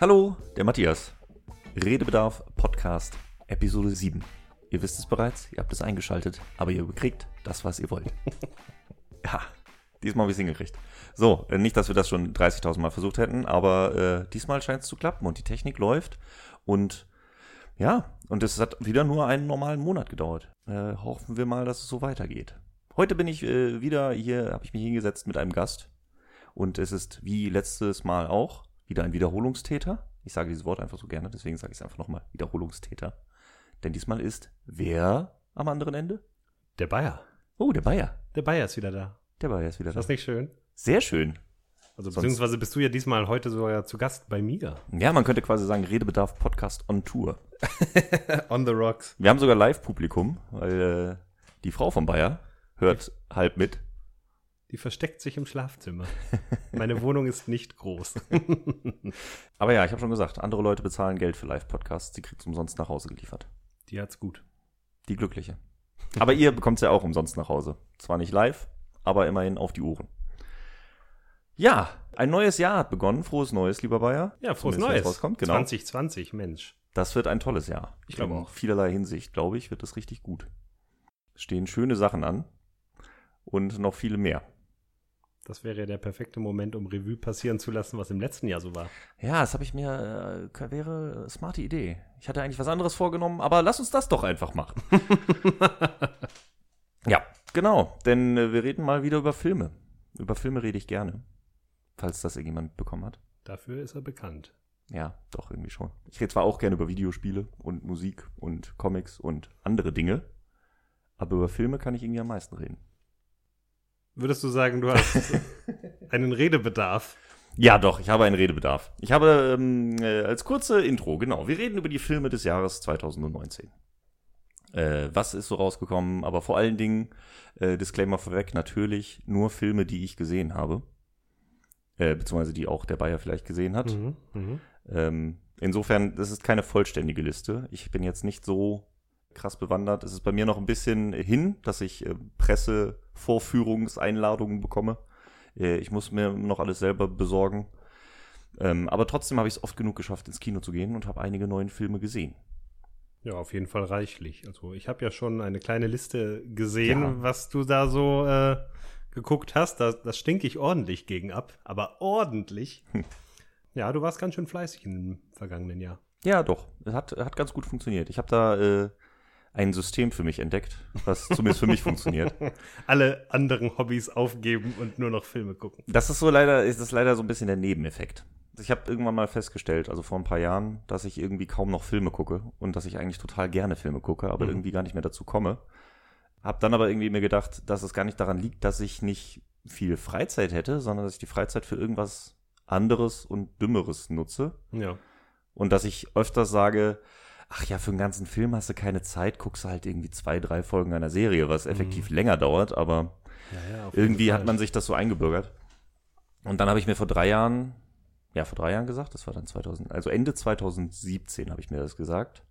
Hallo, der Matthias. Redebedarf Podcast, Episode 7. Ihr wisst es bereits, ihr habt es eingeschaltet, aber ihr bekriegt das, was ihr wollt. ja, diesmal habe ich es hingekriegt. So, äh, nicht, dass wir das schon 30.000 Mal versucht hätten, aber äh, diesmal scheint es zu klappen und die Technik läuft. Und ja, und es hat wieder nur einen normalen Monat gedauert. Äh, hoffen wir mal, dass es so weitergeht. Heute bin ich äh, wieder hier, habe ich mich hingesetzt mit einem Gast. Und es ist wie letztes Mal auch wieder ein Wiederholungstäter. Ich sage dieses Wort einfach so gerne, deswegen sage ich es einfach nochmal. Wiederholungstäter. Denn diesmal ist wer am anderen Ende? Der Bayer. Oh, der Bayer. Der Bayer ist wieder da. Der Bayer ist wieder Ist da. das nicht schön? Sehr schön. Also Sonst- beziehungsweise bist du ja diesmal heute sogar zu Gast bei mir. Ja, man könnte quasi sagen, Redebedarf Podcast on Tour. On the rocks. Wir haben sogar Live-Publikum, weil äh, die Frau von Bayer hört halb mit. Die versteckt sich im Schlafzimmer. Meine Wohnung ist nicht groß. Aber ja, ich habe schon gesagt, andere Leute bezahlen Geld für Live-Podcasts, sie kriegt es umsonst nach Hause geliefert. Die hat's gut. Die Glückliche. Aber ihr bekommt es ja auch umsonst nach Hause. Zwar nicht live, aber immerhin auf die Ohren. Ja, ein neues Jahr hat begonnen. Frohes Neues, lieber Bayer. Ja, frohes Neues. Rauskommt. Genau. 2020, Mensch. Das wird ein tolles Jahr. Ich glaube In auch. vielerlei Hinsicht, glaube ich, wird es richtig gut. Stehen schöne Sachen an. Und noch viele mehr. Das wäre ja der perfekte Moment, um Revue passieren zu lassen, was im letzten Jahr so war. Ja, das habe ich mir, äh, wäre eine smarte Idee. Ich hatte eigentlich was anderes vorgenommen, aber lass uns das doch einfach machen. ja, genau, denn äh, wir reden mal wieder über Filme. Über Filme rede ich gerne, falls das irgendjemand mitbekommen hat. Dafür ist er bekannt. Ja, doch, irgendwie schon. Ich rede zwar auch gerne über Videospiele und Musik und Comics und andere Dinge, aber über Filme kann ich irgendwie am meisten reden. Würdest du sagen, du hast einen Redebedarf? Ja, doch, ich habe einen Redebedarf. Ich habe ähm, äh, als kurze Intro, genau, wir reden über die Filme des Jahres 2019. Äh, was ist so rausgekommen, aber vor allen Dingen, äh, Disclaimer vorweg, natürlich nur Filme, die ich gesehen habe. Äh, beziehungsweise die auch der Bayer vielleicht gesehen hat. Mhm, mhm. Ähm, insofern, das ist keine vollständige Liste. Ich bin jetzt nicht so krass bewandert. Es ist bei mir noch ein bisschen hin, dass ich äh, Pressevorführungseinladungen bekomme. Äh, ich muss mir noch alles selber besorgen. Ähm, aber trotzdem habe ich es oft genug geschafft, ins Kino zu gehen und habe einige neuen Filme gesehen. Ja, auf jeden Fall reichlich. Also ich habe ja schon eine kleine Liste gesehen, Ja. was du da so äh, geguckt hast. Da, das stinke ich ordentlich gegen ab, aber ordentlich. Ja, du warst ganz schön fleißig im vergangenen Jahr. Ja, doch. Es hat, hat ganz gut funktioniert. Ich habe da äh, ein System für mich entdeckt, was zumindest für mich funktioniert. Alle anderen Hobbys aufgeben und nur noch Filme gucken. Das ist so leider, ist das leider so ein bisschen der Nebeneffekt. Ich habe irgendwann mal festgestellt, also vor ein paar Jahren, dass ich irgendwie kaum noch Filme gucke und dass ich eigentlich total gerne Filme gucke, aber Mhm. irgendwie gar nicht mehr dazu komme. Hab dann aber irgendwie mir gedacht, dass es gar nicht daran liegt, dass ich nicht viel Freizeit hätte, sondern dass ich die Freizeit für irgendwas anderes und Dümmeres nutze. Ja. Und dass ich öfters sage, ach ja, für einen ganzen Film hast du keine Zeit, guckst du halt irgendwie zwei, drei Folgen einer Serie, was effektiv länger dauert, aber ja, ja irgendwie hat man sich das so eingebürgert. Und dann habe ich mir vor drei Jahren, ja, vor drei Jahren gesagt, das war dann 2000, also Ende 2017 habe ich mir das gesagt.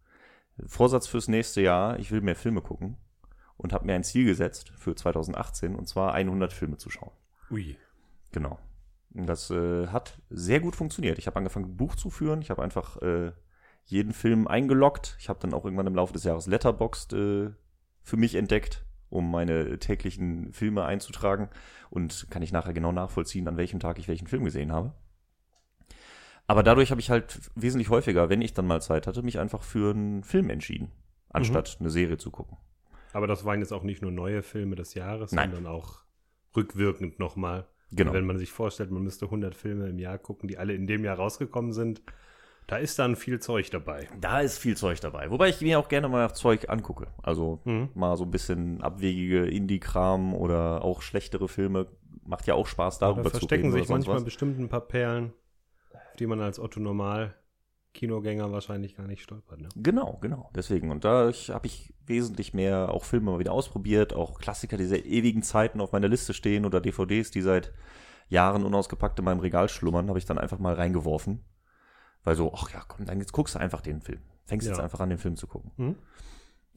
Vorsatz fürs nächste Jahr, ich will mehr Filme gucken und habe mir ein Ziel gesetzt für 2018 und zwar 100 Filme zu schauen. Ui. Genau. Und das äh, hat sehr gut funktioniert. Ich habe angefangen, ein Buch zu führen. Ich habe einfach äh, jeden Film eingeloggt. Ich habe dann auch irgendwann im Laufe des Jahres Letterboxd äh, für mich entdeckt, um meine täglichen Filme einzutragen. Und kann ich nachher genau nachvollziehen, an welchem Tag ich welchen Film gesehen habe. Aber dadurch habe ich halt wesentlich häufiger, wenn ich dann mal Zeit hatte, mich einfach für einen Film entschieden, anstatt eine Serie zu gucken. Aber das waren jetzt auch nicht nur neue Filme des Jahres, Nein. sondern auch rückwirkend nochmal. Genau. Wenn man sich vorstellt, man müsste 100 Filme im Jahr gucken, die alle in dem Jahr rausgekommen sind, da ist dann viel Zeug dabei. Da ist viel Zeug dabei. Wobei ich mir auch gerne mal Zeug angucke. Also Mhm. mal so ein bisschen abwegige Indie-Kram oder auch schlechtere Filme. Macht ja auch Spaß, Da darüber zu verstecken reden. sich oder sonst manchmal was. bestimmt ein paar Perlen, auf die man als Otto Normal Kinogänger wahrscheinlich gar nicht stolpert. Ne? Genau, genau. Deswegen. Und da habe ich wesentlich mehr auch Filme mal wieder ausprobiert. Auch Klassiker, die seit ewigen Zeiten auf meiner Liste stehen oder DVDs, die seit Jahren unausgepackt in meinem Regal schlummern, habe ich dann einfach mal reingeworfen. Weil so, ach ja, komm, dann jetzt guckst du einfach den Film. Fängst Ja. jetzt einfach an, den Film zu gucken. Mhm.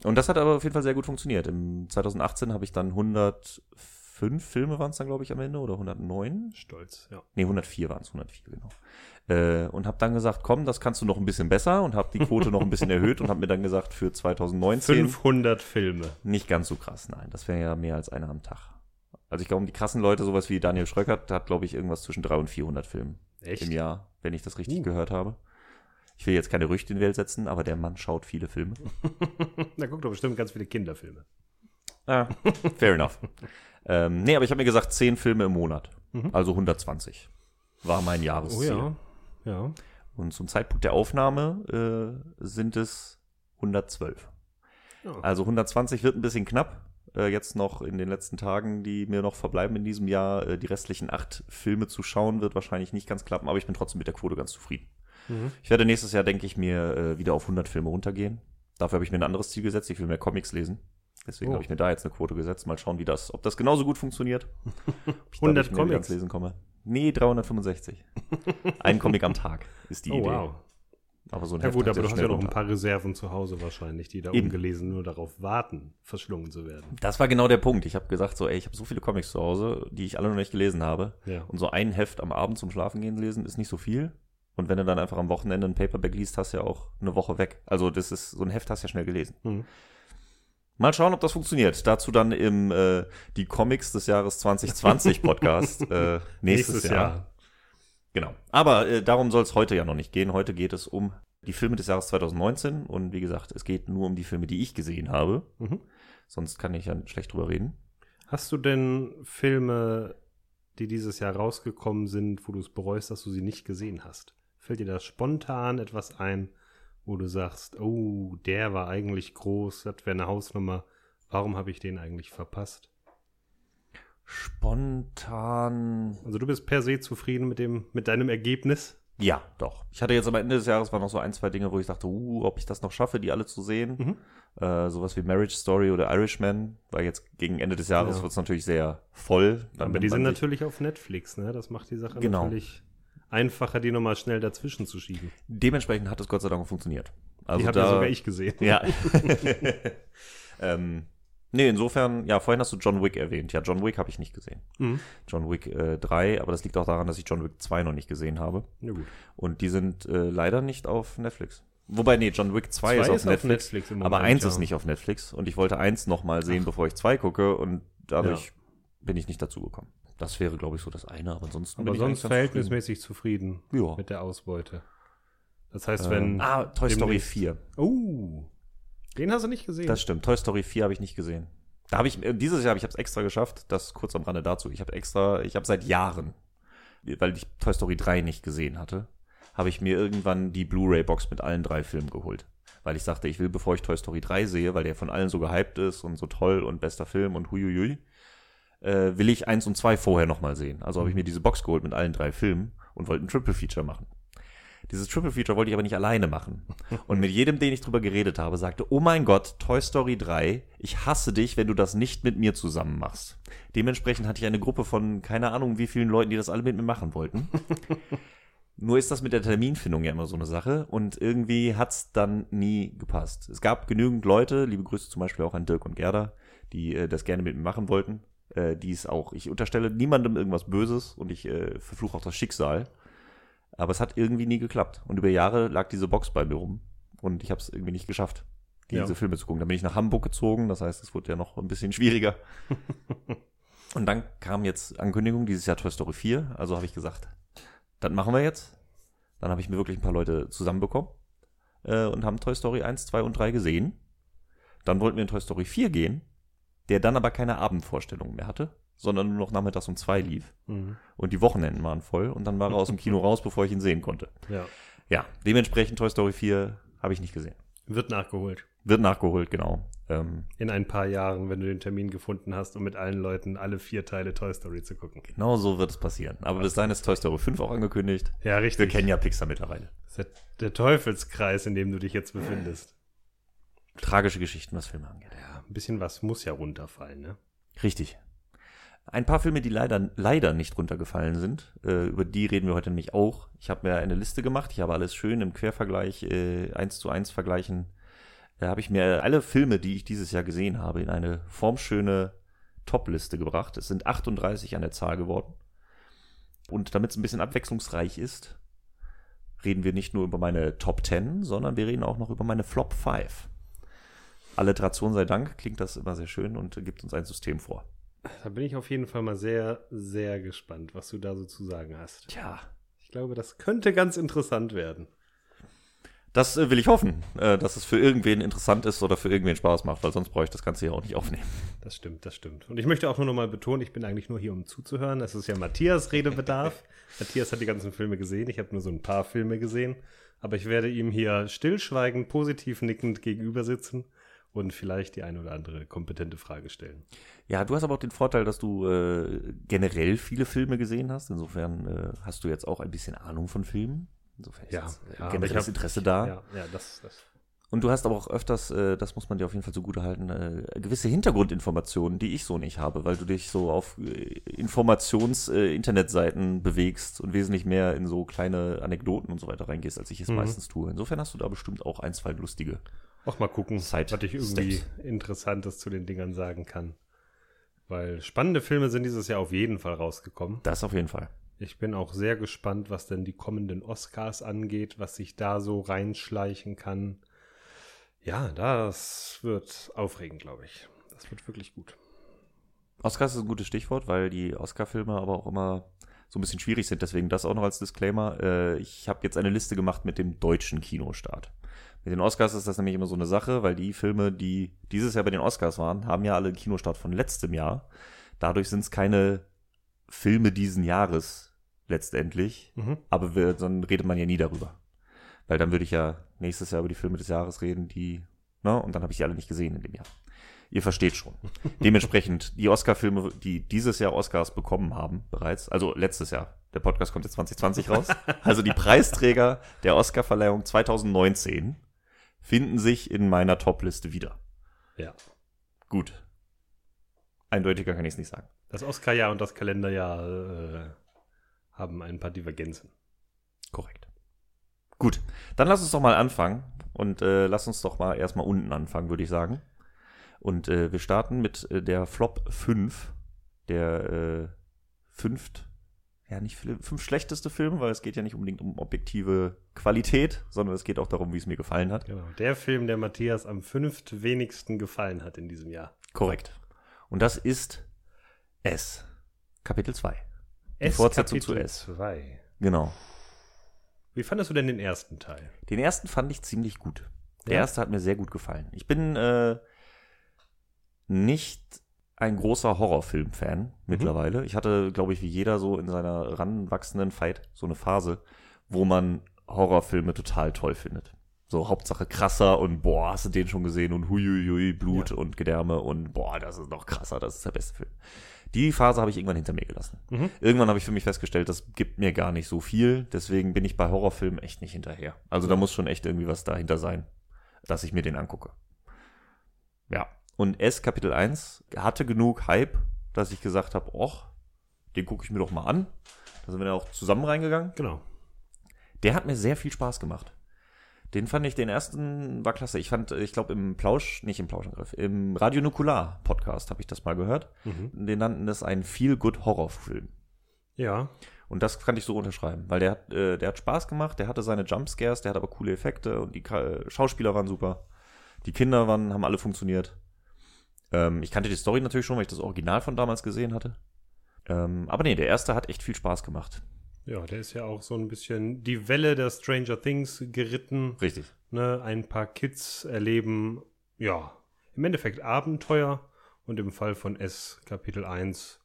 Und das hat aber auf jeden Fall sehr gut funktioniert. Im 2018 habe ich dann 105 Filme waren es dann, glaube ich, am Ende oder 109. Stolz, ja. Nee, 104 waren es, 104, genau. Äh, und habe dann gesagt, komm, das kannst du noch ein bisschen besser und habe die Quote noch ein bisschen erhöht und habe mir dann gesagt, für 2019 500 Filme. nicht ganz so krass, nein. Das wäre ja mehr als einer am Tag. Also ich glaube, die krassen Leute, sowas wie Daniel Schröckert, hat, glaube ich, irgendwas zwischen 300 und 400 Filmen Echt? im Jahr, wenn ich das richtig Uh. gehört habe. Ich will jetzt keine Gerüchte in die Welt setzen, aber der Mann schaut viele Filme. Da guckt doch bestimmt ganz viele Kinderfilme. Ah, fair enough. ähm, nee, aber ich habe mir gesagt, 10 Filme im Monat. Also 120 war mein Jahresziel. Oh ja. Ja. Und zum Zeitpunkt der Aufnahme äh, sind es 112. Ja. Also 120 wird ein bisschen knapp. Äh, jetzt noch in den letzten Tagen, die mir noch verbleiben in diesem Jahr, äh, die restlichen acht Filme zu schauen, wird wahrscheinlich nicht ganz klappen, aber ich bin trotzdem mit der Quote ganz zufrieden. Mhm. Ich werde nächstes Jahr, denke ich, mir äh, wieder auf 100 Filme runtergehen. Dafür habe ich mir ein anderes Ziel gesetzt. Ich will mehr Comics lesen. Deswegen Oh. habe ich mir da jetzt eine Quote gesetzt. Mal schauen, wie das, ob das genauso gut funktioniert. Ob ich 100 dadurch mehr wieder Comics? Lesen komme. Nee, 365. ein Comic am Tag ist die Oh Idee. wow. Aber so ein Ja Heft gut, aber du hast ja noch ein paar Reserven zu Hause wahrscheinlich, die da Eben. ungelesen nur darauf warten, verschlungen zu werden. Das war genau der Punkt. Ich habe gesagt, so, ey, ich habe so viele Comics zu Hause, die ich alle noch nicht gelesen habe. Ja. Und so ein Heft am Abend zum Schlafengehen lesen ist nicht so viel. Und wenn du dann einfach am Wochenende ein Paperback liest, hast du ja auch eine Woche weg. Also das ist, so ein Heft hast du ja schnell gelesen. Mhm. Mal schauen, ob das funktioniert. Dazu dann im äh, die Comics des Jahres 2020 Podcast äh, nächstes, Jahr. Genau. Aber äh, darum soll es heute ja noch nicht gehen. Heute geht es um die Filme des Jahres 2019. Und wie gesagt, es geht nur um die Filme, die ich gesehen habe. Mhm. Sonst kann ich ja schlecht drüber reden. Hast du denn Filme, die dieses Jahr rausgekommen sind, wo du es bereust, dass du sie nicht gesehen hast? Fällt dir da spontan etwas ein, wo du sagst, oh, der war eigentlich groß, das wäre eine Hausnummer, warum habe ich den eigentlich verpasst? Spontan. Also du bist per se zufrieden mit dem, mit deinem Ergebnis? Ja, doch. Ich hatte jetzt am Ende des Jahres waren noch so ein, zwei Dinge, wo ich dachte, uh, ob ich das noch schaffe, die alle zu sehen. Mhm. Äh, sowas wie Marriage Story oder Irishman, weil jetzt gegen Ende des Jahres Ja. wird es natürlich sehr voll. Dann Aber die sind natürlich auf Netflix, ne? Das macht die Sache Genau. natürlich einfacher, die nochmal schnell dazwischen zu schieben. Dementsprechend hat es Gott sei Dank auch funktioniert. Also die habe ja sogar ich gesehen. Ja. ähm, nee, insofern, ja, vorhin hast du John Wick erwähnt. Ja, John Wick habe ich nicht gesehen. Mhm. John Wick äh, 3, aber das liegt auch daran, dass ich John Wick 2 noch nicht gesehen habe. Ja gut. Und die sind äh, leider nicht auf Netflix. Wobei, nee, John Wick 2 ist, auf, Netflix, im aber Moment, 1 ja. ist nicht auf Netflix. Und ich wollte 1 nochmal sehen, bevor ich 2 gucke. Und dadurch Ja. bin ich nicht dazu gekommen. Das wäre, glaube ich, so das eine. Aber ansonsten Aber bin ich sonst eigentlich ganz verhältnismäßig zufrieden zufrieden. Ja. mit der Ausbeute. Das heißt, Ähm, wenn. ah, Toy Story demnächst- 4. Oh, den hast du nicht gesehen. Das stimmt. Toy Story 4 habe ich nicht gesehen. Da habe ich, äh, dieses Jahr, ich habe es extra geschafft, das kurz am Rande dazu. Ich habe extra, ich habe seit Jahren, weil ich Toy Story 3 nicht gesehen hatte, habe ich mir irgendwann die Blu-ray-Box mit allen drei Filmen geholt. Weil ich sagte, ich will, bevor ich Toy Story 3 sehe, weil der von allen so gehypt ist und so toll und bester Film und huiuiui, äh, will ich eins und zwei vorher nochmal sehen. Also habe ich mir diese Box geholt mit allen drei Filmen und wollte ein Triple Feature machen. Dieses Triple Feature wollte ich aber nicht alleine machen. Und mit jedem, den ich drüber geredet habe, sagte, oh mein Gott, Toy Story 3, ich hasse dich, wenn du das nicht mit mir zusammen machst. Dementsprechend hatte ich eine Gruppe von keine Ahnung wie vielen Leuten, die das alle mit mir machen wollten. Nur ist das mit der Terminfindung ja immer so eine Sache und irgendwie hat's dann nie gepasst. Es gab genügend Leute, liebe Grüße zum Beispiel auch an Dirk und Gerda, die äh, das gerne mit mir machen wollten. Äh, die es auch, ich unterstelle niemandem irgendwas Böses und ich äh, verfluche auch das Schicksal. Aber es hat irgendwie nie geklappt. Und über Jahre lag diese Box bei mir rum. Und ich habe es irgendwie nicht geschafft, diese Ja. Filme zu gucken. Dann bin ich nach Hamburg gezogen. Das heißt, es wurde ja noch ein bisschen schwieriger. Und dann kam jetzt Ankündigung, dieses Jahr Toy Story 4. Also habe ich gesagt, das machen wir jetzt. Dann habe ich mir wirklich ein paar Leute zusammenbekommen äh, und haben Toy Story 1, 2 und 3 gesehen. Dann wollten wir in Toy Story 4 gehen, der dann aber keine Abendvorstellung mehr hatte, sondern nur noch nachmittags um 2 lief. Mhm. Und die Wochenenden waren voll und dann war er aus dem Kino raus, bevor ich ihn sehen konnte. Ja. Ja, dementsprechend Toy Story 4 habe ich nicht gesehen. Wird nachgeholt. Wird nachgeholt, genau. Ähm, In ein paar Jahren, wenn du den Termin gefunden hast, um mit allen Leuten alle vier Teile Toy Story zu gucken. genau so wird es passieren. Aber bis dahin ist Toy Story 5 auch angekündigt. Ja, Wir richtig. kennen ja Pixar mittlerweile. Das ist der, der Teufelskreis, in dem du dich jetzt befindest. Tragische Geschichten, was Filme angeht. Ja, ein bisschen was muss ja runterfallen, ne? Richtig. Ein paar Filme, die leider, leider nicht runtergefallen sind, äh, über die reden wir heute nämlich auch. Ich habe mir eine Liste gemacht, ich habe alles schön im Quervergleich, äh, 1 zu 1 vergleichen. Da habe ich mir alle Filme, die ich dieses Jahr gesehen habe, in eine formschöne Top-Liste gebracht. Es sind 38 an der Zahl geworden. Und damit es ein bisschen abwechslungsreich ist, reden wir nicht nur über meine Top 10, sondern wir reden auch noch über meine Flop 5. Alliteration sei Dank, klingt das immer sehr schön und gibt uns ein System vor. Da bin ich auf jeden Fall mal sehr, sehr gespannt, was du da so zu sagen hast. Tja, Ich glaube, das könnte ganz interessant werden. das äh, will ich hoffen, äh, dass es für irgendwen interessant ist oder für irgendwen Spaß macht, weil sonst brauche ich das Ganze ja auch nicht aufnehmen. Das stimmt, das stimmt. Und ich möchte auch nur noch mal betonen, ich bin eigentlich nur hier, um zuzuhören. Es ist ja Matthias Redebedarf. Matthias hat die ganzen Filme gesehen. Ich habe nur so ein paar Filme gesehen. Aber ich werde ihm hier stillschweigend, positiv nickend gegenüber sitzen und vielleicht die eine oder andere kompetente Frage stellen. Ja, du hast aber auch den Vorteil, dass du äh, generell viele Filme gesehen hast. Insofern äh, hast du jetzt auch ein bisschen Ahnung von Filmen. Insofern ist jetzt, äh, generelles ich Interesse da. Ja, ja das, das. Und du hast aber auch öfters, äh, das muss man dir auf jeden Fall zugute halten, äh, gewisse Hintergrundinformationen, die ich so nicht habe, weil du dich so auf äh, Informations-Internetseiten bewegst und wesentlich mehr in so kleine Anekdoten und so weiter reingehst, als ich es Mhm. meistens tue. Insofern hast du da bestimmt auch ein, zwei lustige. Auch mal gucken, Side was ich irgendwie Steps. Interessantes zu den Dingern sagen kann. Weil spannende Filme sind dieses Jahr auf jeden Fall rausgekommen. Das auf jeden Fall. Ich bin auch sehr gespannt, was denn die kommenden Oscars angeht, was sich da so reinschleichen kann. Ja, das wird aufregend, glaube ich. Das wird wirklich gut. Oscars ist ein gutes Stichwort, weil die Oscar-Filme aber auch immer so ein bisschen schwierig sind. Deswegen das auch noch als Disclaimer. Äh, ich habe jetzt eine Liste gemacht mit dem deutschen Kinostart. Mit den Oscars ist das nämlich immer so eine Sache, weil die Filme, die dieses Jahr bei den Oscars waren, haben ja alle einen Kinostart von letztem Jahr. Dadurch sind es keine Filme diesen Jahres letztendlich. Mhm. Aber wir, dann redet man ja nie darüber. Weil dann würde ich ja nächstes Jahr über die Filme des Jahres reden, die, ne, und dann habe ich die alle nicht gesehen in dem Jahr. Ihr versteht schon. Dementsprechend, die Oscar-Filme, die dieses Jahr Oscars bekommen haben, bereits, also letztes Jahr, der Podcast kommt jetzt 2020 raus, also die Preisträger der Oscar-Verleihung 2019 finden sich in meiner Top-Liste wieder. Ja. Gut. Eindeutiger kann ich es nicht sagen. Das Oscar-Jahr und das Kalenderjahr äh, haben ein paar Divergenzen. Korrekt. Gut, dann lass uns doch mal anfangen und äh, lass uns doch mal erstmal unten anfangen, würde ich sagen. Und äh, wir starten mit äh, der Flop 5, der äh, fünft, ja nicht fünf schlechteste Film, weil es geht ja nicht unbedingt um objektive Qualität, sondern es geht auch darum, wie es mir gefallen hat. Genau. Der Film, der Matthias am fünftwenigsten gefallen hat in diesem Jahr. Korrekt. Und das ist S, Kapitel 2. Die S Fortsetzung Kapitel zu S. 2. Genau. Wie fandest du denn den ersten Teil? Den ersten fand ich ziemlich gut. Der Ja? erste hat mir sehr gut gefallen. Ich bin äh, nicht ein großer Horrorfilm-Fan mittlerweile. Ich hatte, glaube ich, wie jeder so in seiner ranwachsenden Fight so eine Phase, wo man Horrorfilme total toll findet. So Hauptsache krasser und boah, hast du den schon gesehen und huiuiui, Blut Ja. und Gedärme und boah, das ist noch krasser, das ist der beste Film. Die Phase habe ich irgendwann hinter mir gelassen. Mhm. Irgendwann habe ich für mich festgestellt, das gibt mir gar nicht so viel. Deswegen bin ich bei Horrorfilmen echt nicht hinterher. Also da muss schon echt irgendwie was dahinter sein, dass ich mir den angucke. Ja. Und S Kapitel 1 hatte genug Hype, dass ich gesagt habe, och, den gucke ich mir doch mal an. Da sind wir dann auch zusammen reingegangen. Genau. Der hat mir sehr viel Spaß gemacht. Den fand ich, den ersten war klasse. Ich fand, ich glaube im Plausch, nicht im Plauschangriff, im Radio Nukular Podcast habe ich das mal gehört. Mhm. Den nannten das einen Feel-Good-Horrorfilm. Ja. Und das kann ich so unterschreiben, weil der hat, äh, der hat Spaß gemacht, der hatte seine Jumpscares, der hat aber coole Effekte und die Ka- Schauspieler waren super. Die Kinder waren, haben alle funktioniert. Ähm, ich kannte die Story natürlich schon, weil ich das Original von damals gesehen hatte. Ähm, aber nee, der erste hat echt viel Spaß gemacht. Ja, der ist ja auch so ein bisschen die Welle der Stranger Things geritten. Richtig. Ne? Ein paar Kids erleben, ja, im Endeffekt Abenteuer und im Fall von S Kapitel 1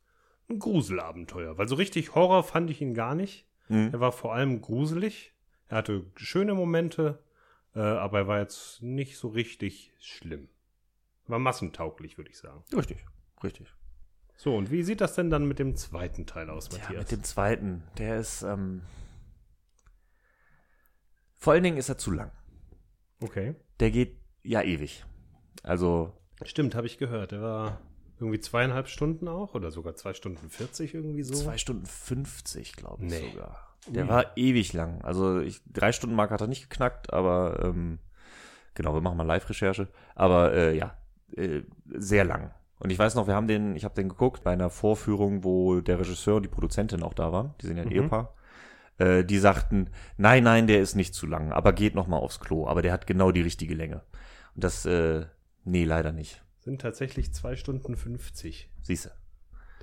ein Gruselabenteuer. Weil so richtig Horror fand ich ihn gar nicht. Mhm. Er war vor allem gruselig. Er hatte schöne Momente, äh, aber er war jetzt nicht so richtig schlimm. War massentauglich, würde ich sagen. Richtig, richtig. So, und wie sieht das denn dann mit dem zweiten Teil aus, Ja, Matthias? mit dem zweiten, der ist, ähm, vor allen Dingen ist er zu lang. okay. Der geht ja ewig. Also, Stimmt, habe ich gehört. Er war irgendwie zweieinhalb Stunden auch oder sogar zwei Stunden 40 irgendwie so. Zwei Stunden 50, glaube ich Nee. sogar. Der Ui. war ewig lang. Also ich, drei Stunden Mark hat er nicht geknackt, aber ähm, genau, wir machen mal Live-Recherche. Aber äh, ja, äh, sehr lang. Und ich weiß noch, wir haben den, ich habe den geguckt bei einer Vorführung, wo der Regisseur und die Produzentin auch da waren. Die sind ja ein Mhm. Ehepaar. Äh, die sagten, nein, nein, der ist nicht zu lang, aber geht noch mal aufs Klo. Aber der hat genau die richtige Länge. Und das, äh, nee, leider nicht. Sind tatsächlich zwei Stunden 50. Siehste.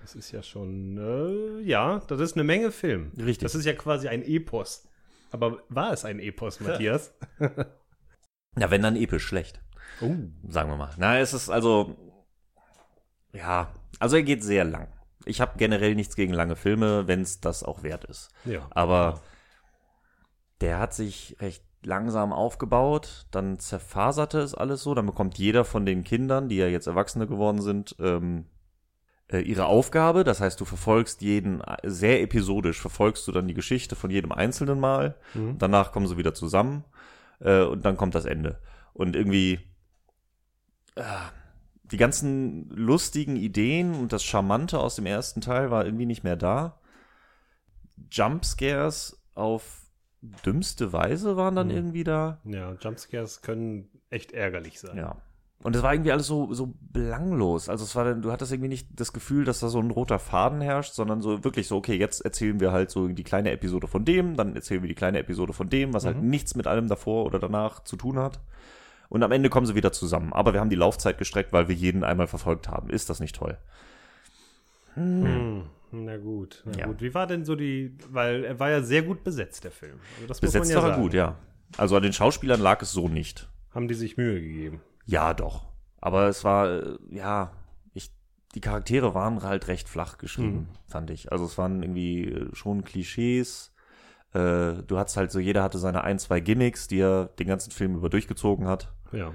Das ist ja schon, äh, ja, das ist eine Menge Film. Richtig. Das ist ja quasi ein Epos. Aber war es ein Epos, Matthias? Ja, wenn dann episch schlecht. Oh. sagen wir mal. Na, es ist also, ja, also er geht sehr lang. Ich habe generell nichts gegen lange Filme, wenn es das auch wert ist. Ja. Aber der hat sich recht langsam aufgebaut, dann zerfaserte es alles so, dann bekommt jeder von den Kindern, die ja jetzt Erwachsene geworden sind, ähm, äh, ihre Aufgabe. Das heißt, du verfolgst jeden äh, sehr episodisch, verfolgst du dann die Geschichte von jedem einzelnen Mal. Mhm. Danach kommen sie wieder zusammen äh, und dann kommt das Ende. Und irgendwie äh, die ganzen lustigen Ideen und das Charmante aus dem ersten Teil war irgendwie nicht mehr da. Jumpscares auf dümmste Weise waren dann Mhm. irgendwie da. Ja, Jumpscares können echt ärgerlich sein. Ja. Und es war irgendwie alles so, so belanglos. Also es war dann, du hattest irgendwie nicht das Gefühl, dass da so ein roter Faden herrscht, sondern so wirklich so, okay, jetzt erzählen wir halt so die kleine Episode von dem, dann erzählen wir die kleine Episode von dem, was halt Mhm. nichts mit allem davor oder danach zu tun hat. Und am Ende kommen sie wieder zusammen. Aber wir haben die Laufzeit gestreckt, weil wir jeden einmal verfolgt haben. Ist das nicht toll? Hm, na gut, na Ja. gut. Wie war denn so die, weil er war ja sehr gut besetzt, der Film. Also Besetzt ja war er gut, ja. Also an den Schauspielern lag es so nicht. Haben die sich Mühe gegeben. Ja, doch. Aber es war, äh, ja, ich, die Charaktere waren halt recht flach geschrieben, fand ich. Also es waren irgendwie äh, schon Klischees. Äh, du hattest halt so, jeder hatte seine ein, zwei Gimmicks, die er den ganzen Film über durchgezogen hat. Ja.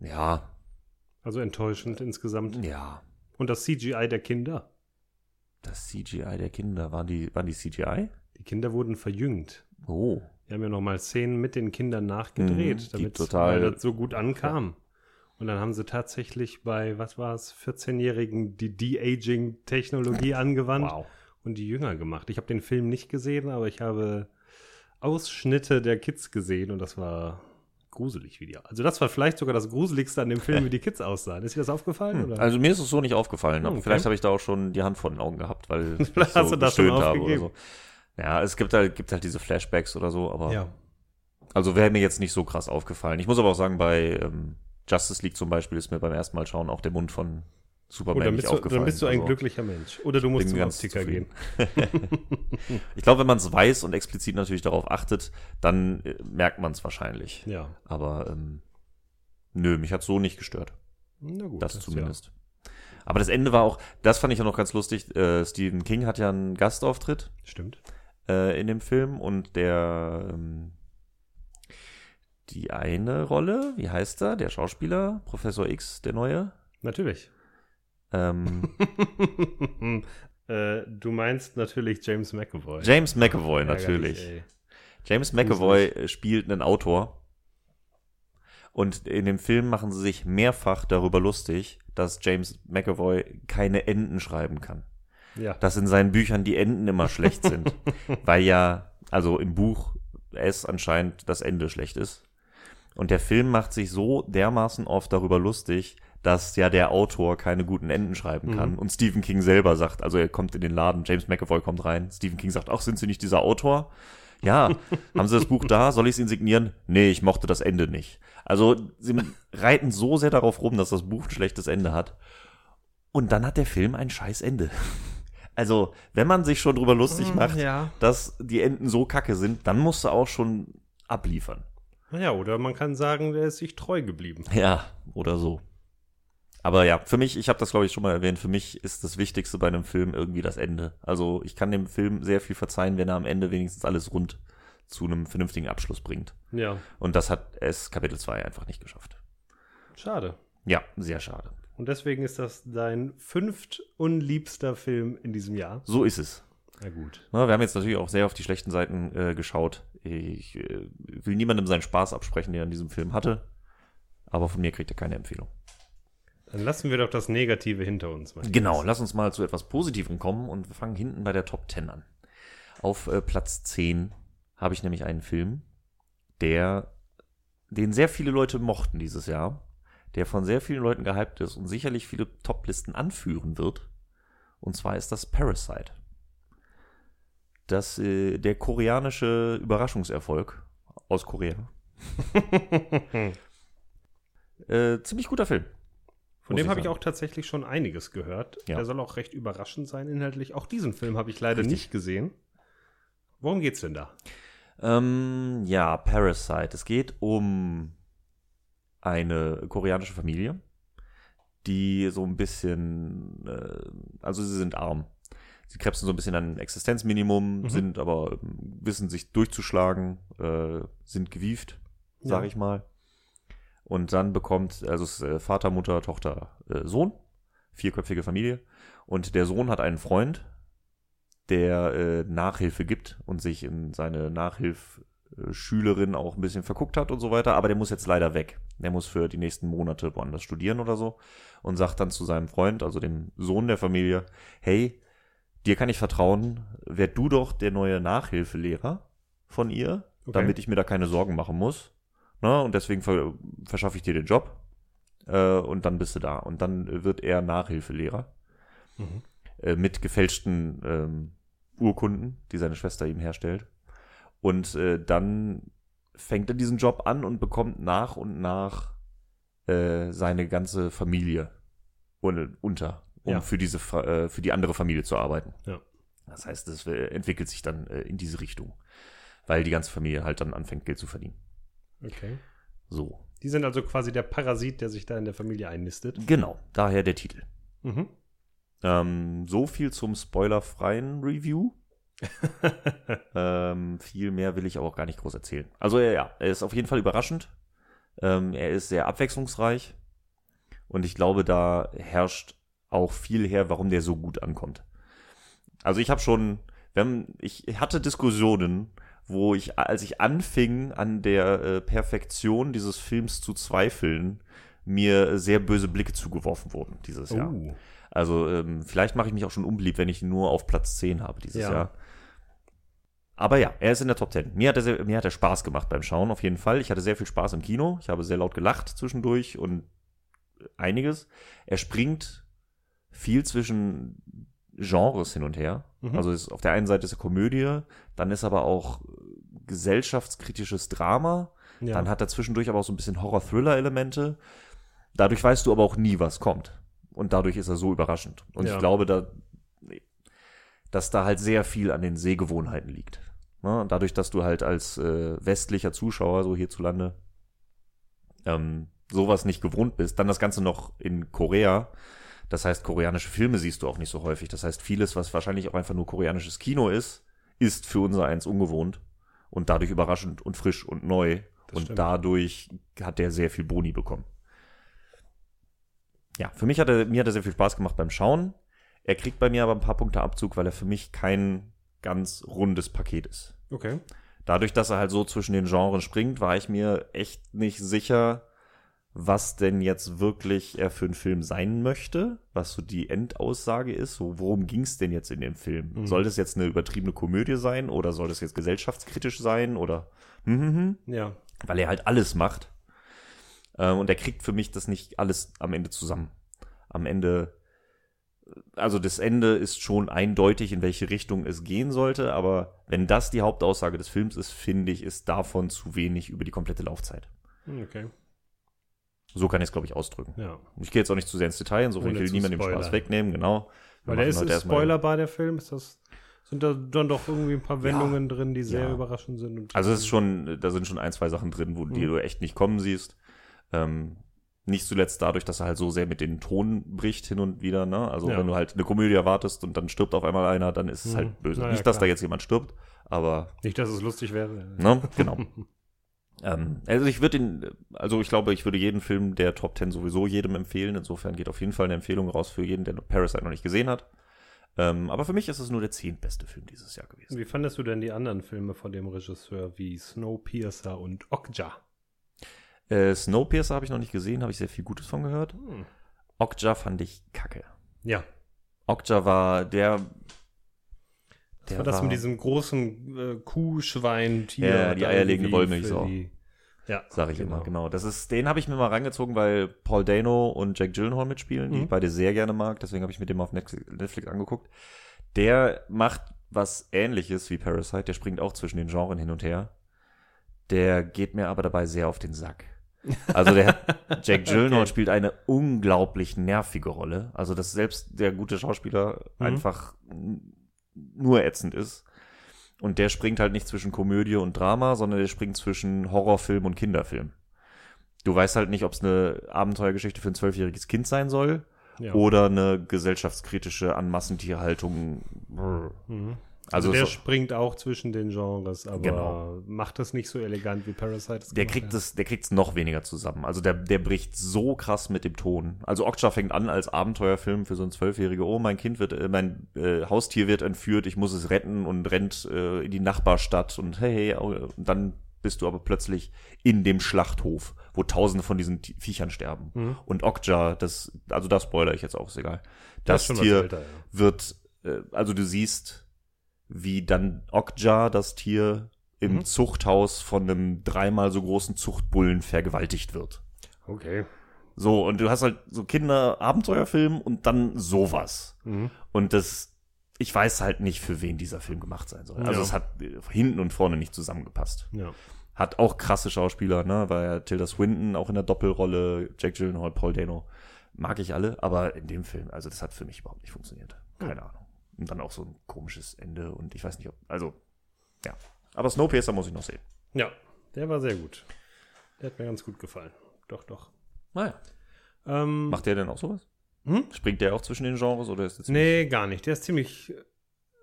Ja, Also enttäuschend insgesamt. ja. Und das CGI der Kinder. Das CGI der Kinder, waren die, waren die CGI? Die Kinder wurden verjüngt. Oh. Wir haben ja noch mal Szenen mit den Kindern nachgedreht, Mhm, damit total- weil das so gut ankam. Und dann haben sie tatsächlich bei, was war es, 14-Jährigen die De-Aging-Technologie angewandt Wow. Und die jünger gemacht. Ich habe den Film nicht gesehen, aber ich habe Ausschnitte der Kids gesehen und das war gruselig wie die. Also das war vielleicht sogar das Gruseligste an dem Film, wie die Kids aussahen. Ist dir das aufgefallen? Oder? Also mir ist es so nicht aufgefallen, aber Okay. vielleicht habe ich da auch schon die Hand vor den Augen gehabt, weil ich hast du das schon habe oder so. Ja, es gibt halt, gibt halt diese Flashbacks oder so, aber ja. Also wäre mir jetzt nicht so krass aufgefallen. Ich muss aber auch sagen, bei ähm, Justice League zum Beispiel ist mir beim ersten Mal schauen auch der Mund von Superman dann, nicht du, aufgefallen. dann bist du ein Also, glücklicher Mensch. Oder du musst zum ganz Optiker gehen. Ich glaube, wenn man es weiß und explizit natürlich darauf achtet, dann äh, merkt man es wahrscheinlich. Ja. Aber ähm, nö, mich hat so nicht gestört. Na gut. Das ist zumindest. Aber das Ende war auch, das fand ich auch noch ganz lustig. Äh, Stephen King hat ja einen Gastauftritt Ja, stimmt. äh, in dem Film und der ähm, die eine Rolle, wie heißt er, der Schauspieler, Professor X, der neue, Natürlich. Ähm, äh, du meinst natürlich James McAvoy. James McAvoy Ärgerlich, natürlich. ey. James McAvoy äh, spielt einen Autor und in dem Film machen sie sich mehrfach darüber lustig, dass James McAvoy keine Enden schreiben kann. Ja. dass in seinen Büchern die Enden immer schlecht sind. weil ja, also im Buch es anscheinend das Ende schlecht ist. Und der Film macht sich so dermaßen oft darüber lustig, dass ja der Autor keine guten Enden schreiben kann. Mhm. Und Stephen King selber sagt, also er kommt in den Laden, James McAvoy kommt rein, Stephen King sagt, ach, sind Sie nicht dieser Autor? Ja, haben Sie das Buch da? Soll ich es Ihnen signieren? Nee, ich mochte das Ende nicht. Also sie reiten so sehr darauf rum, dass das Buch ein schlechtes Ende hat. Und dann hat der Film ein scheiß Ende. Also, wenn man sich schon drüber lustig macht, Ja. dass die Enden so kacke sind, dann musst du auch schon abliefern. Ja, oder man kann sagen, der ist sich treu geblieben. Ja, oder so. Aber ja, für mich, ich habe das glaube ich schon mal erwähnt, für mich ist das Wichtigste bei einem Film irgendwie das Ende. Also ich kann dem Film sehr viel verzeihen, wenn er am Ende wenigstens alles rund zu einem vernünftigen Abschluss bringt. Ja, Und das hat es Kapitel 2 einfach nicht geschafft. schade. Ja, sehr schade. Und deswegen ist das dein fünft unliebster Film in diesem Jahr. So ist es. Na gut. Na, wir haben jetzt natürlich auch sehr auf die schlechten Seiten äh, geschaut. Ich äh, will niemandem seinen Spaß absprechen, den er an diesem Film hatte. Aber von mir kriegt er keine Empfehlung. Dann lassen wir doch das Negative hinter uns. Genau, lass uns mal zu etwas Positivem kommen und wir fangen hinten bei der Top 10 an. Auf äh, Platz 10 habe ich nämlich einen Film, der, den sehr viele Leute mochten dieses Jahr, der von sehr vielen Leuten gehypt ist und sicherlich viele Top-Listen anführen wird. Und zwar ist das Parasite. dass äh, der koreanische Überraschungserfolg aus Korea. äh, ziemlich guter Film. Von Muss dem habe ich auch tatsächlich schon einiges gehört. Ja. Der soll auch recht überraschend sein inhaltlich. Auch diesen Film habe ich leider Richtig. nicht gesehen. Worum geht's denn da? Ähm, ja, Parasite. Es geht um eine koreanische Familie, die so ein bisschen, äh, also sie sind arm. Sie krebsen so ein bisschen an ein Existenzminimum, Mhm. sind aber, ähm, wissen sich durchzuschlagen, äh, sind gewieft, sag Ja. ich mal. Und dann bekommt, also es ist äh, Vater, Mutter, Tochter, äh, Sohn, vierköpfige Familie. Und der Sohn hat einen Freund, der äh, Nachhilfe gibt und sich in seine Nachhilfschülerin auch ein bisschen verguckt hat und so weiter, aber der muss jetzt leider weg. Der muss für die nächsten Monate woanders studieren oder so und sagt dann zu seinem Freund, also dem Sohn der Familie, hey, dir kann ich vertrauen, werd du doch der neue Nachhilfelehrer von ihr, Okay. damit ich mir da keine Sorgen machen muss. Ne? Und deswegen ver verschaffe ich dir den Job äh, und dann bist du da. Und dann wird er Nachhilfelehrer Mhm. äh, mit gefälschten ähm, Urkunden, die seine Schwester ihm herstellt. Und äh, dann fängt er diesen Job an und bekommt nach und nach äh, seine ganze Familie un unter, um Ja. für diese äh, für die andere Familie zu arbeiten. Ja. Das heißt, es äh, entwickelt sich dann in diese Richtung, weil die ganze Familie halt dann anfängt, Geld zu verdienen. Okay. So, Die sind also quasi der Parasit, der sich da in der Familie einnistet. genau, daher der Titel. Mhm. Ähm, so viel zum spoilerfreien Review. ähm, viel mehr will ich aber auch gar nicht groß erzählen. Also ja, ja, er ist auf jeden Fall überraschend. Ähm, er ist sehr abwechslungsreich. Und ich glaube, da herrscht auch viel her, warum der so gut ankommt. Also ich habe schon, wenn, ich hatte Diskussionen, wo ich, als ich anfing, an der äh, Perfektion dieses Films zu zweifeln, mir sehr böse Blicke zugeworfen wurden dieses Jahr. Oh. Also ähm, vielleicht mache ich mich auch schon unbeliebt, wenn ich ihn nur auf Platz 10 habe dieses Ja. Jahr. Aber ja, er ist in der Top 10. Mir hat, er sehr, mir hat er Spaß gemacht beim Schauen, auf jeden Fall. Ich hatte sehr viel Spaß im Kino. Ich habe sehr laut gelacht zwischendurch und einiges. Er springt viel zwischen Genres hin und her. Mhm. Also ist, auf der einen Seite ist er Komödie, dann ist aber auch gesellschaftskritisches Drama. Ja. Dann hat er zwischendurch aber auch so ein bisschen Horror-Thriller-Elemente. Dadurch weißt du aber auch nie, was kommt. Und dadurch ist er so überraschend. Und Ja. ich glaube, da, dass da halt sehr viel an den Sehgewohnheiten liegt. Ne? Dadurch, dass du halt als äh, westlicher Zuschauer, so hierzulande, ähm, sowas nicht gewohnt bist, dann das Ganze noch in Korea. Das heißt, koreanische Filme siehst du auch nicht so häufig. Das heißt, vieles, was wahrscheinlich auch einfach nur koreanisches Kino ist, ist für unser eins ungewohnt und dadurch überraschend und frisch und neu. Das und stimmt. dadurch hat der sehr viel Boni bekommen. Ja, für mich hat er, mir hat er sehr viel Spaß gemacht beim Schauen. Er kriegt bei mir aber ein paar Punkte Abzug, weil er für mich kein ganz rundes Paket ist. Okay. Dadurch, dass er halt so zwischen den Genres springt, war ich mir echt nicht sicher, was denn jetzt wirklich er für einen Film sein möchte, was so die Endaussage ist. So, worum ging es denn jetzt in dem Film? Mhm. Soll das jetzt eine übertriebene Komödie sein oder soll das jetzt gesellschaftskritisch sein oder hm, hm, hm? Ja. weil er halt alles macht. Ähm, und er kriegt für mich das nicht alles am Ende zusammen. Am Ende, also das Ende ist schon eindeutig, in welche Richtung es gehen sollte, aber wenn das die Hauptaussage des Films ist, finde ich, ist davon zu wenig über die komplette Laufzeit. Hm, Okay. So kann ich es, glaube ich, ausdrücken. Ja. Ich gehe jetzt auch nicht zu sehr ins Detail, insofern will zu niemandem den. Spaß wegnehmen, genau. Wir Weil der ist ein erstmal- spoilerbar, der Film. Ist das, sind da dann doch irgendwie ein paar Wendungen drin, die sehr Ja. überraschend sind? Also es ist schon, da sind schon ein, zwei Sachen drin, wo die Mhm. du echt nicht kommen siehst. Ähm, nicht zuletzt dadurch, dass er halt so sehr mit den Ton bricht hin und wieder, ne? Also Ja. wenn du halt eine Komödie erwartest und dann stirbt auf einmal einer, dann ist es Mhm. halt böse. Na ja, nicht, dass da klar. jetzt jemand stirbt, aber Nicht, dass es lustig wäre. ne, genau. ähm, also ich würde ihn, also ich glaube, ich würde jeden Film der Top 10 sowieso jedem empfehlen. Insofern geht auf jeden Fall eine Empfehlung raus für jeden, der Parasite noch nicht gesehen hat. Ähm, aber für mich ist es nur der zehntbeste Film dieses Jahr gewesen. Wie fandest du denn die anderen Filme von dem Regisseur wie Snowpiercer und Okja? Äh, Snowpiercer habe ich noch nicht gesehen, habe ich sehr viel Gutes von gehört. Hm. Okja fand ich kacke. Ja, Okja war der. Das war das mit diesem großen äh, Kuhschwein-Tier. Ja, die eierlegende Wollmilchsau. die- Ja, Sag ich immer, genau. Das ist, den habe ich mir mal rangezogen, weil Paul Dano und Jack Gyllenhaal mitspielen, die Mhm. ich beide sehr gerne mag. Deswegen habe ich mir den mal auf Netflix, angeguckt. Der macht was ähnliches wie Parasite, der springt auch zwischen den Genres hin und her. Der geht mir aber dabei sehr auf den Sack. Also der Jack Gyllenhaal Okay. spielt eine unglaublich nervige Rolle. Also dass selbst der gute Schauspieler Mhm. einfach nur ätzend ist. Und der springt halt nicht zwischen Komödie und Drama, sondern der springt zwischen Horrorfilm und Kinderfilm. Du weißt halt nicht, ob es eine Abenteuergeschichte für ein zwölfjähriges Kind sein soll Ja. oder eine gesellschaftskritische an Massentierhaltung. Mhm. Also Also, der so- springt auch zwischen den Genres, aber Genau. macht das nicht so elegant wie Parasite. es Der gemacht kriegt es, der kriegt's noch weniger zusammen. Also der, der bricht so krass mit dem Ton. Also Okja fängt an als Abenteuerfilm für so ein Zwölfjährige. Oh, mein Kind wird, äh, mein äh, Haustier wird entführt, ich muss es retten und rennt äh, in die Nachbarstadt und hey, hey, und dann bist du aber plötzlich in dem Schlachthof, wo tausende von diesen Ti- Viechern sterben. Mhm. Und Okja, das, also da spoiler ich jetzt auch, ist egal. Das was Tier älter, ja. wird, äh, also du siehst, wie dann Okja, das Tier, im Mhm. Zuchthaus von einem dreimal so großen Zuchtbullen vergewaltigt wird. Okay. So, und du hast halt so Kinder-Abenteuerfilm und dann sowas. Mhm. Und das, ich weiß halt nicht, für wen dieser Film gemacht sein soll. Also Ja. es hat äh, hinten und vorne nicht zusammengepasst. Ja. Hat auch krasse Schauspieler, ne? War ja Tilda Swinton auch in der Doppelrolle, Jack Gyllenhaal, Paul Dano. Mag ich alle, aber in dem Film, also das hat für mich überhaupt nicht funktioniert. Keine Ahnung. Und dann auch so ein komisches Ende und ich weiß nicht, ob, also, ja. Aber Snowpiercer muss ich noch sehen. ja, der war sehr gut. Der hat mir ganz gut gefallen. Doch, doch. Naja. Ähm, Macht der denn auch sowas? Hm? Springt der auch zwischen den Genres oder ist das Nee, gar nicht. Der ist ziemlich.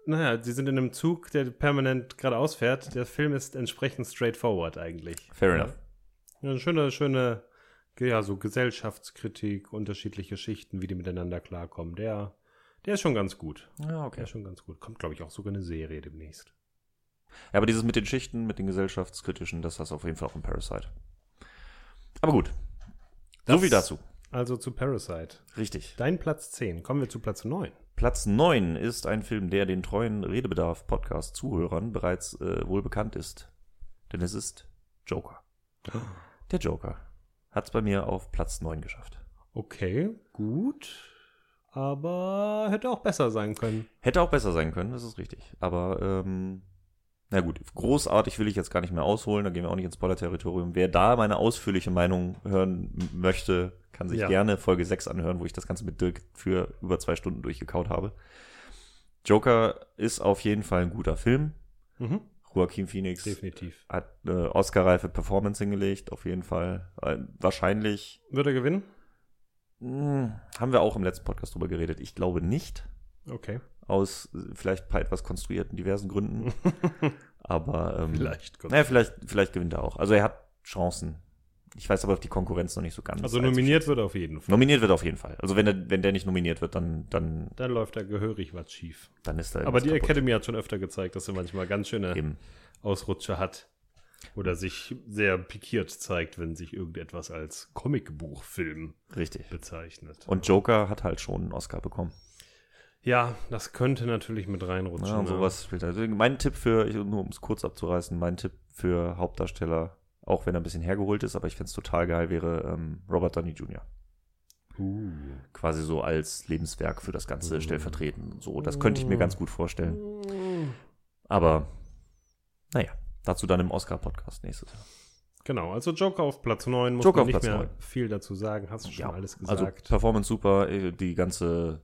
Naja, sie sind in einem Zug, der permanent geradeaus fährt. Der Film ist entsprechend straightforward eigentlich. Fair enough. Ja, eine schöne, schöne, ja, so Gesellschaftskritik, unterschiedliche Schichten, wie die miteinander klarkommen. Der, der ist schon ganz gut. Ja, Der okay. ist schon ganz gut. Kommt, glaube ich, auch sogar eine Serie demnächst. Ja, aber dieses mit den Schichten, mit den gesellschaftskritischen, das hast du auf jeden Fall auch in Parasite. Aber gut. so Das- viel dazu. Also zu Parasite. Richtig. Dein Platz 10. Kommen wir zu Platz 9. Platz 9 ist ein Film, der den treuen Redebedarf-Podcast-Zuhörern bereits äh, wohl bekannt ist. Denn es ist Joker. Der Joker hat es bei mir auf Platz 9 geschafft. Okay, gut. Aber hätte auch besser sein können. Hätte auch besser sein können, das ist richtig. Aber, ähm, na gut, großartig will ich jetzt gar nicht mehr ausholen, da gehen wir auch nicht ins Spoiler-Territorium. Wer da meine ausführliche Meinung hören möchte, kann sich Ja. gerne Folge 6 anhören, wo ich das Ganze mit Dirk für über zwei Stunden durchgekaut habe. Joker ist auf jeden Fall ein guter Film. Mhm. Joaquin Phoenix Definitiv. hat eine Oscar-reife Performance hingelegt, auf jeden Fall. Äh, wahrscheinlich, Würde er gewinnen? Mh, haben wir auch im letzten Podcast drüber geredet. Ich glaube nicht. Okay. aus vielleicht ein paar etwas konstruierten diversen Gründen. Aber ähm, Vielleicht. Naja, vielleicht, vielleicht gewinnt er auch. Also er hat Chancen. Ich weiß aber die Konkurrenz noch nicht so ganz. Also nominiert wird er auf jeden Fall. Nominiert wird er auf jeden Fall. Also wenn der, wenn der nicht nominiert wird, dann, dann, Dann läuft da gehörig was schief. dann ist er. Aber die kaputt. Academy hat schon öfter gezeigt, dass er manchmal ganz schöne Eben. Ausrutscher hat. Oder sich sehr pikiert zeigt, wenn sich irgendetwas als Comicbuchfilm Richtig. bezeichnet. Und Joker hat halt schon einen Oscar bekommen. ja, das könnte natürlich mit reinrutschen. Ja, und sowas spielt also mein Tipp für, nur um es kurz abzureißen, mein Tipp für Hauptdarsteller, auch wenn er ein bisschen hergeholt ist, aber ich finde es total geil, wäre ähm, Robert Downey Jr. Uh. Quasi so als Lebenswerk für das Ganze Mhm. stellvertretend. So, das könnte ich mir ganz gut vorstellen. Aber, naja, dazu dann im Oscar-Podcast nächstes Jahr. Genau, also Joker auf Platz 9, muss Joker man nicht Platz mehr 9. viel dazu sagen, hast du schon alles also gesagt. Performance super, äh, die ganze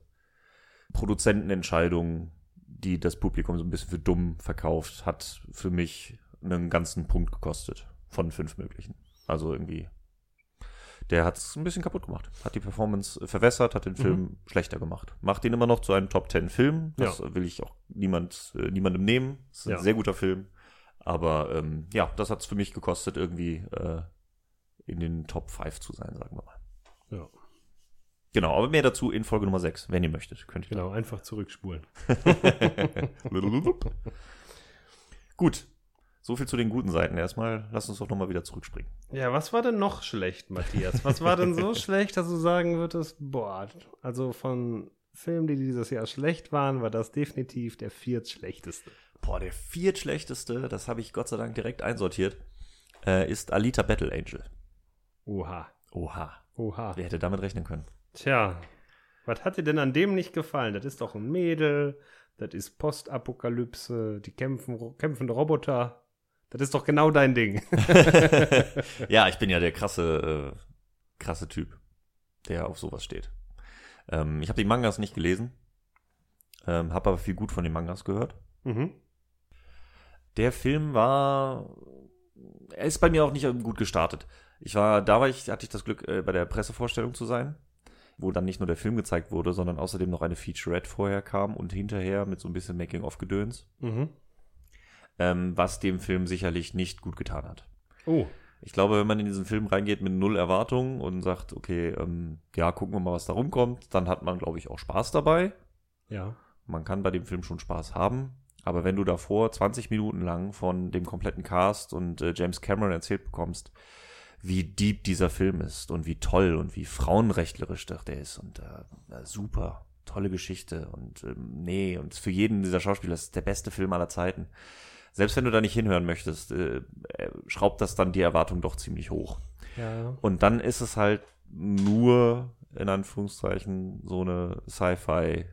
Produzentenentscheidung, die das Publikum so ein bisschen für dumm verkauft, hat für mich einen ganzen Punkt gekostet von fünf möglichen. Also irgendwie, der hat es ein bisschen kaputt gemacht, hat die Performance verwässert, hat den Film schlechter gemacht. Macht ihn immer noch zu einem Top 10 Film, das will ich auch niemand, äh, niemandem nehmen. Es ist ein Ja. sehr guter Film. Aber ähm, ja, das hat es für mich gekostet, irgendwie äh, in den Top 5 zu sein, sagen wir mal. ja, Genau, aber mehr dazu in Folge Nummer 6, wenn ihr möchtet. Könnt ihr genau, einfach zurückspulen. Gut, so viel zu den guten Seiten erstmal. Lass uns doch nochmal wieder zurückspringen. Ja, was war denn noch schlecht, Matthias? Was war denn so schlecht, dass du sagen würdest, boah, also von Filmen, die dieses Jahr schlecht waren, war das definitiv der viertschlechteste. Boah, der viertschlechteste, das habe ich Gott sei Dank direkt einsortiert, äh, ist Alita Battle Angel. Oha, Oha, oha. wer hätte damit rechnen können? Tja, was hat dir denn an dem nicht gefallen? Das ist doch ein Mädel, das ist Postapokalypse, die kämpfen, kämpfende Roboter. Das ist doch genau dein Ding. ja, ich bin ja der krasse, äh, krasse Typ, der auf sowas steht. Ähm, ich habe die Mangas nicht gelesen, ähm, habe aber viel gut von den Mangas gehört. mhm. Der Film war, er ist bei mir auch nicht gut gestartet. Ich war, da war ich, hatte ich das Glück, äh, bei der Pressevorstellung zu sein, wo dann nicht nur der Film gezeigt wurde, sondern außerdem noch eine Featurette vorher kam und hinterher mit so ein bisschen Making-of-Gedöns, Mhm. ähm, was dem Film sicherlich nicht gut getan hat. Oh, Ich glaube, wenn man in diesen Film reingeht mit null Erwartungen und sagt, okay, ähm, ja, gucken wir mal, was da rumkommt, dann hat man, glaube ich, auch Spaß dabei. ja. Man kann bei dem Film schon Spaß haben. Aber wenn du davor 20 Minuten lang von dem kompletten Cast und äh, James Cameron erzählt bekommst, wie deep dieser Film ist und wie toll und wie frauenrechtlerisch doch der ist und äh, äh, super, tolle Geschichte und ähm, nee, und für jeden dieser Schauspieler ist der beste Film aller Zeiten. Selbst wenn du da nicht hinhören möchtest, äh, äh, schraubt das dann die Erwartung doch ziemlich hoch. Ja. Und dann ist es halt nur, in Anführungszeichen, so eine Sci-Fi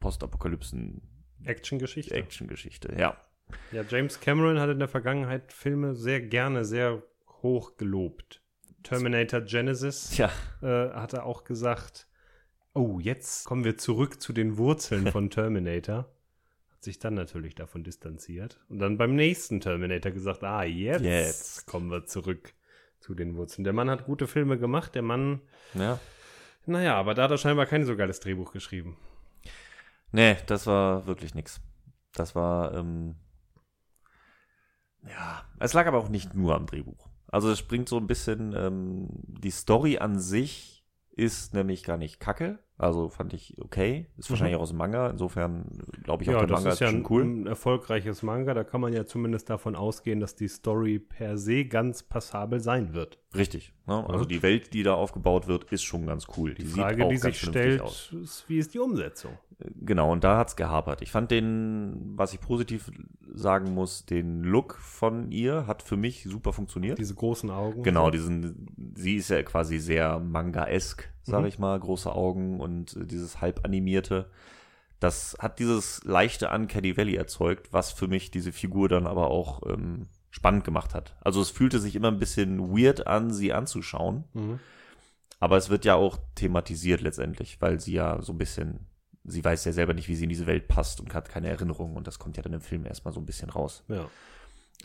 Postapokalypsen Action-Geschichte. Action-Geschichte, ja. Ja, James Cameron hat in der Vergangenheit Filme sehr gerne sehr hoch gelobt. Terminator Genesis Tja, äh, hat er auch gesagt, oh, jetzt kommen wir zurück zu den Wurzeln von Terminator. Hat sich dann natürlich davon distanziert. Und dann beim nächsten Terminator gesagt, ah, jetzt, Jetzt. kommen wir zurück zu den Wurzeln. Der Mann hat gute Filme gemacht, der Mann, ja. naja, aber da hat er scheinbar kein so geiles Drehbuch geschrieben. Nee, das war wirklich nix. Das war, ähm, ja, es lag aber auch nicht nur am Drehbuch. Also es springt so ein bisschen, ähm, die Story an sich ist nämlich gar nicht kacke. Also fand ich okay. Ist wahrscheinlich auch aus dem Manga. Insofern glaube ich auch, ja, der das Manga ist ja schon ein, cool. ein erfolgreiches Manga. Da kann man ja zumindest davon ausgehen, dass die Story per se ganz passabel sein wird. Richtig. Ne? Also die Welt, die da aufgebaut wird, ist schon ganz cool. Die, Die Frage, die sich stellt, aus. ist, wie ist die Umsetzung? Genau, und da hat's gehapert. Ich fand den, was ich positiv sagen muss, den Look von ihr hat für mich super funktioniert. Diese großen Augen. Genau, diesen, sie ist ja quasi sehr manga-esk, sag Mhm. ich mal, große Augen und äh, dieses halb animierte. Das hat dieses leichte Uncanny Valley erzeugt, was für mich diese Figur dann aber auch ähm, spannend gemacht hat. Also es fühlte sich immer ein bisschen weird an, sie anzuschauen, Mhm. aber es wird ja auch thematisiert letztendlich, weil sie ja so ein bisschen, sie weiß ja selber nicht, wie sie in diese Welt passt und hat keine Erinnerungen und das kommt ja dann im Film erstmal so ein bisschen raus. Ja.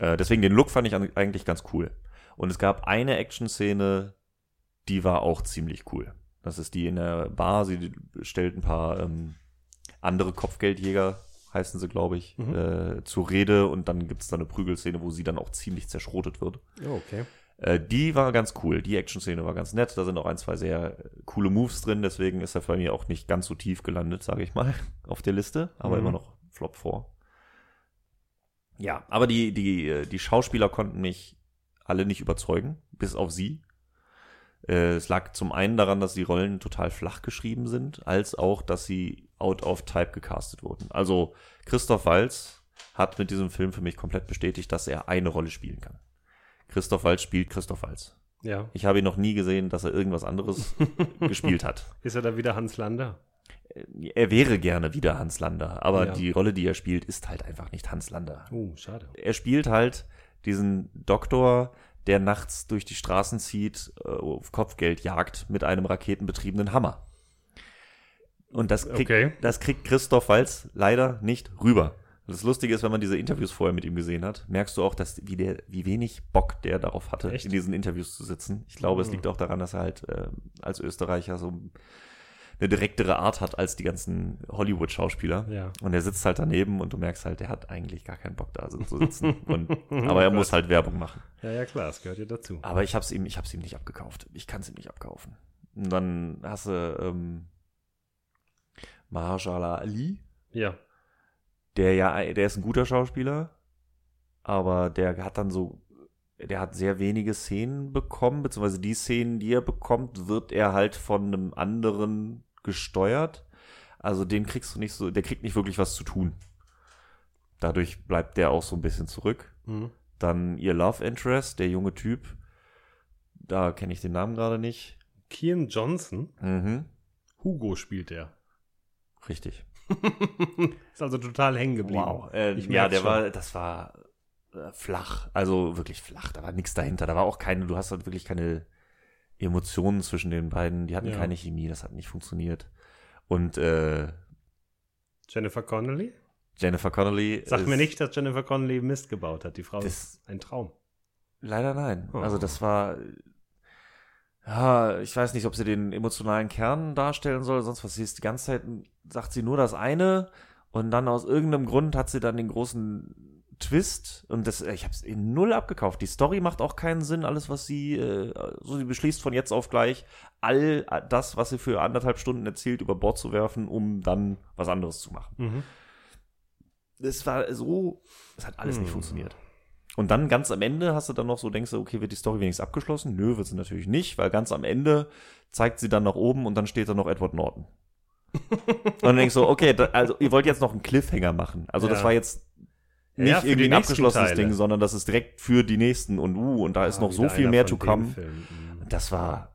Äh, deswegen den Look fand ich an, eigentlich ganz cool. Und es gab eine Action-Szene, die war auch ziemlich cool. Das ist die in der Bar. Sie stellt ein paar ähm, andere Kopfgeldjäger, heißen sie, glaube ich, Mhm. äh, zur Rede. Und dann gibt es da eine Prügelszene, wo sie dann auch ziemlich zerschrotet wird. Oh, okay. Äh, die war ganz cool. Die Action-Szene war ganz nett. Da sind auch ein, zwei sehr coole Moves drin. Deswegen ist er bei mir auch nicht ganz so tief gelandet, sage ich mal, auf der Liste. Aber Mhm. immer noch Flop vor. Ja, aber die, die, äh, die Schauspieler konnten mich alle nicht überzeugen, bis auf sie. Äh, Es lag zum einen daran, dass die Rollen total flach geschrieben sind, als auch, dass sie out of type gecastet wurden. Also Christoph Walz hat mit diesem Film für mich komplett bestätigt, dass er eine Rolle spielen kann. Christoph Walz spielt Christoph Walz. Ja. Ich habe ihn noch nie gesehen, dass er irgendwas anderes gespielt hat. Ist er da wieder Hans Lander? Er wäre gerne wieder Hans Lander, aber Ja. die Rolle, die er spielt, ist halt einfach nicht Hans Lander. Oh, schade. Er spielt halt diesen Doktor, der nachts durch die Straßen zieht, äh, auf Kopfgeld jagt mit einem raketenbetriebenen Hammer. Und das kriegt, Okay. das kriegt Christoph Walz leider nicht rüber. Das Lustige ist, wenn man diese Interviews vorher mit ihm gesehen hat, merkst du auch, dass wie, der, wie wenig Bock der darauf hatte, Echt? in diesen Interviews zu sitzen. Ich glaube, es Mhm. liegt auch daran, dass er halt äh, als Österreicher so eine direktere Art hat als die ganzen Hollywood-Schauspieler. Ja. Und er sitzt halt daneben und du merkst halt, der hat eigentlich gar keinen Bock da so zu sitzen. Und, aber Oh er Gott. muss halt Werbung machen. Ja, ja, klar, das gehört ja dazu. Aber ich hab's ihm, ich hab's ihm nicht abgekauft. Ich kann's ihm nicht abkaufen. Und dann hast du ähm, Mahershala Ali, Ja. der ja, der ist ein guter Schauspieler, aber der hat dann so, der hat sehr wenige Szenen bekommen, beziehungsweise die Szenen, die er bekommt, wird er halt von einem anderen gesteuert. Also den kriegst du nicht so, der kriegt nicht wirklich was zu tun. Dadurch bleibt der auch so ein bisschen zurück. Mhm. Dann ihr Love Interest, der junge Typ. Da kenne ich den Namen gerade nicht. Kian Johnson, Mhm. Hugo spielt er. Richtig. Ist also total hängen geblieben. Wow. Äh, ja, der schon. war, das war äh, flach. Also wirklich flach. Da war nichts dahinter. Da war auch keine, du hast halt wirklich keine Emotionen zwischen den beiden. Die hatten Ja. keine Chemie. Das hat nicht funktioniert. Und äh, Jennifer Connelly? Jennifer Connelly. Sag ist- mir nicht, dass Jennifer Connelly Mist gebaut hat. Die Frau Das- ist ein Traum. Leider nein. Oh. Also das war. Ja, ich weiß nicht, ob sie den emotionalen Kern darstellen soll, sonst was. Sie ist die ganze Zeit, sagt sie nur das eine und dann aus irgendeinem Grund hat sie dann den großen Twist und das, ich habe es in null abgekauft. Die Story macht auch keinen Sinn. Alles, was sie, äh, so sie beschließt von jetzt auf gleich, all das, was sie für anderthalb Stunden erzählt, über Bord zu werfen, um dann was anderes zu machen Mhm. es war so, es hat alles nicht Hm. funktioniert. Und dann ganz am Ende hast du dann noch so, denkst du, okay, wird die Story wenigstens abgeschlossen? Nö, wird sie natürlich nicht, weil ganz am Ende zeigt sie dann nach oben und dann steht da noch Edward Norton. Und dann denkst du, okay, da, also ihr wollt jetzt noch einen Cliffhanger machen. Also das Ja. war jetzt nicht ja, irgendwie ein abgeschlossenes Teile. Ding, sondern das ist direkt für die nächsten und uh, und da ist Ah, noch so viel mehr to come. Das war,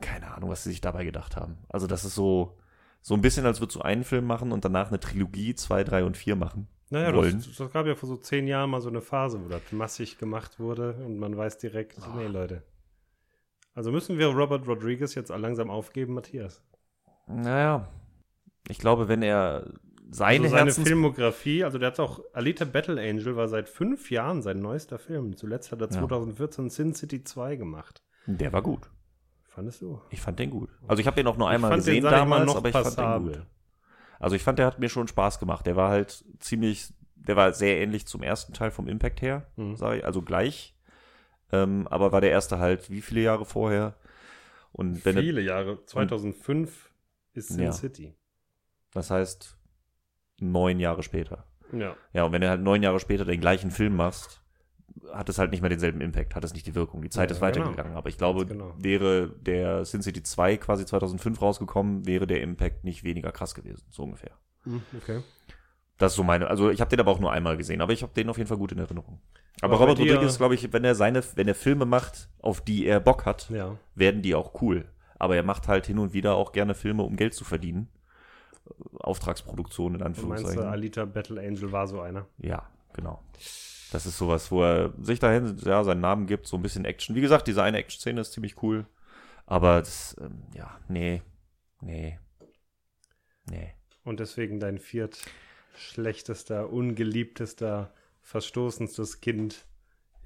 keine Ahnung, was sie sich dabei gedacht haben. Also das ist so, so ein bisschen, als würdest du einen Film machen und danach eine Trilogie, zwei, drei und vier machen. Naja, wollen. das, das gab ja vor so zehn Jahren mal so eine Phase, wo das massig gemacht wurde und man weiß direkt, Ah. nee, Leute. Also müssen wir Robert Rodriguez jetzt langsam aufgeben, Matthias. Naja, ich glaube, wenn er seine, also seine Herzens Filmografie, also der hat auch Alita Battle Angel war seit fünf Jahren sein neuester Film. Zuletzt hat er Ja. 2014 Sin City 2 gemacht. der war gut. Fandest du? Ich fand den gut. Also ich habe den auch nur Ich einmal den, gesehen ich mal, damals, noch aber ich fand den passabel. gut. Also ich fand, der hat mir schon Spaß gemacht. Der war halt ziemlich, der war sehr ähnlich zum ersten Teil vom Impact her, Mhm. sage ich, also gleich. Ähm, aber war der erste halt wie viele Jahre vorher? Und Viele Jahre. 2005 ist Sin Ja. City. das heißt neun Jahre später. Ja. Ja, und wenn du halt neun Jahre später den gleichen Film machst, hat es halt nicht mehr denselben Impact, hat es nicht die Wirkung. Die Zeit Ja, ist genau. weitergegangen. Aber ich glaube, genau. wäre der Sin City 2 quasi 2005 rausgekommen, wäre der Impact nicht weniger krass gewesen. So ungefähr. Mhm, Okay. Das ist so meine, also ich habe den aber auch nur einmal gesehen, aber ich habe den auf jeden Fall gut in Erinnerung. Aber, Aber Robert Rodriguez, glaube ich, wenn er seine, wenn er Filme macht, auf die er Bock hat, Ja. werden die auch cool. Aber er macht halt hin und wieder auch gerne Filme, um Geld zu verdienen. Auftragsproduktion in meinst, Anführungszeichen. du, Alita Battle Angel war so einer? Ja, genau. Das ist sowas, wo er sich dahin, ja, seinen Namen gibt, so ein bisschen Action. Wie gesagt, diese eine Action-Szene ist ziemlich cool. Aber das, ähm, ja, nee, nee, nee. Und deswegen dein viert schlechtester, ungeliebtester, verstoßenstes Kind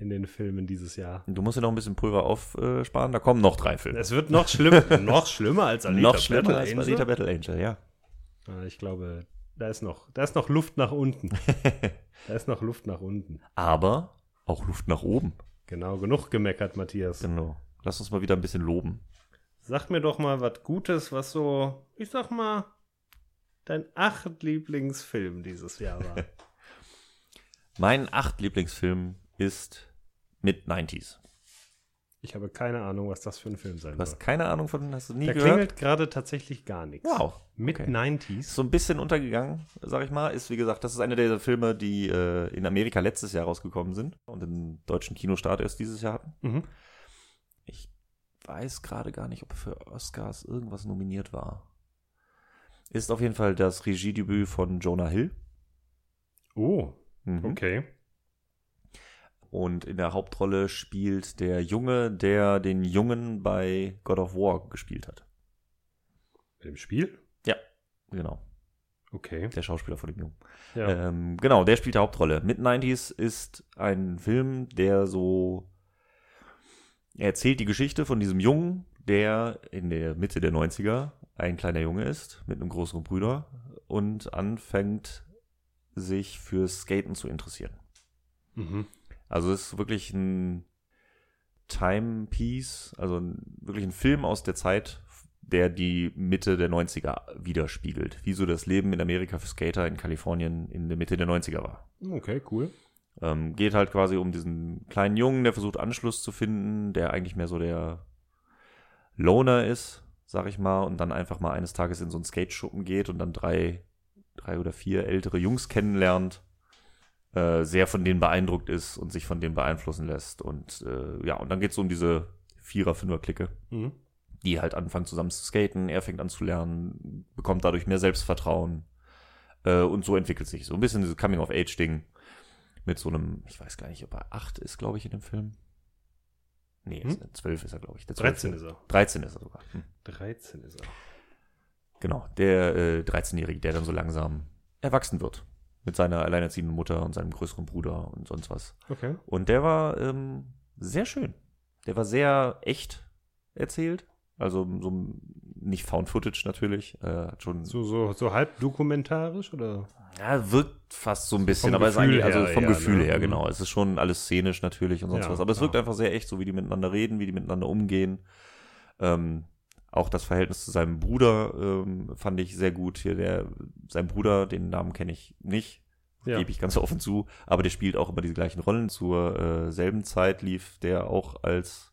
in den Filmen dieses Jahr. Du musst dir noch ein bisschen Pulver aufsparen, da kommen noch drei Filme. Es wird noch schlimm, noch schlimmer als Alita noch schlimmer Battle als Angel. Alita Battle Angel, ja. Ah, Ich glaube, da ist noch, da ist noch Luft nach unten. da ist noch Luft nach unten. Aber auch Luft nach oben. Genau, genug gemeckert, Matthias. Genau. Lass uns mal wieder ein bisschen loben. Sag mir doch mal was Gutes, was so, ich sag mal, dein acht Lieblingsfilm dieses Jahr war. Mein acht Lieblingsfilm ist Mid-90s. Ich habe keine Ahnung, was das für ein Film sein Du hast soll. keine Ahnung von, hast du nie Da gehört? klingelt gerade tatsächlich gar nichts. Wow. Mit okay. 90s. Ist so ein bisschen untergegangen, sag ich mal. Ist, wie gesagt, das ist einer der Filme, die äh, in Amerika letztes Jahr rausgekommen sind und im deutschen Kinostart erst dieses Jahr hatten. Mhm. Ich weiß gerade gar nicht, ob für Oscars irgendwas nominiert war. Ist auf jeden Fall das Regiedebüt von Jonah Hill. Oh, Mhm. okay. Und in der Hauptrolle spielt der Junge, der den Jungen bei God of War gespielt hat. Mit dem Spiel? Genau, Okay. der Schauspieler von dem Jungen. Ja. Ähm, genau, der spielt die Hauptrolle. Mid-90s ist ein Film, der so. Er erzählt die Geschichte von diesem Jungen, der in der Mitte der 90er ein kleiner Junge ist, mit einem größeren Bruder und anfängt, sich fürs Skaten zu interessieren. Mhm. Also es ist wirklich ein Timepiece, also ein, wirklich ein Film aus der Zeit, der die Mitte der 90er widerspiegelt. Wie so das Leben in Amerika für Skater in Kalifornien in der Mitte der 90er war. Okay, cool. Ähm, geht halt quasi um diesen kleinen Jungen, der versucht Anschluss zu finden, der eigentlich mehr so der Loner ist, sag ich mal, und dann einfach mal eines Tages in so einen Skateschuppen geht und dann drei, drei oder vier ältere Jungs kennenlernt, äh, sehr von denen beeindruckt ist und sich von denen beeinflussen lässt. Und äh, ja, und dann geht es um diese Vierer-, Fünfer-Clique, Mhm. die halt anfangen zusammen zu skaten. Er fängt an zu lernen, bekommt dadurch mehr Selbstvertrauen. Äh, und so entwickelt sich so ein bisschen dieses Coming-of-Age-Ding mit so einem, ich weiß gar nicht, ob er 8 ist, glaube ich, in dem Film. Nee, Hm? ist, 12 ist er, glaube ich. Der 13 12. ist er. 13 ist er sogar. Hm. 13 ist er. Genau, der äh, 13-Jährige, der dann so langsam erwachsen wird. Mit seiner alleinerziehenden Mutter und seinem größeren Bruder und sonst was. Okay. Und der war ähm, sehr schön. Der war sehr echt erzählt. Also so nicht Found Footage natürlich. Äh, schon. So, so, so halb dokumentarisch oder? Ja, wirkt fast so ein bisschen, aber es ist eigentlich, also her vom eher, Gefühl ne? her, Mhm. genau. Es ist schon alles szenisch natürlich und sonst Ja, was. Aber es wirkt einfach sehr echt, so wie die miteinander reden, wie die miteinander umgehen. Ähm, auch das Verhältnis zu seinem Bruder ähm, fand ich sehr gut. Hier der, sein Bruder, den Namen kenne ich nicht, Ja. gebe ich ganz offen zu, aber der spielt auch immer diese gleichen Rollen. Zur äh, selben Zeit lief der auch als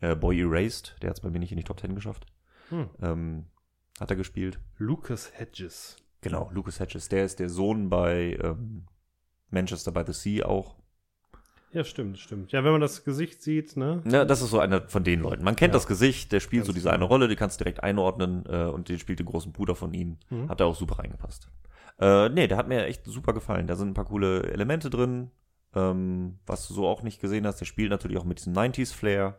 äh, Boy Erased, der hat es bei mir nicht in die Top Ten geschafft. Hm. Ähm, hat er gespielt. Lucas Hedges. Genau, Lucas Hedges. Der ist der Sohn bei ähm, Manchester by the Sea auch. Ja, stimmt, stimmt. Ja, wenn man das Gesicht sieht, ne? Ja, das ist so einer von den Leuten. Man kennt Ja. das Gesicht, der spielt Ganz so diese genau. eine Rolle, die kannst du direkt einordnen äh, und den spielt den großen Bruder von ihm. Mhm. Hat da auch super reingepasst. Äh, nee, der hat mir echt super gefallen. Da sind ein paar coole Elemente drin, ähm, was du so auch nicht gesehen hast. Der spielt natürlich auch mit diesem 90s-Flair.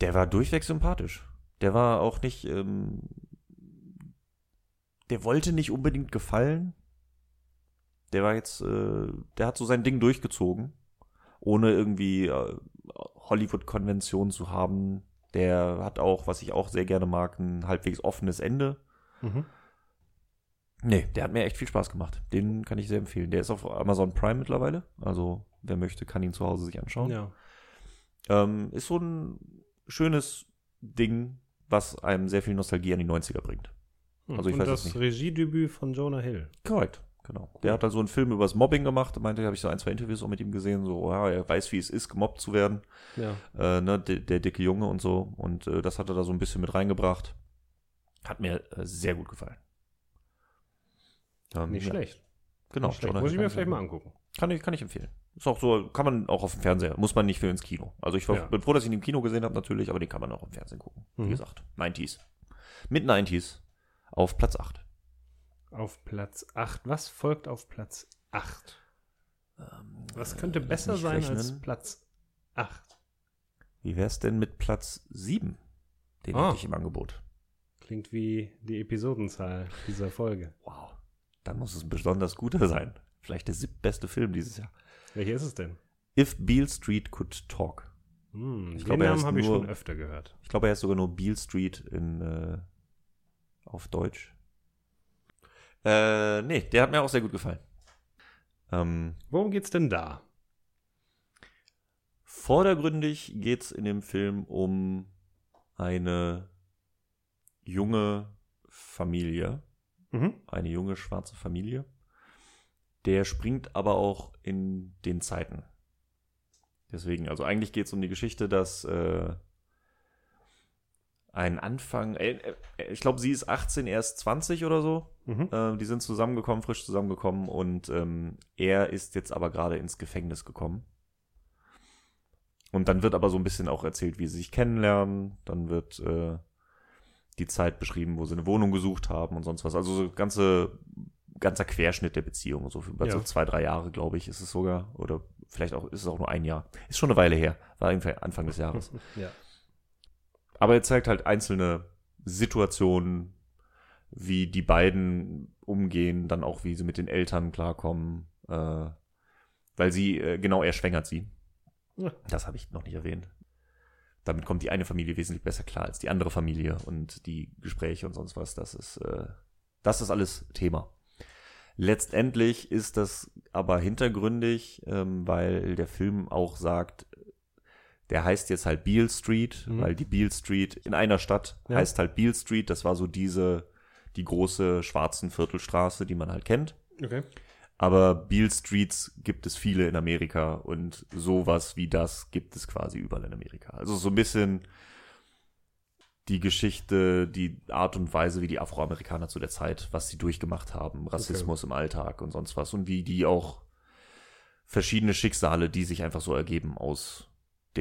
Der war durchweg sympathisch. Der war auch nicht, ähm, der wollte nicht unbedingt gefallen. Der war jetzt, äh, der hat so sein Ding durchgezogen, ohne irgendwie äh, Hollywood-Konventionen zu haben. Der hat auch, was ich auch sehr gerne mag, ein halbwegs offenes Ende. Mhm. Nee, der hat mir echt viel Spaß gemacht. Den kann ich sehr empfehlen. Der ist auf Amazon Prime mittlerweile. Also, wer möchte, kann ihn zu Hause sich anschauen. Ja. Ähm, ist so ein schönes Ding, was einem sehr viel Nostalgie an die 90er bringt. Also ich Und weiß das nicht. Regiedebüt von Jonah Hill. Korrekt, genau. Der hat da so einen Film über das Mobbing gemacht. Da meinte, habe ich so ein, zwei Interviews auch mit ihm gesehen. So, ja, er weiß, wie es ist, gemobbt zu werden. Ja. Äh, ne, der, der dicke Junge und so. Und äh, das hat er da so ein bisschen mit reingebracht. Hat mir äh, sehr gut gefallen. Ähm, Nicht ja, schlecht. Genau. Nicht schlecht. Muss ich mir vielleicht mal angucken. Kann ich, kann ich empfehlen. Ist auch so, kann man auch auf dem Fernseher, muss man nicht für ins Kino. Also ich war, Ja. bin froh, dass ich ihn im Kino gesehen habe natürlich, aber den kann man auch im Fernsehen gucken. Wie Mhm. gesagt, 90s. Mit 90s auf Platz 8. Auf Platz 8. Was folgt auf Platz 8? Was könnte besser sein als rechnen. Platz 8? Wie wär's denn mit Platz 7? Den Ah. hatte ich im Angebot. Klingt wie die Episodenzahl dieser Folge. Wow. Dann muss es ein besonders guter sein. Vielleicht der siebtbeste Film dieses Jahr. Welcher ist es denn? If Beale Street Could Talk. Hm, Ich den glaube, er Namen habe ich schon öfter gehört. Ich glaube, er ist sogar nur Beale Street in, äh, auf Deutsch. Äh, nee, der hat mir auch sehr gut gefallen. Ähm, Worum geht's denn da? vordergründig geht's in dem Film um eine junge Familie, Mhm. eine junge schwarze Familie. Der springt aber auch in den Zeiten. Deswegen, also eigentlich geht es um die Geschichte, dass äh, ein Anfang, äh, äh, ich glaube, sie ist 18, er ist 20 oder so. Mhm. Äh, die sind zusammengekommen, frisch zusammengekommen und ähm, er ist jetzt aber gerade ins Gefängnis gekommen. Und dann wird aber so ein bisschen auch erzählt, wie sie sich kennenlernen. Dann wird äh, die Zeit beschrieben, wo sie eine Wohnung gesucht haben und sonst was. Also so ganze, ganzer Querschnitt der Beziehung. So für Ja. so zwei, drei Jahre, glaube ich, ist es sogar. Oder vielleicht auch, ist es auch nur ein Jahr. Ist schon eine Weile her. War irgendwie Anfang des Jahres. Ja. Aber er zeigt halt einzelne Situationen, wie die beiden umgehen, dann auch, wie sie mit den Eltern klarkommen. Äh, weil sie, äh, genau, er schwängert sie. Ja. Das habe ich noch nicht erwähnt. Damit kommt die eine Familie wesentlich besser klar als die andere Familie und die Gespräche und sonst was. Das ist, äh, das ist alles Thema. Letztendlich ist das aber hintergründig, ähm, weil der Film auch sagt, der heißt jetzt halt Beale Street, Mhm. weil die Beale Street in einer Stadt Ja. heißt halt Beale Street. Das war so diese, die große schwarzen Viertelstraße, die man halt kennt. Okay. Aber Beale Streets gibt es viele in Amerika und sowas wie das gibt es quasi überall in Amerika. Also so ein bisschen die Geschichte, die Art und Weise, wie die Afroamerikaner zu der Zeit, was sie durchgemacht haben, Rassismus im Alltag und sonst was und wie die auch verschiedene Schicksale, die sich einfach so ergeben aus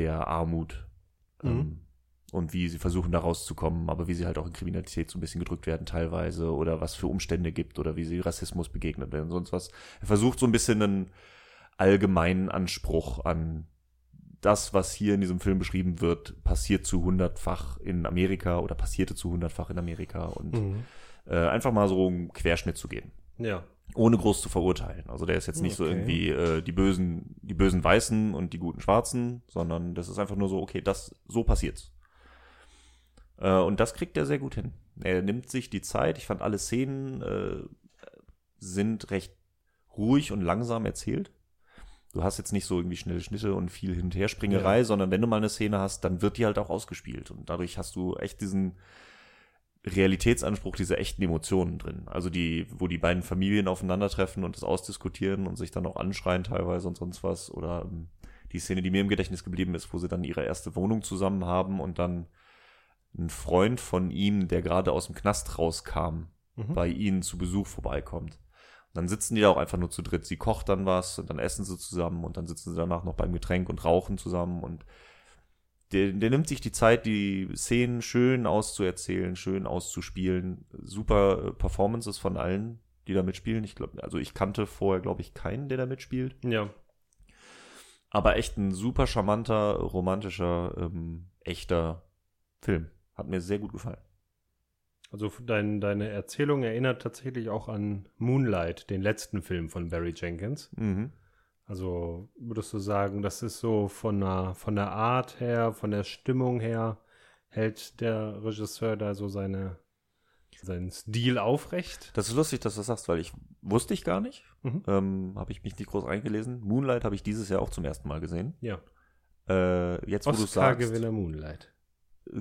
der Armut, Mhm. ähm, und wie sie versuchen, da rauszukommen, aber wie sie halt auch in Kriminalität so ein bisschen gedrückt werden teilweise oder was für Umstände gibt oder wie sie Rassismus begegnet werden, sonst was. Er versucht so ein bisschen einen allgemeinen Anspruch an das, was hier in diesem Film beschrieben wird, passiert zu hundertfach in Amerika oder passierte zu hundertfach in Amerika und Mhm. äh, einfach mal so einen Querschnitt zu gehen Ja. Ohne groß zu verurteilen. Also der ist jetzt nicht so Okay. irgendwie äh, die bösen, die bösen Weißen und die guten Schwarzen, sondern das ist einfach nur so, okay, das so passiert's. Äh, und das kriegt er sehr gut hin. Er nimmt sich die Zeit. Ich fand alle Szenen äh, sind recht ruhig und langsam erzählt. Du hast jetzt nicht so irgendwie schnelle Schnitte und viel Hin- und Herspringerei, Ja. sondern wenn du mal eine Szene hast, dann wird die halt auch ausgespielt. Und dadurch hast du echt diesen Realitätsanspruch, diese echten Emotionen drin. Also die, wo die beiden Familien aufeinandertreffen und das ausdiskutieren und sich dann auch anschreien teilweise und sonst was. Oder ähm, die Szene, die mir im Gedächtnis geblieben ist, wo sie dann ihre erste Wohnung zusammen haben und dann ein Freund von ihm, der gerade aus dem Knast rauskam, Mhm. bei ihnen zu Besuch vorbeikommt. Und dann sitzen die da auch einfach nur zu dritt. Sie kocht dann was und dann essen sie zusammen und dann sitzen sie danach noch beim Getränk und rauchen zusammen und der, der nimmt sich die Zeit, die Szenen schön auszuerzählen, schön auszuspielen. Super äh, Performances von allen, die da mitspielen. Ich glaube, also ich kannte vorher, glaube ich, keinen, der da mitspielt. Ja. Aber echt ein super charmanter, romantischer, ähm, echter Film. Hat mir sehr gut gefallen. Also dein, deine Erzählung erinnert tatsächlich auch an Moonlight, den letzten Film von Barry Jenkins. Mhm. Also würdest du sagen, das ist so von der, von der Art her, von der Stimmung her, hält der Regisseur da so seine, seinen Stil aufrecht? Das ist lustig, dass du das sagst, weil ich wusste ich gar nicht. Mhm. Ähm, habe ich mich nicht groß eingelesen. Moonlight habe ich dieses Jahr auch zum ersten Mal gesehen. Ja. Äh, jetzt, wo du sagst, Oscar-Gewinner Moonlight.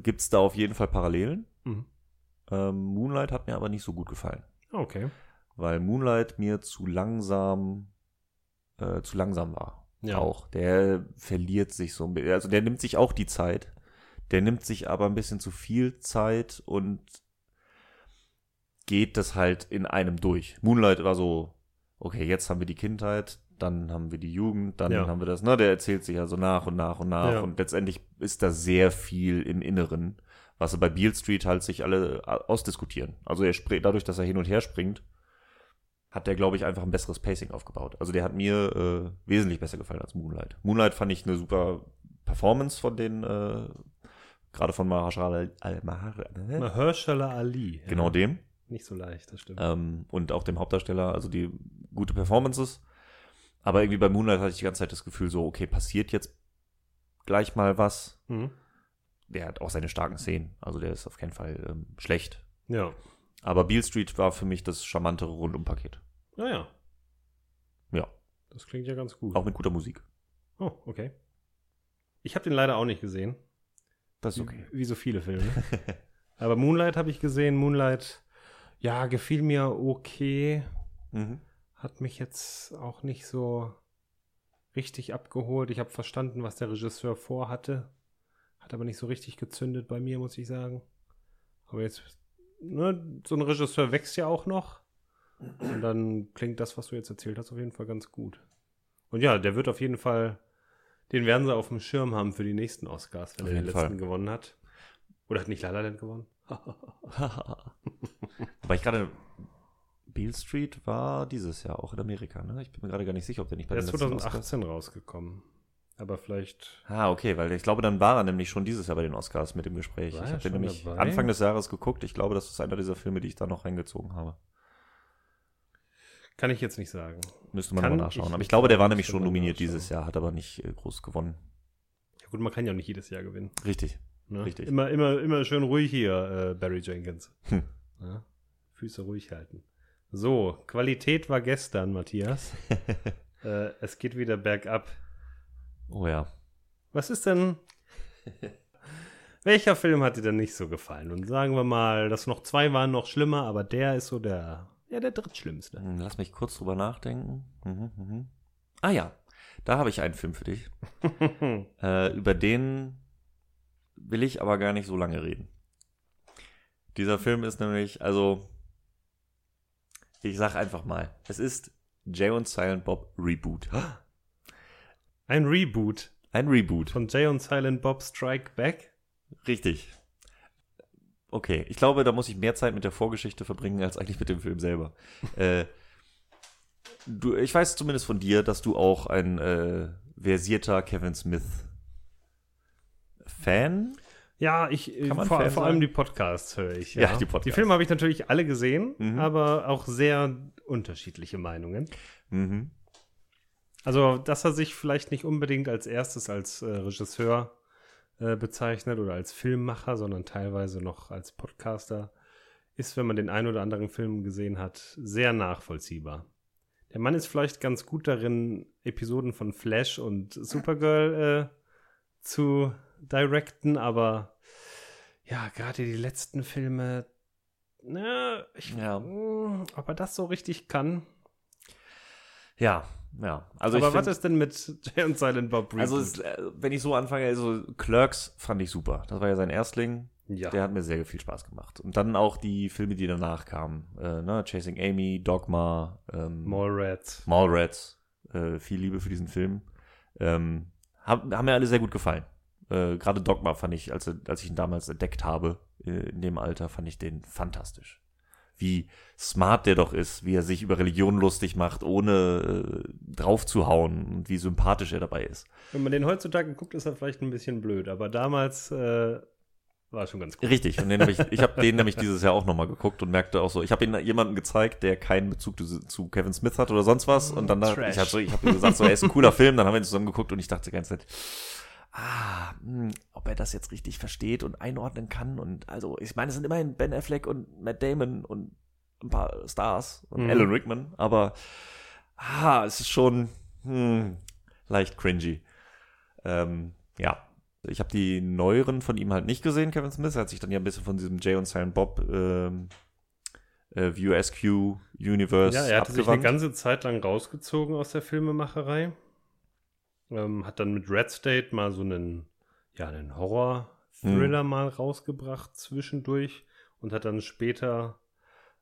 gibt es da auf jeden Fall Parallelen. Mhm. Ähm, Moonlight hat mir aber nicht so gut gefallen, Okay. weil Moonlight mir zu langsam, äh, zu langsam war. Ja. Auch. Der verliert sich so ein bisschen. Also der nimmt sich auch die Zeit. Der nimmt sich aber ein bisschen zu viel Zeit und geht das halt in einem durch. Moonlight war so, okay, jetzt haben wir die Kindheit, dann haben wir die Jugend, dann Ja. haben wir das, ne, der erzählt sich also nach und nach und nach Ja. und letztendlich ist da sehr viel im Inneren, was sie bei Beale Street halt sich alle äh, ausdiskutieren. Also er springt, dadurch, dass er hin und her springt, hat der, glaube ich, einfach ein besseres Pacing aufgebaut. Also der hat mir äh, wesentlich besser gefallen als Moonlight. Moonlight fand ich eine super Performance von den, äh, gerade von Mahershala Al Mahar, äh, Mahershala Ali. Ja. genau dem. Nicht so leicht, das stimmt. Ähm, und auch dem Hauptdarsteller, also die gute Performances. Aber irgendwie bei Moonlight hatte ich die ganze Zeit das Gefühl so, okay, passiert jetzt gleich mal was. Mhm. Der hat auch seine starken Szenen. Also der ist auf keinen Fall ähm, schlecht. Ja. Aber Beale Street war für mich das charmantere Rundumpaket. Naja. Ja, Das klingt ja ganz gut. auch mit guter Musik. Oh, okay. Ich habe den leider auch nicht gesehen. Das ist okay. Wie so viele Filme. Aber Moonlight habe ich gesehen. Moonlight, ja, gefiel mir okay. Mhm. Hat mich jetzt auch nicht so richtig abgeholt. Ich habe verstanden, was der Regisseur vorhatte. Hat aber nicht so richtig gezündet bei mir, muss ich sagen. Aber jetzt, ne, so ein Regisseur wächst ja auch noch. Und dann klingt das, was du jetzt erzählt hast, auf jeden Fall ganz gut. Und ja, der wird auf jeden Fall, den werden sie auf dem Schirm haben für die nächsten Oscars, wenn Auf er den letzten Fall. gewonnen hat. Oder hat nicht La La Land gewonnen? Wobei ich gerade Beale Street war dieses Jahr auch in Amerika, ne? Ich bin mir gerade gar nicht sicher, ob der nicht bei Der den ist letzten Oscars- 2018 rausgekommen. Aber vielleicht Ah, okay, weil ich glaube, dann war er nämlich schon dieses Jahr bei den Oscars mit dem Gespräch. War ich habe den nämlich dabei? Anfang des Jahres geguckt. Ich glaube, das ist einer dieser Filme, die ich da noch reingezogen habe. kann ich jetzt nicht sagen. Müsste man nochmal nachschauen. ich Aber ich glaube, der war nämlich schon nominiert dieses Jahr, hat aber nicht äh, groß gewonnen. Ja gut, man kann ja auch nicht jedes Jahr gewinnen. Richtig. Ne? Richtig. Immer, immer, immer schön ruhig hier, äh, Barry Jenkins. Hm. Ja? Füße ruhig halten. So, Qualität war gestern, Matthias. äh, es geht wieder bergab. Oh ja. Was ist denn. Welcher Film hat dir denn nicht so gefallen? Und sagen wir mal, das noch zwei waren noch schlimmer, aber der ist so der, ja, der drittschlimmste. Hm, Lass mich kurz drüber nachdenken. Mhm, mhm. Ah ja, da habe ich einen Film für dich. Äh, über den will ich aber gar nicht so lange reden. Dieser Film ist nämlich, also, ich sag einfach mal, es ist Jay und Silent Bob Reboot. Ein Reboot Ein Reboot. von Jay und Silent Bob Strike Back. Richtig. Okay, ich glaube, da muss ich mehr Zeit mit der Vorgeschichte verbringen, als eigentlich mit dem Film selber. äh, du, ich weiß zumindest von dir, dass du auch ein äh, versierter Kevin Smith Fan? Ja, ich man vor, vor allem die Podcasts höre ich. Ja, die Podcasts. Die Filme habe ich natürlich alle gesehen, Mhm. aber auch sehr unterschiedliche Meinungen. Mhm. Also, dass er sich vielleicht nicht unbedingt als erstes als äh, Regisseur äh, bezeichnet oder als Filmmacher, sondern teilweise noch als Podcaster, ist, wenn man den einen oder anderen Film gesehen hat, sehr nachvollziehbar. Der Mann ist vielleicht ganz gut darin, Episoden von Flash und Supergirl äh, zu directen, aber ja, gerade die letzten Filme, na, ich, Ja. mh, ob er das so richtig kann. Ja, ja. Also aber was find, ist denn mit Jay und Silent Bob also Reboot? es, äh, wenn ich so anfange, also Clerks fand ich super. Das war ja sein Erstling. ja. Der hat mir sehr viel Spaß gemacht. Und dann auch die Filme, die danach kamen. Äh, ne? Chasing Amy, Dogma, ähm, Mallrats. Mallrats. Äh, viel Liebe für diesen Film. Ähm, hab, haben mir alle sehr gut gefallen. Äh, Gerade Dogma fand ich, als, als ich ihn damals entdeckt habe, äh, in dem Alter, fand ich den fantastisch. Wie smart der doch ist, wie er sich über Religion lustig macht, ohne äh, draufzuhauen und wie sympathisch er dabei ist. Wenn man den heutzutage guckt, ist er vielleicht ein bisschen blöd, aber damals äh, war er schon ganz gut. Richtig, und den hab ich, ich habe den nämlich dieses Jahr auch nochmal geguckt und merkte auch so, ich habe ihn jemandem gezeigt, der keinen Bezug zu, zu Kevin Smith hat oder sonst was. Und dann da, ich habe so, ich hab ihm gesagt, so, er ist ein cooler Film, dann haben wir ihn zusammen geguckt und ich dachte die ganze Zeit, ah, hm, ob er das jetzt richtig versteht und einordnen kann. Und also, ich meine, es sind immerhin Ben Affleck und Matt Damon und ein paar Stars und Mhm. Alan Rickman, aber ah, es ist schon hm, leicht cringy. Ähm, ja, ich habe die neueren von ihm halt nicht gesehen, Kevin Smith. Er hat sich dann ja ein bisschen von diesem Jay und Silent Bob ähm, äh, VUSQ Universe Ja, er hatte sich eine ganze Zeit lang rausgezogen aus der Filmemacherei. Ähm, hat dann mit Red State mal so einen, ja, einen Horror-Thriller Hm. mal rausgebracht zwischendurch und hat dann später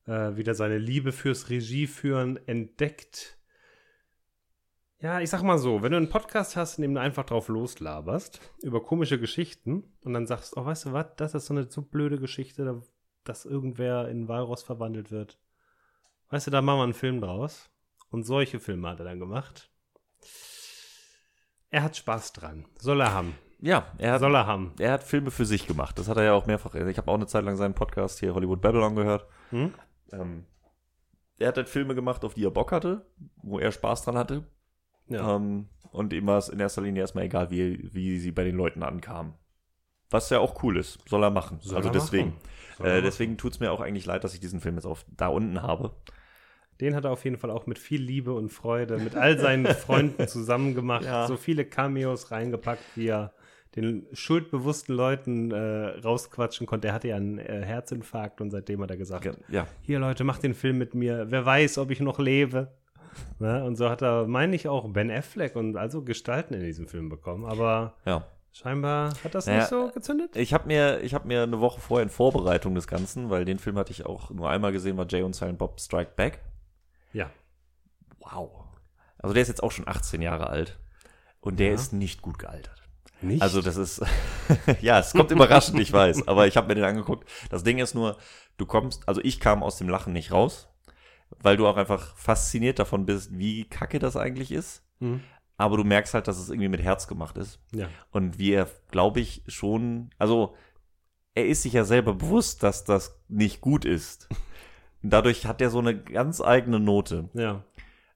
äh, wieder seine Liebe fürs Regieführen entdeckt. Ja, ich sag mal so, wenn du einen Podcast hast, in dem du einfach drauf loslaberst, über komische Geschichten und dann sagst, oh, weißt du was, das ist so eine so blöde Geschichte, da- dass irgendwer in Walross verwandelt wird. Weißt du, da machen wir einen Film draus. Und solche Filme hat er dann gemacht. Er hat Spaß dran. Soll er haben. Ja, er hat, Soll er haben. er hat Filme für sich gemacht. Das hat er ja auch mehrfach. Ich habe auch eine Zeit lang seinen Podcast hier Hollywood Babylon gehört. Hm? Ähm, er hat halt Filme gemacht, auf die er Bock hatte, wo er Spaß dran hatte. Ja. Ähm, und ihm war es in erster Linie erstmal egal, wie, wie sie bei den Leuten ankamen. Was ja auch cool ist, soll er machen. Soll also er deswegen. machen. Äh, deswegen tut's mir auch eigentlich leid, dass ich diesen Film jetzt auf da unten habe. Den hat er auf jeden Fall auch mit viel Liebe und Freude mit all seinen Freunden zusammen gemacht. Ja. So viele Cameos reingepackt, wie er den schuldbewussten Leuten äh, rausquatschen konnte. Er hatte ja einen äh, Herzinfarkt und seitdem hat er gesagt, Ja, hier Leute, macht den Film mit mir. Wer weiß, ob ich noch lebe. Ne? Und so hat er, meine ich, auch Ben Affleck und also Gestalten in diesem Film bekommen. Aber ja. scheinbar hat das Naja, nicht so gezündet. Ich habe mir, ich hab mir eine Woche vorher in Vorbereitung des Ganzen, weil den Film hatte ich auch nur einmal gesehen, war Jay und Silent Bob Strike Back. Ja. Wow. Also der ist jetzt auch schon 18 Jahre alt. Und der Ja. ist nicht gut gealtert. Nicht? Also das ist, ja, es kommt überraschend, ich weiß, aber ich habe mir den angeguckt. Das Ding ist nur, du kommst, also ich kam aus dem Lachen nicht raus, weil du auch einfach fasziniert davon bist, wie kacke das eigentlich ist. Hm. Aber du merkst halt, dass es irgendwie mit Herz gemacht ist. Ja. Und wie er, glaube ich, schon, also er ist sich ja selber bewusst, dass das nicht gut ist. Dadurch hat er so eine ganz eigene Note. Ja.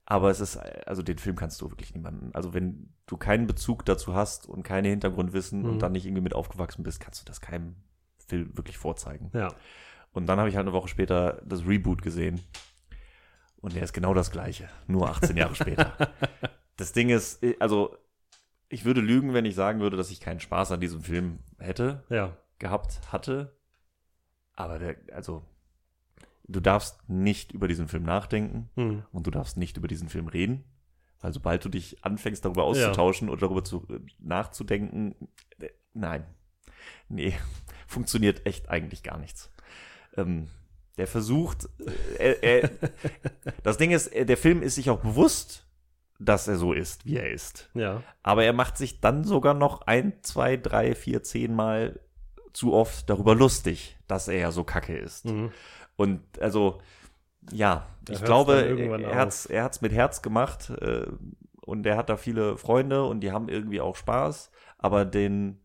Aber es ist, also den Film kannst du wirklich niemanden, also wenn du keinen Bezug dazu hast und keine Hintergrundwissen Mhm. und dann nicht irgendwie mit aufgewachsen bist, kannst du das keinem Film wirklich vorzeigen. Ja. Und dann habe ich halt eine Woche später das Reboot gesehen. Und der ist genau das gleiche, nur 18 Jahre später. Das Ding ist, also ich würde lügen, wenn ich sagen würde, dass ich keinen Spaß an diesem Film hätte, Ja. gehabt, hatte. Aber der, also, du darfst nicht über diesen Film nachdenken Hm. und du darfst nicht über diesen Film reden. Weil sobald du dich anfängst, darüber auszutauschen oder darüber zu, äh, nachzudenken, äh, nein. Nee, funktioniert echt eigentlich gar nichts. Ähm, der versucht, äh, er, das Ding ist, äh, der Film ist sich auch bewusst, dass er so ist, wie er ist. Ja. Aber er macht sich dann sogar noch ein, zwei, drei, vier, zehn Mal zu oft darüber lustig, dass er ja so kacke ist. Mhm. Und also, ja, Da ich glaube, er hat's, er hat's mit Herz gemacht äh, und er hat da viele Freunde und die haben irgendwie auch Spaß, aber den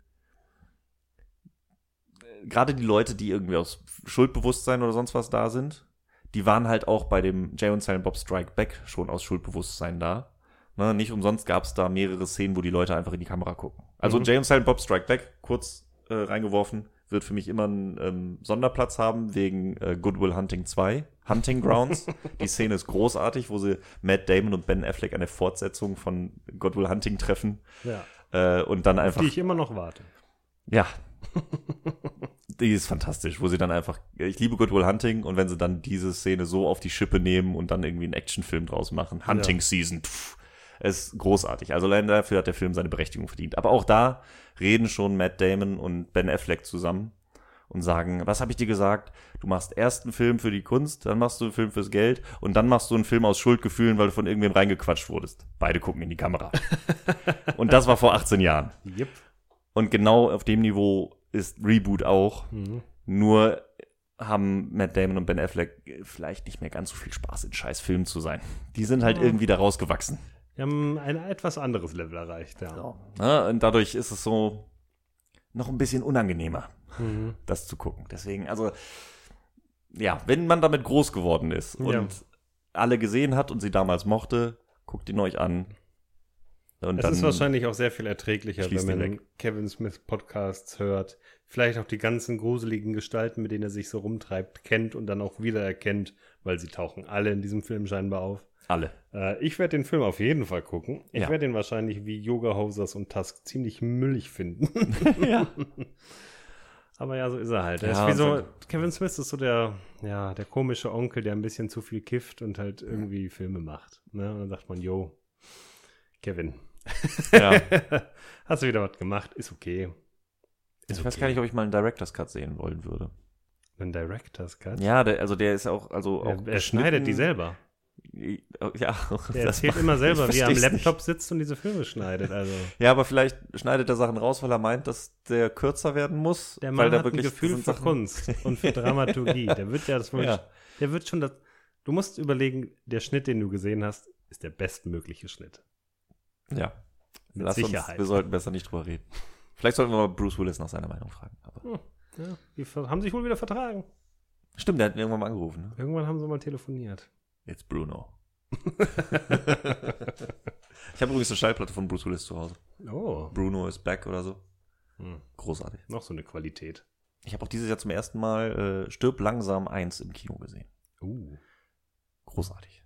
gerade die Leute, die irgendwie aus Schuldbewusstsein oder sonst was da sind, die waren halt auch bei dem Jay und Silent Bob Strike Back schon aus Schuldbewusstsein da. Ne, nicht umsonst gab es da mehrere Szenen, wo die Leute einfach in die Kamera gucken. Also Mhm. Jay und Silent Bob Strike Back, kurz äh, reingeworfen, wird für mich immer einen ähm, Sonderplatz haben wegen äh, Goodwill Hunting 2, Hunting Grounds. die Szene ist großartig, wo sie Matt Damon und Ben Affleck der Fortsetzung von Goodwill Hunting treffen Ja. äh, und dann einfach Die ich immer noch warte. ja. die ist fantastisch, wo sie dann einfach, ich liebe Good Will Hunting und wenn sie dann diese Szene so auf die Schippe nehmen und dann irgendwie einen Actionfilm draus machen, Hunting Ja. Season, pff, ist großartig. Also allein dafür hat der Film seine Berechtigung verdient. Aber auch da reden schon Matt Damon und Ben Affleck zusammen und sagen, was habe ich dir gesagt? Du machst erst einen Film für die Kunst, dann machst du einen Film fürs Geld und dann machst du einen Film aus Schuldgefühlen, weil du von irgendwem reingequatscht wurdest. Beide gucken in die Kamera. und das war vor 18 Jahren. Yep. Und genau auf dem Niveau ist Reboot auch. Mhm. Nur haben Matt Damon und Ben Affleck vielleicht nicht mehr ganz so viel Spaß in scheiß Filmen zu sein. Die sind halt irgendwie da rausgewachsen. Wir haben ein etwas anderes Level erreicht, ja. Ja, und dadurch ist es so noch ein bisschen unangenehmer, Mhm. das zu gucken. Deswegen, also, ja, wenn man damit groß geworden ist und Ja. alle gesehen hat und sie damals mochte, guckt ihn euch an. Und Es ist wahrscheinlich auch sehr viel erträglicher, wenn den man Kevin Smith Podcasts hört. Vielleicht auch die ganzen gruseligen Gestalten, mit denen er sich so rumtreibt, kennt und dann auch wiedererkennt, weil sie tauchen alle in diesem Film scheinbar auf. Alle. Äh, ich werde den Film auf jeden Fall gucken. Ich Ja. werde ihn wahrscheinlich wie Yoga Hosers und Tusk ziemlich müllig finden. ja. Aber ja, so ist er halt. Er Ja, ist so, Kevin Smith ist so der, ja, der komische Onkel, der ein bisschen zu viel kifft und halt irgendwie Filme macht. Ne? Und dann sagt man, yo, Kevin, ja. hast du wieder was gemacht? Ist okay. Ist Ich weiß gar nicht, ob ich mal einen Director's Cut sehen wollen würde. Ein Director's Cut? Ja, der, also der ist auch, also auch er, er schneidet die selber. Ja, Er das erzählt immer selber, wie er am Laptop sitzt und diese Filme schneidet. Also, Nicht. Ja, aber vielleicht schneidet er Sachen raus, weil er meint, dass der kürzer werden muss. der weil Mann da hat ein wirklich Gefühl sind für Sachen- Kunst und für Dramaturgie. Der wird ja das wohl, Ja. der wird schon das, du musst überlegen, der Schnitt, den du gesehen hast, ist der bestmögliche Schnitt. Ja. Mit Lass Sicherheit. Uns, wir sollten besser nicht drüber reden. Vielleicht sollten wir mal Bruce Willis nach seiner Meinung fragen. Aber Hm, ja, die haben sich wohl wieder vertragen. Stimmt, der hat mir irgendwann mal angerufen. Ne? Irgendwann haben sie mal telefoniert. Jetzt Bruno. Ich habe übrigens eine Schallplatte von Bruce Willis zu Hause. Oh, Bruno is back oder so. hm, Großartig. noch so eine Qualität. Ich habe auch dieses Jahr zum ersten Mal äh, Stirb langsam 1 im Kino gesehen. Uh, Großartig.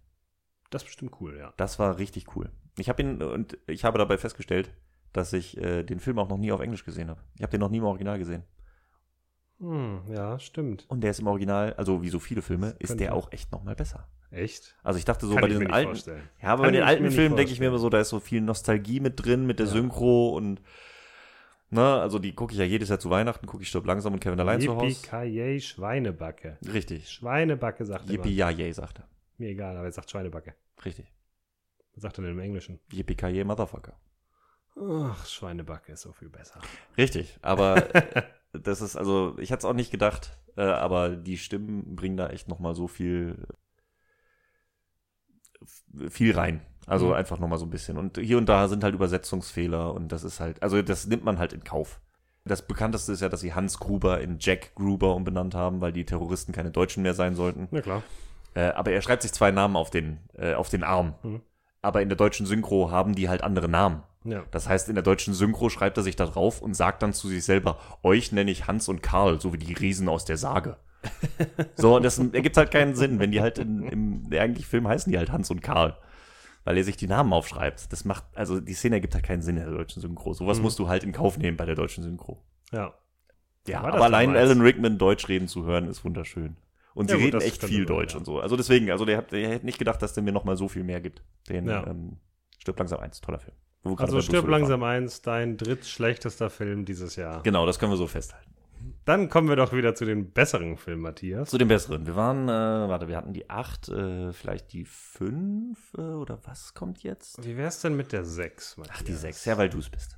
das ist bestimmt cool, ja. Das war richtig cool. Ich habe ihn und ich habe dabei festgestellt, dass ich äh, den Film auch noch nie auf Englisch gesehen habe. Ich habe den noch nie im Original gesehen. Hm, ja, stimmt. Und der ist im Original, also wie so viele Filme, ist könnte- der auch echt noch mal besser. Echt? Also ich dachte so Kann bei den alten, vorstellen. ja, aber Kann bei den alten Filmen denke ich mir immer so, da ist so viel Nostalgie mit drin, mit der Ja. Synchro und ne, also die gucke ich ja jedes Jahr zu Weihnachten, gucke ich Stirb langsam und Kevin allein zu Hause. Yippie Schweinebacke. Richtig. Schweinebacke sagt er. Yippie yay, sagt er. Mir egal, aber er sagt Schweinebacke. Richtig. Was sagt er denn im Englischen? Yippie Motherfucker. Ach, Schweinebacke ist so viel besser. Richtig, aber das ist, also, ich hätte es auch nicht gedacht, äh, aber die Stimmen bringen da echt nochmal so viel, f- viel rein. Also Mhm. einfach nochmal so ein bisschen. Und hier und da sind halt Übersetzungsfehler und das ist halt, also das nimmt man halt in Kauf. Das bekannteste ist ja, dass sie Hans Gruber in Jack Gruber umbenannt haben, weil die Terroristen keine Deutschen mehr sein sollten. Na klar. Äh, aber er schreibt sich zwei Namen auf den, äh, auf den Arm. Mhm. Aber in der deutschen Synchro haben die halt andere Namen. Ja. Das heißt, in der deutschen Synchro schreibt er sich da drauf und sagt dann zu sich selber, euch nenne ich Hans und Karl, so wie die Riesen aus der Sage. so, und das ergibt halt keinen Sinn, wenn die halt in, im eigentlich Film heißen die halt Hans und Karl. Weil er sich die Namen aufschreibt. Das macht, also die Szene ergibt halt keinen Sinn in der deutschen Synchro. Sowas Mhm. musst du halt in Kauf nehmen bei der deutschen Synchro. Ja. Ja, aber allein? Alan Rickman Deutsch reden zu hören, ist wunderschön. Und Ja, sie gut, reden echt viel Deutsch ja. und so. Also deswegen, also der, hat, der hätte nicht gedacht, dass der mir nochmal so viel mehr gibt. Den Ja. ähm, Stirb langsam eins, toller Film. Wo wir gerade Also stirb waren. langsam eins, dein drittschlechtester Film dieses Jahr. Genau, das können wir so festhalten. Dann kommen wir doch wieder zu den besseren Filmen, Matthias. Zu den besseren. Wir waren, äh, warte, wir hatten die acht, äh, vielleicht die fünf äh, oder was kommt jetzt? Wie wär's denn mit der 6, Ach, die sechs, ja, weil du es bist.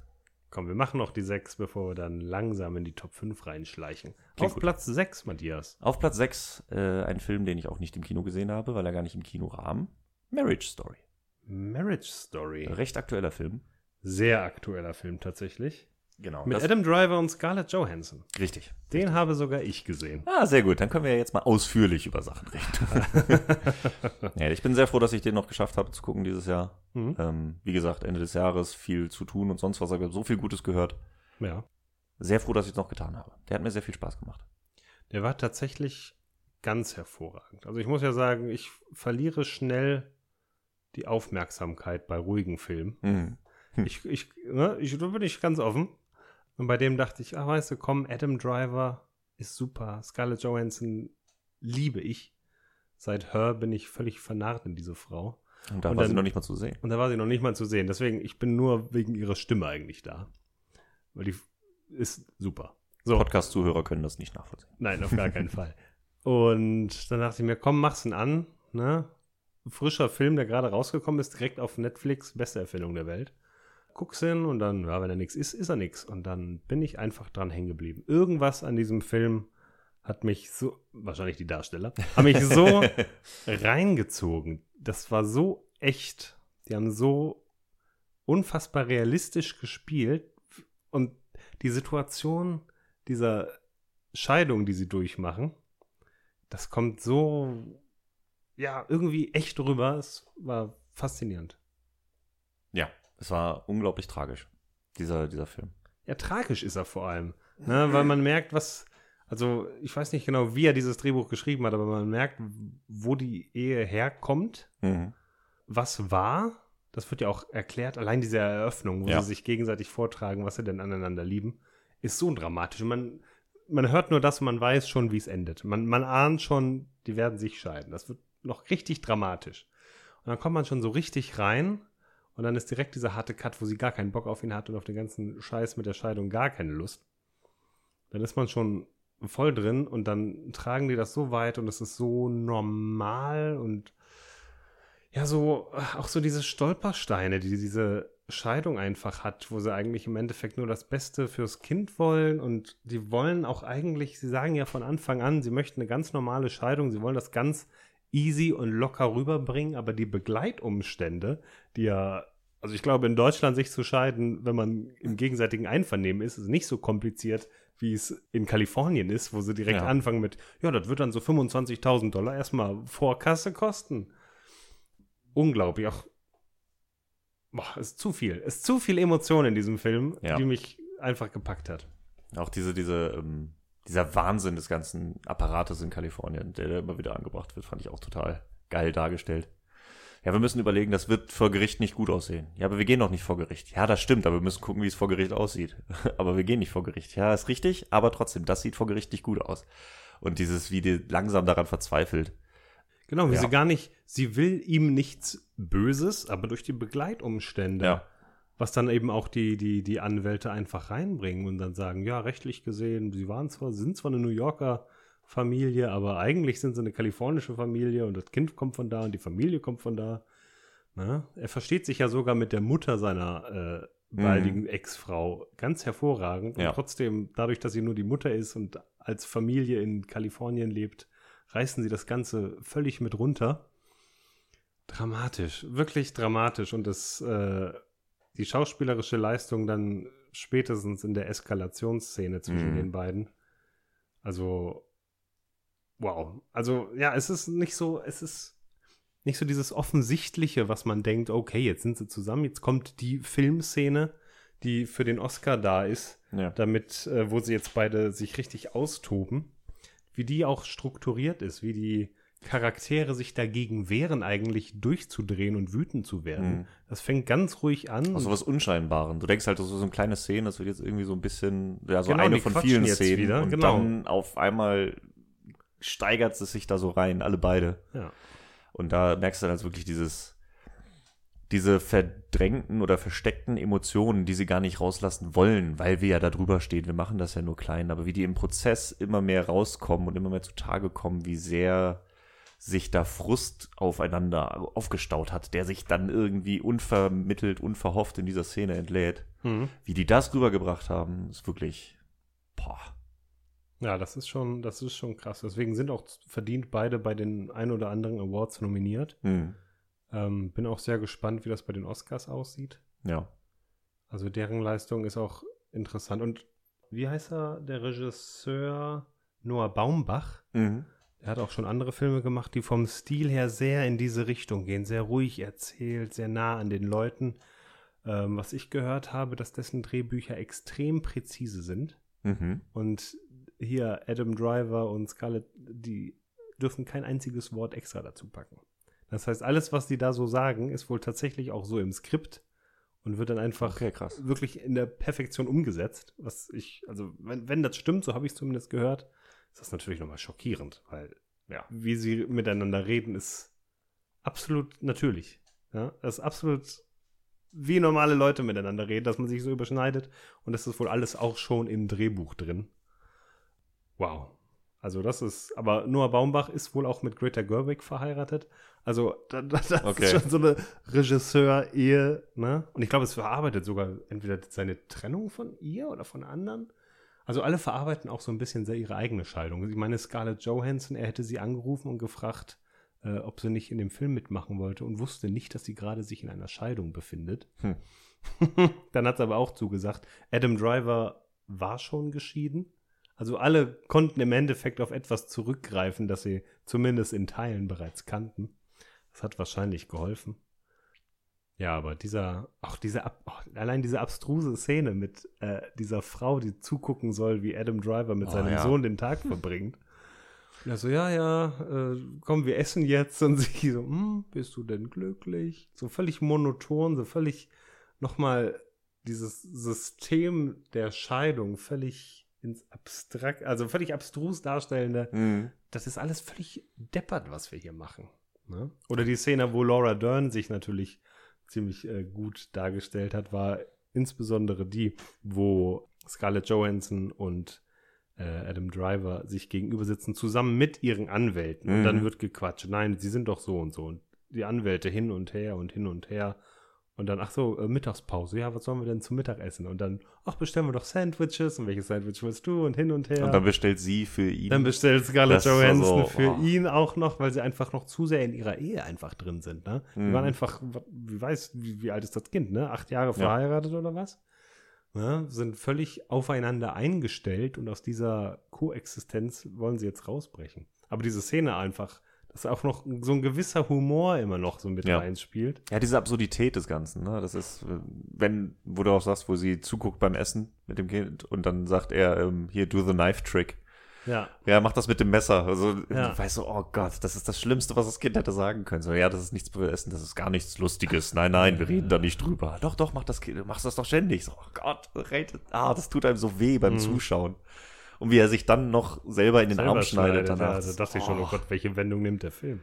Komm, wir machen noch die sechs, bevor wir dann langsam in die Top 5 reinschleichen. Klingt Auf gut. Platz 6, Matthias. Auf Platz 6 äh, ein Film, den ich auch nicht im Kino gesehen habe, weil er gar nicht im Kino kam. Marriage Story. Marriage Story. Recht aktueller Film. Sehr aktueller Film tatsächlich. Genau. Mit Adam Driver und Scarlett Johansson. richtig. Den habe sogar ich gesehen. Ah, sehr gut. Dann können wir ja jetzt mal ausführlich über Sachen reden. ja, ich bin sehr froh, dass ich den noch geschafft habe zu gucken dieses Jahr. Mhm. Ähm, wie gesagt, Ende des Jahres viel zu tun und sonst was. Ich habe so viel Gutes gehört. Ja. Sehr froh, dass ich es noch getan habe. Der hat mir sehr viel Spaß gemacht. Der war tatsächlich ganz hervorragend. Also ich muss ja sagen, ich verliere schnell die Aufmerksamkeit bei ruhigen Filmen. Mhm. Ich, ich, ne, ich, da bin ich ganz offen. Und bei dem dachte ich, ah, weißt du, komm, Adam Driver ist super. Scarlett Johansson liebe ich. Seit Her bin ich völlig vernarrt in diese Frau. Und da Und war sie dann- noch nicht mal zu sehen. Und da war sie noch nicht mal zu sehen. Deswegen, ich bin nur wegen ihrer Stimme eigentlich da. Weil die ist super. So, Podcast-Zuhörer können das nicht nachvollziehen. nein, auf gar keinen Fall. Und dann dachte ich mir, komm, mach's ihn an. Ne? Frischer Film, der gerade rausgekommen ist, direkt auf Netflix, beste Erfindung der Welt. Guck's hin und dann, ja, wenn er nichts ist, ist er nichts. Und dann bin ich einfach dran hängen geblieben. Irgendwas an diesem Film hat mich so, wahrscheinlich die Darsteller, haben mich so reingezogen. Das war so echt. Die haben so unfassbar realistisch gespielt. Und die Situation dieser Scheidung, die sie durchmachen, das kommt so, ja, irgendwie echt rüber. Es war faszinierend. Es war unglaublich tragisch, dieser, dieser Film. Ja, tragisch ist er vor allem. Ne? Weil man merkt, was. Also, ich weiß nicht genau, wie er dieses Drehbuch geschrieben hat, aber man merkt, wo die Ehe herkommt, Mhm. was war. Das wird ja auch erklärt. Allein diese Eröffnung, wo Ja. sie sich gegenseitig vortragen, was sie denn aneinander lieben, ist so dramatisch. Man, man hört nur das und man weiß schon, wie es endet. Man, man ahnt schon, die werden sich scheiden. Das wird noch richtig dramatisch. Und dann kommt man schon so richtig rein und dann ist direkt dieser harte Cut, wo sie gar keinen Bock auf ihn hat und auf den ganzen Scheiß mit der Scheidung gar keine Lust. Dann ist man schon voll drin und dann tragen die das so weit und es ist so normal und ja, so auch so diese Stolpersteine, die diese Scheidung einfach hat, wo sie eigentlich im Endeffekt nur das Beste fürs Kind wollen und die wollen auch eigentlich, sie sagen ja von Anfang an, sie möchten eine ganz normale Scheidung, sie wollen das ganz easy und locker rüberbringen, aber die Begleitumstände, die ja, also ich glaube, in Deutschland sich zu scheiden, wenn man im gegenseitigen Einvernehmen ist, ist nicht so kompliziert, wie es in Kalifornien ist, wo sie direkt Ja. anfangen mit, ja, das wird dann so 25.000 Dollar erstmal Vorkasse kosten. Unglaublich. Auch, boah, ist zu viel. Ist zu viel Emotion in diesem Film, Ja. die mich einfach gepackt hat. Auch diese, diese, ähm, dieser Wahnsinn des ganzen Apparates in Kalifornien, der da immer wieder angebracht wird, fand ich auch total geil dargestellt. Ja, wir müssen überlegen, das wird vor Gericht nicht gut aussehen. Ja, aber wir gehen doch nicht vor Gericht. Ja, das stimmt, aber wir müssen gucken, wie es vor Gericht aussieht. aber wir gehen nicht vor Gericht. Ja, ist richtig, aber trotzdem, das sieht vor Gericht nicht gut aus. Und dieses, wie die langsam daran verzweifelt. Genau, wie Ja. sie gar nicht, sie will ihm nichts Böses, aber durch die Begleitumstände, Ja. was dann eben auch die, die, die Anwälte einfach reinbringen und dann sagen, ja, rechtlich gesehen, sie waren zwar, sind zwar eine New Yorker Familie, aber eigentlich sind sie eine kalifornische Familie und das Kind kommt von da und die Familie kommt von da. Ne? Er versteht sich ja sogar mit der Mutter seiner äh, baldigen Ex-Frau ganz hervorragend. Ja. Und trotzdem, dadurch, dass sie nur die Mutter ist und als Familie in Kalifornien lebt, reißen sie das Ganze völlig mit runter. Dramatisch, wirklich dramatisch. Und das, äh, die schauspielerische Leistung dann spätestens in der Eskalationsszene zwischen Mhm. den beiden. Also, wow. Also, ja, es ist nicht so, es ist nicht so dieses Offensichtliche, was man denkt, okay, jetzt sind sie zusammen, jetzt kommt die Filmszene, die für den Oscar da ist, Ja. damit, äh, wo sie jetzt beide sich richtig austoben, wie die auch strukturiert ist, wie die Charaktere sich dagegen wehren, eigentlich durchzudrehen und wütend zu werden. Mhm. Das fängt ganz ruhig an. Aus sowas Unscheinbaren. Du denkst halt, das ist so eine kleine Szene, das wird jetzt irgendwie so ein bisschen, ja, so Genau, eine von vielen Szenen. wieder, und genau. dann auf einmal steigert es sich da so rein, alle beide. ja. Und da merkst du dann also wirklich dieses, diese verdrängten oder versteckten Emotionen, die sie gar nicht rauslassen wollen, weil wir ja da drüber stehen. Wir machen das ja nur klein, aber wie die im Prozess immer mehr rauskommen und immer mehr zutage kommen, wie sehr sich da Frust aufeinander aufgestaut hat, der sich dann irgendwie unvermittelt, unverhofft in dieser Szene entlädt. Mhm. Wie die das rübergebracht haben, ist wirklich, boah. Ja, das ist schon, das ist schon krass. Deswegen sind auch verdient beide bei den ein oder anderen Awards nominiert. Hm. Ähm, bin auch sehr gespannt, wie das bei den Oscars aussieht. Ja. Also deren Leistung ist auch interessant. Und wie heißt er, der Regisseur Noah Baumbach? Mhm. Er hat auch schon andere Filme gemacht, die vom Stil her sehr in diese Richtung gehen, sehr ruhig erzählt, sehr nah an den Leuten. Ähm, was ich gehört habe, dass dessen Drehbücher extrem präzise sind. Mhm. Und hier Adam Driver und Scarlett, die dürfen kein einziges Wort extra dazu packen. Das heißt, alles, was die da so sagen, ist wohl tatsächlich auch so im Skript und wird dann einfach Okay, krass. wirklich in der Perfektion umgesetzt. Was ich, also wenn, wenn das stimmt, so habe ich es zumindest gehört, ist das natürlich nochmal schockierend, weil Ja. wie sie miteinander reden, ist absolut natürlich. Ja, das ist absolut wie normale Leute miteinander reden, dass man sich so überschneidet und das ist wohl alles auch schon im Drehbuch drin. Wow. Also das ist, aber Noah Baumbach ist wohl auch mit Greta Gerwig verheiratet. Also da, da, das Okay. ist schon so eine Regisseur-Ehe, ne? Und ich glaube, es verarbeitet sogar entweder seine Trennung von ihr oder von anderen. Also alle verarbeiten auch so ein bisschen sehr ihre eigene Scheidung. Ich meine, Scarlett Johansson, er hätte sie angerufen und gefragt, äh, ob sie nicht in dem Film mitmachen wollte und wusste nicht, dass sie gerade sich in einer Scheidung befindet. Hm. Dann hat sie aber auch zugesagt, Adam Driver war schon geschieden. Also alle konnten im Endeffekt auf etwas zurückgreifen, das sie zumindest in Teilen bereits kannten. Das hat wahrscheinlich geholfen. Ja, aber dieser, auch diese, oh, allein diese abstruse Szene mit äh, dieser Frau, die zugucken soll, wie Adam Driver mit Oh, seinem ja. Sohn den Tag verbringt. Und er so, ja, ja, äh, komm, wir essen jetzt. Und sie so, hm, bist du denn glücklich? So völlig monoton, so völlig nochmal dieses System der Scheidung völlig ins Abstrakt, also völlig abstrus darstellende Mhm. das ist alles völlig deppert, was wir hier machen. Ne? Oder die Szene, wo Laura Dern sich natürlich ziemlich äh, gut dargestellt hat, war insbesondere die, wo Scarlett Johansson und äh, Adam Driver sich gegenüber sitzen, zusammen mit ihren Anwälten. Und Mhm. dann wird gequatscht. Nein, sie sind doch so und so. Und die Anwälte hin und her und hin und her. Und dann, ach so, äh, Mittagspause. Ja, was sollen wir denn zum Mittagessen? Und dann, ach, bestellen wir doch Sandwiches. Und welches Sandwich willst du? Und hin und her. Und dann bestellt sie für ihn. Dann bestellt Scarlett Johansson so, für oh. ihn auch noch, weil sie einfach noch zu sehr in ihrer Ehe einfach drin sind. Ne? Die Mhm. waren einfach, wie weiß, wie, wie alt ist das Kind, ne? Acht Jahre verheiratet oder was? Ne? Sind völlig aufeinander eingestellt und aus dieser Koexistenz wollen sie jetzt rausbrechen. Aber diese Szene einfach, dass auch noch so ein gewisser Humor immer noch so mit Ja. reinspielt. Ja, diese Absurdität des Ganzen, ne? Das ist, wenn, wo du auch sagst, wo sie zuguckt beim Essen mit dem Kind und dann sagt er, ähm, hier, do the knife trick. Ja. Ja, mach das mit dem Messer. Also, Ja. du weißt so, oh Gott, das ist das Schlimmste, was das Kind hätte sagen können. So, ja, das ist nichts für Essen, das ist gar nichts Lustiges. Nein, nein, wir reden da nicht drüber. Doch, doch, mach das Kind, machst das doch ständig. So, oh Gott, redet, ah, das tut einem so weh beim Mhm. Zuschauen. Und wie er sich dann noch selber in den Selber Arm schneidet ja, danach. da dachte ich schon, oh Gott, welche Wendung nimmt der Film?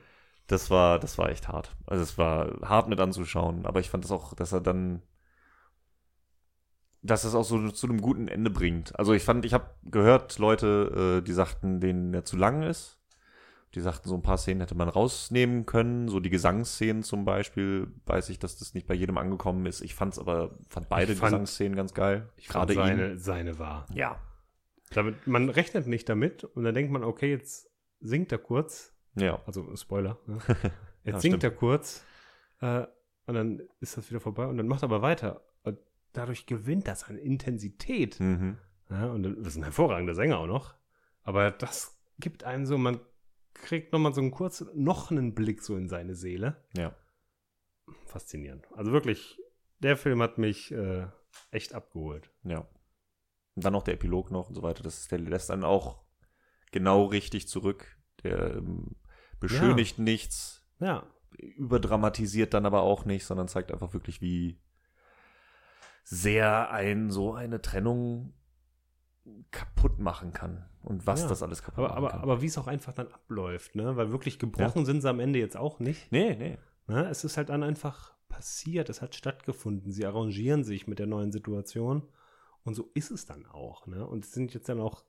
Das war, das war echt hart. Also es war hart mit anzuschauen, aber ich fand es auch, dass er dann, dass es auch so zu einem guten Ende bringt. Also ich fand, ich habe gehört, Leute, äh, die sagten, denen er zu lang ist. Die sagten, so ein paar Szenen hätte man rausnehmen können, so die Gesangsszenen zum Beispiel. Weiß ich, dass das nicht bei jedem angekommen ist. Ich fand's aber, fand beide fand- Gesangsszenen ganz geil. Ich Gerade Gerade ihn. seine, seine war. Ja. Damit, man rechnet nicht damit und dann denkt man, okay, jetzt singt er kurz. Ja. Also Spoiler. Ne? Jetzt Ja, singt stimmt. er kurz äh, und dann ist das wieder vorbei und dann macht er aber weiter. Und dadurch gewinnt das an Intensität. Mhm. Ja, und das ist ein hervorragender Sänger auch noch. Aber das gibt einem so, man kriegt nochmal so einen kurzen, noch einen Blick so in seine Seele. Ja. Faszinierend. Also wirklich, der Film hat mich äh, echt abgeholt. Ja. Und dann noch der Epilog noch und so weiter. Das ist, der lässt dann auch genau richtig zurück. Der ähm, beschönigt nichts, Ja, überdramatisiert dann aber auch nicht, sondern zeigt einfach wirklich, wie sehr ein so eine Trennung kaputt machen kann und was Ja. das alles kaputt aber, machen aber, kann. aber wie es auch einfach dann abläuft, ne? Weil wirklich gebrochen sind sie am Ende jetzt auch nicht. nee, nee. Ne? Es ist halt dann einfach passiert, es hat stattgefunden. Sie arrangieren sich mit der neuen Situation und so ist es dann auch. Ne? Und sie sind jetzt dann auch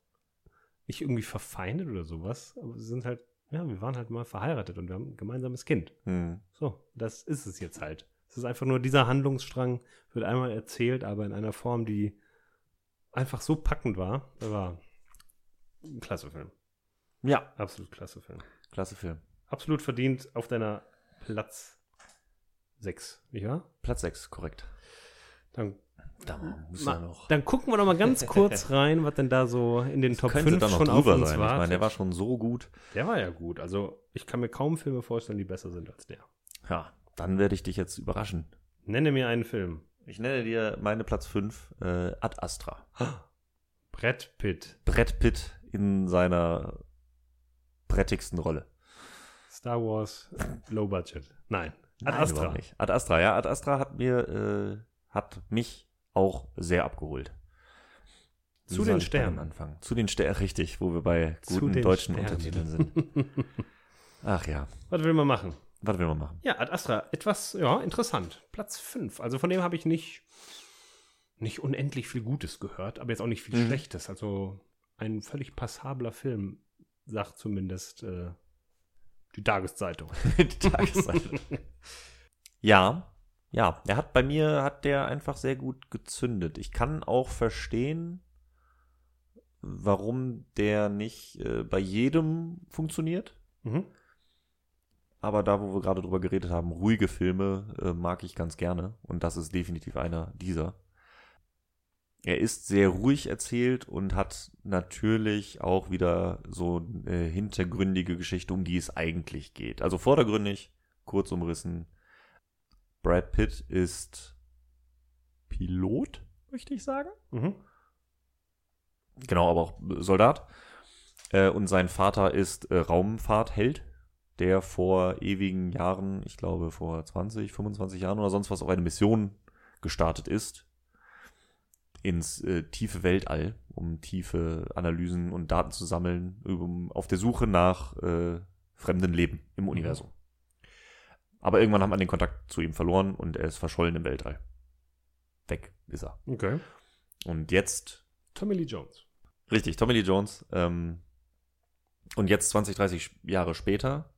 nicht irgendwie verfeindet oder sowas, aber sie sind halt ja, wir waren halt mal verheiratet und wir haben ein gemeinsames Kind. Hm. So, das ist es jetzt halt. Es ist einfach nur dieser Handlungsstrang, wird einmal erzählt, aber in einer Form, die einfach so packend war. Das war ein klasse Film. Ja, Absolut klasse Film. klasse Film. Absolut verdient auf deiner Platz 6, nicht wahr? Platz 6, korrekt. Dann, Da muss Ma- er noch. dann gucken wir noch mal ganz kurz rein, was denn da so in den Top Könnte 5 da noch schon auf drüber uns sein. Ich wartet. meine, der war schon so gut. Der war ja gut. Also ich kann mir kaum Filme vorstellen, die besser sind als der. Ja, dann werde ich dich jetzt überraschen. Nenne mir einen Film. Ich nenne dir meine Platz 5, äh, Ad Astra. Brett Pitt. Brett Pitt in seiner brettigsten Rolle. Star Wars Low Budget. Nein. Ad Nein, Astra. nicht. Ad Astra, ja, Ad Astra hat mir, äh, hat mich auch sehr abgeholt. Wie Zu den Sternen. Anfangen. Zu den Sternen, richtig, wo wir bei guten deutschen Sternen. Untertiteln sind. Ach ja, Was will man machen? was will man machen? Ja, Ad Astra, etwas, ja, interessant. Platz 5. Also von dem habe ich nicht, nicht unendlich viel Gutes gehört, aber jetzt auch nicht viel Mhm. Schlechtes. Also ein völlig passabler Film, sagt zumindest äh, die Tageszeitung. die Tageszeitung. ja, ja, er hat bei mir, hat der einfach sehr gut gezündet. Ich kann auch verstehen, warum der nicht äh, bei jedem funktioniert. Mhm. Aber da, wo wir gerade drüber geredet haben, ruhige Filme äh, mag ich ganz gerne. Und das ist definitiv einer dieser. Er ist sehr ruhig erzählt und hat natürlich auch wieder so eine hintergründige Geschichte, um die es eigentlich geht. Also vordergründig, kurz umrissen. Brad Pitt ist Pilot, möchte ich sagen. Mhm. Genau, aber auch Soldat. Äh, und sein Vater ist äh, Raumfahrtheld, der vor ewigen Jahren, ich glaube vor 20, 25 Jahren oder sonst was, auf eine Mission gestartet ist. Ins äh, tiefe Weltall, um tiefe Analysen und Daten zu sammeln, um, auf der Suche nach äh, fremden Leben im Universum. Aber irgendwann hat man den Kontakt zu ihm verloren und er ist verschollen im Weltall. Weg ist er. Okay. Und jetzt Tommy Lee Jones. Richtig, Tommy Lee Jones. Ähm, und jetzt 20, 30 Jahre später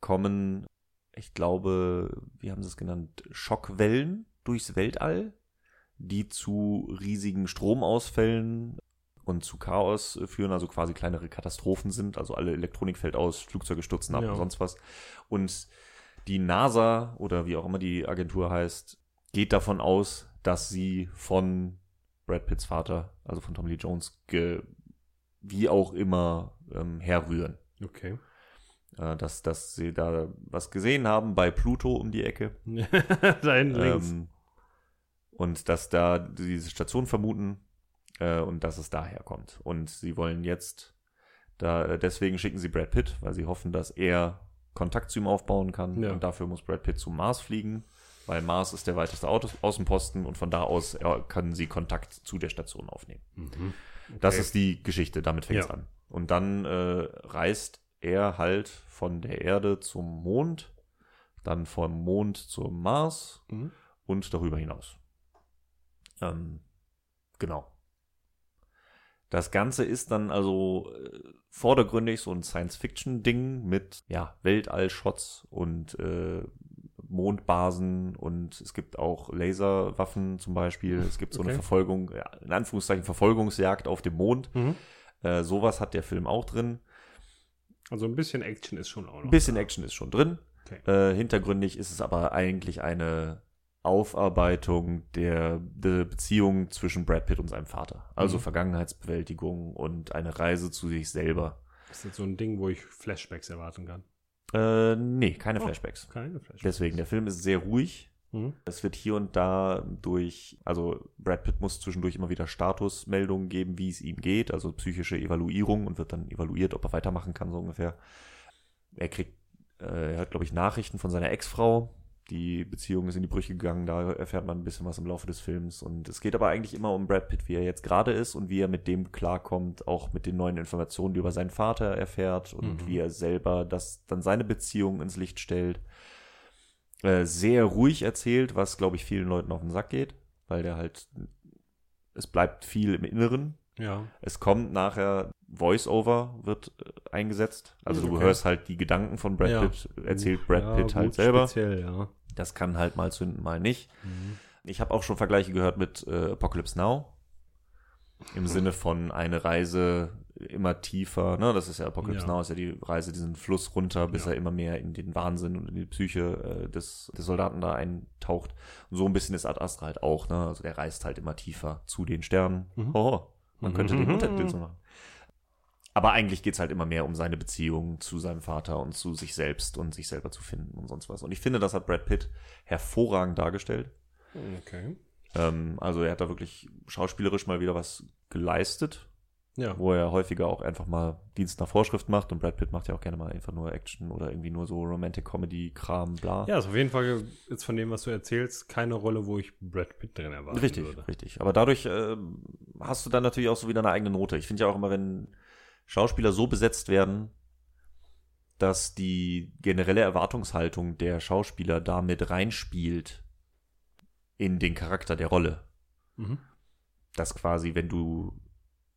kommen, ich glaube, wie haben sie es genannt, Schockwellen durchs Weltall, die zu riesigen Stromausfällen und zu Chaos führen, also quasi kleinere Katastrophen sind, also alle Elektronik fällt aus, Flugzeuge stürzen ab Ja. und sonst was. Und die NASA oder wie auch immer die Agentur heißt, geht davon aus, dass sie von Brad Pitts Vater, also von Tommy Lee Jones, wie auch immer ähm, herrühren. Okay. Äh, dass, dass sie da was gesehen haben bei Pluto um die Ecke. da hinten links. Ähm, und dass da diese Station vermuten äh, und dass es daher kommt. Und sie wollen jetzt, da deswegen schicken sie Brad Pitt, weil sie hoffen, dass er Kontakt zu ihm aufbauen kann. Ja. Und dafür muss Brad Pitt zum Mars fliegen, weil Mars ist der weiteste Auto Außenposten und von da aus äh, können sie Kontakt zu der Station aufnehmen. Mhm. Das Okay. ist die Geschichte, damit fängt es Ja. an. Und dann äh, reist er halt von der Erde zum Mond, dann vom Mond zum Mars Mhm. und darüber hinaus. Ähm, genau. Das Ganze ist dann also äh, vordergründig so ein Science-Fiction-Ding mit ja, Weltall-Shots und äh, Mondbasen und es gibt auch Laserwaffen zum Beispiel. Es gibt so eine Okay. Verfolgung, ja, in Anführungszeichen Verfolgungsjagd auf dem Mond. Mhm. Äh, sowas hat der Film auch drin. Also ein bisschen Action ist schon auch noch. Ein bisschen da. Action ist schon drin. Okay. Äh, hintergründig ist es aber eigentlich eine Aufarbeitung der, der Beziehung zwischen Brad Pitt und seinem Vater. Also Mhm. Vergangenheitsbewältigung und eine Reise zu sich selber. Ist das so ein Ding, wo ich Flashbacks erwarten kann? Äh, nee, keine Oh. Flashbacks. Keine Flashbacks. Deswegen, der Film ist sehr ruhig. Mhm. Es wird hier und da durch, also Brad Pitt muss zwischendurch immer wieder Statusmeldungen geben, wie es ihm geht, also psychische Evaluierung und wird dann evaluiert, ob er weitermachen kann, so ungefähr. Er kriegt, äh, er hat, glaube ich, Nachrichten von seiner Ex-Frau. Die Beziehung ist in die Brüche gegangen, da erfährt man ein bisschen was im Laufe des Films. Und es geht aber eigentlich immer um Brad Pitt, wie er jetzt gerade ist und wie er mit dem klarkommt, auch mit den neuen Informationen, die er über seinen Vater erfährt und Mhm. wie er selber das dann seine Beziehung ins Licht stellt äh, sehr ruhig erzählt, was, glaube ich, vielen Leuten auf den Sack geht, weil der halt, es bleibt viel im Inneren. Ja. Es kommt nachher Voice-Over wird äh, eingesetzt. Also du Okay. hörst halt die Gedanken von Brad Ja. Pitt, erzählt Brad ja, Pitt halt selber. Speziell, ja. Das kann halt mal zünden, mal nicht. Mhm. Ich habe auch schon Vergleiche gehört mit äh, Apocalypse Now. Im Sinne von eine Reise immer tiefer, ne? Das ist ja Apocalypse Ja. Now, ist ja die Reise diesen Fluss runter, bis Ja. er immer mehr in den Wahnsinn und in die Psyche äh, des, des Soldaten da eintaucht. Und so ein bisschen ist Ad Astra halt auch, ne? Also der reist halt immer tiefer zu den Sternen. Mhm. Oh, man könnte Mhm. den Untertitel so machen. Aber eigentlich geht's halt immer mehr um seine Beziehung zu seinem Vater und zu sich selbst und sich selber zu finden und sonst was. Und ich finde, das hat Brad Pitt hervorragend dargestellt. Okay. Ähm, also er hat da wirklich schauspielerisch mal wieder was geleistet, Ja. wo er häufiger auch einfach mal Dienst nach Vorschrift macht und Brad Pitt macht ja auch gerne mal einfach nur Action oder irgendwie nur so Romantic Comedy Kram, bla. Ja, ist auf jeden Fall jetzt von dem, was du erzählst, keine Rolle, wo ich Brad Pitt drin erwarten richtig, würde. richtig. Aber dadurch ähm, hast du dann natürlich auch so wieder eine eigene Note. Ich finde ja auch immer, wenn Schauspieler so besetzt werden, dass die generelle Erwartungshaltung der Schauspieler damit reinspielt in den Charakter der Rolle. Mhm. dass quasi, wenn du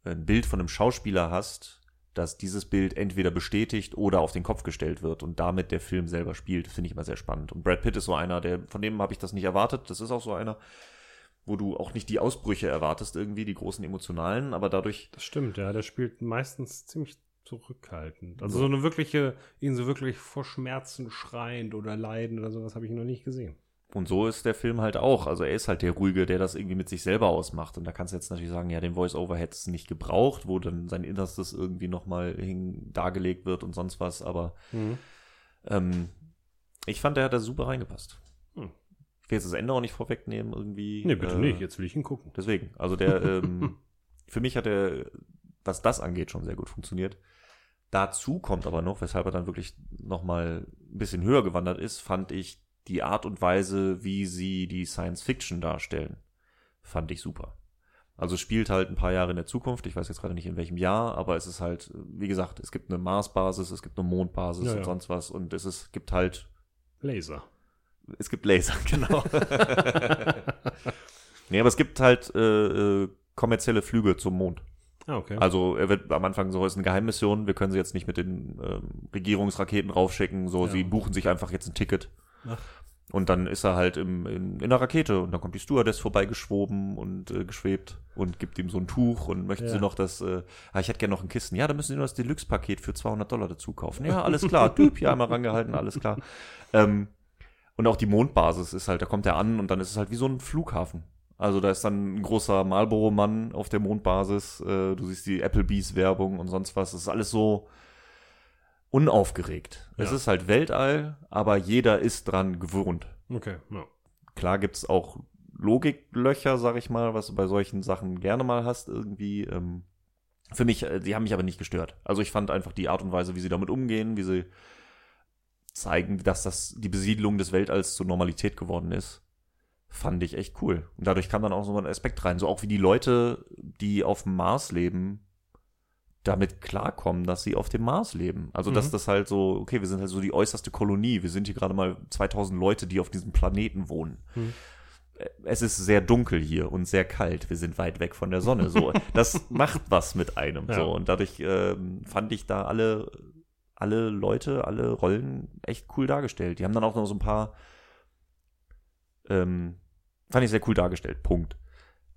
ein Bild von einem Schauspieler hast, dass dieses Bild entweder bestätigt oder auf den Kopf gestellt wird und damit der Film selber spielt, finde ich immer sehr spannend. Und Brad Pitt ist so einer, der, von dem habe ich das nicht erwartet. Das ist auch so einer, wo du auch nicht die Ausbrüche erwartest, irgendwie, die großen emotionalen, aber dadurch, Das stimmt, ja. Der spielt meistens ziemlich zurückhaltend. Also so eine wirkliche, ihn so wirklich vor Schmerzen schreiend oder leiden oder sowas habe ich noch nicht gesehen. Und so ist der Film halt auch. Also er ist halt der Ruhige, der das irgendwie mit sich selber ausmacht. Und da kannst du jetzt natürlich sagen, ja, den Voice-Over hätte es nicht gebraucht, wo dann sein Innerstes irgendwie nochmal hin dargelegt wird und sonst was, aber Ähm, ich fand, der hat da super reingepasst. Hm. Ich will jetzt das Ende auch nicht vorwegnehmen, irgendwie. Nee, bitte äh, nicht. Jetzt will ich ihn gucken. Deswegen. Also der, ähm, für mich hat er, was das angeht, schon sehr gut funktioniert. Dazu kommt aber noch, weshalb er dann wirklich nochmal ein bisschen höher gewandert ist, fand ich die Art und Weise, wie sie die Science Fiction darstellen, fand ich super. Also es spielt halt ein paar Jahre in der Zukunft, ich weiß jetzt gerade nicht in welchem Jahr, aber es ist halt, wie gesagt, es gibt eine Marsbasis, es gibt eine Mondbasis Ja, und ja. sonst was und es ist, gibt halt Laser. es gibt Laser, genau. nee, aber es gibt halt äh, äh, kommerzielle Flüge zum Mond. Ah, okay. Also er wird am Anfang so, es ist eine Geheimmission, wir können sie jetzt nicht mit den ähm, Regierungsraketen raufschicken, so, Ja. sie buchen sich einfach jetzt ein Ticket. Ach. Und dann ist er halt im, in, in der Rakete und dann kommt die Stewardess vorbeigeschwoben und äh, geschwebt und gibt ihm so ein Tuch und möchten Ja. sie noch das, äh, ah, ich hätte gerne noch ein Kissen. Ja, dann müssen sie nur das Deluxe-Paket für 200 Dollar dazu kaufen. Ja, alles klar. Typ, hier einmal rangehalten, alles klar. Ähm, und auch die Mondbasis ist halt, da kommt er an und dann ist es halt wie so ein Flughafen. Also da ist dann ein großer Marlboro-Mann auf der Mondbasis. Äh, du siehst die Applebee's-Werbung und sonst was. Es ist alles so unaufgeregt. Es Ja. ist halt Weltall, aber jeder ist dran gewohnt. okay, ja. Klar gibt's auch Logiklöcher, sag ich mal, was du bei solchen Sachen gerne mal hast irgendwie. Ähm, für mich, äh, die haben mich aber nicht gestört. Also ich fand einfach die Art und Weise, wie sie damit umgehen, wie sie zeigen, dass das die Besiedlung des Weltalls zur Normalität geworden ist, fand ich echt cool. Und dadurch kam dann auch so ein Aspekt rein. So auch wie die Leute, die auf dem Mars leben, damit klarkommen, dass sie auf dem Mars leben. Also, dass Mhm. das halt so, okay, wir sind halt so die äußerste Kolonie. Wir sind hier gerade mal 2000 Leute, die auf diesem Planeten wohnen. Mhm. Äh, Es ist sehr dunkel hier und sehr kalt. Wir sind weit weg von der Sonne. So, das macht was mit einem. Ja. So und dadurch ähm, fand ich da alle, alle Leute, alle Rollen echt cool dargestellt. Die haben dann auch noch so ein paar, ähm, fand ich sehr cool dargestellt. Punkt.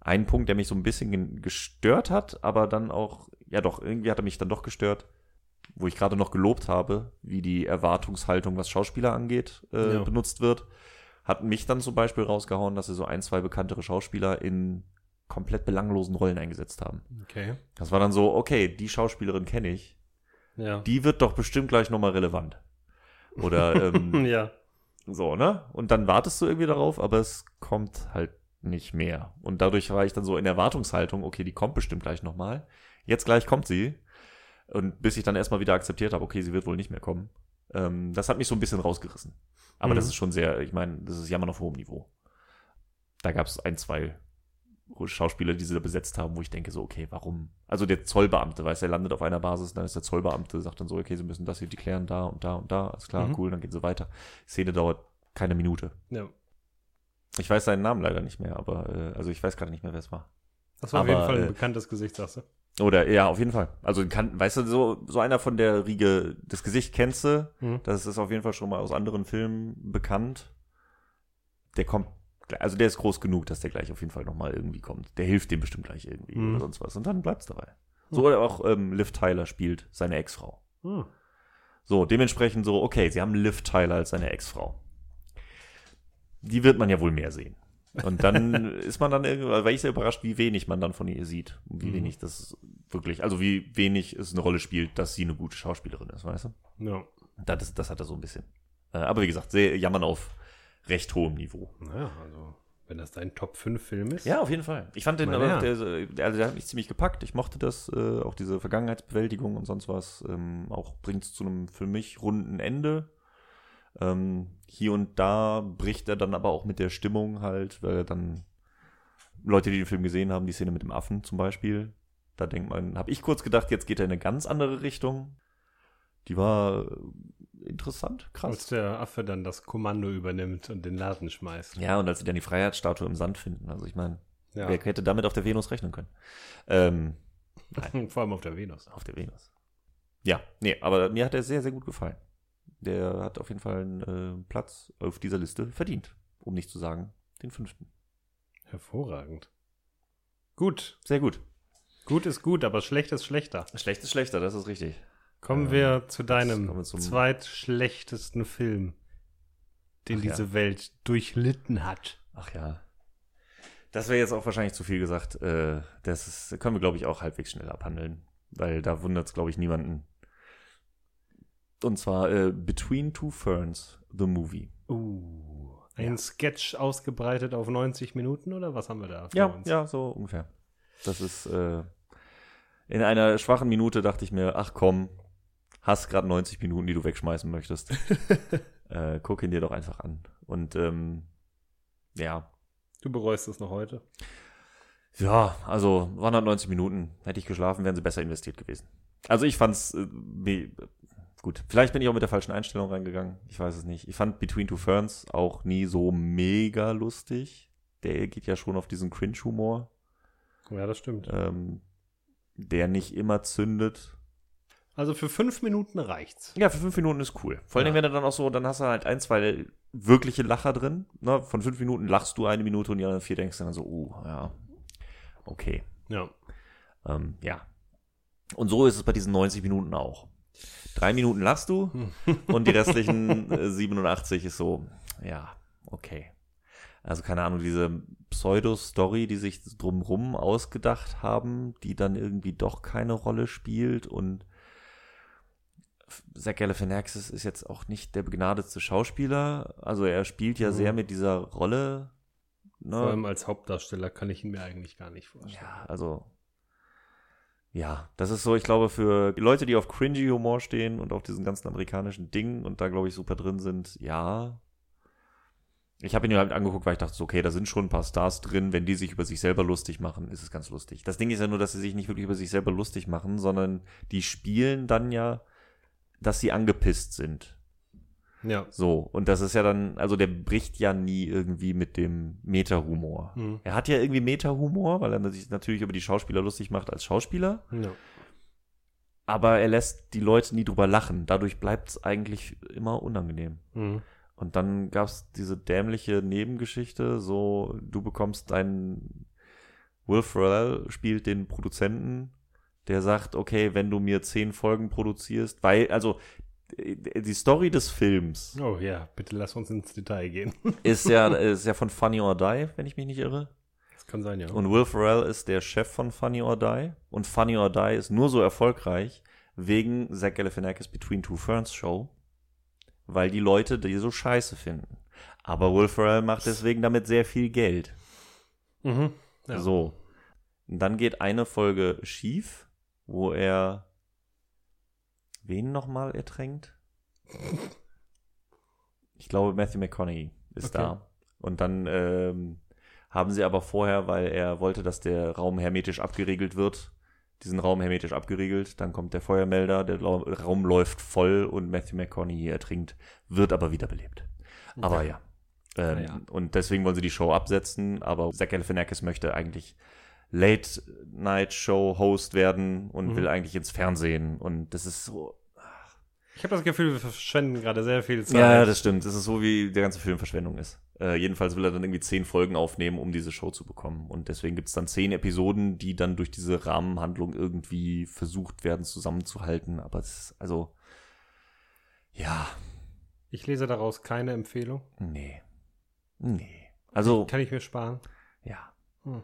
Ein Punkt, der mich so ein bisschen gestört hat, aber dann auch, ja doch, irgendwie hat er mich dann doch gestört, wo ich gerade noch gelobt habe, wie die Erwartungshaltung, was Schauspieler angeht, äh, Ja. benutzt wird, hat mich dann zum Beispiel rausgehauen, dass sie so ein, zwei bekanntere Schauspieler in komplett belanglosen Rollen eingesetzt haben. Okay. Das war dann so, okay, die Schauspielerin kenne ich, Ja. die wird doch bestimmt gleich nochmal relevant. Oder ähm, ja. so, ne? Und dann wartest du irgendwie darauf, aber es kommt halt nicht mehr. Und dadurch war ich dann so in Erwartungshaltung, okay, die kommt bestimmt gleich nochmal. Jetzt gleich kommt sie. Und bis ich dann erstmal wieder akzeptiert habe, okay, sie wird wohl nicht mehr kommen. Ähm, das hat mich so ein bisschen rausgerissen. Aber Mhm. das ist schon sehr, ich meine, das ist Jammern auf hohem Niveau. Da gab es ein, zwei Schauspieler, die sie da besetzt haben, wo ich denke so, okay, warum? Also der Zollbeamte, weißt du, er landet auf einer Basis, dann ist der Zollbeamte, sagt dann so, okay, sie müssen das hier klären, da und da und da, alles klar, Mhm. cool, dann gehen sie weiter. Szene dauert keine Minute. ja. Ich weiß seinen Namen leider nicht mehr, aber äh, also ich weiß gerade nicht mehr, wer es war. Das war auf jeden Aber, Fall ein äh, bekanntes Gesicht, sagst du. Oder ja, auf jeden Fall. Also kann, weißt du, so, so einer von der Riege, das Gesicht kennst du, Mhm. das ist auf jeden Fall schon mal aus anderen Filmen bekannt. Der kommt, also der ist groß genug, dass der gleich auf jeden Fall nochmal irgendwie kommt. Der hilft dem bestimmt gleich irgendwie Mhm. oder sonst was. Und dann bleibt's dabei. So oder auch ähm, Liv Tyler spielt seine Ex-Frau. Hm. So, dementsprechend so, okay, sie haben Liv Tyler als seine Ex-Frau. Die wird man ja wohl mehr sehen. Und dann ist man dann irgendwie, war ich sehr überrascht, wie wenig man dann von ihr sieht. Und wie Mhm. wenig das wirklich, also wie wenig es eine Rolle spielt, dass sie eine gute Schauspielerin ist, weißt du? Ja. Das, ist- das hat er so ein bisschen. Äh, aber wie gesagt, sehr jammern auf recht hohem Niveau. Naja, also, wenn das dein Top-5-Film ist. Ja, auf jeden Fall. Ich fand den, aber, der, Herren. der, also der hat mich ziemlich gepackt. Ich mochte das, äh, auch diese Vergangenheitsbewältigung und sonst was. Ähm, auch bringt es zu einem für mich runden Ende. Ähm, hier und da bricht er dann aber auch mit der Stimmung halt, weil dann Leute, die den Film gesehen haben, die Szene mit dem Affen zum Beispiel, da denkt man, habe ich kurz gedacht, jetzt geht er in eine ganz andere Richtung. Die war äh, interessant, krass. Als der Affe dann das Kommando übernimmt und den Laden schmeißt. Ja, und als sie dann die Freiheitsstatue im Sand finden. Also ich meine, Ja. wer hätte damit auf der Venus rechnen können? Ähm, Vor allem auf der Venus. auf der Venus. Ja, nee, aber mir hat er sehr, sehr gut gefallen. Der hat auf jeden Fall einen äh, Platz auf dieser Liste verdient. Um nicht zu sagen, den fünften. Hervorragend. Gut. Sehr gut. Gut ist gut, aber schlecht ist schlechter. Schlecht ist schlechter, das ist richtig. Kommen Ähm, wir zu deinem wir zweitschlechtesten Film, den Ach ja. diese Welt durchlitten hat. Ach ja. Das wäre jetzt auch wahrscheinlich zu viel gesagt. Äh, das ist, können wir, glaube ich, auch halbwegs schnell abhandeln. Weil da wundert es, glaube ich, niemanden. Und zwar äh, Between Two Ferns, the movie. Uh, ein Ja. Sketch ausgebreitet auf 90 Minuten oder was haben wir da? Ja, uns? ja, so ungefähr. Das ist äh, in einer schwachen Minute dachte ich mir, ach komm, hast gerade 90 Minuten, die du wegschmeißen möchtest. äh, guck ihn dir doch einfach an. Und ähm, ja, Du bereust es noch heute. ja, also waren halt 90 Minuten. Hätte ich geschlafen, wären sie besser investiert gewesen. Also ich fand's äh, gut. Vielleicht bin ich auch mit der falschen Einstellung reingegangen. Ich weiß es nicht. Ich fand Between Two Ferns auch nie so mega lustig. Der geht ja schon auf diesen Cringe-Humor. Ja, das stimmt. ähm, der nicht immer zündet. Also für fünf Minuten reicht's. Ja, für fünf Minuten ist cool. Vor allen Ja. Dingen, wenn er dann auch so, dann hast du halt ein, zwei wirkliche Lacher drin. Ne? Von fünf Minuten lachst du eine Minute und die anderen vier denkst dann so, uh, ja, okay. Ja. Ähm, ja. Und so ist es bei diesen 90 Minuten auch. Drei Minuten lachst du und die restlichen äh, 87 ist so, ja, okay. Also keine Ahnung, diese Pseudo-Story, die sich drumrum ausgedacht haben, die dann irgendwie doch keine Rolle spielt und Zach Galifianakis ist jetzt auch nicht der begnadetste Schauspieler. Also er spielt ja Mhm. sehr mit dieser Rolle. Ne? Vor allem als Hauptdarsteller kann ich ihn mir eigentlich gar nicht vorstellen. Ja, also. Ja, das ist so, ich glaube, für Leute, die auf cringy Humor stehen und auf diesen ganzen amerikanischen Dingen und da, glaube ich, super drin sind, ja. Ich habe ihn mir halt angeguckt, weil ich dachte, okay, da sind schon ein paar Stars drin. Wenn die sich über sich selber lustig machen, ist es ganz lustig. Das Ding ist ja nur, dass sie sich nicht wirklich über sich selber lustig machen, sondern die spielen dann ja, dass sie angepisst sind. Ja. So, und das ist ja dann, also der bricht ja nie irgendwie mit dem Meta-Humor. Mhm. Er hat ja irgendwie Meta-Humor, weil er sich natürlich über die Schauspieler lustig macht als Schauspieler, ja. aber er lässt die Leute nie drüber lachen. Dadurch bleibt es eigentlich immer unangenehm. Mhm. Und dann gab es diese dämliche Nebengeschichte, so du bekommst deinen Will Ferrell spielt den Produzenten, der sagt, okay, wenn du mir zehn Folgen produzierst, weil, also die Story des Films Oh ja, bitte lass uns ins Detail gehen. ist ja, ist ja von Funny or Die, wenn ich mich nicht irre. Das kann sein, ja. Und Will Ferrell ist der Chef von Funny or Die. Und Funny or Die ist nur so erfolgreich wegen Zach Galifianakis Between Two Ferns Show, weil die Leute die so scheiße finden. Aber Will Ferrell macht deswegen damit sehr viel Geld. Mhm. Ja. So. Und dann geht eine Folge schief, wo er wen nochmal ertränkt? Ich glaube, Matthew McConaughey ist Okay. da. Und dann ähm, haben sie aber vorher, weil er wollte, dass der Raum hermetisch abgeriegelt wird, diesen Raum hermetisch abgeriegelt. Dann kommt der Feuermelder, der Raum läuft voll und Matthew McConaughey ertrinkt, wird aber wiederbelebt. Aber ja. Ähm, Naja. Und deswegen wollen sie die Show absetzen, aber Zach Galifianakis möchte eigentlich Late-Night-Show-Host werden und Mhm. will eigentlich ins Fernsehen. Und das ist so. Ich habe das Gefühl, wir verschwenden gerade sehr viel Zeit. Ja, das stimmt. Das ist so, wie der ganze Film Verschwendung ist. Äh, jedenfalls will er dann irgendwie zehn Folgen aufnehmen, um diese Show zu bekommen. Und deswegen gibt es dann zehn Episoden, die dann durch diese Rahmenhandlung irgendwie versucht werden zusammenzuhalten. Aber es ist, also, ja, Ich lese daraus keine Empfehlung. nee. Nee. Also, Kann ich mir sparen? ja. Hm.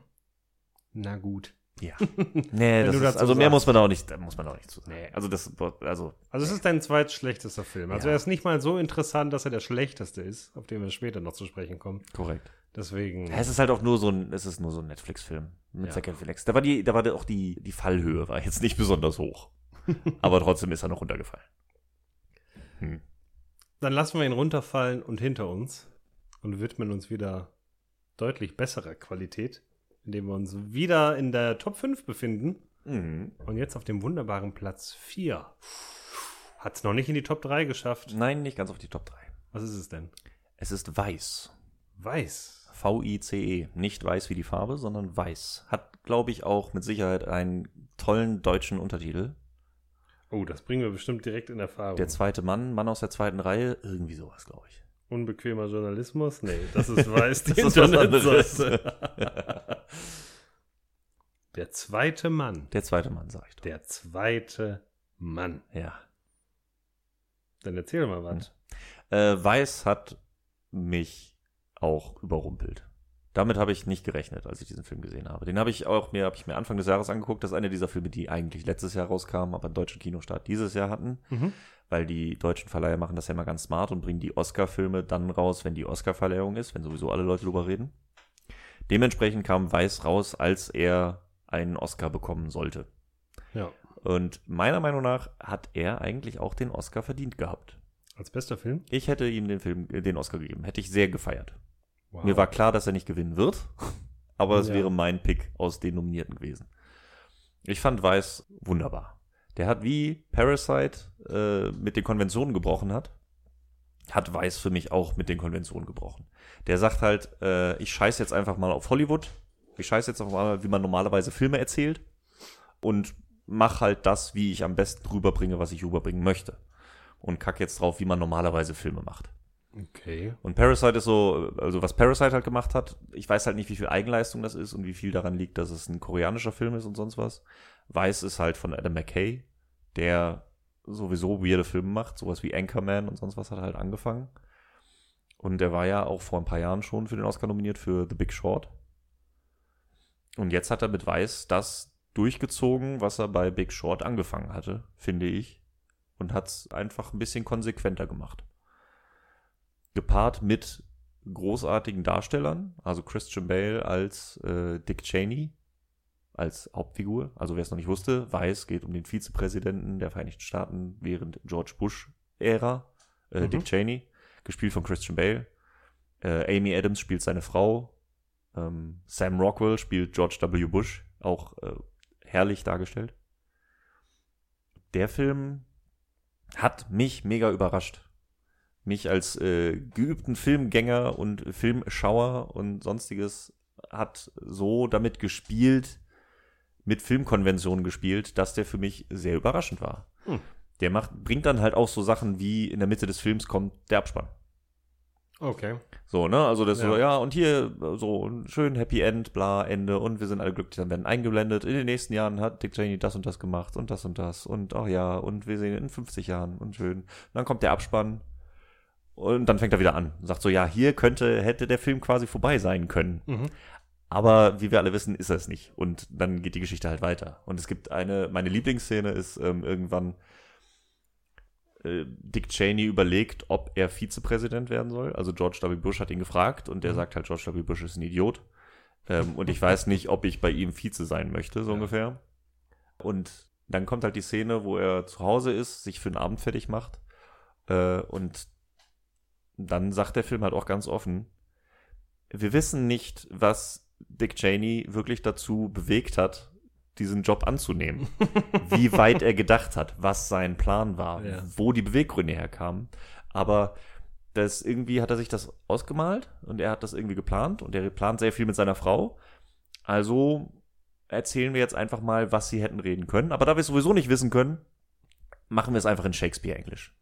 Na gut. Ja. Nee, das ist, also mehr sagst. muss man auch nicht, muss man auch nicht zu sagen. Nee. Also das, also, Also es ist dein zweitschlechtester Film. Also Ja. er ist nicht mal so interessant, dass er der schlechteste ist, auf den wir später noch zu sprechen kommen. korrekt. Deswegen. Es ist halt auch nur so ein, es ist nur so ein Netflix-Film mit Ja. Zac Felix. Da war die, da war auch die, die Fallhöhe war jetzt nicht besonders hoch. Aber trotzdem ist er noch runtergefallen. Hm. Dann lassen wir ihn runterfallen und hinter uns und widmen uns wieder deutlich besserer Qualität, indem wir uns wieder in der Top 5 befinden Mhm. und jetzt auf dem wunderbaren Platz 4. Hat es noch nicht in die Top 3 geschafft. Nein, nicht ganz auf die Top 3. Was ist es denn? Es ist weiß. Weiß. V-I-C-E. Nicht weiß wie die Farbe, sondern weiß. Hat, glaube ich, auch mit Sicherheit einen tollen deutschen Untertitel. Oh, das bringen wir bestimmt direkt in Erfahrung. Der zweite Mann, Mann aus der zweiten Reihe, irgendwie sowas, glaube ich. Unbequemer Journalismus? Nee, das ist weiß, die Das ist was Internetseite. Der zweite Mann. Der zweite Mann, sag ich doch. Der zweite Mann. Ja. Dann erzähl mal was. Äh, Weiß hat mich auch überrumpelt. Damit habe ich nicht gerechnet, als ich diesen Film gesehen habe. Den habe ich auch mir, habe ich mir Anfang des Jahres angeguckt. Das ist einer dieser Filme, die eigentlich letztes Jahr rauskamen, aber einen deutschen Kinostart dieses Jahr hatten. Mhm. Weil die deutschen Verleiher machen das ja immer ganz smart und bringen die Oscar-Filme dann raus, wenn die Oscar-Verleihung ist, wenn sowieso alle Leute drüber reden. Dementsprechend kam Weiß raus, als er einen Oscar bekommen sollte. Ja. Und meiner Meinung nach hat er eigentlich auch den Oscar verdient gehabt. Als bester Film? Ich hätte ihm den Film, äh, den Oscar gegeben. Hätte ich sehr gefeiert. Wow. Mir war klar, dass er nicht gewinnen wird, aber es Ja. wäre mein Pick aus den Nominierten gewesen. Ich fand Weiß wunderbar. Der hat wie Parasite äh, mit den Konventionen gebrochen hat, hat Weiß für mich auch mit den Konventionen gebrochen. Der sagt halt, äh, ich scheiß jetzt einfach mal auf Hollywood, ich scheiß jetzt einfach mal, wie man normalerweise Filme erzählt und mach halt das, wie ich am besten rüberbringe, was ich rüberbringen möchte. Und kack jetzt drauf, wie man normalerweise Filme macht. Okay. Und Parasite ist so, also was Parasite halt gemacht hat, ich weiß halt nicht, wie viel Eigenleistung das ist und wie viel daran liegt, dass es ein koreanischer Film ist und sonst was. Weiß ist halt von Adam McKay, der sowieso weirde Filme macht, sowas wie Anchorman und sonst was hat halt angefangen. Und der war ja auch vor ein paar Jahren schon für den Oscar nominiert für The Big Short. Und jetzt hat er mit Weiß das durchgezogen, was er bei Big Short angefangen hatte, finde ich. Und hat es einfach ein bisschen konsequenter gemacht gepaart mit großartigen Darstellern, also Christian Bale als äh, Dick Cheney als Hauptfigur. Also wer es noch nicht wusste, weiß, geht um den Vizepräsidenten der Vereinigten Staaten während George Bush-Ära, äh, Mhm. Dick Cheney, gespielt von Christian Bale. Äh, Amy Adams spielt seine Frau. Ähm, Sam Rockwell spielt George W. Bush, auch äh, herrlich dargestellt. Der Film hat mich mega überrascht mich als äh, geübten Filmgänger und Filmschauer und sonstiges hat so damit gespielt, mit Filmkonventionen gespielt, dass der für mich sehr überraschend war. Hm. Der macht, bringt dann halt auch so Sachen wie in der Mitte des Films kommt der Abspann. Okay. So, ne? Also das so, Ja. ja, und hier so ein schön Happy End, bla, Ende und wir sind alle glücklich, dann werden eingeblendet. In den nächsten Jahren hat Dick Cheney das und das gemacht und das und das und ach ja, und wir sehen ihn in 50 Jahren und schön. Und dann kommt der Abspann und dann fängt er wieder an. Sagt so, ja, hier könnte, hätte der Film quasi vorbei sein können. Mhm. Aber wie wir alle wissen, ist er es nicht. Und dann geht die Geschichte halt weiter. Und es gibt eine, meine Lieblingsszene ist ähm, irgendwann, äh, Dick Cheney überlegt, ob er Vizepräsident werden soll. Also George W. Bush hat ihn gefragt und der Mhm. sagt halt, George W. Bush ist ein Idiot. Ähm, und ich weiß nicht, ob ich bei ihm Vize sein möchte, so Ja. ungefähr. Und dann kommt halt die Szene, wo er zu Hause ist, sich für den Abend fertig macht. Äh, und dann sagt der Film halt auch ganz offen, wir wissen nicht, was Dick Cheney wirklich dazu bewegt hat, diesen Job anzunehmen. Wie weit er gedacht hat, was sein Plan war, Ja. wo die Beweggründe herkamen. Aber das irgendwie hat er sich das ausgemalt und er hat das irgendwie geplant und er plant sehr viel mit seiner Frau. Also erzählen wir jetzt einfach mal, was sie hätten reden können. Aber da wir es sowieso nicht wissen können, machen wir es einfach in Shakespeare-Englisch.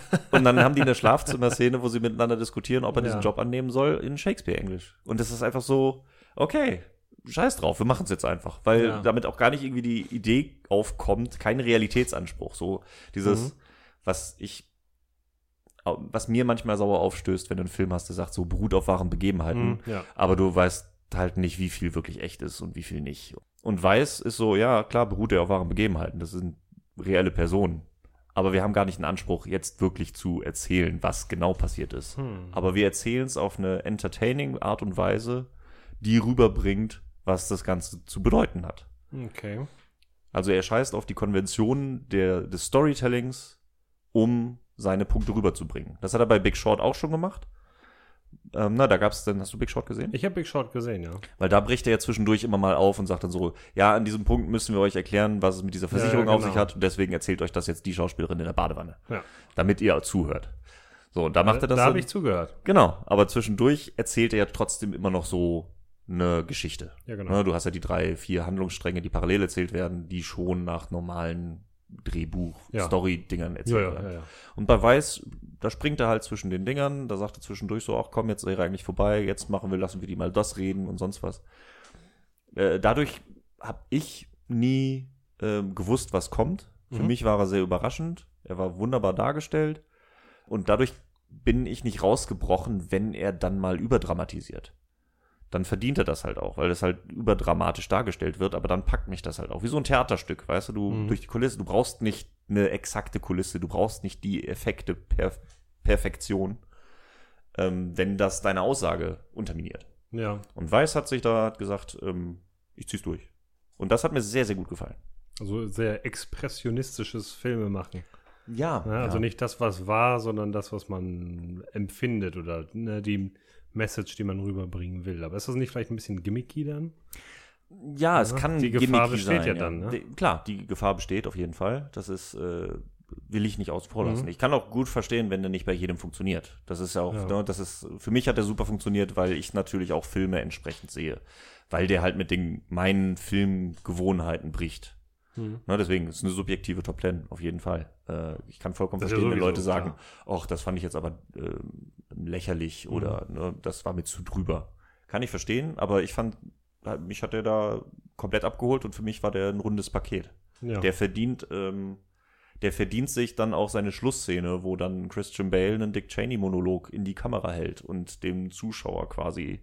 Und dann haben die eine Schlafzimmer-Szene, wo sie miteinander diskutieren, ob er diesen Ja. Job annehmen soll, in Shakespeare-Englisch. Und das ist einfach so, okay, scheiß drauf, wir machen es jetzt einfach. Weil Ja. damit auch gar nicht irgendwie die Idee aufkommt, kein Realitätsanspruch. So dieses, Mhm. was ich, was mir manchmal sauer aufstößt, wenn du einen Film hast, der sagt, so beruht auf wahren Begebenheiten Mhm, ja. aber du weißt halt nicht, wie viel wirklich echt ist und wie viel nicht. Und weiß ist so, ja, klar, beruht er auf wahren Begebenheiten. Das sind reelle Personen. Aber wir haben gar nicht den Anspruch, jetzt wirklich zu erzählen, was genau passiert ist. Hm. Aber wir erzählen es auf eine entertaining Art und Weise, die rüberbringt, was das Ganze zu bedeuten hat. Okay. Also er scheißt auf die Konventionen der, des Storytellings, um seine Punkte rüberzubringen. Das hat er bei Big Short auch schon gemacht. Ähm, na, da gab es dann, hast du Big Short gesehen? Ich habe Big Short gesehen, ja. Weil da bricht er ja zwischendurch immer mal auf und sagt dann so, ja, an diesem Punkt müssen wir euch erklären, was es mit dieser Versicherung Ja, ja, auf sich genau. hat und deswegen erzählt euch das jetzt die Schauspielerin in der Badewanne. Ja. Damit ihr zuhört. So, und da macht er das Da habe ich zugehört. Genau, aber zwischendurch erzählt er ja trotzdem immer noch so eine Geschichte. Ja, genau. Ne, du hast ja die drei, vier Handlungsstränge, die parallel erzählt werden, die schon nach normalen Drehbuch, Ja. Story-Dingern Ja, ja. Und bei Weiß, da springt er halt zwischen den Dingern, da sagt er zwischendurch so, ach komm, jetzt wäre eigentlich vorbei, jetzt machen wir, lassen wir die mal das reden und sonst was. Äh, dadurch habe ich nie ähm, gewusst, was kommt. Für Mhm. mich war er sehr überraschend, er war wunderbar dargestellt und dadurch bin ich nicht rausgebrochen, wenn er dann mal überdramatisiert. Dann verdient er das halt auch, weil es halt überdramatisch dargestellt wird, aber dann packt mich das halt auch. Wie so ein Theaterstück, weißt du, du Mhm. durch die Kulisse, du brauchst nicht eine exakte Kulisse, du brauchst nicht die Effekte per Perfektion, ähm, wenn das deine Aussage unterminiert. Ja. Und Weiß hat sich da gesagt, ähm, ich zieh's durch. Und das hat mir sehr, sehr gut gefallen. Also sehr expressionistisches Filme machen. Ja, Ja, also nicht das, was war, sondern das, was man empfindet oder ne, die Message, die man rüberbringen will. Aber ist das nicht vielleicht ein bisschen gimmicky dann? Ja, es Ja, kann die Gefahr besteht sein, ja dann, ne? Die- Klar, die Gefahr besteht auf jeden Fall. Das ist, äh, will ich nicht außen vor lassen. Mhm. Ich kann auch gut verstehen, wenn der nicht bei jedem funktioniert. Das ist ja auch, Ja. Ne, das ist, für mich hat der super funktioniert, weil ich natürlich auch Filme entsprechend sehe. Weil der halt mit den, meinen Filmgewohnheiten bricht. Mhm. Ne, deswegen ist es eine subjektive Top 10, auf jeden Fall. Äh, ich kann vollkommen Das verstehen, wenn Leute sagen, ach, das fand ich jetzt aber ähm, lächerlich Mhm. oder ne, das war mir zu drüber. Kann ich verstehen, aber ich fand, mich hat er da komplett abgeholt und für mich war der ein rundes Paket. Ja. Der verdient, ähm, der verdient sich dann auch seine Schlussszene, wo dann Christian Bale einen Dick Cheney-Monolog in die Kamera hält und dem Zuschauer quasi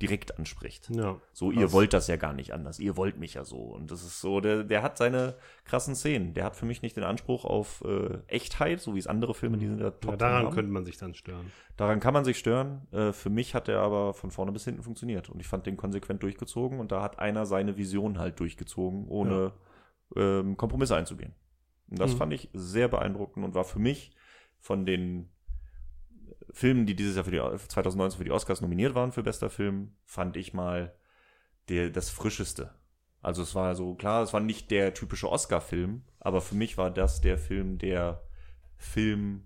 direkt anspricht. ja. So, ihr wollt das ja gar nicht anders. Ihr wollt mich ja so. Und das ist so, der, der hat seine krassen Szenen. Der hat für mich nicht den Anspruch auf äh, Echtheit, so wie es andere Filme, die sind ja top ja daran haben. könnte man sich dann stören. Daran kann man sich stören. Äh, für mich hat er aber von vorne bis hinten funktioniert. Und ich fand den konsequent durchgezogen. Und da hat einer seine Vision halt durchgezogen, ohne ähm, Kompromisse einzugehen. Und das Mhm. fand ich sehr beeindruckend und war für mich von den Filmen, die dieses Jahr für die 2019 für die Oscars nominiert waren für bester Film, fand ich mal der, das frischeste. Also es war so klar, es war nicht der typische Oscar-Film, aber für mich war das der Film, der Film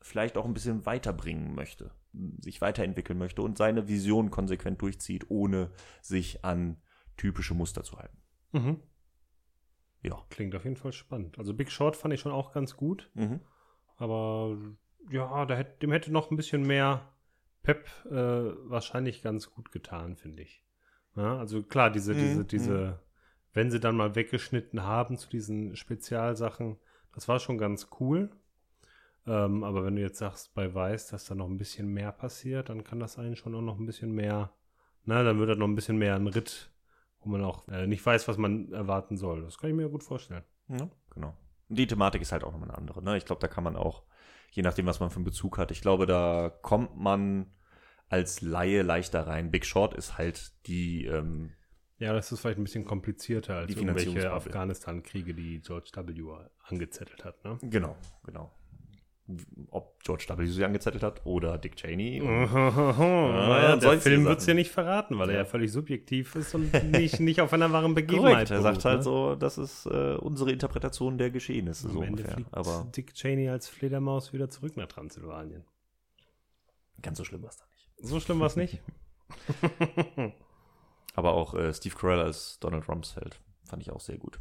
vielleicht auch ein bisschen weiterbringen möchte, sich weiterentwickeln möchte und seine Vision konsequent durchzieht, ohne sich an typische Muster zu halten. Mhm. Ja. Klingt auf jeden Fall spannend. Also Big Short fand ich schon auch ganz gut, Mhm. aber ja, da hätte, dem hätte noch ein bisschen mehr Pep äh, wahrscheinlich ganz gut getan, finde ich. Ja, also klar, diese, Mhm, diese, diese, wenn sie dann mal weggeschnitten haben zu diesen Spezialsachen, das war schon ganz cool. Ähm, aber wenn du jetzt sagst bei Weiß, dass da noch ein bisschen mehr passiert, dann kann das einen schon auch noch ein bisschen mehr, na, dann wird er noch ein bisschen mehr ein Ritt, wo man auch äh, nicht weiß, was man erwarten soll. Das kann ich mir gut vorstellen. Ja, genau. Die Thematik ist halt auch nochmal eine andere. Ne? Ich glaube, da kann man auch, je nachdem, was man für einen Bezug hat, ich glaube, da kommt man als Laie leichter rein. Big Short ist halt die, ähm, Ja, das ist vielleicht ein bisschen komplizierter als Die irgendwelche. Afghanistan-Kriege, die George W. angezettelt hat. Ne? genau, genau. Ob George W. sie angezettelt hat oder Dick Cheney. ja, der Film wird es ja nicht verraten, weil er Ja. ja völlig subjektiv ist und nicht, nicht auf einer wahren Begebenheit Korrekt, er sagt halt ne? so, das ist äh, unsere Interpretation der Geschehnisse, Am so Ende ungefähr. fliegt Aber Dick Cheney als Fledermaus wieder zurück nach Transsilvanien. ganz so schlimm war es da nicht. So schlimm war es nicht. Aber auch äh, Steve Carell als Donald Rumsfeld fand ich auch sehr gut.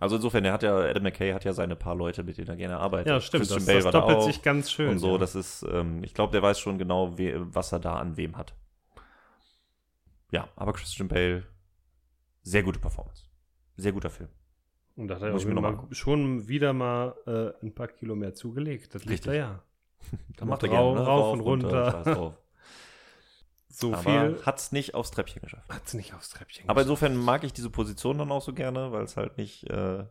Also insofern, er hat ja, Adam McKay hat ja seine paar Leute, mit denen er gerne arbeitet. Ja, stimmt. Christian Das, Bale das da doppelt auch sich ganz schön. und so. ja. Das ist, ähm, ich glaube, der weiß schon genau, we was er da an wem hat. Ja, aber Christian Bale, sehr gute Performance. Sehr guter Film. Und da hat er auch ich mir noch mal schon wieder mal äh, ein paar Kilo mehr zugelegt. Das liegt Richtig. er ja. Da macht er gerne, ne? rauf und runter. drauf. So aber viel hat's nicht aufs Treppchen geschafft. hat es nicht aufs Treppchen Aber geschafft. insofern mag ich diese Position dann auch so gerne, weil es halt nicht äh,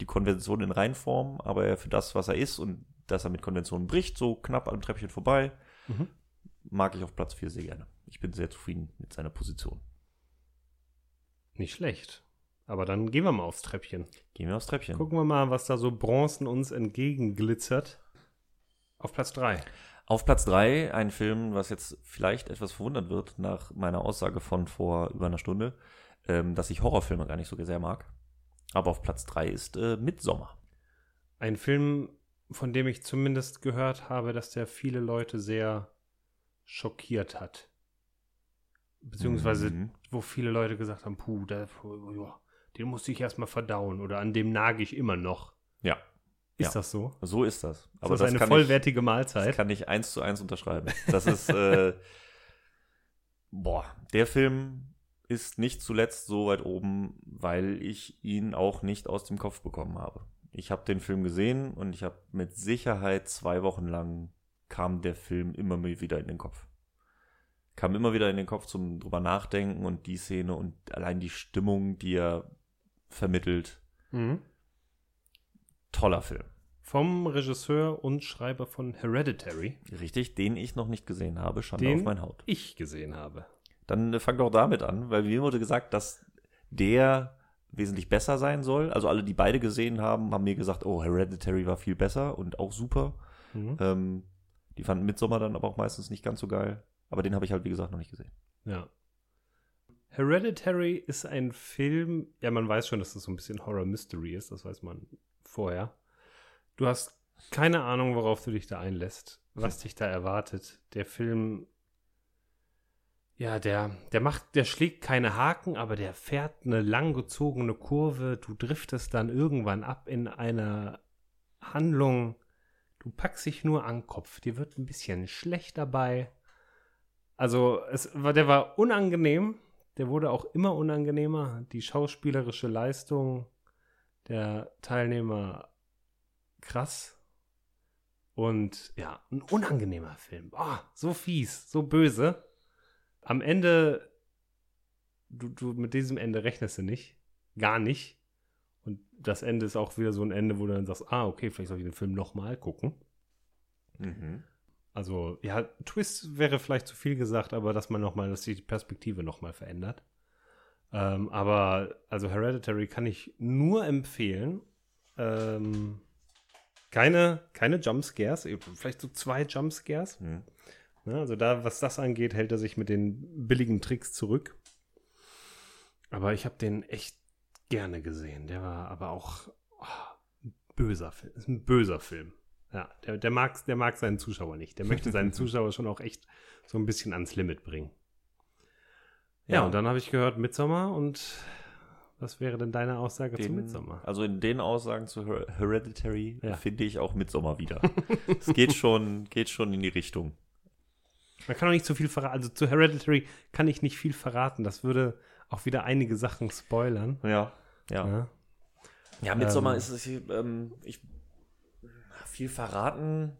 die Konvention in Reinform, aber er für das, was er ist und dass er mit Konventionen bricht, so knapp am Treppchen vorbei, Mhm. mag ich auf Platz 4 sehr gerne. Ich bin sehr zufrieden mit seiner Position. Nicht schlecht. Aber dann gehen wir mal aufs Treppchen. Gehen wir aufs Treppchen. Gucken wir mal, was da so Bronzen uns entgegenglitzert. Auf Platz 3. Auf Platz 3 ein Film, was jetzt vielleicht etwas verwundert wird nach meiner Aussage von vor über einer Stunde, ähm, dass ich Horrorfilme gar nicht so sehr mag. Aber auf Platz 3 ist äh, Midsommar. Ein Film, von dem ich zumindest gehört habe, dass der viele Leute sehr schockiert hat. Beziehungsweise, Mhm. wo viele Leute gesagt haben, puh, da, den musste ich erstmal verdauen oder an dem nage ich immer noch. Ja, Ist Ja. das so? so ist das. Ist das, eine kann vollwertige ich, Mahlzeit? das kann ich eins zu eins unterschreiben. Das ist, äh, boah, der Film ist nicht zuletzt so weit oben, weil ich ihn auch nicht aus dem Kopf bekommen habe. Ich habe den Film gesehen und ich habe mit Sicherheit zwei Wochen lang kam der Film immer wieder in den Kopf. Kam immer wieder in den Kopf zum drüber nachdenken und die Szene und allein die Stimmung, die er vermittelt. Mhm. Toller Film. Vom Regisseur und Schreiber von Hereditary, Richtig, den ich noch nicht gesehen habe, Schande Den- auf mein Haut. ich gesehen habe. Dann äh, fang doch damit an, weil mir wurde gesagt, dass der wesentlich besser sein soll. Also alle, die beide gesehen haben, haben mir gesagt, oh, Hereditary war viel besser und auch super. Mhm. Ähm, die fanden Midsommar dann aber auch meistens nicht ganz so geil. Aber den habe ich halt, wie gesagt, noch nicht gesehen. Ja. Hereditary ist ein Film, ja, man weiß schon, dass das so ein bisschen Horror-Mystery ist, das weiß man vorher. Du hast keine Ahnung, worauf du dich da einlässt, was dich da erwartet. Der Film, ja, der, der macht, der schlägt keine Haken, aber der fährt eine langgezogene Kurve. Du driftest dann irgendwann ab in einer Handlung. Du packst dich nur an den Kopf. Dir wird ein bisschen schlecht dabei. Also, es war, der war unangenehm. Der wurde auch immer unangenehmer. Die schauspielerische Leistung der Teilnehmer krass. Und ja, ein unangenehmer Film. Oh, so fies, so böse. Am Ende, du, du mit diesem Ende rechnest du nicht. Gar nicht. Und das Ende ist auch wieder so ein Ende, wo du dann sagst, ah, okay, vielleicht soll ich den Film nochmal gucken. Also, ja, Twist wäre vielleicht zu viel gesagt, aber dass man nochmal, dass sich die Perspektive nochmal verändert. Ähm, aber, also Hereditary kann ich nur empfehlen. Ähm, keine, keine Jumpscares, eben vielleicht so zwei Jumpscares. Mhm. Ne, also da, was das angeht, hält er sich mit den billigen Tricks zurück. Aber ich habe den echt gerne gesehen. Der war aber auch oh, ein böser Film. Ist ein böser Film. Ja, der, der, mag, der mag seinen Zuschauer nicht. Der möchte seinen Zuschauer schon auch echt so ein bisschen ans Limit bringen. Ja, Ja. und dann habe ich gehört Midsommar und was wäre denn deine Aussage zu Den, Midsommar? also in den Aussagen zu Her Hereditary Ja. finde ich auch Midsommar wieder. es geht schon, geht schon in die Richtung. Man kann auch nicht zu viel verraten. Also zu Hereditary kann ich nicht viel verraten. Das würde auch wieder einige Sachen spoilern. Ja, ja. Ja. Ja, Midsommar Ähm. ist es ähm, ich, viel verraten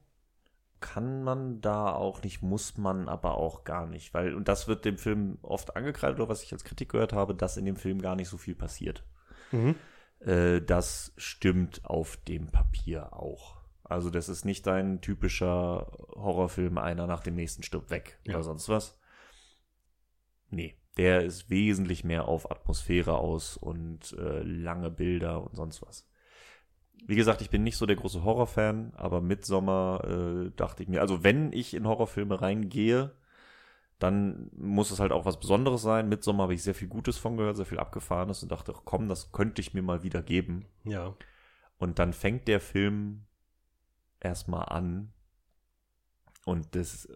kann man da auch nicht, muss man aber auch gar nicht, weil, und das wird dem Film oft angekreidet, oder was ich als Kritik gehört habe, dass in dem Film gar nicht so viel passiert. Mhm. Äh, das stimmt auf dem Papier auch. Also das ist nicht ein typischer Horrorfilm, einer nach dem nächsten stirbt weg Ja. oder sonst was. Nee, der ist wesentlich mehr auf Atmosphäre aus und äh, lange Bilder und sonst was. Wie gesagt, ich bin nicht so der große Horrorfan, aber Midsommar äh, dachte ich mir, also wenn ich in Horrorfilme reingehe, dann muss es halt auch was Besonderes sein. Midsommar habe ich sehr viel Gutes von gehört, sehr viel Abgefahrenes und dachte, ach, komm, das könnte ich mir mal wieder geben. Ja. Und dann fängt der Film erstmal an und das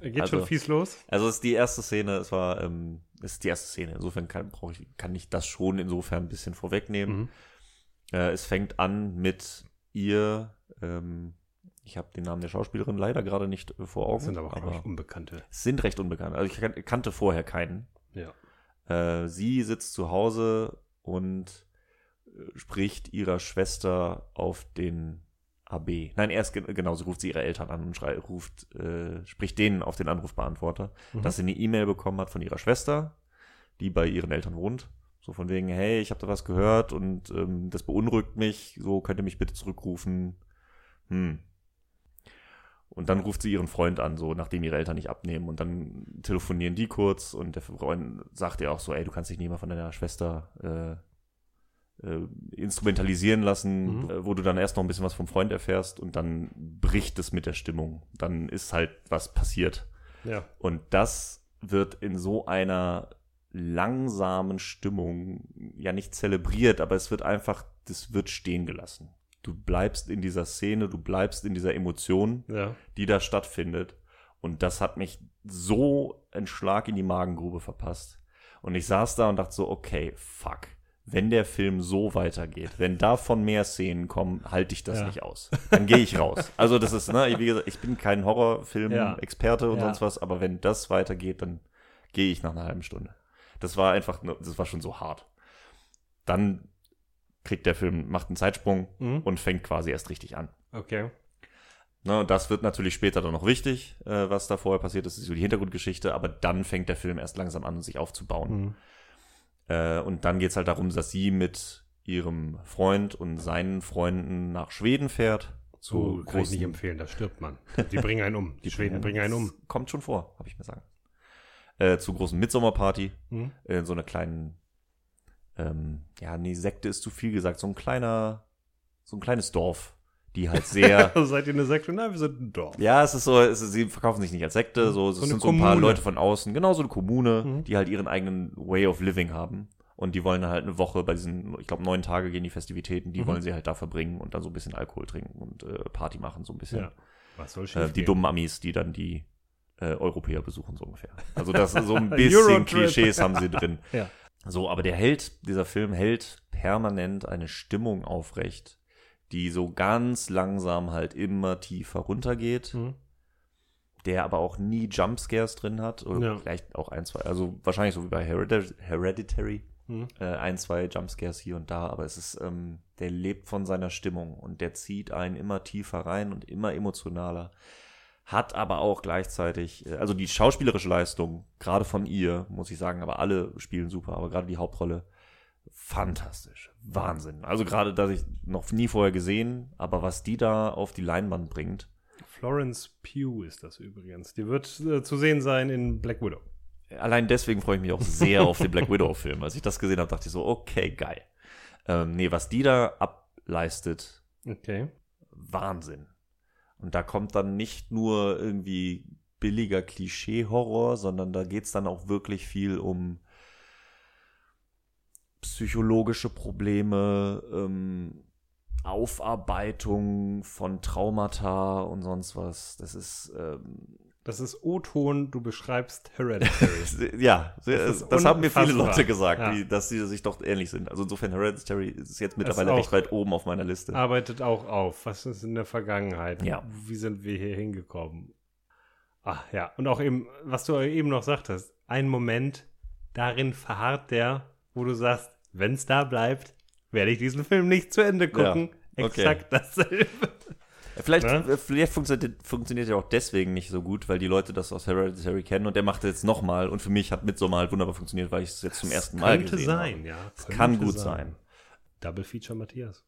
Geht Also- schon fies los? Also es ist die erste Szene, es war, ähm, es ist die erste Szene. Insofern kann, brauch ich, kann ich das schon insofern ein bisschen vorwegnehmen. Mhm. Äh, es fängt an mit ihr, ähm, ich habe den Namen der Schauspielerin leider gerade nicht äh, vor Augen. Das sind aber auch, ich, Unbekannte. sind recht unbekannt. Also ich kan- kannte vorher keinen. Ja. Äh, sie sitzt zu Hause und äh, spricht ihrer Schwester auf den AB. Nein, erst ge genau, sie ruft sie ihre Eltern an und schrei ruft, äh, spricht denen auf den Anrufbeantworter, Mhm. dass sie eine E-Mail bekommen hat von ihrer Schwester, die bei ihren Eltern wohnt. So von wegen, hey, ich habe da was gehört und ähm, das beunruhigt mich, so könnt ihr mich bitte zurückrufen. Hm. Und dann ruft sie ihren Freund an, so nachdem ihre Eltern nicht abnehmen. Und dann telefonieren die kurz und der Freund sagt ihr auch so, ey, du kannst dich nicht mal von deiner Schwester äh, äh, instrumentalisieren lassen, Mhm. äh, wo du dann erst noch ein bisschen was vom Freund erfährst und dann bricht es mit der Stimmung. Dann ist halt was passiert. Ja. Und das wird in so einer langsamen Stimmung ja nicht zelebriert, aber es wird einfach, das wird stehen gelassen. Du bleibst in dieser Szene, du bleibst in dieser Emotion, Ja. die da stattfindet. Und das hat mich so einen Schlag in die Magengrube verpasst. Und ich saß da und dachte so, okay, fuck. Wenn der Film so weitergeht, wenn davon mehr Szenen kommen, halte ich das Ja. nicht aus. Dann gehe ich raus. Also das ist, ne, wie gesagt, ich bin kein Ja. Horrorfilm-Experte und Ja. sonst was, aber wenn das weitergeht, dann gehe ich nach einer halben Stunde. Das war einfach, das war schon so hart. Dann kriegt der Film, macht einen Zeitsprung Mhm. und fängt quasi erst richtig an. Okay. Ne, das wird natürlich später dann noch wichtig, äh, was da vorher passiert ist, ist so die Hintergrundgeschichte, aber dann fängt der Film erst langsam an, sich aufzubauen. Mhm. Äh, und dann geht's halt darum, dass sie mit ihrem Freund und seinen Freunden nach Schweden fährt. So kann ich nicht empfehlen, da stirbt man. Die bringen einen um. Die Schweden bringen einen um. Kommt schon vor, habe ich mir sagen. Äh, zu großen Midsommerparty, Mhm. äh, in so einer kleinen, ähm, ja, nee, Sekte ist zu viel gesagt, so ein kleiner, so ein kleines Dorf, die halt sehr, Also seid ihr eine Sekte? Nein, wir sind ein Dorf. Ja, es ist so, es ist, sie verkaufen sich nicht als Sekte, so, es So sind so ein paar Kommune. Leute von außen, genau so eine Kommune, Mhm. die halt ihren eigenen Way of Living haben. Und die wollen halt eine Woche bei diesen, ich glaube, neun Tage gehen die Festivitäten, die Mhm. wollen sie halt da verbringen und dann so ein bisschen Alkohol trinken und äh, Party machen, so ein bisschen. Ja. Was soll äh, die gehen? dummen Amis, die dann die äh, Europäer besuchen, so ungefähr. Also das ist so ein bisschen. Klischees haben sie drin. Ja. So, aber der hält, dieser Film hält permanent eine Stimmung aufrecht, die so ganz langsam halt immer tiefer runtergeht Mhm. der aber auch nie Jumpscares drin hat. Oder Ja. vielleicht auch ein, zwei, also wahrscheinlich so wie bei Hereditary, Hereditary Mhm. äh, ein, zwei Jumpscares hier und da, aber es ist, ähm, der lebt von seiner Stimmung und der zieht einen immer tiefer rein und immer emotionaler. Hat aber auch gleichzeitig, äh, also die schauspielerische Leistung, gerade von ihr, muss ich sagen, aber alle spielen super, aber gerade die Hauptrolle, fantastisch. Wahnsinn. Also gerade, dass ich noch nie vorher gesehen, aber was die da auf die Leinwand bringt, Florence Pugh ist das übrigens. Die wird äh, zu sehen sein in Black Widow. allein deswegen freue ich mich auch sehr auf den Black Widow-Film. Als ich das gesehen habe, dachte ich so, okay, geil. Ähm, nee, was die da ableistet, Okay. Wahnsinn. Und da kommt dann nicht nur irgendwie billiger Klischee-Horror, sondern da geht's dann auch wirklich viel um psychologische Probleme, ähm, Aufarbeitung von Traumata und sonst was. Das ist ähm, Das ist O-Ton, du beschreibst Hereditary. Ja, das, das haben mir viele. Leute gesagt, Ja. die, dass sie sich doch ähnlich sind. Also insofern Hereditary ist jetzt mittlerweile recht weit oben auf meiner Liste. Arbeitet auch auf. Was ist in der Vergangenheit? Ja. Wie sind wir hier hingekommen? Ach ja, und auch eben, was du eben noch sagtest, ein Moment, darin verharrt der, wo du sagst, wenn es da bleibt, werde ich diesen Film nicht zu Ende gucken. okay. Exakt dasselbe. Vielleicht, Ne? äh, vielleicht funktioniert, funktioniert er auch deswegen nicht so gut, weil die Leute das aus Hereditary kennen und der macht jetzt nochmal und für mich hat Midsommar halt wunderbar funktioniert, weil ich es jetzt zum ersten Mal Könnte gesehen sein, habe. ja. Es Könnte kann gut sein. Double Feature Matthias.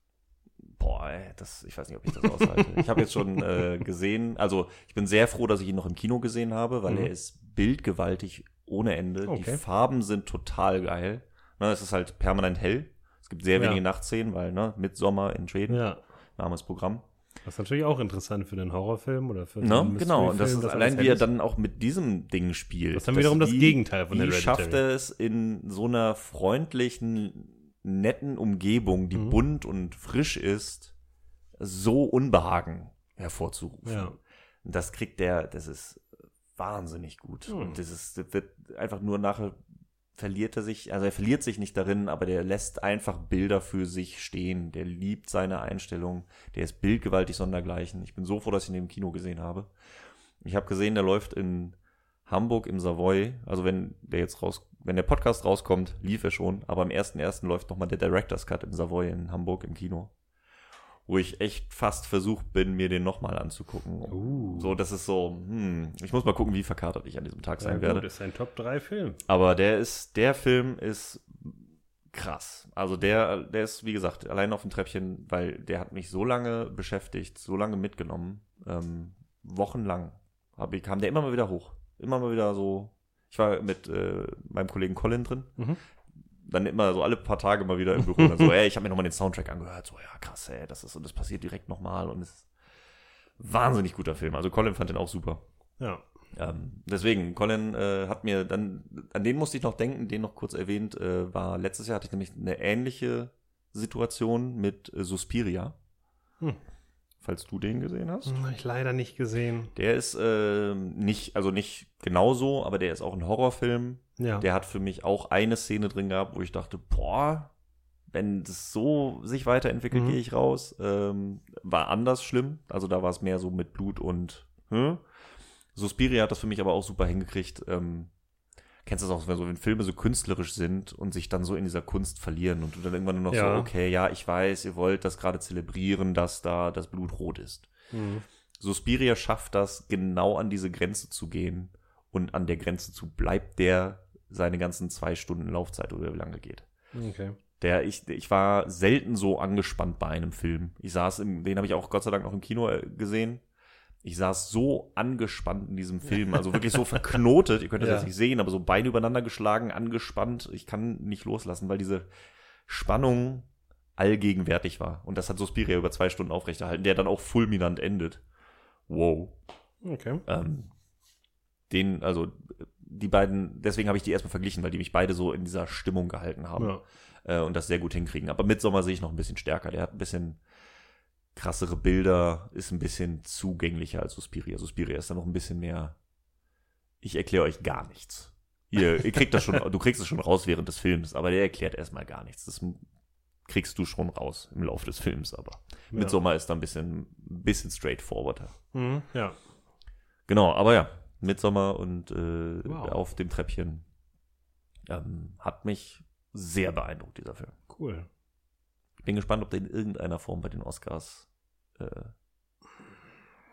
Boah, ey, das, ich weiß nicht, ob ich das aushalte. ich habe jetzt schon äh, gesehen, also ich bin sehr froh, dass ich ihn noch im Kino gesehen habe, weil Mhm. er ist bildgewaltig ohne Ende. Die Okay. Farben sind total geil. Ne, es ist halt permanent hell. Es gibt sehr Ja. wenige Nachtszenen, weil, ne, Midsommer in Schweden, Ja. Name Programm. Das ist natürlich auch interessant für den Horrorfilm oder für Ne? einen Genau, und das ist dass allein, wie er dann auch mit diesem Ding spielt. Das ist dann wiederum das wie- Gegenteil von Wie Hereditary. schafft er es in so einer freundlichen, netten Umgebung, die Mhm. bunt und frisch ist, so Unbehagen hervorzurufen. Ja. Und das kriegt der, das ist wahnsinnig gut. Hm. Und das, ist, das wird einfach nur nachher verliert er sich, also er verliert sich nicht darin, aber der lässt einfach Bilder für sich stehen. Der liebt seine Einstellung. Der ist bildgewaltig sondergleichen. Ich bin so froh, dass ich ihn im Kino gesehen habe. Ich habe gesehen, der läuft in Hamburg im Savoy. Also wenn der jetzt raus, wenn der Podcast rauskommt, lief er schon. Aber am 1.1. läuft nochmal der Director's Cut im Savoy in Hamburg im Kino. Wo ich echt fast versucht bin, mir den nochmal anzugucken. Uh. So, das ist so, hm, ich muss mal gucken, wie verkatert ich an diesem Tag sein werde. Das ist ein Top-3-Film. Aber der ist, der Film ist krass. Also der, der ist, wie gesagt, allein auf dem Treppchen, weil der hat mich so lange beschäftigt, so lange mitgenommen, ähm, wochenlang hab ich, kam der immer mal wieder hoch. Immer mal wieder so. Ich war mit äh, meinem Kollegen Colin drin. Mhm. Dann immer so alle paar Tage mal wieder im Büro. Dann so, ey, ich habe mir nochmal den Soundtrack angehört. So, ja, krass, ey, das ist und das passiert direkt nochmal. Und es ist wahnsinnig guter Film. Also Colin fand den auch super. Ja. Ähm, deswegen, Colin äh, hat mir dann, an den musste ich noch denken, den noch kurz erwähnt, äh, war letztes Jahr hatte ich nämlich eine ähnliche Situation mit äh, Suspiria. Hm. Falls du den gesehen hast. Hab ich leider nicht gesehen. Der ist äh, nicht, also nicht genauso, aber der ist auch ein Horrorfilm. Ja. Der hat für mich auch eine Szene drin gehabt, wo ich dachte, boah, wenn das so sich weiterentwickelt, Mhm. gehe ich raus. Ähm, war anders schlimm. Also da war es mehr so mit Blut und hm? Suspiria hat das für mich aber auch super hingekriegt. Ähm, kennst du das auch, wenn, so, wenn Filme so künstlerisch sind und sich dann so in dieser Kunst verlieren und du dann irgendwann nur noch Ja. so, okay, ja, ich weiß, ihr wollt das gerade zelebrieren, dass da das Blut rot ist. Mhm. Suspiria schafft das, genau an diese Grenze zu gehen und an der Grenze zu bleibt der seine ganzen zwei Stunden Laufzeit oder wie lange geht. Okay. Der, ich, ich war selten so angespannt bei einem Film. Ich saß im, den habe ich auch Gott sei Dank noch im Kino äh, gesehen. Ich saß so angespannt in diesem Film, also wirklich so verknotet, ihr könnt das Ja. jetzt nicht sehen, aber so Beine übereinander geschlagen, angespannt. Ich kann nicht loslassen, weil diese Spannung allgegenwärtig war. Und das hat Suspiria über zwei Stunden aufrechterhalten, der dann auch fulminant endet. Wow. Okay. Ähm, den, also die beiden, deswegen habe ich die erstmal verglichen, weil die mich beide so in dieser Stimmung gehalten haben Ja. äh, und das sehr gut hinkriegen. Aber Midsommar sehe ich noch ein bisschen stärker. Der hat ein bisschen krassere Bilder, ist ein bisschen zugänglicher als Suspiria. Suspiria ist da noch ein bisschen mehr. Ich erkläre euch gar nichts. Ihr, ihr kriegt das schon, du kriegst es schon raus während des Films, aber der erklärt erstmal gar nichts. Das kriegst du schon raus im Laufe des Films, aber Ja. Midsommar ist da ein bisschen, ein bisschen straightforwarder. Mhm. Ja. Genau, aber ja, Midsommar und äh, Wow. auf dem Treppchen ähm, hat mich sehr beeindruckt, dieser Film. Cool. Ich bin gespannt, ob der in irgendeiner Form bei den Oscars. Äh,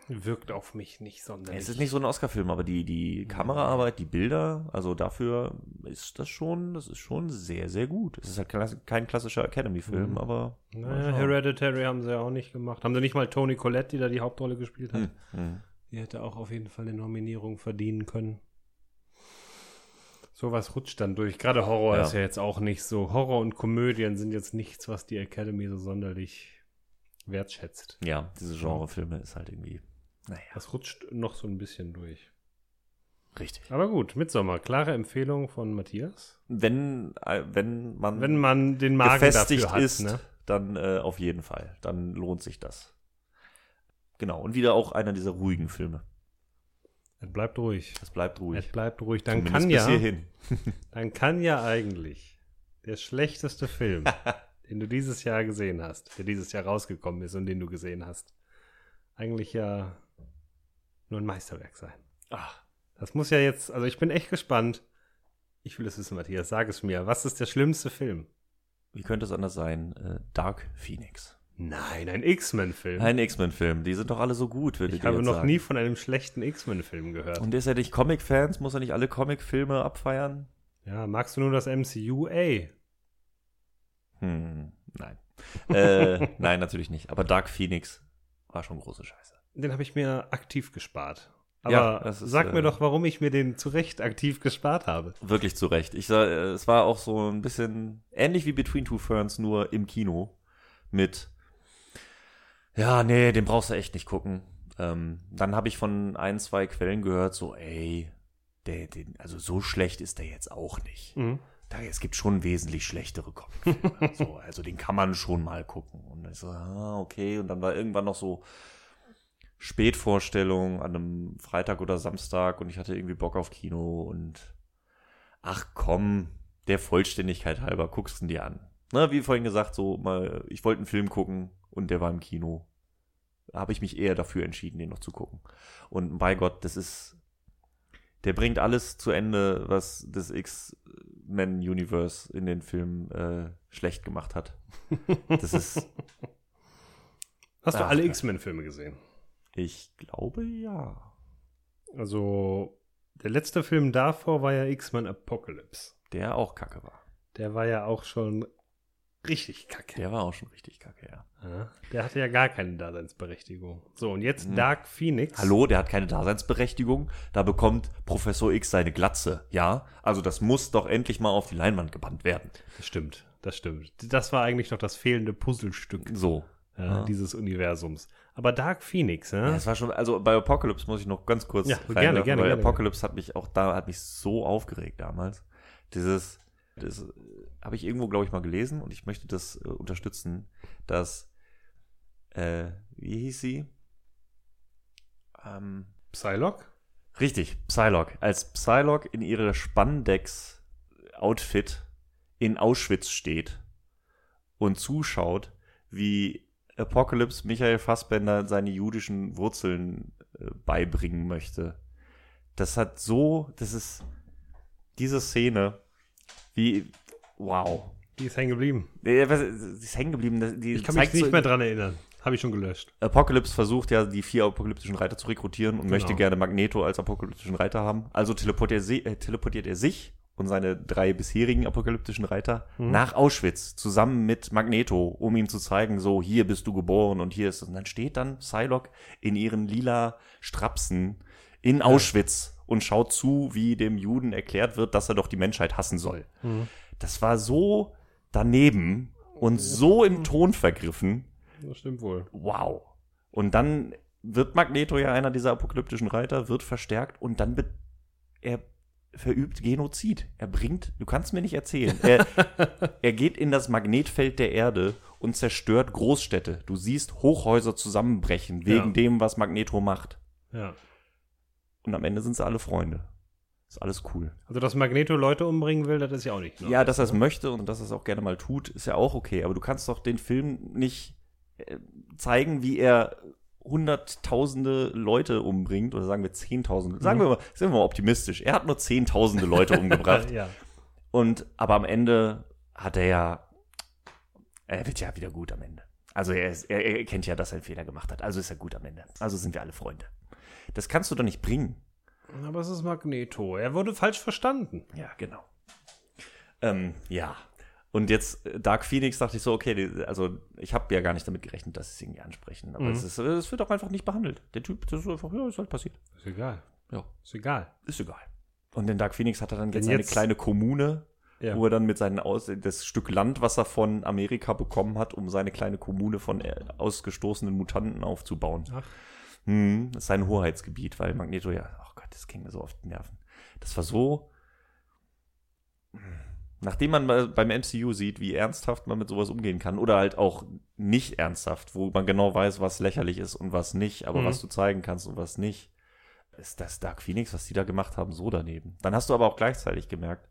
Wirkt auf mich nicht sonderlich. es ist nicht so ein Oscar-Film, aber die, die Kameraarbeit, die Bilder, also dafür ist das schon, das ist schon sehr, sehr gut. Es ist halt kein klassischer Academy-Film, Mhm. aber. Naja. Hereditary haben sie ja auch nicht gemacht. Haben sie nicht mal Toni Collette, die da die Hauptrolle gespielt hat? Hm, hm. Die hätte auch auf jeden Fall eine Nominierung verdienen können. Sowas rutscht dann durch. Gerade Horror Ja. ist ja jetzt auch nicht so. Horror und Komödien sind jetzt nichts, was die Academy so sonderlich wertschätzt. Ja, diese Genrefilme ist halt irgendwie. Naja, Das rutscht noch so ein bisschen durch. richtig. Aber gut, Midsommar, klare Empfehlung von Matthias. Wenn, äh, wenn man. Wenn man den Magen gefestigt dafür hat, ist, ne? dann äh, auf jeden Fall. Dann lohnt sich das. Genau. Und wieder auch einer dieser ruhigen Filme. Es bleibt ruhig. Es bleibt ruhig. Es bleibt ruhig. Dann Zumindest kann ja, dann kann ja eigentlich der schlechteste Film, den du dieses Jahr gesehen hast, der dieses Jahr rausgekommen ist und den du gesehen hast, eigentlich ja nur ein Meisterwerk sein. Ach, Das muss ja jetzt, also ich bin echt gespannt. Ich will es wissen, Matthias, sag es mir. Was ist der schlimmste Film? wie könnte es anders sein? Äh, Dark Phoenix. Nein, ein X-Men-Film. Ein X-Men-Film. Die sind doch alle so gut, würde Ich ich habe noch sagen. nie von einem schlechten X-Men-Film gehört. Und ist er nicht Comic-Fans? Muss er nicht alle Comic-Filme abfeiern? ja, magst du nur das MCU? Ey. Hm, nein. äh, nein, natürlich nicht. Aber Dark Phoenix war schon große Scheiße. Den habe ich mir aktiv gespart. Aber Ja, das ist, sag äh, mir doch, warum ich mir den zu Recht aktiv gespart habe. Wirklich zu Recht. Ich sah, äh, es war auch so ein bisschen ähnlich wie Between Two Ferns, nur im Kino. Mit, ja, nee, den brauchst du echt nicht gucken. Ähm, dann habe ich von ein, zwei Quellen gehört, so, ey, der, den, also so schlecht ist der jetzt auch nicht. Mhm. Da, es gibt schon wesentlich schlechtere Comicfilme. so, also den kann man schon mal gucken. Und ich so, ah, okay. Und dann war irgendwann noch so, Spätvorstellung an einem Freitag oder Samstag und ich hatte irgendwie Bock auf Kino und ach komm, der Vollständigkeit halber, guckst du dir an. Na, wie vorhin gesagt, so mal, ich wollte einen Film gucken und der war im Kino. Da habe ich mich eher dafür entschieden, den noch zu gucken. Und bei Gott, das ist, der bringt alles zu Ende, was das X-Men-Universe in den Filmen äh, schlecht gemacht hat. Das ist, Hast du alle. X-Men-Filme gesehen? ich glaube ja. Also, der letzte Film davor war ja X-Men Apocalypse. Der auch kacke war. Der war ja auch schon richtig kacke. Der war auch schon richtig kacke, ja. Ja, der hatte ja gar keine Daseinsberechtigung. So, und jetzt Mhm. Dark Phoenix. Hallo, der hat keine Daseinsberechtigung. Da bekommt Professor X seine Glatze, ja? Also das muss doch endlich mal auf die Leinwand gebannt werden. Das stimmt, das stimmt. Das war eigentlich noch das fehlende Puzzlestück So. äh, Ja. dieses Universums. Aber Dark Phoenix, ja? Ja, es war schon, also bei Apocalypse muss ich noch ganz kurz Ja, gerne, gerne, weil gerne. Apocalypse hat mich auch da, hat mich so aufgeregt damals. Dieses, das habe ich irgendwo, glaube ich, mal gelesen und ich möchte das äh, unterstützen, dass, äh, wie hieß sie? Ähm, Psylocke? Richtig, Psylocke. Als Psylocke in ihre Spandex-Outfit in Auschwitz steht und zuschaut, wie Apocalypse Michael Fassbender seine jüdischen Wurzeln äh, beibringen möchte. Das hat so, das ist diese Szene, wie, wow. Die ist hängen geblieben. Äh, was- Sie ist hängen geblieben. Die Ich kann mich nicht so- mehr dran erinnern. Habe ich schon gelöscht. Apocalypse versucht ja, die vier apokalyptischen Reiter zu rekrutieren und Genau. möchte gerne Magneto als apokalyptischen Reiter haben. Also teleportiert, sie, äh, teleportiert er sich und seine drei bisherigen apokalyptischen Reiter Mhm. nach Auschwitz zusammen mit Magneto, um ihm zu zeigen, so, hier bist du geboren und hier ist es. Und dann steht dann Psylocke in ihren lila Strapsen in Auschwitz und schaut zu, wie dem Juden erklärt wird, dass er doch die Menschheit hassen soll. Mhm. Das war so daneben und so im Ton vergriffen Das stimmt wohl. wow. Und dann wird Magneto ja einer dieser apokalyptischen Reiter, wird verstärkt und dann er verübt Genozid. Er bringt, du kannst mir nicht erzählen, er, er geht in das Magnetfeld der Erde und zerstört Großstädte. Du siehst Hochhäuser zusammenbrechen wegen Ja. dem, was Magneto macht. Ja. Und am Ende sind sie alle Freunde. Ist alles cool. Also, dass Magneto Leute umbringen will, das ist ja auch nicht. Ja, dass er es möchte und dass er es auch gerne mal tut, ist ja auch okay. Aber du kannst doch den Film nicht äh, zeigen, wie er hunderttausende Leute umbringt oder sagen wir zehntausende. Sagen wir mal, sind wir mal optimistisch. Er hat nur zehntausende Leute umgebracht. ja. Und aber am Ende hat er ja, er wird ja wieder gut am Ende. Also er, ist, er, er kennt ja, dass er einen Fehler gemacht hat. Also ist er gut am Ende. Also sind wir alle Freunde. Das kannst du doch nicht bringen. Aber es ist Magneto. Er wurde falsch verstanden. Ja, genau. Ähm, ja. Und jetzt äh, Dark Phoenix dachte ich so, okay, die, also ich habe ja gar nicht damit gerechnet, dass sie es irgendwie ansprechen. Aber Mhm. es, ist, es wird auch einfach nicht behandelt. Der Typ, das ist einfach, ja, ist halt passiert. Ist egal. Ja. Ist egal. Ist egal. Und in Dark Phoenix hat er dann Denn jetzt eine jetzt- kleine Kommune, Ja. wo er dann mit seinen Aus das Stück Land, was er von Amerika bekommen hat, um seine kleine Kommune von äh, ausgestoßenen Mutanten aufzubauen. Ach. Hm, das ist sein Hoheitsgebiet, weil Magneto ja, oh Gott, das ging mir so auf die Nerven. Das war so. Nachdem man beim MCU sieht, wie ernsthaft man mit sowas umgehen kann, oder halt auch nicht ernsthaft, wo man genau weiß, was lächerlich ist und was nicht, aber Mhm. was du zeigen kannst und was nicht, ist das Dark Phoenix, was die da gemacht haben, so daneben. Dann hast du aber auch gleichzeitig gemerkt,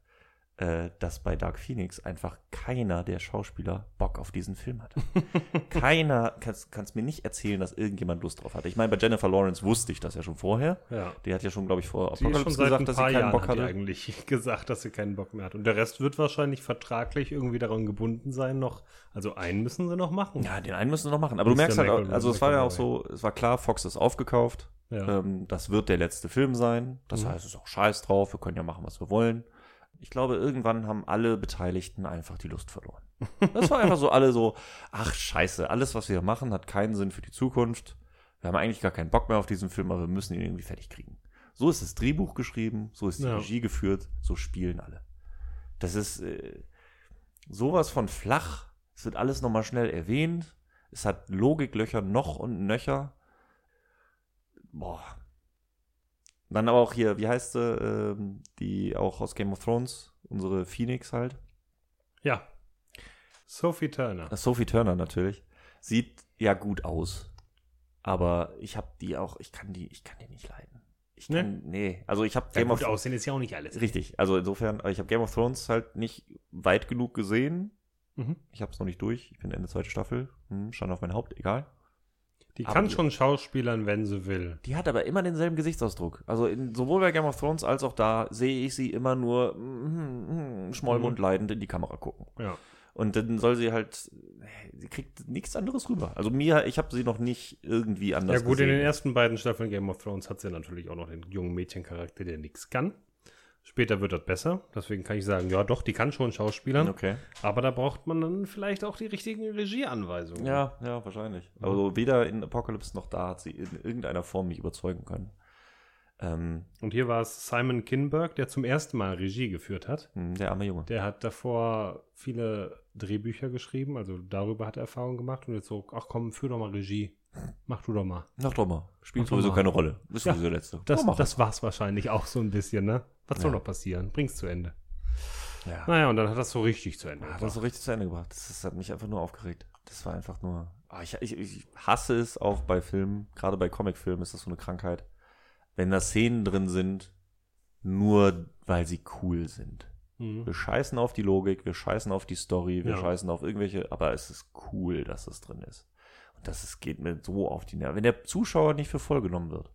äh, dass bei Dark Phoenix einfach keiner der Schauspieler Bock auf diesen Film hatte. keiner, kannst, kannst mir nicht erzählen, dass irgendjemand Lust drauf hatte. Ich meine, bei Jennifer Lawrence wusste ich das ja schon vorher. Ja. Die hat ja schon, glaube ich, vor Die ist schon Apocalypse seit ein gesagt, dass paar sie keinen Jahren Bock hat hatte. eigentlich gesagt, dass sie keinen Bock mehr hat. Und der Rest wird wahrscheinlich vertraglich irgendwie daran gebunden sein noch. Also einen müssen sie noch machen. Ja, den einen müssen sie noch machen. Aber du merkst halt, McElroy, also es war ja auch so, es war klar, Fox ist aufgekauft. Ja. Ähm, das wird der letzte Film sein. Das Mhm. heißt, es ist auch scheiß drauf. Wir können ja machen, was wir wollen. Ich glaube, irgendwann haben alle Beteiligten einfach die Lust verloren. Das war einfach so alle so, ach scheiße, alles, was wir hier machen, hat keinen Sinn für die Zukunft. Wir haben eigentlich gar keinen Bock mehr auf diesen Film, aber wir müssen ihn irgendwie fertig kriegen. So ist das Drehbuch geschrieben, so ist die Ja. Regie geführt, so spielen alle. Das ist äh, sowas von flach. Es wird alles nochmal schnell erwähnt. Es hat Logiklöcher noch und nöcher. Boah. Dann aber auch hier, wie heißt sie, ähm, die auch aus Game of Thrones, unsere Phoenix halt. ja. Sophie Turner. Äh, Sophie Turner natürlich. Sieht ja gut aus. Aber ich habe die auch, ich kann die, ich kann die nicht leiden. Ich Ne? kann, nee. Also ich habe Ja, Game gut of aussehen ist ja auch nicht alles. Richtig, also insofern, ich habe Game of Thrones halt nicht weit genug gesehen. Mhm. Ich habe es noch nicht durch. Ich bin Ende zweite Staffel. Hm, stand auf mein Haupt, egal. Die Aber kann schon schauspielern, wenn sie will. Die hat aber immer denselben Gesichtsausdruck. Also in, sowohl bei Game of Thrones als auch da sehe ich sie immer nur mm, mm, schmollmund leidend in die Kamera gucken. Ja. Und dann soll sie halt, sie kriegt nichts anderes rüber. Also mir, ich habe sie noch nicht irgendwie anders Ja gut, gesehen. in den ersten beiden Staffeln Game of Thrones hat sie natürlich auch noch den jungen Mädchencharakter, der nichts kann. Später wird das besser. Deswegen kann ich sagen, ja doch, die kann schon Schauspielern. Okay. Aber da braucht man dann vielleicht auch die richtigen Regieanweisungen. Ja, ja, wahrscheinlich. Also weder in Apocalypse noch da hat sie in irgendeiner Form mich überzeugen können. Ähm, Und hier war es Simon Kinberg, der zum ersten Mal Regie geführt hat. hm, der arme Junge. Der hat davor viele Drehbücher geschrieben, also darüber hat er Erfahrung gemacht und jetzt so, ach komm, führ doch mal Regie. Mach du doch mal. Mach doch mal. Spielt Mach sowieso mal. keine Rolle. Ist Ja, sowieso letzte. Das, mach das war's wahrscheinlich auch so ein bisschen, ne? Was soll Ja. noch passieren? Bring's zu Ende. ja. Naja, und dann hat das so richtig zu Ende Hat das gebracht. so richtig zu Ende gebracht. Das, das hat mich einfach nur aufgeregt. Das war einfach nur. Ah, ich, ich, ich hasse es auch bei Filmen, gerade bei Comicfilmen ist das so eine Krankheit. Wenn da Szenen drin sind, nur weil sie cool sind. Mhm. Wir scheißen auf die Logik, wir scheißen auf die Story, wir Ja. scheißen auf irgendwelche, aber es ist cool, dass es drin ist. Das ist, geht mir so auf die Nerven. Wenn der Zuschauer nicht für voll genommen wird.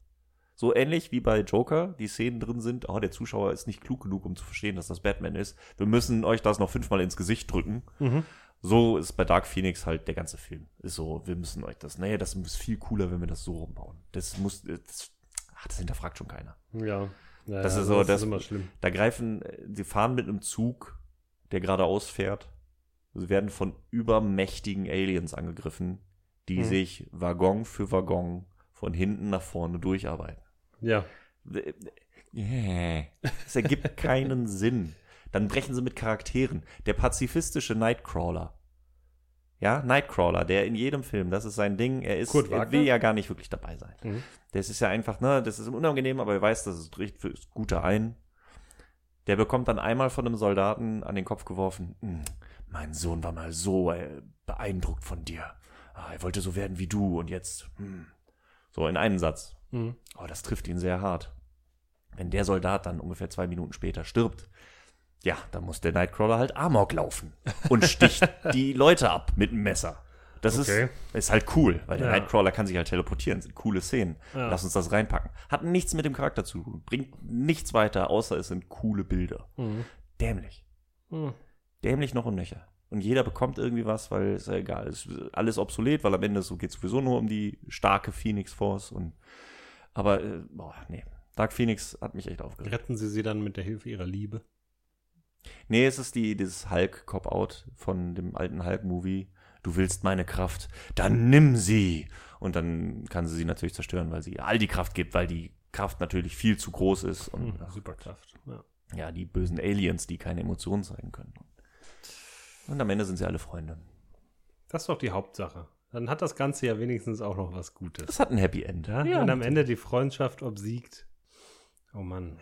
So ähnlich wie bei Joker, die Szenen drin sind, oh, der Zuschauer ist nicht klug genug, um zu verstehen, dass das Batman ist. Wir müssen euch das noch fünfmal ins Gesicht drücken. Mhm. So ist bei Dark Phoenix halt der ganze Film. Ist so, wir müssen euch das, nee, das ist viel cooler, wenn wir das so rumbauen. Das muss, das, ach, das hinterfragt schon keiner. Ja. ja. Das ist so, das- ist immer schlimm. Da greifen, sie fahren mit einem Zug, der geradeaus fährt. Sie werden von übermächtigen Aliens angegriffen, die Mhm. sich Waggon für Waggon von hinten nach vorne durcharbeiten. Ja. Es ergibt keinen Sinn. Dann brechen sie mit Charakteren. Der pazifistische Nightcrawler. Ja, Nightcrawler, der in jedem Film, das ist sein Ding, er ist, er will ja gar nicht wirklich dabei sein. Mhm. Das ist ja einfach, ne, das ist unangenehm, aber er weiß, das ist richtig fürs Gute ein. Der bekommt dann einmal von einem Soldaten an den Kopf geworfen, "Hm, mein Sohn war mal so äh, beeindruckt von dir. Ah, er wollte so werden wie du und jetzt, hm. So in einem Satz. Mhm. Aber das trifft ihn sehr hart. Wenn der Soldat dann ungefähr zwei Minuten später stirbt, ja, dann muss der Nightcrawler halt Amok laufen und sticht die Leute ab mit dem Messer. Das Okay. ist, ist halt cool, weil der Ja. Nightcrawler kann sich halt teleportieren. Sind coole Szenen. Ja. Lass uns das reinpacken. Hat nichts mit dem Charakter zu tun. Bringt nichts weiter, außer es sind coole Bilder. Mhm. Dämlich. Mhm. Dämlich noch und nöcher. Und jeder bekommt irgendwie was, weil es ja egal ist. Alles obsolet, weil am Ende so geht sowieso nur um die starke Phoenix Force. Und, aber, äh, boah, nee. Dark Phoenix hat mich echt aufgeregt. Retten sie sie dann mit der Hilfe ihrer Liebe? Nee, es ist die, dieses Hulk-Cop-Out von dem alten Hulk-Movie. Du willst meine Kraft, dann nimm sie. Und dann kann sie sie natürlich zerstören, weil sie all die Kraft gibt, weil die Kraft natürlich viel zu groß ist. Und Mhm. Superkraft. Ja. ja, die bösen Aliens, die keine Emotionen zeigen können. Und am Ende sind sie alle Freunde. Das ist doch die Hauptsache. Dann hat das Ganze ja wenigstens auch noch was Gutes. Das hat ein Happy End. Ja, wenn am Ende die Freundschaft obsiegt. Oh Mann.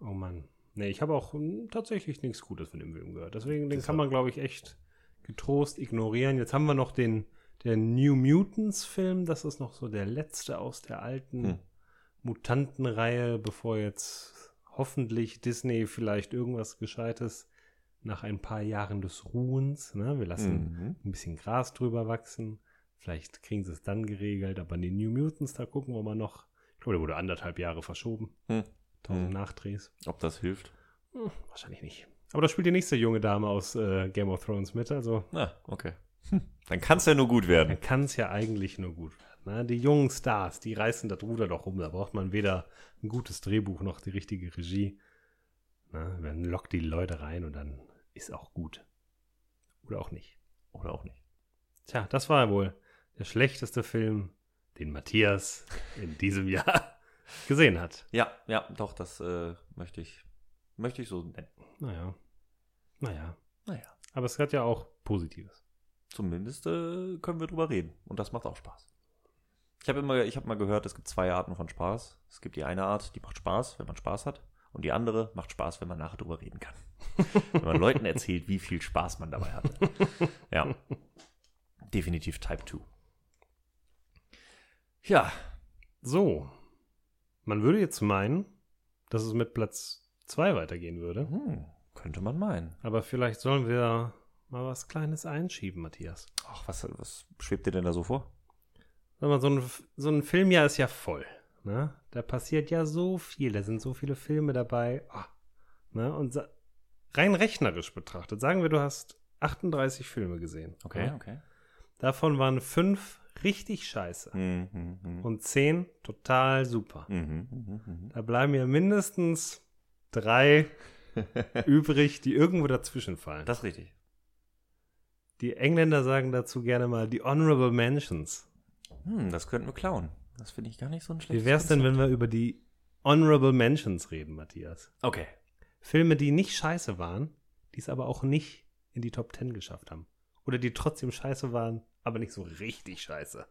Oh Mann. Nee, ich habe auch hm, tatsächlich nichts Gutes von dem Film gehört. Deswegen, den Das kann man, glaube ich, echt getrost ignorieren. Jetzt haben wir noch den, den New Mutants-Film. Das ist noch so der letzte aus der alten Hm. Mutantenreihe, bevor jetzt hoffentlich Disney vielleicht irgendwas Gescheites nach ein paar Jahren des Ruhens. Ne? Wir lassen Mhm. ein bisschen Gras drüber wachsen. Vielleicht kriegen sie es dann geregelt, aber die New Mutants, da gucken wir mal noch. Ich glaube, der wurde anderthalb Jahre verschoben. Hm. Tausend Hm. Nachdrehs. Ob das hilft? Hm, wahrscheinlich nicht. Aber da spielt die nächste junge Dame aus äh, Game of Thrones mit, also Na, okay. Hm. Dann kann es ja nur gut werden. dann kann es ja eigentlich nur gut werden. Ne? Die jungen Stars, die reißen das Ruder doch rum. Da braucht man weder ein gutes Drehbuch noch die richtige Regie. Ne? Man lockt die Leute rein und dann ist auch gut. Oder auch nicht. Oder auch nicht. Tja, das war wohl der schlechteste Film, den Matthias in diesem Jahr gesehen hat. Ja, ja, doch, das äh, möchte ich, möchte ich so nennen. Naja. Naja. Naja. Aber es hat ja auch Positives. Zumindest äh, können wir drüber reden. Und das macht auch Spaß. Ich habe immer, ich habe mal gehört, es gibt zwei Arten von Spaß. Es gibt die eine Art, die macht Spaß, wenn man Spaß hat. Und die andere macht Spaß, wenn man nachher drüber reden kann. wenn man Leuten erzählt, wie viel Spaß man dabei hatte. Ja. Definitiv Type 2. Ja. So. Man würde jetzt meinen, dass es mit Platz 2 weitergehen würde. Hm, könnte man meinen. Aber vielleicht sollen wir mal was Kleines einschieben, Matthias. Ach, was, was schwebt dir denn da so vor? Sag mal, so ein, so ein Filmjahr ist ja voll. Ne? Da passiert ja so viel. Da sind so viele Filme dabei. Ah, ne? Und rein rechnerisch betrachtet, sagen wir, du hast 38 Filme gesehen. Okay, ne? okay. Davon waren fünf richtig scheiße. Mhm. Und zehn total super. Mhm. Da bleiben ja mindestens drei übrig, die irgendwo dazwischen fallen. Das ist richtig. Die Engländer sagen dazu gerne mal die Honorable Mentions. Hm, das könnten wir klauen. Das finde ich gar nicht so ein Wie schlechtes wär's denn, wenn wir über die Honorable Mentions reden, Matthias? Okay. Filme, die nicht scheiße waren, die es aber auch nicht in die Top 10 geschafft haben. Oder die trotzdem scheiße waren, aber nicht so richtig scheiße.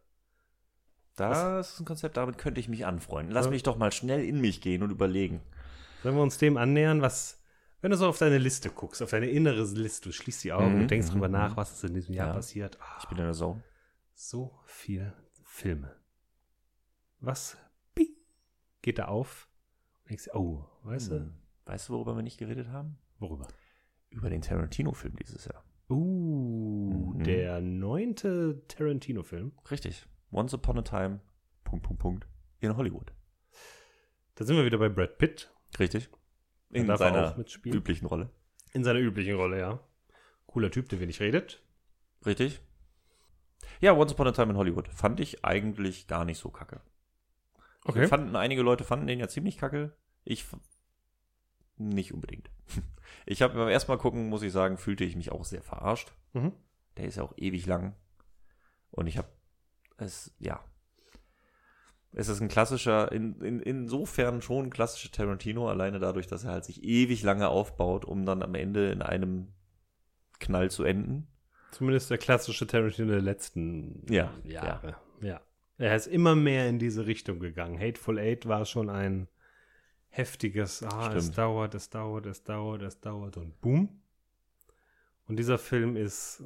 Das ist ein Konzept, damit könnte ich mich anfreunden. Lass Ja. mich doch mal schnell in mich gehen und überlegen. Sollen wir uns dem annähern, was, wenn du so auf deine Liste guckst, auf deine innere Liste, du schließt die Augen Mhm, und denkst mhm, drüber nach, was ist in diesem Jahr Ja. passiert. Ah, Ich bin in der Zone. so viel Filme. Was geht da auf? Und denkst, oh, weißt du, Hm. Weißt du, worüber wir nicht geredet haben? worüber? Über den Tarantino-Film dieses Jahr. Uh, Mhm. der neunte Tarantino-Film. Richtig. Once Upon a Time, Punkt, Punkt, Punkt, in Hollywood. Da sind wir wieder bei Brad Pitt. Richtig. In er seiner üblichen Rolle. In seiner üblichen Rolle, ja. Cooler Typ, der wenig redet. Richtig. Ja, Once Upon a Time in Hollywood. Fand ich eigentlich gar nicht so kacke. Fanden, einige Leute fanden den ja ziemlich kacke. Ich nicht unbedingt. Ich habe beim ersten Mal gucken, muss ich sagen, fühlte ich mich auch sehr verarscht. Mhm. Der ist ja auch ewig lang. Und ich habe es, ja. Es ist ein klassischer, in, in, insofern schon ein klassischer Tarantino, alleine dadurch, dass er halt sich ewig lange aufbaut, um dann am Ende in einem Knall zu enden. Zumindest der klassische Tarantino der letzten Ja, Jahre. Ja. Er ist immer mehr in diese Richtung gegangen. Hateful Eight war schon ein heftiges, ah, es dauert, es dauert, es dauert, es dauert und boom. Und dieser Film ist,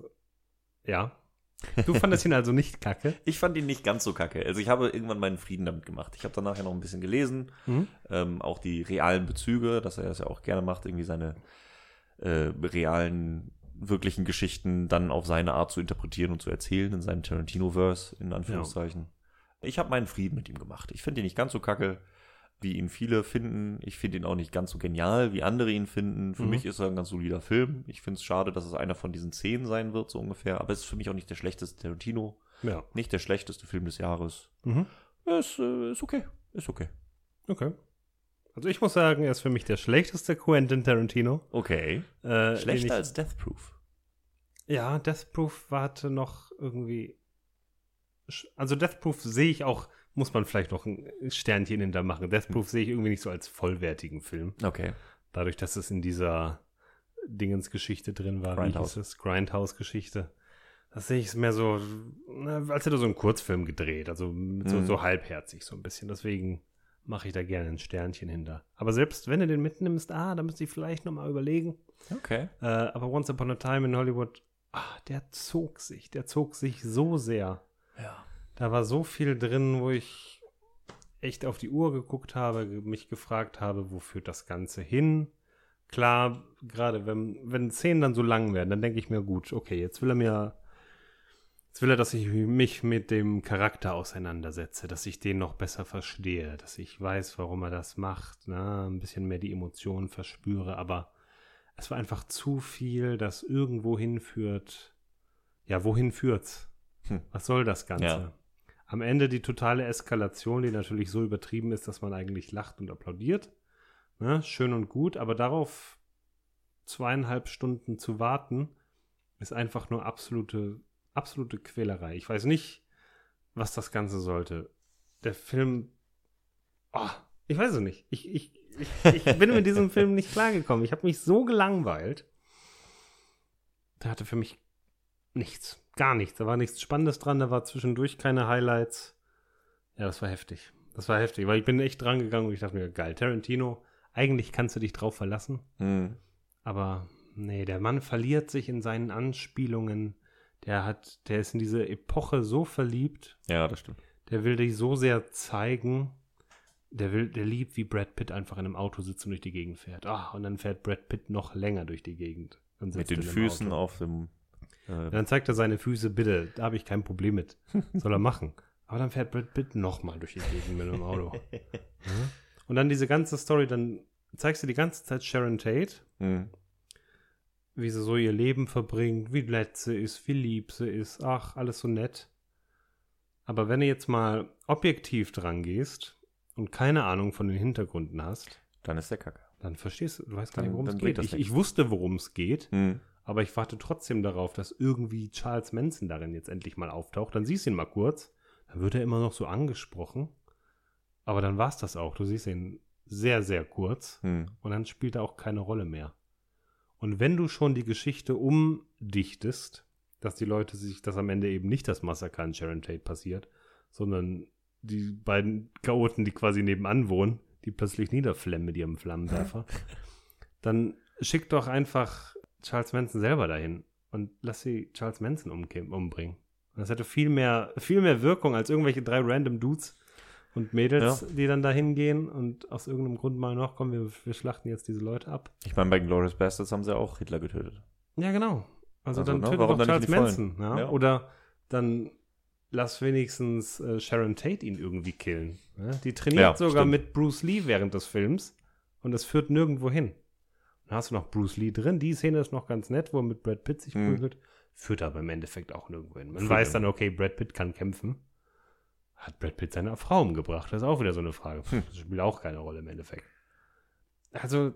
ja. Du fandest ihn also nicht kacke? Ich fand ihn nicht ganz so kacke. Also ich habe irgendwann meinen Frieden damit gemacht. Ich habe danach ja noch ein bisschen gelesen, Mhm. ähm, auch die realen Bezüge, dass er das ja auch gerne macht, irgendwie seine äh, realen, wirklichen Geschichten dann auf seine Art zu interpretieren und zu erzählen, in seinem Tarantino-Verse, in Anführungszeichen. Ich habe meinen Frieden mit ihm gemacht. Ich finde ihn nicht ganz so kacke, wie ihn viele finden. Ich finde ihn auch nicht ganz so genial, wie andere ihn finden. Für Mhm. mich ist er ein ganz solider Film. Ich finde es schade, dass es einer von diesen zehn sein wird, so ungefähr. Aber es ist für mich auch nicht der schlechteste Tarantino. Ja. Nicht der schlechteste Film des Jahres. Mhm. Ist, äh, ist okay. Ist okay. Okay. Also ich muss sagen, er ist für mich der schlechteste Quentin Tarantino. Okay. Äh, Schlechter ich, als Death Proof. Ja, Death Proof warte noch irgendwie. Also Death Proof sehe ich auch, muss man vielleicht noch ein Sternchen hinter machen. Death Proof sehe ich irgendwie nicht so als vollwertigen Film. Okay. Dadurch, dass es in dieser Dingensgeschichte drin war. Grindhouse. Grindhouse-Geschichte. Das sehe ich es mehr so, als hätte er so einen Kurzfilm gedreht. Also mit so, Mhm. so halbherzig so ein bisschen. Deswegen mache ich da gerne ein Sternchen hinter. Aber selbst wenn du den mitnimmst, ah, da müsste ich vielleicht noch mal überlegen. Okay. Äh, aber Once Upon a Time in Hollywood, ah, der zog sich, der zog sich so sehr. Ja. Da war so viel drin, wo ich echt auf die Uhr geguckt habe, mich gefragt habe, wo führt das Ganze hin? Klar, gerade wenn, wenn Szenen dann so lang werden, dann denke ich mir, gut, okay, jetzt will er mir, jetzt will er, dass ich mich mit dem Charakter auseinandersetze, dass ich den noch besser verstehe, dass ich weiß, warum er das macht, na, ein bisschen mehr die Emotionen verspüre, aber es war einfach zu viel, das irgendwo hinführt. Ja, wohin führt's? Hm. Was soll das Ganze? Ja. Am Ende die totale Eskalation, die natürlich so übertrieben ist, dass man eigentlich lacht und applaudiert. Ne? Schön und gut, aber darauf zweieinhalb Stunden zu warten, ist einfach nur absolute, absolute Quälerei. Ich weiß nicht, was das Ganze sollte. Der Film. Oh, ich weiß es nicht. Ich, ich, ich, ich bin mit diesem Film nicht klargekommen. Ich habe mich so gelangweilt. Der hatte für mich nichts. Gar nichts. Da war nichts Spannendes dran. Da war zwischendurch keine Highlights. Ja, das war heftig. Das war heftig, weil ich bin echt dran gegangen und ich dachte mir, geil, Tarantino, eigentlich kannst du dich drauf verlassen. Hm. Aber nee, der Mann verliert sich in seinen Anspielungen. Der hat, der ist in diese Epoche so verliebt. Ja, das stimmt. der will dich so sehr zeigen, der will, der liebt, wie Brad Pitt einfach in einem Auto sitzt und durch die Gegend fährt. Ah, und dann fährt Brad Pitt noch länger durch die Gegend. Mit den Füßen Auto. auf dem. Äh, Dann zeigt er seine Füße, bitte, da habe ich kein Problem mit. Soll er machen. Aber dann fährt Brad Pitt nochmal durch die Gegend mit einem Auto. Ja. Und dann diese ganze Story, dann zeigst du die ganze Zeit Sharon Tate, mh. wie sie so ihr Leben verbringt, wie nett sie ist, wie lieb sie ist, ach, alles so nett. Aber wenn du jetzt mal objektiv dran gehst und keine Ahnung von den Hintergründen hast, Dann ist der Kacke. dann verstehst du, du weißt gar nicht, worum es geht. Ich, ich wusste, worum es geht, Mhm. Aber ich warte trotzdem darauf, dass irgendwie Charles Manson darin jetzt endlich mal auftaucht. Dann siehst du ihn mal kurz, dann wird er immer noch so angesprochen, aber dann war es das auch. Du siehst ihn sehr, sehr kurz. Mhm. Und dann spielt er auch keine Rolle mehr. Und wenn du schon die Geschichte umdichtest, dass die Leute sich, dass am Ende eben nicht das Massaker an Sharon Tate passiert, sondern die beiden Chaoten, die quasi nebenan wohnen, die plötzlich niederflemmen mit ihrem Flammenwerfer, dann schick doch einfach Charles Manson selber dahin und lass sie Charles Manson umbringen. Das hätte viel mehr, viel mehr Wirkung als irgendwelche drei random Dudes und Mädels, die dann da hingehen und aus irgendeinem Grund mal noch, komm, wir, wir schlachten jetzt diese Leute ab. Ich meine, bei Glorious Bastards haben sie auch Hitler getötet. Ja, genau. Also, Also, dann ne, tötet warum doch Charles Manson. Ja? Ja. Oder dann lass wenigstens äh, Sharon Tate ihn irgendwie killen. Ja? Die trainiert Ja, sogar stimmt. mit Bruce Lee während des Films und es führt nirgendwo hin. Dann hast du noch Bruce Lee drin. Die Szene ist noch ganz nett, wo er mit Brad Pitt sich Mhm. prügelt. Führt aber im Endeffekt auch nirgendwo hin. Man Führt weiß dann, okay, Brad Pitt kann kämpfen. Hat Brad Pitt seine Frau umgebracht? Das ist auch wieder so eine Frage. Hm. Das spielt auch keine Rolle im Endeffekt. Also,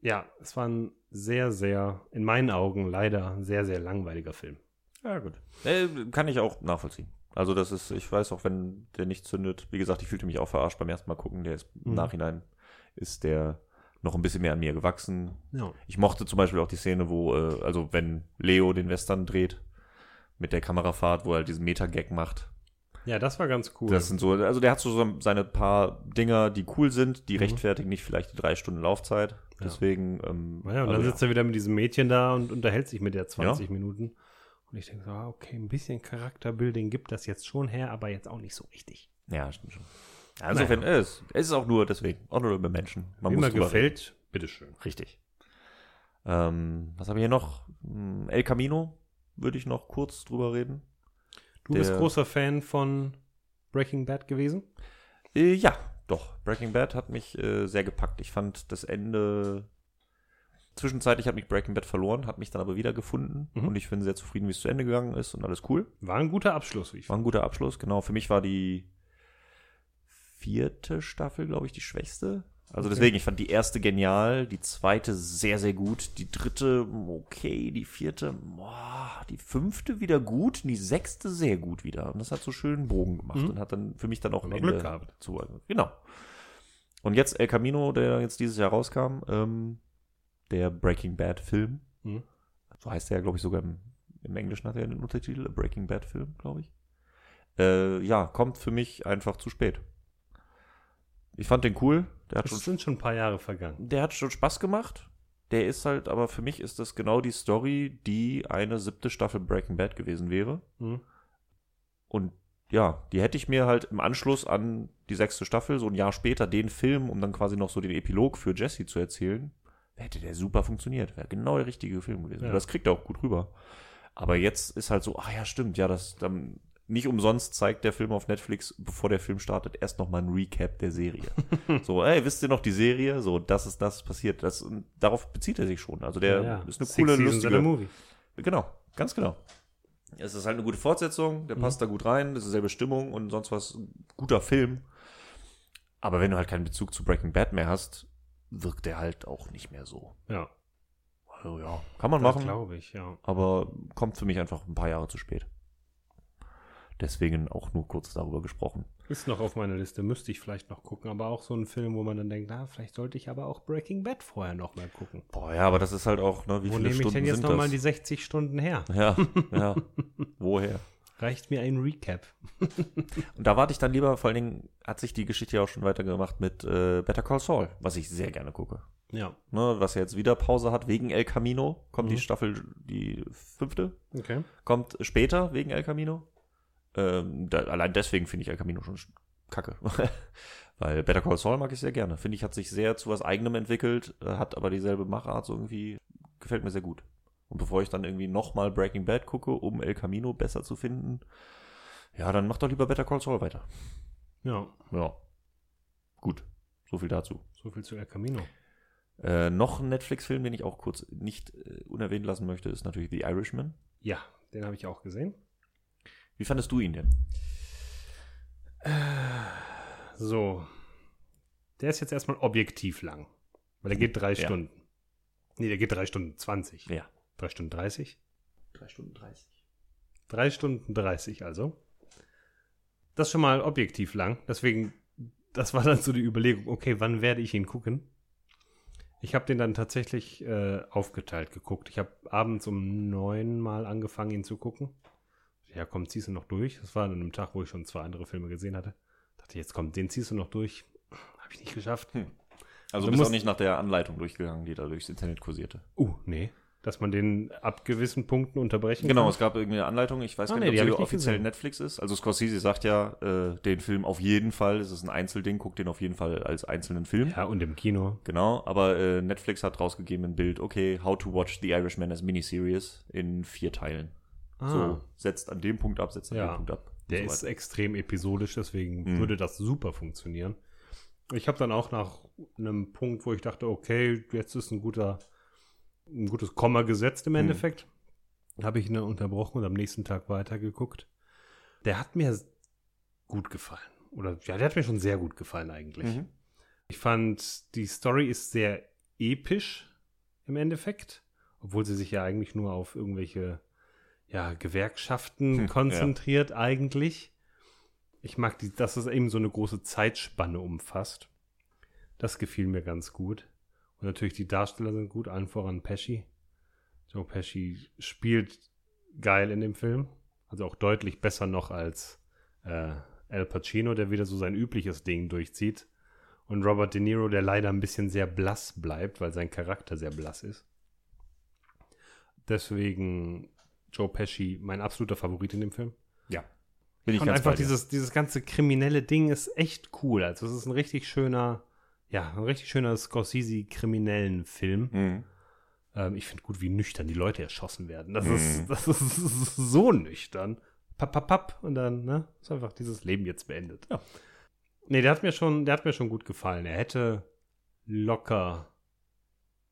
ja, es war ein sehr, sehr, in meinen Augen leider sehr, sehr langweiliger Film. Ja, gut. Äh, kann ich auch nachvollziehen. Also, das ist, ich weiß auch, wenn der nicht zündet. Wie gesagt, ich fühlte mich auch verarscht beim ersten Mal gucken. Der ist im Mhm. Nachhinein ist der noch ein bisschen mehr an mir gewachsen. Ja. Ich mochte zum Beispiel auch die Szene, wo, äh, also wenn Leo den Western dreht, mit der Kamerafahrt, wo er halt diesen Meta-Gag macht. Ja, das war ganz cool. Das sind so, also der hat so seine paar Dinger, die cool sind, die Mhm. rechtfertigen nicht vielleicht die drei Stunden Laufzeit. Deswegen, ähm, ja, und also dann sitzt er wieder mit diesem Mädchen da und unterhält sich mit der 20 Ja. Minuten. Und ich denke so, ah, okay, ein bisschen Charakterbuilding gibt das jetzt schon her, aber jetzt auch nicht so richtig. Ja, stimmt schon. Ja, insofern Naja. ist es ist auch nur deswegen, auch nur über Menschen. Man Wie muss drüber reden. gefällt, bitteschön. Richtig. Ähm, was haben wir hier noch? Hm, El Camino würde ich noch kurz drüber reden. Du bist Der- großer Fan von Breaking Bad gewesen? Äh, ja, doch. Breaking Bad hat mich äh, sehr gepackt. Ich fand das Ende. Zwischenzeitlich hat mich Breaking Bad verloren, hat mich dann aber wieder gefunden Mhm. und ich bin sehr zufrieden, wie es zu Ende gegangen ist und alles cool. War ein guter Abschluss, wie ich War ein guter Abschluss, genau. Für mich war die vierte Staffel, glaube ich, die schwächste. Also Okay. deswegen, ich fand die erste genial, die zweite sehr, sehr gut, die dritte okay, die vierte, boah, die fünfte wieder gut die sechste sehr gut wieder. Und das hat so schön Bogen gemacht Mhm. und hat dann für mich dann auch Aber Ende Glück gehabt. zu. Genau. Und jetzt El Camino, der jetzt dieses Jahr rauskam, ähm, der Breaking Bad Film. Mhm. So heißt der, glaube ich, sogar im, im Englischen hat er den Untertitel, Breaking Bad Film, glaube ich. Äh, ja, kommt für mich einfach zu spät. Ich fand den cool. Der hat, Es schon, sind schon ein paar Jahre vergangen. der hat schon Spaß gemacht. Der ist halt, aber für mich ist das genau die Story, die eine siebte Staffel Breaking Bad gewesen wäre. Mhm. Und ja, die hätte ich mir halt im Anschluss an die sechste Staffel, so ein Jahr später, den Film, um dann quasi noch so den Epilog für Jesse zu erzählen, hätte der super funktioniert. Wäre genau der richtige Film gewesen. Ja. Das kriegt er auch gut rüber. Aber jetzt ist halt so, ach ja, stimmt, ja, das dann nicht umsonst zeigt der Film auf Netflix, bevor der Film startet, erst noch mal ein Recap der Serie. so, ey, wisst ihr noch die Serie? So, das ist das passiert. Das, darauf bezieht er sich schon. Also der Ja, ist eine Six coole, Seasons lustige. Movie. Genau, ganz genau. Es ist halt eine gute Fortsetzung, der Mhm. passt da gut rein, das ist dieselbe Stimmung und sonst was, guter Film. Aber wenn du halt keinen Bezug zu Breaking Bad mehr hast, wirkt der halt auch nicht mehr so. Ja, Also ja, kann man das machen, glaube ich, ja. aber kommt für mich einfach ein paar Jahre zu spät. Deswegen auch nur kurz darüber gesprochen. Ist noch auf meiner Liste, müsste ich vielleicht noch gucken, aber auch so ein Film, wo man dann denkt, na, vielleicht sollte ich aber auch Breaking Bad vorher noch mal gucken. Boah, ja, aber das ist halt auch, ne, wie wo viele nehme ich Stunden denn jetzt sind noch mal das? die 60 Stunden her? ja, ja. Woher? Reicht mir ein Recap. Und da warte ich dann lieber, vor allen Dingen hat sich die Geschichte ja auch schon weitergemacht mit äh, Better Call Saul, was ich sehr gerne gucke. Ja, ne, was ja jetzt wieder Pause hat wegen El Camino, kommt Mhm. die Staffel, die fünfte, okay. kommt später wegen El Camino. Ähm, da, allein deswegen finde ich El Camino schon kacke. Weil Better Call Saul mag ich sehr gerne. Finde ich, hat sich sehr zu was Eigenem entwickelt, äh, hat aber dieselbe Machart so irgendwie, gefällt mir sehr gut. Und bevor ich dann irgendwie nochmal Breaking Bad gucke, um El Camino besser zu finden, ja, dann mach doch lieber Better Call Saul weiter. Ja, Ja. Gut. So viel dazu. so viel zu El Camino. Äh, noch ein Netflix-Film, den ich auch kurz nicht äh, unerwähnt lassen möchte, ist natürlich The Irishman. Ja, den habe ich auch gesehen. Wie fandest du ihn denn? So. Der ist jetzt erstmal objektiv lang. Weil der geht drei Ja. Stunden. Nee, der geht drei Stunden 20. Ja. Drei Stunden 30? Drei Stunden 30. Drei Stunden 30 also. Das ist schon mal objektiv lang. Deswegen, das war dann so die Überlegung, okay, wann werde ich ihn gucken? Ich habe den dann tatsächlich äh, aufgeteilt geguckt. Ich habe abends um neun mal angefangen, ihn zu gucken. Ja, komm, ziehst du noch durch. Das war an einem Tag, wo ich schon zwei andere Filme gesehen hatte. Dachte, jetzt komm, den ziehst du noch durch. Habe ich nicht geschafft. Also Du bist auch musst- nicht nach der Anleitung durchgegangen, die da durchs Internet kursierte. Uh, nee. Dass man den ab gewissen Punkten unterbrechen Genau, kann. es gab irgendwie eine Anleitung. Ich weiß Ah, gar nee, nicht, die ob ich nicht offiziell gesehen. Netflix ist. Also Scorsese sagt ja, äh, den Film auf jeden Fall, es ist ein Einzelding, guckt den auf jeden Fall als einzelnen Film. Ja, und im Kino. Genau, aber äh, Netflix hat rausgegeben ein Bild, okay, how to watch The Irishman as Miniseries in vier Teilen. So, setzt an dem Punkt ab, setzt an Ah. Ja. dem Punkt ab. Der so ist extrem episodisch, deswegen Mhm. würde das super funktionieren. Ich habe dann auch nach einem Punkt, wo ich dachte, okay, jetzt ist ein guter, ein gutes Komma gesetzt im Mhm. Endeffekt, habe ich ihn dann unterbrochen und am nächsten Tag weitergeguckt. Der hat mir gut gefallen. Oder ja, der hat mir schon sehr gut gefallen eigentlich. Mhm. Ich fand, die Story ist sehr episch im Endeffekt, obwohl sie sich ja eigentlich nur auf irgendwelche ja, Gewerkschaften Hm, konzentriert eigentlich. Ich mag, die, dass es eben so eine große Zeitspanne umfasst. Das gefiel mir ganz gut. Und natürlich die Darsteller sind gut, allen voran Pesci. Joe Pesci spielt geil in dem Film. Also auch deutlich besser noch als äh, Al Pacino, der wieder so sein übliches Ding durchzieht. Und Robert De Niro, der leider ein bisschen sehr blass bleibt, weil sein Charakter sehr blass ist. Deswegen Joe Pesci mein absoluter Favorit in dem Film. Ja. Bin ich Und ganz einfach dieses, dieses ganze kriminelle Ding ist echt cool. Also es ist ein richtig schöner, ja, ein richtig schöner Scorsese-kriminellen Film. Mhm. Ähm, ich finde gut, wie nüchtern die Leute erschossen werden. Das, Mhm. ist, das ist so nüchtern. Papp, papp, papp. Und dann, ne, ist einfach dieses Leben jetzt beendet. Ja. Nee, der hat mir schon, der hat mir schon gut gefallen. Er hätte locker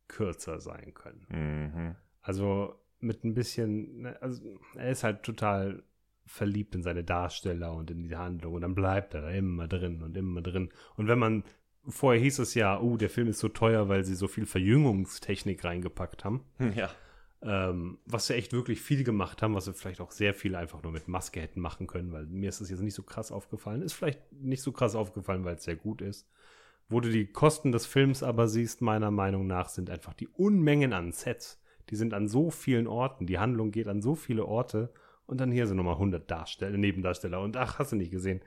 kürzer sein können. Mhm. Also mit ein bisschen, ne, also er ist halt total verliebt in seine Darsteller und in die Handlung und dann bleibt er da immer drin und immer drin. Und wenn man, vorher hieß es ja, oh, der Film ist so teuer, weil sie so viel Verjüngungstechnik reingepackt haben, Ja. ähm, was sie echt wirklich viel gemacht haben, was sie vielleicht auch sehr viel einfach nur mit Maske hätten machen können, weil mir ist das jetzt nicht so krass aufgefallen. Ist vielleicht nicht so krass aufgefallen, weil es sehr gut ist. Wo du die Kosten des Films aber siehst, meiner Meinung nach, sind einfach die Unmengen an Sets. Die sind an so vielen Orten, die Handlung geht an so viele Orte und dann hier sind nochmal 100 Darsteller, Nebendarsteller und ach, hast du nicht gesehen.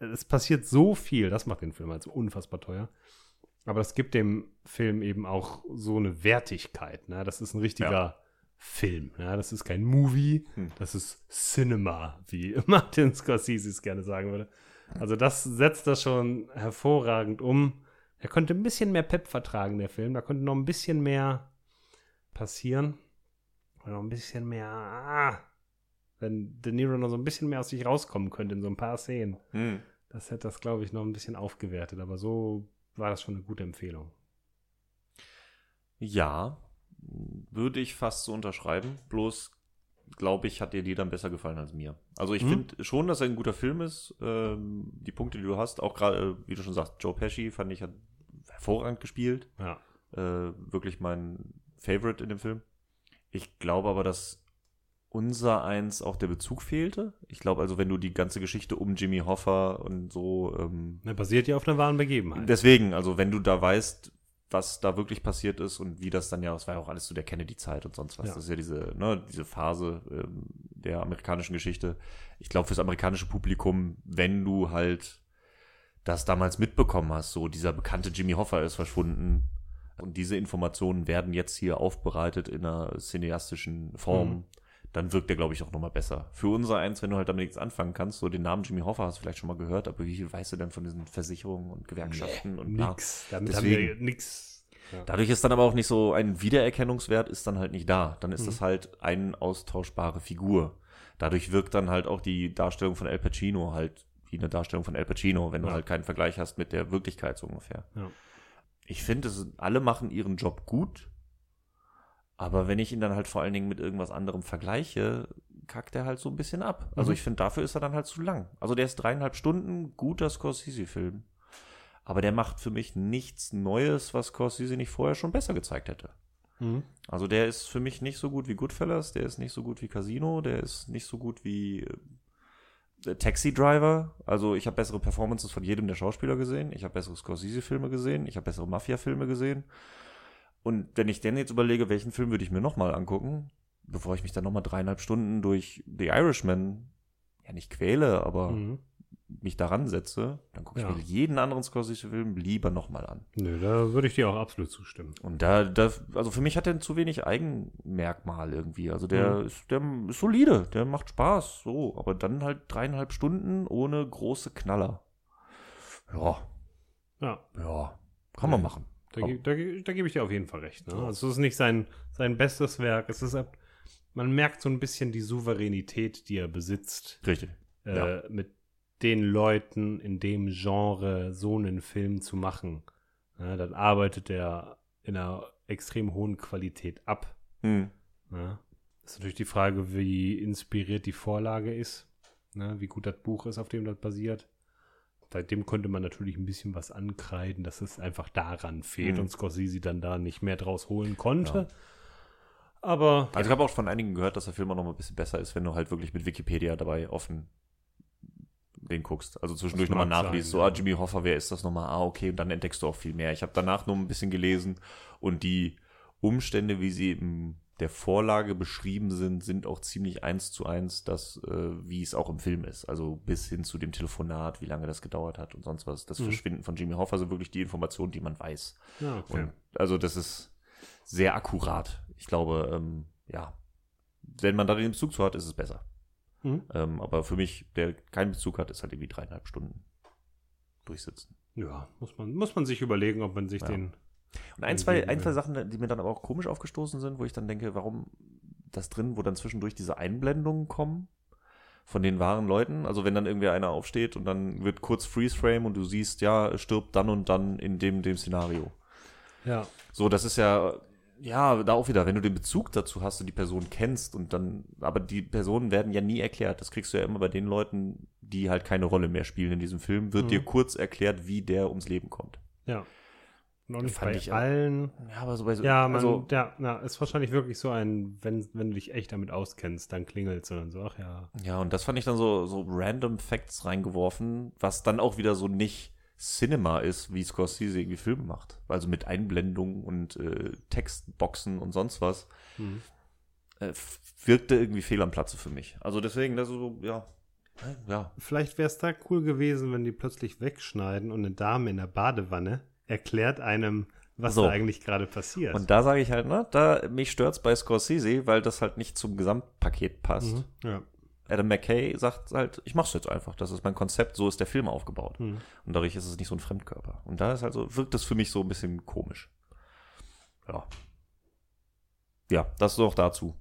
Es passiert so viel, das macht den Film also unfassbar teuer. Aber es gibt dem Film eben auch so eine Wertigkeit. Ne? Das ist ein richtiger Ja. Film. Ja? Das ist kein Movie, Hm. das ist Cinema, wie Martin Scorsese es gerne sagen würde. Also das setzt das schon hervorragend um. Er konnte ein bisschen mehr Pep vertragen, der Film. Da konnte noch ein bisschen mehr passieren. Und noch ein bisschen mehr, ah, wenn De Niro noch so ein bisschen mehr aus sich rauskommen könnte in so ein paar Szenen. Mhm. Das hätte das, glaube ich, noch ein bisschen aufgewertet. Aber so war das schon eine gute Empfehlung. Ja, würde ich fast so unterschreiben. Bloß, glaube ich, hat dir die dann besser gefallen als mir. Also ich Mhm. finde schon, dass er ein guter Film ist. Ähm, die Punkte, die du hast, auch gerade, äh, wie du schon sagst, Joe Pesci fand ich hat hervorragend gespielt. Ja. Äh, wirklich mein Favorite in dem Film. Ich glaube aber, dass unser eins auch der Bezug fehlte. Ich glaube also, wenn du die ganze Geschichte um Jimmy Hoffa und so ähm, Ne, basiert ja auf einer wahren Begebenheit. Deswegen, also wenn du da weißt, was da wirklich passiert ist und wie das dann ja, das war ja auch alles zu der Kennedy-Zeit und sonst was. Ja. Das ist ja diese, ne, diese Phase ähm, der amerikanischen Geschichte. Ich glaube, fürs amerikanische Publikum, wenn du halt das damals mitbekommen hast, so dieser bekannte Jimmy Hoffa ist verschwunden und diese Informationen werden jetzt hier aufbereitet in einer cineastischen Form, Mhm. dann wirkt der, glaube ich, auch nochmal besser. Für unser eins, wenn du halt damit nichts anfangen kannst, so den Namen Jimmy Hoffa hast du vielleicht schon mal gehört, aber wie viel weißt du denn von diesen Versicherungen und Gewerkschaften und bla? Nix. Damit Deswegen. haben wir nix. Ja. Dadurch ist dann aber auch nicht so ein Wiedererkennungswert ist dann halt nicht da. Dann ist Mhm. das halt eine austauschbare Figur. Dadurch wirkt dann halt auch die Darstellung von Al Pacino halt wie eine Darstellung von Al Pacino, wenn du Ja. halt keinen Vergleich hast mit der Wirklichkeit so ungefähr. Ja. Ich finde, alle machen ihren Job gut, aber wenn ich ihn dann halt vor allen Dingen mit irgendwas anderem vergleiche, kackt er halt so ein bisschen ab. Also Mhm. ich finde, dafür ist er dann halt zu lang. Also der ist dreieinhalb Stunden, guter Scorsese-Film. Aber der macht für mich nichts Neues, was Scorsese nicht vorher schon besser gezeigt hätte. Mhm. Also der ist für mich nicht so gut wie Goodfellas, der ist nicht so gut wie Casino, der ist nicht so gut wie äh, Taxi Driver. Also ich habe bessere Performances von jedem der Schauspieler gesehen, ich habe bessere Scorsese-Filme gesehen, ich habe bessere Mafia-Filme gesehen. Und wenn ich denn jetzt überlege, welchen Film würde ich mir nochmal angucken, bevor ich mich dann nochmal dreieinhalb Stunden durch The Irishman, ja nicht quäle, aber Mhm. Mich daran setze, dann gucke ich Ja. mir jeden anderen Scorsese-Film lieber nochmal an. Nö, da würde ich dir auch absolut zustimmen. Und da, da, also für mich hat er zu wenig Eigenmerkmal irgendwie. Also der Mhm. ist, der ist solide, der macht Spaß, so, aber dann halt dreieinhalb Stunden ohne große Knaller. Ja, Ja, ja, kann man Ja. machen. da, da, da gebe ich dir auf jeden Fall recht. Ne? Also es ist nicht sein, sein bestes Werk. Es ist, man merkt so ein bisschen die Souveränität, die er besitzt, Richtig. äh, Ja. mit den Leuten in dem Genre so einen Film zu machen. Ja, dann arbeitet er in einer extrem hohen Qualität ab. Hm. Ja. Ist natürlich die Frage, wie inspiriert die Vorlage ist, ne? wie gut das Buch ist, auf dem das basiert. Seitdem konnte man natürlich ein bisschen was ankreiden, dass es einfach daran fehlt Mhm. und Scorsese dann da nicht mehr draus holen konnte. Ja. Aber Also ich habe auch von einigen gehört, dass der Film auch noch mal ein bisschen besser ist, wenn du halt wirklich mit Wikipedia dabei offen den guckst. Also zwischendurch nochmal mag nachliest, sein, so, ah, Jimmy Hoffa, wer ist das nochmal? Ah, okay, und dann entdeckst du auch viel mehr. Ich habe danach nur ein bisschen gelesen und die Umstände, wie sie in der Vorlage beschrieben sind, sind auch ziemlich eins zu eins das, äh, wie es auch im Film ist. Also bis hin zu dem Telefonat, wie lange das gedauert hat und sonst was. Das Mhm. Verschwinden von Jimmy Hoffa sind wirklich die Informationen, die man weiß. ja, okay. Und also das ist sehr akkurat. Ich glaube, ähm, ja, wenn man da den Bezug zu hat, ist es besser. Mhm. Ähm, aber für mich, der keinen Bezug hat, ist halt irgendwie dreieinhalb Stunden durchsitzen. ja, muss man, muss man sich überlegen, ob man sich Ja. den. Und ein, zwei, ein, zwei. Sachen, die mir dann aber auch komisch aufgestoßen sind, wo ich dann denke, warum das drin, wo dann zwischendurch diese Einblendungen kommen von den wahren Leuten. Also wenn dann irgendwie einer aufsteht und dann wird kurz Freeze Frame und du siehst, ja, stirbt dann und dann in dem, dem Szenario. Ja, So, das ist ja, ja, da auch wieder, wenn du den Bezug dazu hast und die Person kennst und dann, aber die Personen werden ja nie erklärt. Das kriegst du ja immer bei den Leuten, die halt keine Rolle mehr spielen in diesem Film, wird Mhm. dir kurz erklärt, wie der ums Leben kommt. ja. Noch nicht Fand bei ich allen. Ja, aber so bei so, Ja, man, also, ja, na, ist wahrscheinlich wirklich so ein, wenn, wenn du dich echt damit auskennst, dann klingelt es und dann so, ach ja. ja, und das fand ich dann so, so random Facts reingeworfen, was dann auch wieder so nicht Cinema ist, wie Scorsese irgendwie Filme macht. Also mit Einblendungen und äh, Textboxen und sonst was. Mhm. Äh, wirkte irgendwie fehl am Platze für mich. Also deswegen, das ist so, ja. Ja, Vielleicht wäre es da cool gewesen, wenn die plötzlich wegschneiden und eine Dame in der Badewanne erklärt einem, was So. da eigentlich gerade passiert. Und da sage ich halt, ne, da mich stört's bei Scorsese, weil das halt nicht zum Gesamtpaket passt. mhm. Ja. Adam McKay sagt halt, ich mach's jetzt einfach. Das ist mein Konzept, so ist der Film aufgebaut. Mhm. Und dadurch ist es nicht so ein Fremdkörper. Und da ist halt so, wirkt es für mich so ein bisschen komisch. Ja. Ja, das so auch dazu.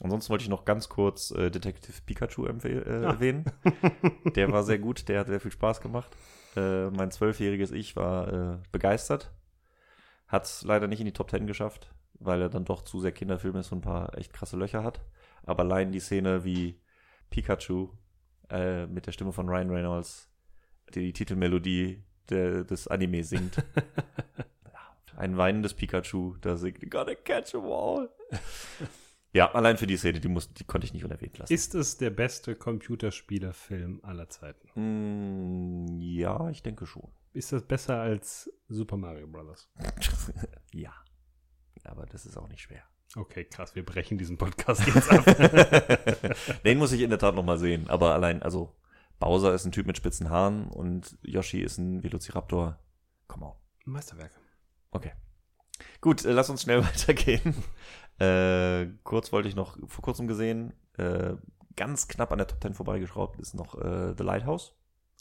Ansonsten wollte ich noch ganz kurz äh, Detective Pikachu äh, Ah. erwähnen. Der war sehr gut, der hat sehr viel Spaß gemacht. Äh, mein zwölfjähriges Ich war äh, begeistert. Hat es leider nicht in die Top Ten geschafft, weil er dann doch zu sehr Kinderfilm ist und ein paar echt krasse Löcher hat. Aber allein die Szene, wie Pikachu äh, mit der Stimme von Ryan Reynolds die, die Titelmelodie der, des Anime singt. Ein weinendes Pikachu, da singt Gotta catch 'em all. ja, allein für die Szene, die, muss, die konnte ich nicht unerwähnt lassen. Ist es der beste Computerspielerfilm aller Zeiten? Mm, ja, ich denke schon. Ist das besser als Super Mario Bros.? ja. Aber das ist auch nicht schwer. Okay, krass, wir brechen diesen Podcast jetzt ab. Den muss ich in der Tat noch mal sehen. Aber allein, also Bowser ist ein Typ mit spitzen Haaren und Yoshi ist ein Velociraptor. Come on. Meisterwerk. Okay. Gut, äh, lass uns schnell weitergehen. Äh, kurz wollte ich noch vor kurzem gesehen, äh, ganz knapp an der Top 10 vorbeigeschraubt, ist noch äh, The Lighthouse.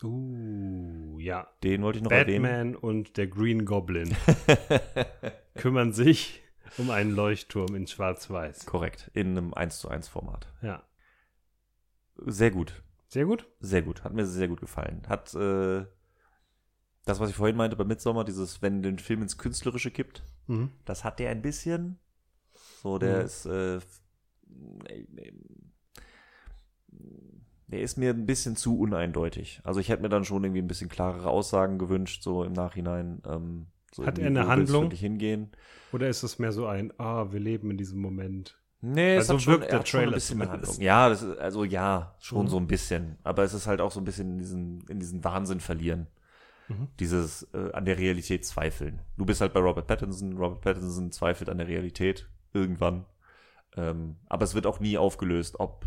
Uh, ja. Den wollte ich noch erwähnen. Batman und der Green Goblin kümmern sich um einen Leuchtturm in Schwarz-Weiß. Korrekt, in einem 1 zu 1 Format. Ja. Sehr gut, Sehr gut. sehr gut. Hat mir sehr gut gefallen. Hat äh, das, was ich vorhin meinte bei Midsommar, dieses, wenn den Film ins Künstlerische kippt, Mhm. das hat der ein bisschen. So, der Mhm. ist, äh, der ist mir ein bisschen zu uneindeutig. Also ich hätte mir dann schon irgendwie ein bisschen klarere Aussagen gewünscht, so im Nachhinein. Ähm, so Hat er eine Handlung? hingehen? Oder ist es mehr so ein, ah, wir leben in diesem Moment? Nee, es Also schon, wirkt er der schon ein Trailer bisschen zumindest. Handlung. Ja, das ist, also ja, schon Mhm. so ein bisschen. Aber es ist halt auch so ein bisschen in diesen, in diesen Wahnsinn verlieren. Mhm. Dieses äh, an der Realität zweifeln. Du bist halt bei Robert Pattinson. Robert Pattinson zweifelt an der Realität irgendwann. Ähm, aber es wird auch nie aufgelöst, ob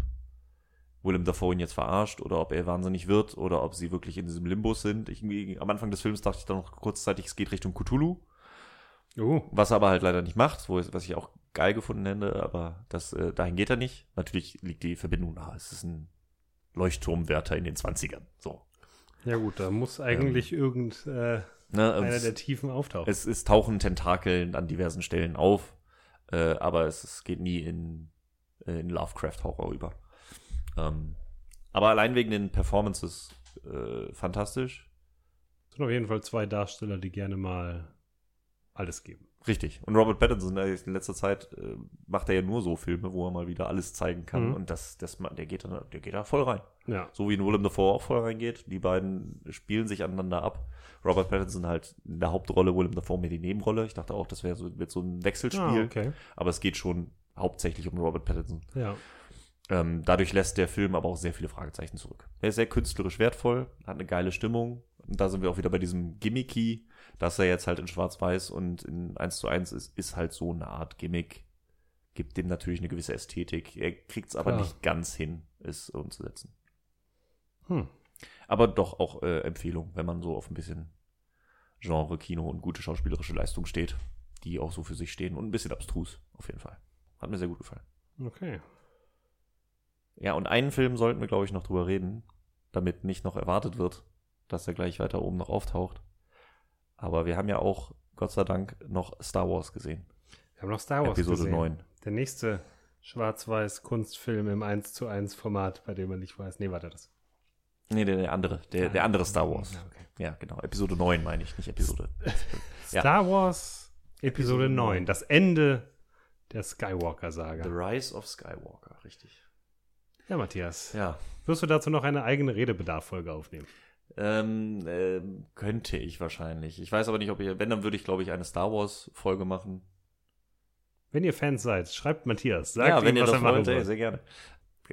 Willem Dafoe ihn jetzt verarscht oder ob er wahnsinnig wird oder ob sie wirklich in diesem Limbus sind. Ich, am Anfang des Films dachte ich dann noch kurzzeitig, es geht Richtung Cthulhu. Oh, Was er aber halt leider nicht macht, wo was ich auch geil gefunden hätte, aber das, äh, dahin geht er nicht. Natürlich liegt die Verbindung nahe. Es ist ein Leuchtturmwärter in den 20ern. So. ja gut, da muss eigentlich irgend äh, Ne, und einer es, der Tiefen auftauchen. es, es tauchen Tentakeln an diversen Stellen auf, äh, aber es, es geht nie in, äh, in Lovecraft-Horror über. Ähm, aber allein wegen den Performances äh, fantastisch. Es sind auf jeden Fall zwei Darsteller, die gerne mal alles geben. Richtig. Und Robert Pattinson, in letzter Zeit äh, macht er ja nur so Filme, wo er mal wieder alles zeigen kann. Mhm. Und das, das, der geht da, der geht da voll rein. Ja. So wie in Willem Dafoe auch voll reingeht. Die beiden spielen sich aneinander ab. Robert Pattinson halt in der Hauptrolle, Willem Dafoe mehr die Nebenrolle. Ich dachte auch, das wäre so, wird so ein Wechselspiel. Ah, okay. Aber es geht schon hauptsächlich um Robert Pattinson. Ja. Ähm, dadurch lässt der Film aber auch sehr viele Fragezeichen zurück. Er ist sehr künstlerisch wertvoll, hat eine geile Stimmung. Und da sind wir auch wieder bei diesem Gimmicky, dass er jetzt halt in Schwarz-Weiß und in 1 zu 1 ist, ist halt so eine Art Gimmick. Gibt dem natürlich eine gewisse Ästhetik. Er kriegt es aber Klar. nicht ganz hin, es umzusetzen. Hm. Aber doch auch äh, Empfehlung, wenn man so auf ein bisschen Genre, Kino und gute schauspielerische Leistung steht, die auch so für sich stehen und ein bisschen abstrus, auf jeden Fall. Hat mir sehr gut gefallen. Okay. Ja, und einen Film sollten wir, glaube ich, noch drüber reden, damit nicht noch erwartet wird, dass er gleich weiter oben noch auftaucht. Aber wir haben ja auch, Gott sei Dank, noch Star Wars gesehen. Wir haben noch Star Wars Episode gesehen. 9. Der nächste Schwarz-Weiß-Kunstfilm im 1 zu 1 Format, bei dem man nicht weiß. Nee, warte das. Nee, der, der andere, der, der andere Star Wars. Ja, okay. Ja, genau. Episode 9 meine ich, nicht Episode. Ja. Star Wars Episode Episode 9. Das Ende der The Skywalker-Saga. Rise of Skywalker, richtig. Ja, Matthias. Ja. Wirst du dazu noch eine eigene Redebedarf-Folge aufnehmen? Ähm, ähm, könnte ich wahrscheinlich. Ich weiß aber nicht, ob ich, wenn, dann würde ich, glaube ich, eine Star Wars-Folge machen. Wenn ihr Fans seid, schreibt Matthias. Sagt ja, ihm, wenn ihr was das wollt, sehr gerne.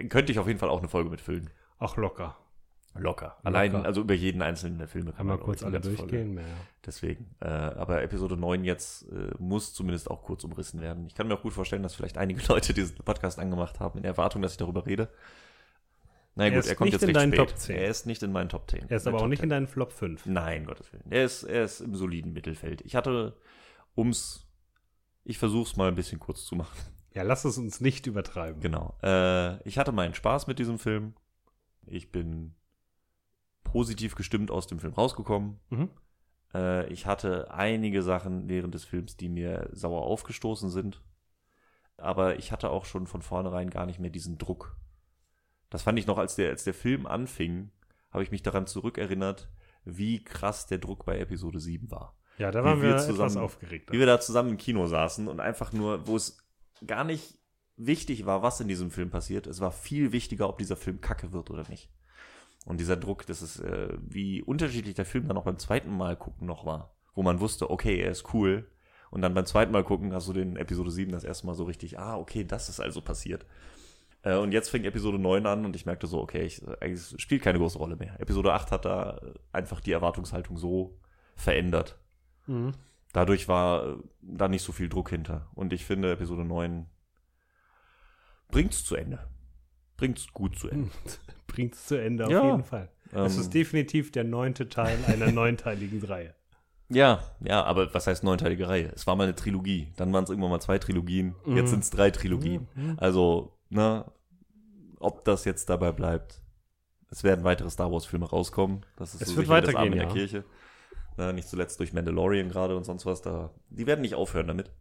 Könnte ich auf jeden Fall auch eine Folge mitfüllen. Auch locker. Locker. Allein, Locker. also über jeden einzelnen der Filme. kann Einmal man, kurz alle Folge. durchgehen. Ja. Deswegen. Äh, aber Episode 9 jetzt äh, muss zumindest auch kurz umrissen werden. Ich kann mir auch gut vorstellen, dass vielleicht einige Leute diesen Podcast angemacht haben, in Erwartung, dass ich darüber rede. Na Er gut, ist er kommt nicht jetzt in recht spät. Top 10. Er ist nicht in meinen Top 10. Er ist aber auch nicht in deinen Flop 5. Nein, Gottes Willen. Er ist, er ist im soliden Mittelfeld. Ich hatte, ums, ich versuch's mal ein bisschen kurz zu machen. Ja, lass es uns nicht übertreiben. Genau. Äh, ich hatte meinen Spaß mit diesem Film. Ich bin positiv gestimmt aus dem Film rausgekommen. Mhm. Äh, ich hatte einige Sachen während des Films, die mir sauer aufgestoßen sind. Aber ich hatte auch schon von vornherein gar nicht mehr diesen Druck. Das fand ich noch, als der, als der Film anfing, habe ich mich daran zurückerinnert, wie krass der Druck bei Episode 7 war. Ja, da Wie waren wir wir, etwas zusammen- aufgeregt. Wie wir da zusammen im Kino saßen und einfach nur, wo es gar nicht wichtig war, was in diesem Film passiert. Es war viel wichtiger, ob dieser Film kacke wird oder nicht. Und dieser Druck, das ist, äh, wie unterschiedlich der Film dann auch beim zweiten Mal gucken noch war. Wo man wusste, okay, er ist cool. Und dann beim zweiten Mal gucken hast du den Episode 7 das erste Mal so richtig, ah, okay, das ist also passiert. Äh, und jetzt fing Episode 9 an und ich merkte so, okay, ich, eigentlich es spielt keine große Rolle mehr. Episode 8 hat da äh, einfach die Erwartungshaltung so verändert. Mhm. Dadurch war äh, da nicht so viel Druck hinter. Und ich finde, Episode 9 bringt's zu Ende. Bringt's gut zu Ende. Bringt's zu Ende auf Ja. jeden Fall. es Ähm, ist definitiv der neunte Teil einer neunteiligen Reihe. Ja, ja, aber was heißt neunteilige Reihe? Es war mal eine Trilogie, dann waren es irgendwann mal zwei Trilogien, Mhm. jetzt sind es drei Trilogien. Also, ne, ob das jetzt dabei bleibt. Es werden weitere Star Wars-Filme rauskommen. Das ist Es so wird sicher das weitergehen, Abend in der ja. Kirche. Na, nicht zuletzt durch Mandalorian gerade und sonst was da. Die werden nicht aufhören damit.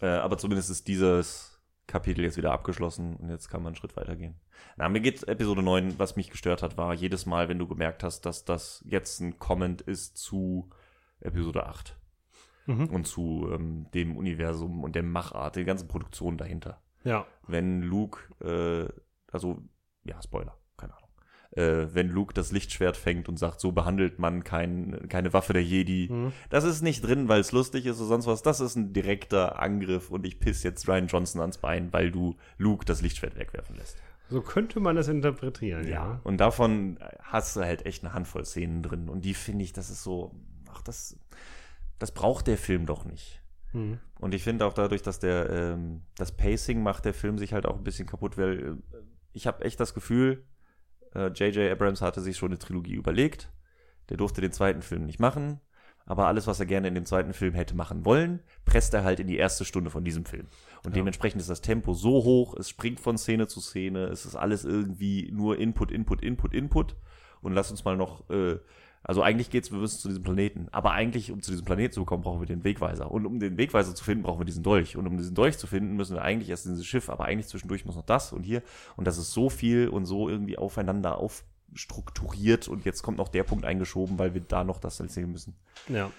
Äh, aber zumindest ist dieses Kapitel jetzt wieder abgeschlossen und jetzt kann man einen Schritt weitergehen. Na, mir geht Episode 9, was mich gestört hat, war jedes Mal, wenn du gemerkt hast, dass das jetzt ein Comment ist zu Episode 8 Mhm. und zu ähm, dem Universum und der Machart, der ganzen Produktion dahinter. Ja. Wenn Luke, äh, also, ja, Spoiler. Äh, wenn Luke das Lichtschwert fängt und sagt, so behandelt man kein, keine Waffe der Jedi. Mhm. Das ist nicht drin, weil es lustig ist oder sonst was. Das ist ein direkter Angriff und ich piss jetzt Ryan Johnson ans Bein, weil du Luke das Lichtschwert wegwerfen lässt. So könnte man es interpretieren, ja. Und davon hast du halt echt eine Handvoll Szenen drin. Und die finde ich, das ist so, ach, das, das braucht der Film doch nicht. Mhm. Und ich finde auch dadurch, dass der ähm, das Pacing macht der Film sich halt auch ein bisschen kaputt, weil äh, ich habe echt das Gefühl, J.J. Abrams hatte sich schon eine Trilogie überlegt. Der durfte den zweiten Film nicht machen, aber alles, was er gerne in dem zweiten Film hätte machen wollen, presst er halt in die erste Stunde von diesem Film. Und Ja. dementsprechend ist das Tempo so hoch, es springt von Szene zu Szene, es ist alles irgendwie nur Input, Input, Input, Input. Und lass uns mal noch, äh, also eigentlich geht's, wir müssen zu diesem Planeten. Aber eigentlich, um zu diesem Planeten zu kommen, brauchen wir den Wegweiser. Und um den Wegweiser zu finden, brauchen wir diesen Dolch. Und um diesen Dolch zu finden, müssen wir eigentlich erst in dieses Schiff, aber eigentlich zwischendurch muss noch das und hier. Und das ist so viel und so irgendwie aufeinander aufstrukturiert. Und jetzt kommt noch der Punkt eingeschoben, weil wir da noch das erzählen müssen. ja.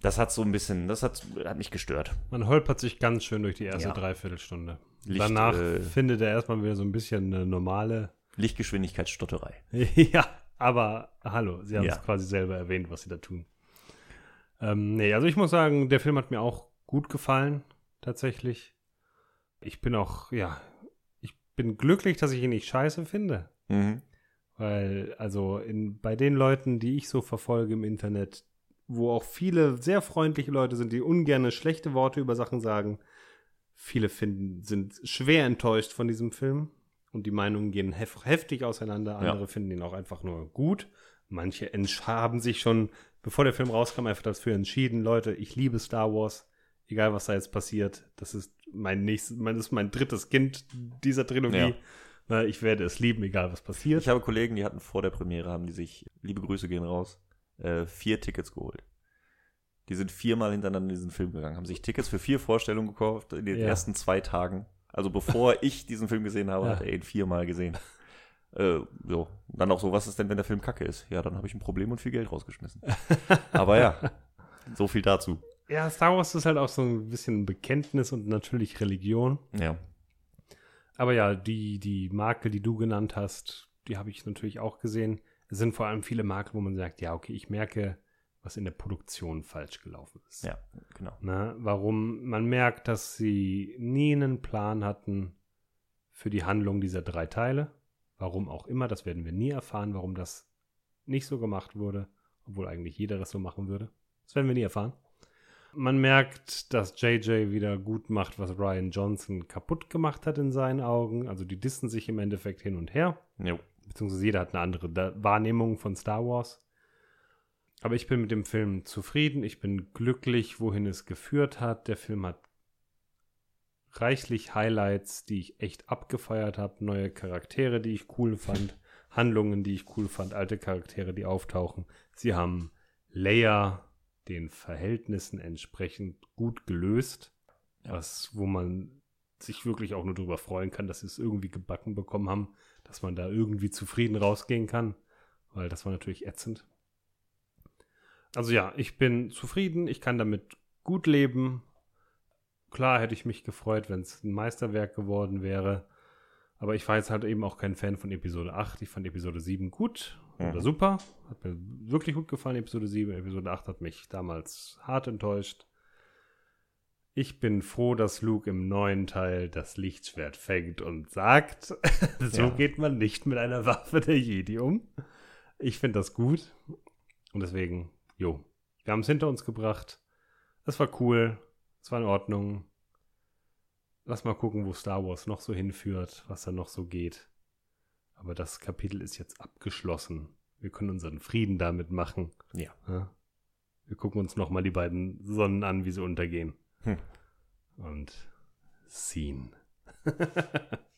Das hat so ein bisschen, das hat, hat mich gestört. Man holpert sich ganz schön durch die erste Ja. Dreiviertelstunde. Licht, Danach äh, findet er erstmal wieder so ein bisschen eine normale. Lichtgeschwindigkeitsstotterei. ja, aber hallo, sie haben Ja. es quasi selber erwähnt, was sie da tun. Ähm, nee, also ich muss sagen, der Film hat mir auch gut gefallen, tatsächlich. Ich bin auch, ja, ich bin glücklich, dass ich ihn nicht scheiße finde. Mhm. Weil, also in, bei den Leuten, die ich so verfolge im Internet, wo auch viele sehr freundliche Leute sind, die ungerne schlechte Worte über Sachen sagen, viele finden, sind schwer enttäuscht von diesem Film und die Meinungen gehen hef heftig auseinander. Ja. Andere finden ihn auch einfach nur gut. Manche haben sich schon, bevor der Film rauskam, einfach dafür entschieden, Leute, ich liebe Star Wars, egal was da jetzt passiert. Das ist mein nächstes, mein, das ist mein drittes Kind dieser Trilogie. Ja. Na, ich werde es lieben, egal was passiert. Ich habe Kollegen, die hatten vor der Premiere, haben die sich, liebe Grüße gehen raus, äh, vier Tickets geholt. Die sind viermal hintereinander in diesen Film gegangen, haben sich Tickets für vier Vorstellungen gekauft in den Ja. ersten zwei Tagen. Also bevor ich diesen Film gesehen habe, Ja. hat er ihn viermal gesehen. Äh, so. Und dann auch so, was ist denn, wenn der Film kacke ist? Ja, dann habe ich ein Problem und viel Geld rausgeschmissen. Aber ja, so viel dazu. Ja, Star Wars ist halt auch so ein bisschen ein Bekenntnis und natürlich Religion. Ja. Aber ja, die, die Makel, die du genannt hast, die habe ich natürlich auch gesehen. Es sind vor allem viele Makel, wo man sagt, ja, okay, ich merke, was in der Produktion falsch gelaufen ist. Ja, genau. Ne? Warum man merkt, dass sie nie einen Plan hatten für die Handlung dieser drei Teile. Warum auch immer, das werden wir nie erfahren, warum das nicht so gemacht wurde, obwohl eigentlich jeder das so machen würde. Das werden wir nie erfahren. Man merkt, dass JJ wieder gut macht, was Ryan Johnson kaputt gemacht hat in seinen Augen. Also die dissen sich im Endeffekt hin und her Jo. beziehungsweise jeder hat eine andere Wahrnehmung von Star Wars. Aber ich bin mit dem Film zufrieden, ich bin glücklich, wohin es geführt hat. Der Film hat reichlich Highlights, die ich echt abgefeiert habe, neue Charaktere, die ich cool fand, Handlungen, die ich cool fand, alte Charaktere, die auftauchen. Sie haben Leia den Verhältnissen entsprechend gut gelöst, was wo man sich wirklich auch nur darüber freuen kann, dass sie es irgendwie gebacken bekommen haben, dass man da irgendwie zufrieden rausgehen kann, weil das war natürlich ätzend. Also ja, ich bin zufrieden, ich kann damit gut leben. Klar hätte ich mich gefreut, wenn es ein Meisterwerk geworden wäre. Aber ich war jetzt halt eben auch kein Fan von Episode 8. Ich fand Episode 7 gut oder Mhm. super. Hat mir wirklich gut gefallen, Episode 7. Episode 8 hat mich damals hart enttäuscht. Ich bin froh, dass Luke im neuen Teil das Lichtschwert fängt und sagt, so Ja. geht man nicht mit einer Waffe der Jedi um. Ich finde das gut. Und deswegen, jo, wir haben es hinter uns gebracht. Es war cool. Es war in Ordnung. Lass mal gucken, wo Star Wars noch so hinführt, was da noch so geht. Aber das Kapitel ist jetzt abgeschlossen. Wir können unseren Frieden damit machen. Ja. Ja. Wir gucken uns nochmal die beiden Sonnen an, wie sie untergehen. Hm. Und Scene.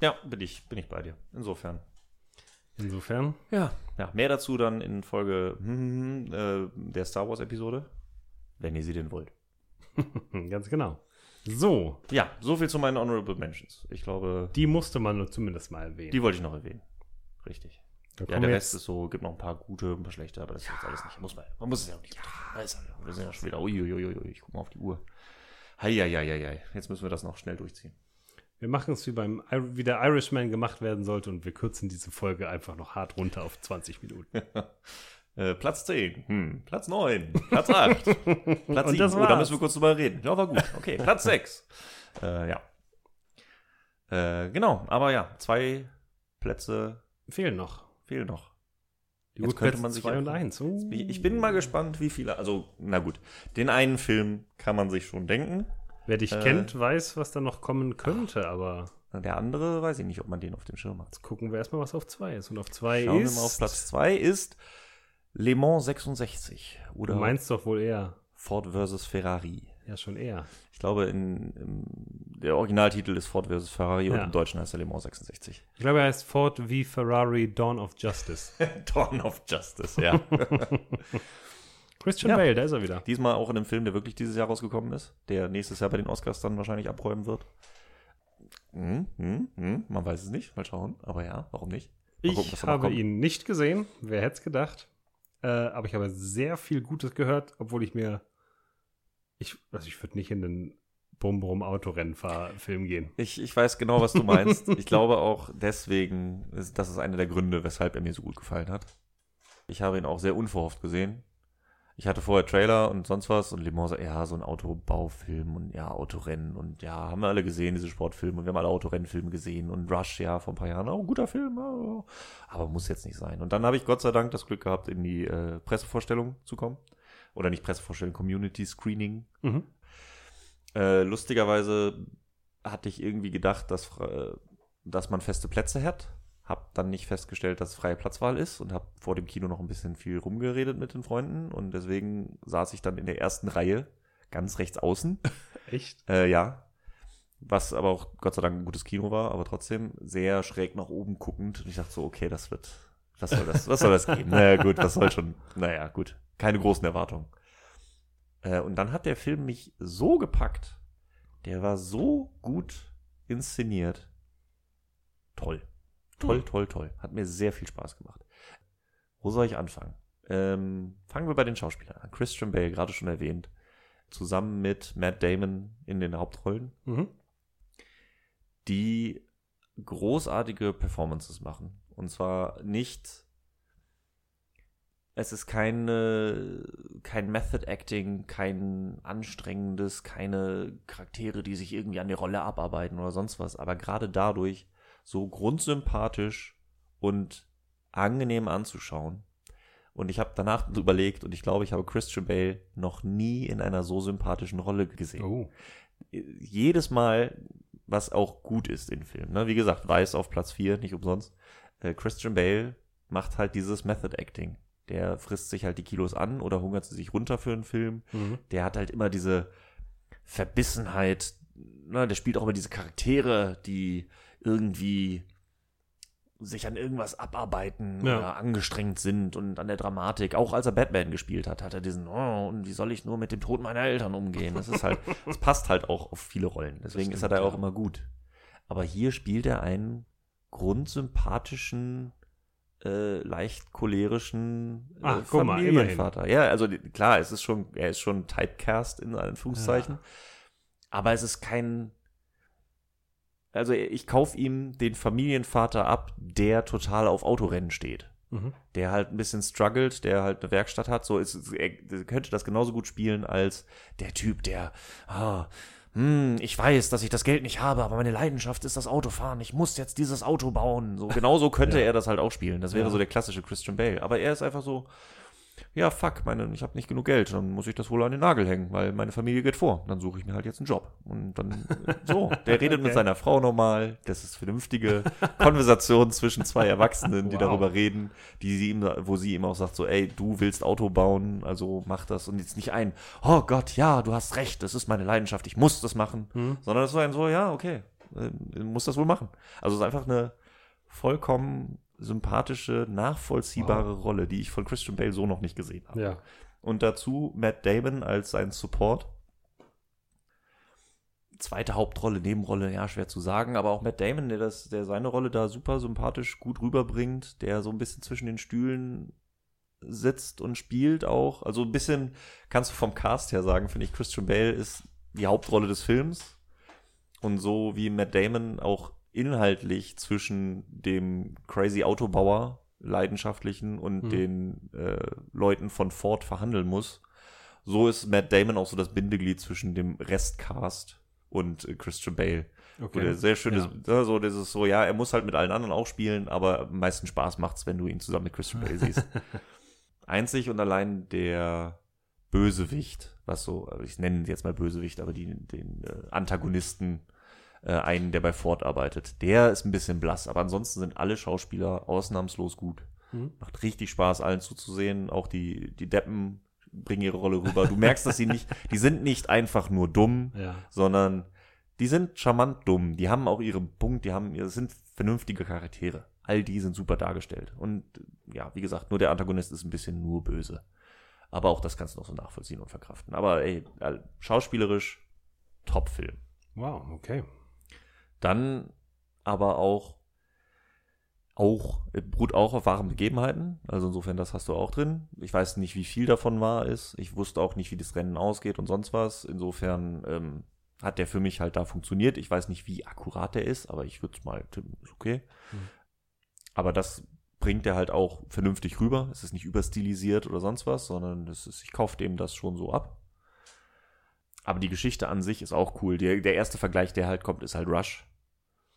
Ja, bin ich, bin ich bei dir. Insofern. Insofern, Ja. Ja, mehr dazu dann in Folge hm, äh, der Star Wars Episode, wenn ihr sie denn wollt. ganz genau. So, Ja, so viel zu meinen Honorable Mentions. Ich glaube, die musste man zumindest mal erwähnen. die wollte ich noch erwähnen. Richtig. Da Ja, der Rest ist so, gibt noch ein paar gute, ein paar schlechte, aber das ist jetzt alles nicht. Muss man, man muss es ja auch nicht. Ja. Ist, wir sind ja schon wieder. Uiuiui, ich guck mal auf die Uhr. Heieieiei. Jetzt müssen wir das noch schnell durchziehen. Wir machen es wie beim wie der Irishman gemacht werden sollte und wir kürzen diese Folge einfach noch hart runter auf 20 Minuten. Äh, Platz 10, hm, Platz 9, Platz 8, Platz Und 7. das Oh, da müssen wir kurz drüber reden. Ja, war gut. Okay, Platz 6. Äh, ja. Äh, genau, aber ja, zwei Plätze Fehlen noch. fehlen noch. Die Jetzt könnte man sich 2 ja- und 1. Uh. Ich bin mal gespannt, wie viele. Also, na gut. Den einen Film kann man sich schon denken. Wer dich Äh. kennt, weiß, was da noch kommen könnte, aber Der andere weiß ich nicht, ob man den auf dem Schirm hat. jetzt gucken wir erstmal, was auf 2 ist. Und auf 2 Schauen ist. wir mal auf Platz 2 ist Le Mans 66 du oder meinst doch wohl eher. Ford vs. Ferrari. Ja, schon eher. Ich glaube, in, im, der Originaltitel ist Ford vs. Ferrari und Ja. im Deutschen heißt er Le Mans 66. Ich glaube, er heißt Ford v Ferrari Dawn of Justice. Dawn of Justice, ja. Christian Ja. Bale, da ist er wieder. Diesmal auch in einem Film, der wirklich dieses Jahr rausgekommen ist, der nächstes Jahr bei den Oscars dann wahrscheinlich abräumen wird. Hm, hm, hm, man weiß es nicht, mal schauen. Aber ja, warum nicht? Mal Ich gucken, habe ihn nicht gesehen. Wer hätte es gedacht? Äh, aber ich habe sehr viel Gutes gehört, obwohl ich mir. Ich, also ich würde nicht in den Bum-Bum-Autorennfahr-Film gehen. Ich, ich weiß genau, was du meinst. ich glaube auch deswegen, ist, das ist einer der Gründe, weshalb er mir so gut gefallen hat. Ich habe ihn auch sehr unverhofft gesehen. Ich hatte vorher Trailer und sonst was und Le Mans, ja, so ein Autobaufilm und ja, Autorennen und ja, haben wir alle gesehen, diese Sportfilme und wir haben alle Autorennfilme gesehen und Rush, ja, vor ein paar Jahren, oh, guter Film, ja, ja. aber muss jetzt nicht sein. Und dann habe ich Gott sei Dank das Glück gehabt, in die äh, Pressevorstellung zu kommen. Oder nicht Pressevorstellung, Community Screening Mhm. äh, lustigerweise hatte ich irgendwie gedacht, dass, fre- dass man feste Plätze hat. Hab dann nicht festgestellt, dass freie Platzwahl ist und hab vor dem Kino noch ein bisschen viel rumgeredet mit den Freunden und deswegen saß ich dann in der ersten Reihe, ganz rechts außen. Echt? Äh, ja. Was aber auch Gott sei Dank ein gutes Kino war, aber trotzdem sehr schräg nach oben guckend. Und ich dachte so, okay, das wird, was soll das, was soll das geben? Naja, gut, was soll schon, naja, gut. Keine großen Erwartungen. Äh, und dann hat der Film mich so gepackt. Der war so gut inszeniert. Toll. Toll, Hm. toll, toll. Hat mir sehr viel Spaß gemacht. Wo soll ich anfangen? Ähm, fangen wir bei den Schauspielern an. Christian Bale, gerade schon erwähnt. Zusammen mit Matt Damon in den Hauptrollen, Mhm. die großartige Performances machen. Und zwar nicht. Es ist keine, kein Method Acting, kein anstrengendes, keine Charaktere, die sich irgendwie an der Rolle abarbeiten oder sonst was, aber gerade dadurch so grundsympathisch und angenehm anzuschauen. Und ich habe danach überlegt und ich glaube, ich habe Christian Bale noch nie in einer so sympathischen Rolle gesehen Oh. jedes Mal, was auch gut ist in Filmen. Ne? Wie gesagt, Weiß auf Platz 4, nicht umsonst. Äh, Christian Bale macht halt dieses Method Acting. Der frisst sich halt die Kilos an oder hungert sie sich runter für einen Film. Mhm. Der hat halt immer diese Verbissenheit. Ne? Der spielt auch immer diese Charaktere, die irgendwie sich an irgendwas abarbeiten Ja. oder angestrengt sind und an der Dramatik. Auch als er Batman gespielt hat, hat er diesen, oh, und wie soll ich nur mit dem Tod meiner Eltern umgehen? Das ist halt, das passt halt auch auf viele Rollen. Deswegen ist er da stimmt, auch ja. immer gut. Aber hier spielt er einen grundsympathischen, äh, leicht cholerischen äh, Ach, guck mal, immerhin. Familienvater. Ja, also klar, es ist schon, er ist schon Typecast in Anführungszeichen. Aber es ist kein, also ich kaufe ihm den Familienvater ab, der total auf Autorennen steht. Mhm. Der halt ein bisschen struggelt, der halt eine Werkstatt hat. So ist, er könnte das genauso gut spielen als der Typ, der, ah, hm, ich weiß, dass ich das Geld nicht habe, aber meine Leidenschaft ist das Autofahren. Ich muss jetzt dieses Auto bauen. So genauso könnte Ja. er das halt auch spielen. Das wäre Ja. so der klassische Christian Bale. Aber er ist einfach so, ja, fuck, meine, ich habe nicht genug Geld, dann muss ich das wohl an den Nagel hängen, weil meine Familie geht vor. Dann suche ich mir halt jetzt einen Job. Und dann, äh, so, der redet mit Okay. seiner Frau normal. Das ist vernünftige Konversation zwischen zwei Erwachsenen, die Wow. darüber reden, die sie ihm, wo sie ihm auch sagt, so, ey, du willst Auto bauen, also mach das. Und jetzt nicht ein, oh Gott, ja, du hast recht, das ist meine Leidenschaft, ich muss das machen. Hm. Sondern es war ein so, ja, okay, äh, muss das wohl machen. Also es ist einfach eine vollkommen sympathische, nachvollziehbare Rolle, die ich von Christian Bale so noch nicht gesehen habe. Ja. Und dazu Matt Damon als sein Support. Zweite Hauptrolle, Nebenrolle, ja, schwer zu sagen, aber auch Matt Damon, der, das, der seine Rolle da super sympathisch gut rüberbringt, der so ein bisschen zwischen den Stühlen sitzt und spielt auch. Also ein bisschen, kannst du vom Cast her sagen, finde ich, Christian Bale ist die Hauptrolle des Films. Und so wie Matt Damon auch inhaltlich zwischen dem crazy Autobauer, leidenschaftlichen und Mhm. den äh, Leuten von Ford verhandeln muss, so ist Matt Damon auch so das Bindeglied zwischen dem Restcast und äh, Christian Bale. Wo der sehr schön Ja. ja, so, das ist so, ja, er muss halt mit allen anderen auch spielen, aber am meisten Spaß macht's, wenn du ihn zusammen mit Christian Bale siehst. Einzig und allein der Bösewicht, was so, also ich nenne ihn jetzt mal Bösewicht, aber die, den äh, Antagonisten, äh, einen, der bei Ford arbeitet, der ist ein bisschen blass, aber ansonsten sind alle Schauspieler ausnahmslos gut. Mhm. Macht richtig Spaß, allen zuzusehen, auch die, die Deppen bringen ihre Rolle rüber. Du merkst, dass sie nicht, die sind nicht einfach nur dumm, Ja. sondern die sind charmant dumm. Die haben auch ihren Punkt, die haben, das sind vernünftige Charaktere. All die sind super dargestellt. Und ja, wie gesagt, nur der Antagonist ist ein bisschen nur böse. Aber auch das kannst du noch so nachvollziehen und verkraften. Aber ey, schauspielerisch, Top-Film. Wow, okay. Dann aber auch, auch, äh, beruht auch auf wahren Begebenheiten. Also insofern, das hast du auch drin. Ich weiß nicht, wie viel davon wahr ist. Ich wusste auch nicht, wie das Rennen ausgeht und sonst was. Insofern ähm, hat der für mich halt da funktioniert. Ich weiß nicht, wie akkurat der ist, aber ich würde es mal tippen, ist okay. Mhm. Aber das bringt er halt auch vernünftig rüber. Es ist nicht überstilisiert oder sonst was, sondern das ist, ich kaufe dem das schon so ab. Aber die Geschichte an sich ist auch cool. Der, der erste Vergleich, der halt kommt, ist halt Rush.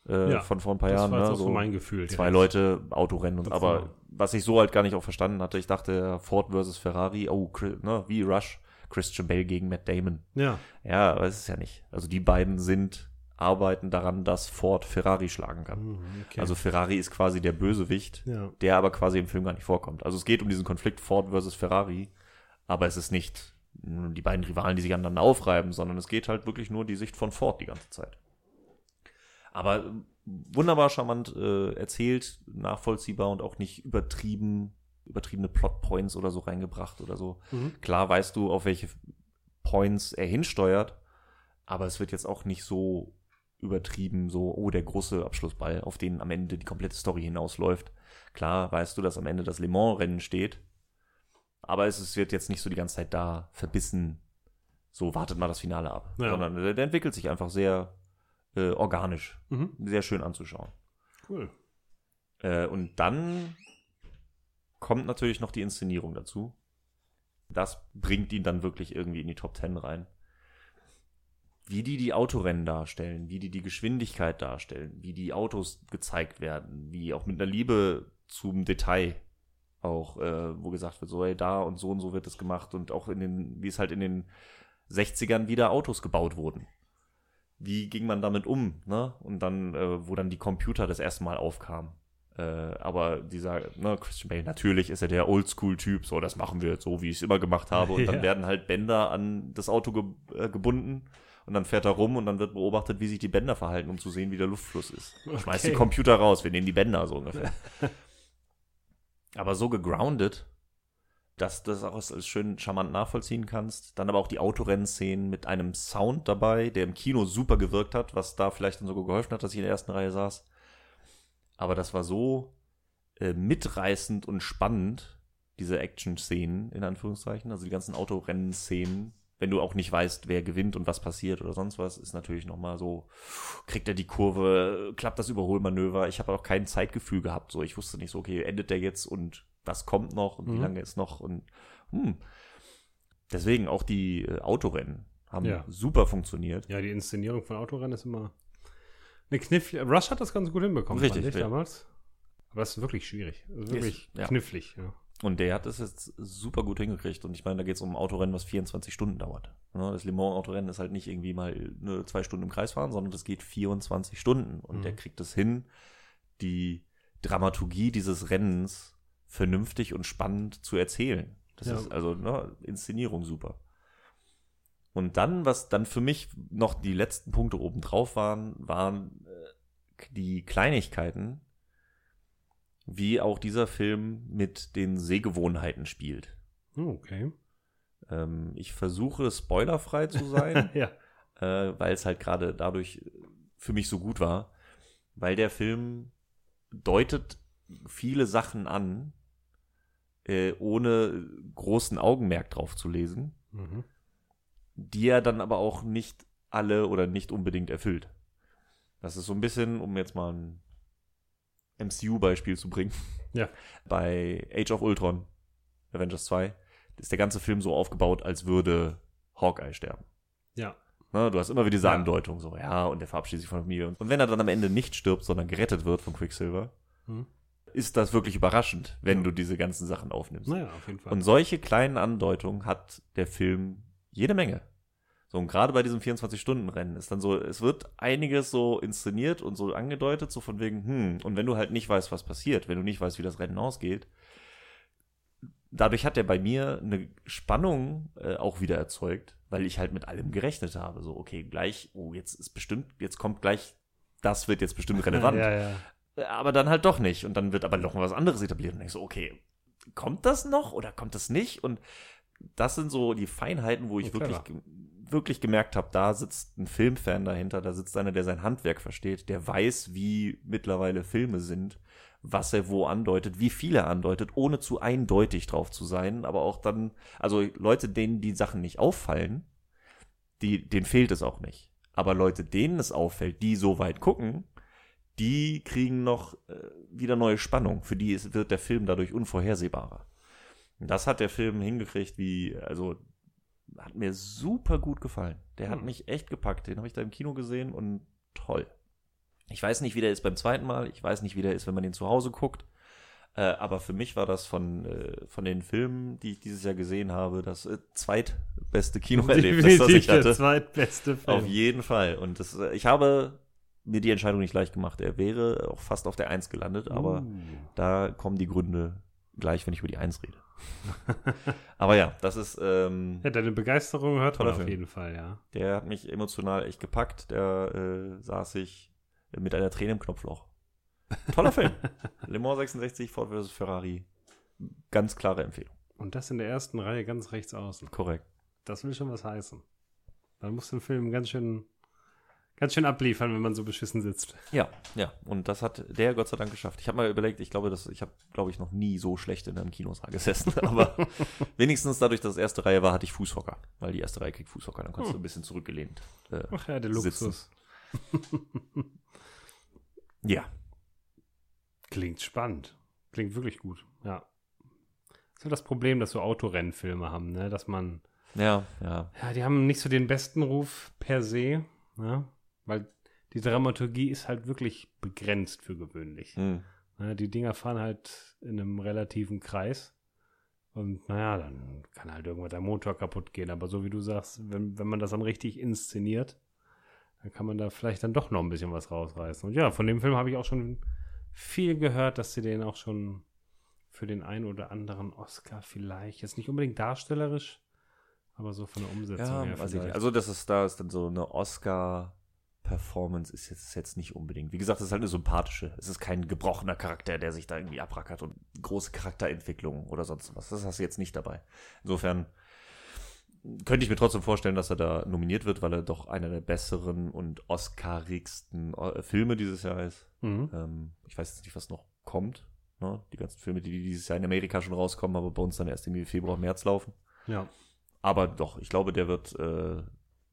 Äh, Ja, von vor ein paar Das Jahren. war jetzt Ne? auch so mein Gefühl. zwei direkt. Leute Autorennen. Und, Das aber war- was ich so halt gar nicht auch verstanden hatte, ich dachte Ford versus Ferrari, oh, ne, wie Rush, Christian Bale gegen Matt Damon. Ja. Ja, aber es ist ja nicht. Also die beiden sind, arbeiten daran, dass Ford Ferrari schlagen kann. Mhm, okay. Also Ferrari ist quasi der Bösewicht, ja. der aber quasi im Film gar nicht vorkommt. Also es geht um diesen Konflikt Ford versus Ferrari, aber es ist nicht die beiden Rivalen, die sich aneinander aufreiben, sondern es geht halt wirklich nur die Sicht von Ford die ganze Zeit. Aber wunderbar charmant äh, erzählt, nachvollziehbar und auch nicht übertrieben, übertriebene Plotpoints oder so reingebracht oder so. Mhm. Klar weißt du, auf welche Points er hinsteuert, aber es wird jetzt auch nicht so übertrieben, so, oh, der große Abschlussball, auf den am Ende die komplette Story hinausläuft. Klar weißt du, dass am Ende das Le Mans-Rennen steht, aber es ist, wird jetzt nicht so die ganze Zeit da verbissen, so wartet mal das Finale ab, Ja. sondern der, der entwickelt sich einfach sehr äh, organisch, Mhm. sehr schön anzuschauen. Cool. Äh, und dann kommt natürlich noch die Inszenierung dazu. Das bringt ihn dann wirklich irgendwie in die Top 10 rein. Wie die die Autorennen darstellen, wie die die Geschwindigkeit darstellen, wie die Autos gezeigt werden, wie auch mit einer Liebe zum Detail auch, äh, wo gesagt wird, so, ey, da und so und so wird es gemacht und auch in den, wie es halt in den 60ern wieder Autos gebaut wurden. Wie ging man damit um, ne? Und dann, äh, wo dann die Computer das erste Mal aufkamen. Äh, aber dieser, ne, Christian Bale, natürlich ist er der Oldschool-Typ, so, das machen wir jetzt so, wie ich es immer gemacht habe. Und dann Ja. werden halt Bänder an das Auto ge äh, gebunden und dann fährt er rum und dann wird beobachtet, wie sich die Bänder verhalten, um zu sehen, wie der Luftfluss ist. Schmeißt die Okay. Computer raus, wir nehmen die Bänder, so ungefähr. aber so gegroundet, dass du das auch als schön charmant nachvollziehen kannst. Dann aber auch die Autorennszenen mit einem Sound dabei, der im Kino super gewirkt hat, was da vielleicht dann sogar geholfen hat, dass ich in der ersten Reihe saß. Aber das war so äh, mitreißend und spannend, diese Action-Szenen, in Anführungszeichen, also die ganzen Autorennen-Szenen. Wenn du auch nicht weißt, wer gewinnt und was passiert oder sonst was, ist natürlich nochmal so, kriegt er die Kurve, klappt das Überholmanöver. Ich habe auch kein Zeitgefühl gehabt. So, ich wusste nicht so, okay, endet der jetzt und was kommt noch und wie Mhm. lange ist noch und hm. Deswegen auch die äh, Autorennen haben Ja. super funktioniert. Ja, die Inszenierung von Autorennen ist immer eine knifflige. Rush hat das ganz gut hinbekommen, Richtig, fand ich ja. damals. Aber das ist wirklich schwierig. Ist wirklich ja. knifflig, ja. Und der hat es jetzt super gut hingekriegt. Und ich meine, da geht es um ein Autorennen, was 24 Stunden dauert. Ne, das Le Mans Autorennen ist halt nicht irgendwie mal nur zwei Stunden im Kreis fahren, sondern das geht 24 Stunden. Und Mhm. der kriegt es hin, die Dramaturgie dieses Rennens vernünftig und spannend zu erzählen. Das Ja. ist also ne, Inszenierung super. Und dann, was dann für mich noch die letzten Punkte obendrauf waren, waren äh, die Kleinigkeiten, wie auch dieser Film mit den Sehgewohnheiten spielt. Hm, Okay. Ähm, ich versuche spoilerfrei zu sein, ja. äh, weil es halt gerade dadurch für mich so gut war, weil der Film deutet viele Sachen an, äh, ohne großen Augenmerk drauf zu lesen, Mhm. die er dann aber auch nicht alle oder nicht unbedingt erfüllt. Das ist so ein bisschen, um jetzt mal ein MCU-Beispiel zu bringen. Ja. Bei Age of Ultron, Avengers 2, ist der ganze Film so aufgebaut, als würde Hawkeye sterben. Ja. Ne, du hast immer wieder diese Ja. Andeutung, so, ja, und er verabschiedet sich von der Familie. Und wenn er dann am Ende nicht stirbt, sondern gerettet wird von Quicksilver, Hm. Ist das wirklich überraschend, wenn Ja. du diese ganzen Sachen aufnimmst. Naja, auf jeden Fall. Und solche kleinen Andeutungen hat der Film jede Menge. So, und gerade bei diesem 24-Stunden-Rennen ist dann so, es wird einiges so inszeniert und so angedeutet, so von wegen, hm, und wenn du halt nicht weißt, was passiert, wenn du nicht weißt, wie das Rennen ausgeht, dadurch hat er bei mir eine Spannung äh, auch wieder erzeugt, weil ich halt mit allem gerechnet habe. So, okay, gleich, oh, jetzt ist bestimmt, jetzt kommt gleich, das wird jetzt bestimmt relevant. Ja, ja. Aber dann halt doch nicht. Und dann wird aber noch was anderes etabliert. Und ich so, okay, kommt das noch oder kommt das nicht? Und das sind so die Feinheiten, wo ich Oh, wirklich, wirklich gemerkt habe, da sitzt ein Filmfan dahinter, da sitzt einer, der sein Handwerk versteht, der weiß, wie mittlerweile Filme sind, was er wo andeutet, wie viel er andeutet, ohne zu eindeutig drauf zu sein. Aber auch dann, also Leute, denen die Sachen nicht auffallen, die, denen fehlt es auch nicht. Aber Leute, denen es auffällt, die so weit gucken, die kriegen noch äh, wieder neue Spannung. Für die ist, wird der Film dadurch unvorhersehbarer. Das hat der Film hingekriegt, wie, also, hat mir super gut gefallen. Der hat Hm. mich echt gepackt. Den habe ich da im Kino gesehen und toll. Ich weiß nicht, wie der ist beim zweiten Mal. Ich weiß nicht, wie der ist, wenn man ihn zu Hause guckt. Äh, aber für mich war das von, äh, von den Filmen, die ich dieses Jahr gesehen habe, das äh, zweitbeste Kinoerlebnis, das ich der hatte. zweitbeste Film. Auf jeden Fall. Und das, äh, ich habe mir die Entscheidung nicht leicht gemacht. Er wäre auch fast auf der Eins gelandet, aber Uh. da kommen die Gründe gleich, wenn ich über die Eins rede. aber ja, das ist, ähm, Ja, deine Begeisterung hört man auf Film. jeden Fall, ja. der hat mich emotional echt gepackt. Der äh, saß ich mit einer Träne im Knopfloch. Toller Film. Le Mans 66, Ford vs. Ferrari. Ganz klare Empfehlung. Und das in der ersten Reihe ganz rechts außen. Korrekt. Das will schon was heißen. Man muss den Film ganz schön, ganz schön abliefern, wenn man so beschissen sitzt. Ja, ja. Und das hat der Gott sei Dank geschafft. Ich habe mal überlegt, ich glaube, dass ich habe, glaube ich, noch nie so schlecht in einem Kinosaal gesessen. Aber wenigstens dadurch, dass es erste Reihe war, hatte ich Fußhocker. Weil die erste Reihe kriegt Fußhocker. Dann kannst du Hm. ein bisschen zurückgelehnt. Äh, Ach ja, der. Luxus. ja. Klingt spannend. Klingt wirklich gut, ja. Das ist ja das Problem, dass so Autorennfilme haben, ne? Dass man, Ja, ja. ja, die haben nicht so den besten Ruf per se, ne? Weil die Dramaturgie ist halt wirklich begrenzt für gewöhnlich. Hm. Ne? Die Dinger fahren halt in einem relativen Kreis. Und naja, dann kann halt irgendwann der Motor kaputt gehen. Aber so wie du sagst, wenn, wenn man das dann richtig inszeniert, dann kann man da vielleicht dann doch noch ein bisschen was rausreißen. Und ja, von dem Film habe ich auch schon viel gehört, dass sie den auch schon für den einen oder anderen Oscar vielleicht, jetzt nicht unbedingt darstellerisch, aber so von der Umsetzung Ja, her vielleicht. Also, das ist da ist dann so eine Oscar-Performance ist jetzt, ist jetzt nicht unbedingt. Wie gesagt, es ist halt eine sympathische. Es ist kein gebrochener Charakter, der sich da irgendwie abrackert und große Charakterentwicklung oder sonst was. Das hast du jetzt nicht dabei. Insofern könnte ich mir trotzdem vorstellen, dass er da nominiert wird, weil er doch einer der besseren und oscarigsten äh, Filme dieses Jahr ist. Mhm. Ähm, ich weiß jetzt nicht, was noch kommt. Ne? Die ganzen Filme, die dieses Jahr in Amerika schon rauskommen, aber bei uns dann erst im Februar, März laufen. Ja. Aber doch, ich glaube, der wird äh,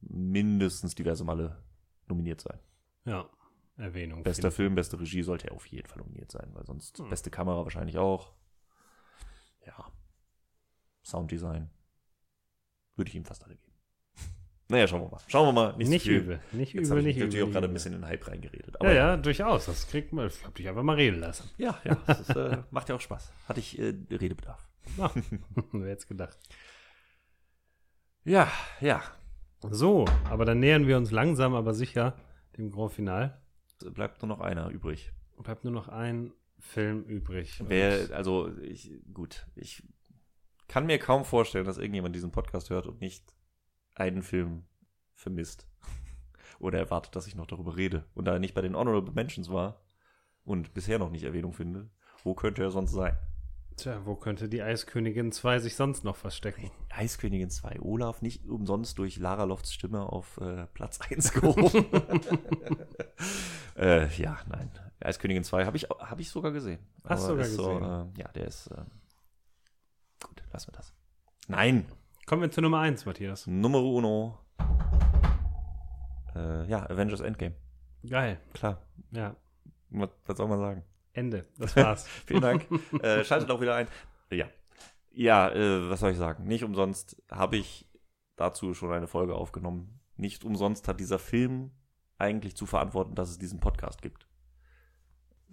mindestens diverse Male nominiert sein. Ja. Erwähnung. Bester Film. Film, beste Regie sollte er auf jeden Fall nominiert sein, weil sonst Hm. beste Kamera wahrscheinlich auch. Ja. Sounddesign. Würde ich ihm fast alle geben. Naja, schauen wir mal. Schauen wir mal. Nicht, so viel. übel. Nicht Jetzt übel, ich nicht übel. natürlich auch nicht gerade ein bisschen in den Hype reingeredet. Ja, ja, durchaus. Das kriegt man. Ich hab dich einfach mal reden lassen. Ja, ja. Das ist, äh, macht ja auch Spaß. Hatte ich äh, Redebedarf. Ah, wer hätte gedacht. Ja, ja. So, aber dann nähern wir uns langsam, aber sicher dem Grand Final. Es bleibt nur noch einer übrig. Bleibt nur noch ein Film übrig. Wer, also, ich, gut, ich kann mir kaum vorstellen, dass irgendjemand diesen Podcast hört und nicht einen Film vermisst. Oder erwartet, dass ich noch darüber rede. Und da er nicht bei den Honorable Mentions war und bisher noch nicht Erwähnung finde, wo könnte er sonst sein? Tja, wo könnte die Eiskönigin 2 sich sonst noch verstecken? Eiskönigin 2, Olaf nicht umsonst durch Lara Lofts Stimme auf äh, Platz 1 gehoben. äh, ja, nein. Eiskönigin 2 habe ich, hab ich sogar gesehen. Hast du sogar gesehen? äh, ja, der ist. Äh, gut, lassen wir das. Nein, Kommen wir zu Nummer 1, Matthias. Nummer uno. Äh, ja, Avengers Endgame. Geil. Klar. Ja. Was, was soll man sagen? Ende. Das war's. Vielen Dank. äh, schaltet auch wieder ein. Ja. Ja, äh, was soll ich sagen? Nicht umsonst habe ich dazu schon eine Folge aufgenommen. Nicht umsonst hat dieser Film eigentlich zu verantworten, dass es diesen Podcast gibt.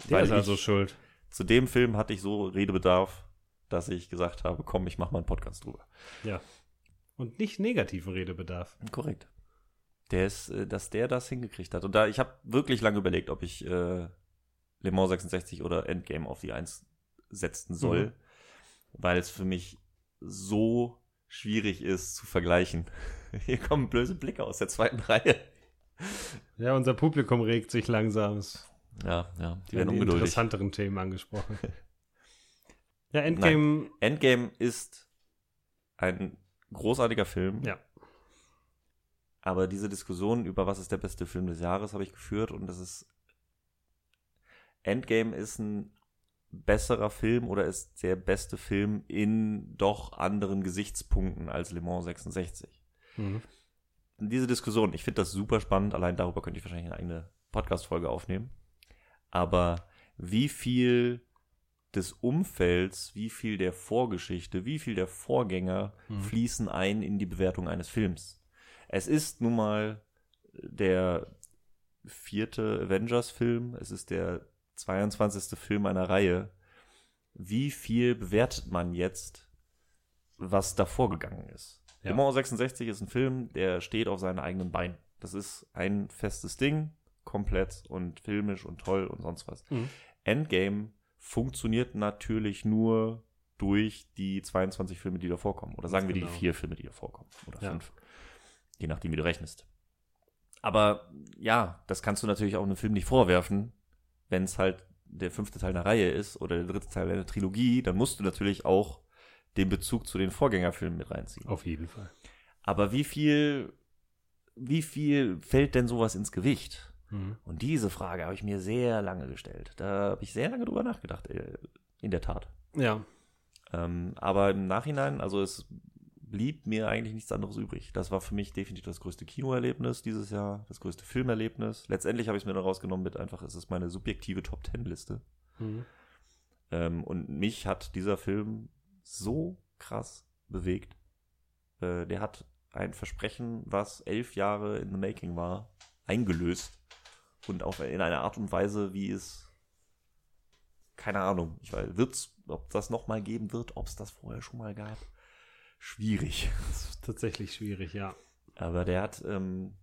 Der Weil ist also ich- schuld. Zu dem Film hatte ich so Redebedarf, dass ich gesagt habe, komm, ich mache mal einen Podcast drüber. Ja. Und nicht negativen Redebedarf. Korrekt. Der ist, äh, dass der das hingekriegt hat. Und da, ich habe wirklich lange überlegt, ob ich äh, Le Mans 66 oder Endgame auf die 1 setzen soll, Mhm. weil es für mich so schwierig ist zu vergleichen. Hier kommen böse Blicke aus der zweiten Reihe. Ja, unser Publikum regt sich langsam. Ja, ja, die werden werden die ungeduldig. interessanteren Themen angesprochen. ja, Endgame. Endgame ist ein großartiger Film. Ja. Aber diese Diskussion über was ist der beste Film des Jahres habe ich geführt und das ist Endgame ist ein besserer Film oder ist der beste Film in doch anderen Gesichtspunkten als Le Mans 66. Mhm. Diese Diskussion, ich finde das super spannend, allein darüber könnte ich wahrscheinlich eine eigene Podcast-Folge aufnehmen. Aber wie viel des Umfelds, wie viel der Vorgeschichte, wie viel der Vorgänger Mhm. fließen ein in die Bewertung eines Films. Es ist nun mal der vierte Avengers-Film, es ist der 22. Film einer Reihe. Wie viel bewertet man jetzt, was davor gegangen ist? Ja. Le Mans 66 ist ein Film, der steht auf seinen eigenen Beinen. Das ist ein festes Ding, komplett und filmisch und toll und sonst was. Mhm. Endgame funktioniert natürlich nur durch die 22 Filme, die davor kommen. Oder sagen wir Genau. die vier Filme, die davor kommen. Oder Ja. fünf. Je nachdem, wie du rechnest. Aber ja, das kannst du natürlich auch einem Film nicht vorwerfen, wenn es halt der fünfte Teil einer Reihe ist oder der dritte Teil einer Trilogie, dann musst du natürlich auch den Bezug zu den Vorgängerfilmen mit reinziehen. Auf jeden Fall. Aber wie viel, wie viel fällt denn sowas ins Gewicht? Mhm. Und diese Frage habe ich mir sehr lange gestellt. Da habe ich sehr lange drüber nachgedacht, äh, in der Tat. Ja. Ähm, aber im Nachhinein, also es blieb mir eigentlich nichts anderes übrig. Das war für mich definitiv das größte Kinoerlebnis dieses Jahr, das größte Filmerlebnis. Letztendlich habe ich es mir dann rausgenommen mit einfach, es ist meine subjektive Top-Ten-Liste. Mhm. Ähm, und mich hat dieser Film so krass bewegt. Äh, der hat ein Versprechen, was elf Jahre in the making war, eingelöst. Und auch in einer Art und Weise, wie es keine Ahnung, ich weiß, wird's, ob das nochmal geben wird, ob es das vorher schon mal gab. Schwierig. Das ist tatsächlich schwierig, ja. Aber der hat, ähm,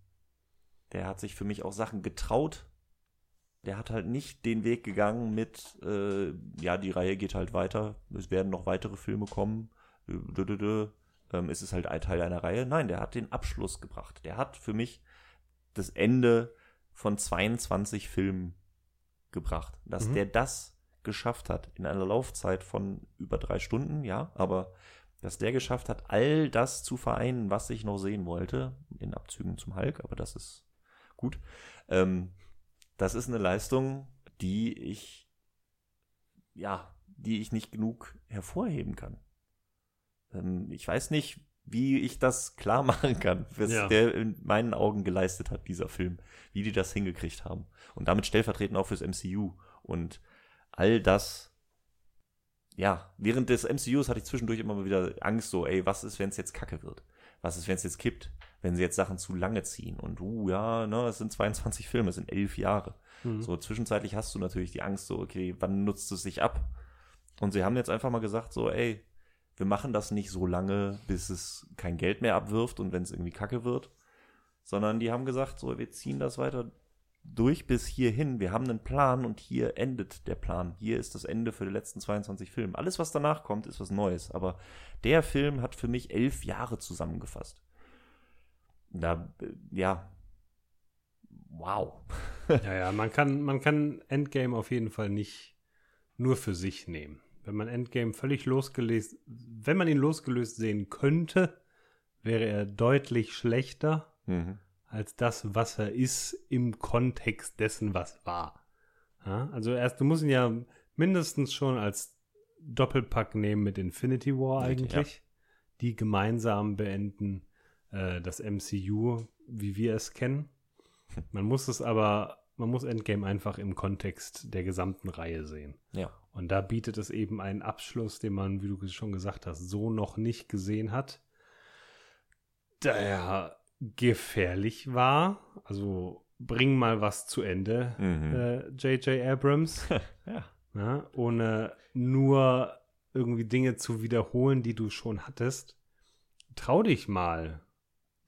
der hat sich für mich auch Sachen getraut. Der hat halt nicht den Weg gegangen mit, äh, ja, die Reihe geht halt weiter, es werden noch weitere Filme kommen, äh, dö, dö, dö. Ähm, es ist halt ein Teil einer Reihe. Nein, der hat den Abschluss gebracht. Der hat für mich das Ende von 22 Filmen gebracht. Dass Mhm. der das geschafft hat in einer Laufzeit von über drei Stunden, ja, aber dass der geschafft hat, all das zu vereinen, was ich noch sehen wollte, in Abzügen zum Hulk, aber das ist gut. Ähm, das ist eine Leistung, die ich, ja, die ich nicht genug hervorheben kann. Ähm, ich weiß nicht, wie ich das klar machen kann, was Ja. der in meinen Augen geleistet hat, dieser Film, wie die das hingekriegt haben. Und damit stellvertretend auch fürs MCU. Und all das, ja, während des MCUs hatte ich zwischendurch immer mal wieder Angst, so, ey, was ist, wenn es jetzt kacke wird? Was ist, wenn es jetzt kippt? Wenn sie jetzt Sachen zu lange ziehen? Und, uh, ja, ne, es sind 22 Filme, es sind elf Jahre. Mhm. So, zwischenzeitlich hast du natürlich die Angst, so, okay, wann nutzt es sich ab? Und sie haben jetzt einfach mal gesagt, so, ey, wir machen das nicht so lange, bis es kein Geld mehr abwirft und wenn es irgendwie kacke wird, sondern die haben gesagt, so, wir ziehen das weiter durch bis hierhin. Wir haben einen Plan und hier endet der Plan. Hier ist das Ende für die letzten 22 Filme. Alles, was danach kommt, ist was Neues. Aber der Film hat für mich elf Jahre zusammengefasst. Da, äh, ja. Wow. ja, ja, man kann, man kann Endgame auf jeden Fall nicht nur für sich nehmen. Wenn man Endgame völlig losgelöst, wenn man ihn losgelöst sehen könnte, wäre er deutlich schlechter. Mhm als das, was er ist im Kontext dessen, was war. Ja, also erst, du musst ihn ja mindestens schon als Doppelpack nehmen mit Infinity War eigentlich, ja. die gemeinsam beenden äh, das MCU, wie wir es kennen. Man muss es aber, man muss Endgame einfach im Kontext der gesamten Reihe sehen. Ja. Und da bietet es eben einen Abschluss, den man, wie du schon gesagt hast, so noch nicht gesehen hat. Daher gefährlich war. Also bring mal was zu Ende, J.J. Mhm. Äh, Abrams. ja. ja. Ohne nur irgendwie Dinge zu wiederholen, die du schon hattest. Trau dich mal,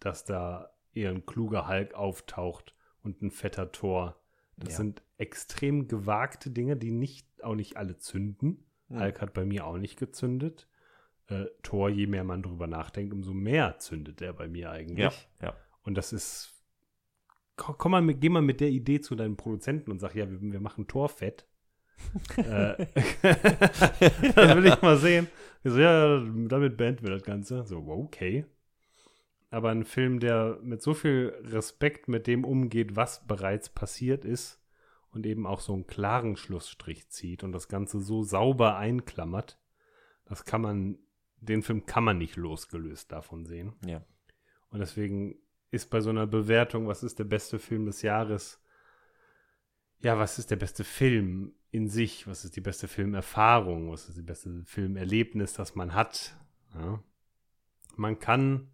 dass da eher ein kluger Hulk auftaucht und ein fetter Tor. Das ja. sind extrem gewagte Dinge, die nicht, auch nicht alle zünden. Mhm. Hulk hat bei mir auch nicht gezündet äh, Tor, je mehr man drüber nachdenkt, umso mehr zündet er bei mir eigentlich. Ja, ja. Und das ist, komm mal, mit, geh mal mit der Idee zu deinem Produzenten und sag, ja, wir, wir machen Tor fett. äh, das will ich mal sehen. Ich so, ja, damit beenden wir das Ganze. So, okay. Aber ein Film, der mit so viel Respekt mit dem umgeht, was bereits passiert ist und eben auch so einen klaren Schlussstrich zieht und das Ganze so sauber einklammert, das kann man den Film kann man nicht losgelöst davon sehen. Ja. Und deswegen ist bei so einer Bewertung, was ist der beste Film des Jahres? Ja, was ist der beste Film in sich? Was ist die beste Filmerfahrung? Was ist die beste Filmerlebnis, das man hat? Ja. Man kann,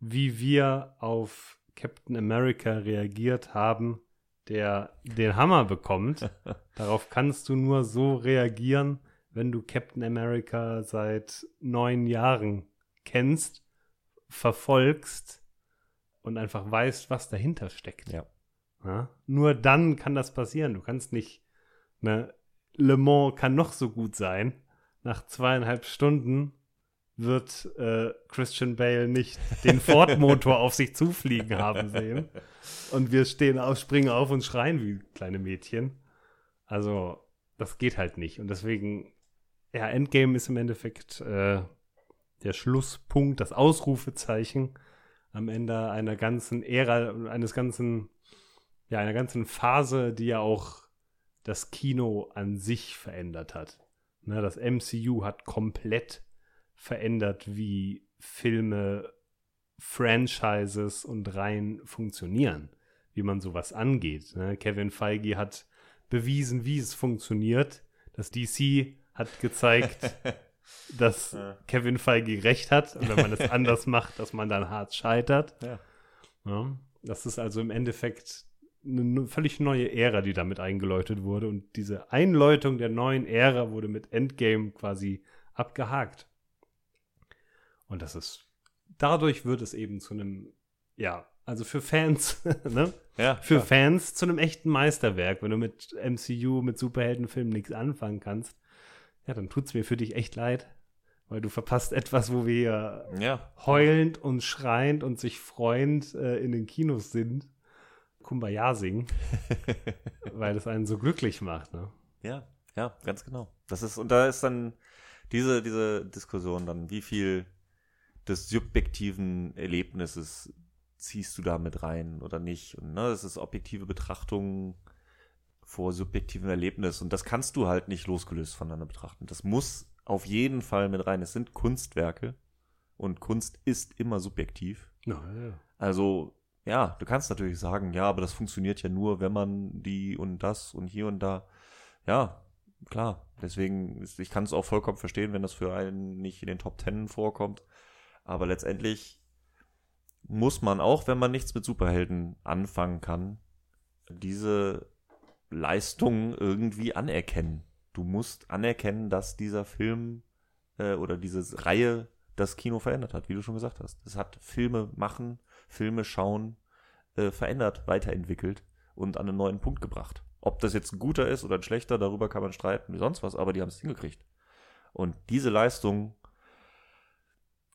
wie wir auf Captain America reagiert haben, der den Hammer bekommt. Darauf kannst du nur so reagieren, wenn du Captain America seit neun Jahren kennst, verfolgst und einfach weißt, was dahinter steckt. Ja. ja. Nur dann kann das passieren. Du kannst nicht, ne, Le Mans kann noch so gut sein. Nach zweieinhalb Stunden wird äh, Christian Bale nicht den Ford-Motor auf sich zufliegen haben sehen. Und wir stehen auf, springen auf und schreien wie kleine Mädchen. Also, das geht halt nicht. Und deswegen ja, Endgame ist im Endeffekt äh, der Schlusspunkt, das Ausrufezeichen am Ende einer ganzen Ära, eines ganzen, ja, einer ganzen Phase, die ja auch das Kino an sich verändert hat. Ne, das MCU hat komplett verändert, wie Filme, Franchises und Reihen funktionieren, wie man sowas angeht. Ne? Kevin Feige hat bewiesen, wie es funktioniert. Das DC hat gezeigt, dass Kevin Feige recht hat und wenn man es anders macht, dass man dann hart scheitert. Ja. ja. Das ist also im Endeffekt eine völlig neue Ära, die damit eingeläutet wurde. Und diese Einläutung der neuen Ära wurde mit Endgame quasi abgehakt. Und das ist, dadurch wird es eben zu einem, ja, also für Fans, ne? Ja, für klar. Fans zu einem echten Meisterwerk. Wenn du mit MCU, mit Superheldenfilmen nichts anfangen kannst, ja, dann tut es mir für dich echt leid, weil du verpasst etwas, wo wir ja. heulend und schreiend und sich freuend äh, in den Kinos sind, Kumbaya singen, weil es einen so glücklich macht. Ne? Ja, ja, ganz genau. Das ist, und da ist dann diese, diese Diskussion dann, wie viel des subjektiven Erlebnisses ziehst du da mit rein oder nicht? Und ne, das ist objektive Betrachtung vor subjektivem Erlebnis. Und das kannst du halt nicht losgelöst voneinander betrachten. Das muss auf jeden Fall mit rein. Es sind Kunstwerke und Kunst ist immer subjektiv. Ja, ja. Also, ja, du kannst natürlich sagen, ja, aber das funktioniert ja nur, wenn man die und das und hier und da. Ja, klar. Deswegen, ich kann es auch vollkommen verstehen, wenn das für einen nicht in den Top Ten vorkommt. Aber letztendlich muss man auch, wenn man nichts mit Superhelden anfangen kann, diese Leistung irgendwie anerkennen. Du musst anerkennen, dass dieser Film äh, oder diese Reihe das Kino verändert hat, wie du schon gesagt hast. Es hat Filme machen, Filme schauen äh, verändert, weiterentwickelt und an einen neuen Punkt gebracht. Ob das jetzt ein guter ist oder ein schlechter, darüber kann man streiten wie sonst was, aber die haben es hingekriegt. Und diese Leistung,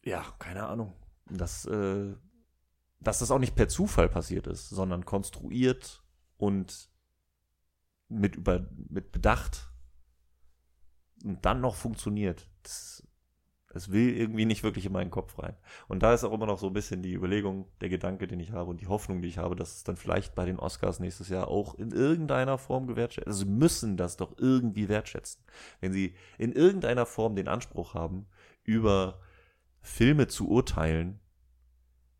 ja, keine Ahnung, dass, äh, dass das auch nicht per Zufall passiert ist, sondern konstruiert und mit, über, mit Bedacht und dann noch funktioniert. Das, das will irgendwie nicht wirklich in meinen Kopf rein. Und da ist auch immer noch so ein bisschen die Überlegung, der Gedanke, den ich habe und die Hoffnung, die ich habe, dass es dann vielleicht bei den Oscars nächstes Jahr auch in irgendeiner Form gewertschätzt. Also sie müssen das doch irgendwie wertschätzen. Wenn sie in irgendeiner Form den Anspruch haben, über Filme zu urteilen,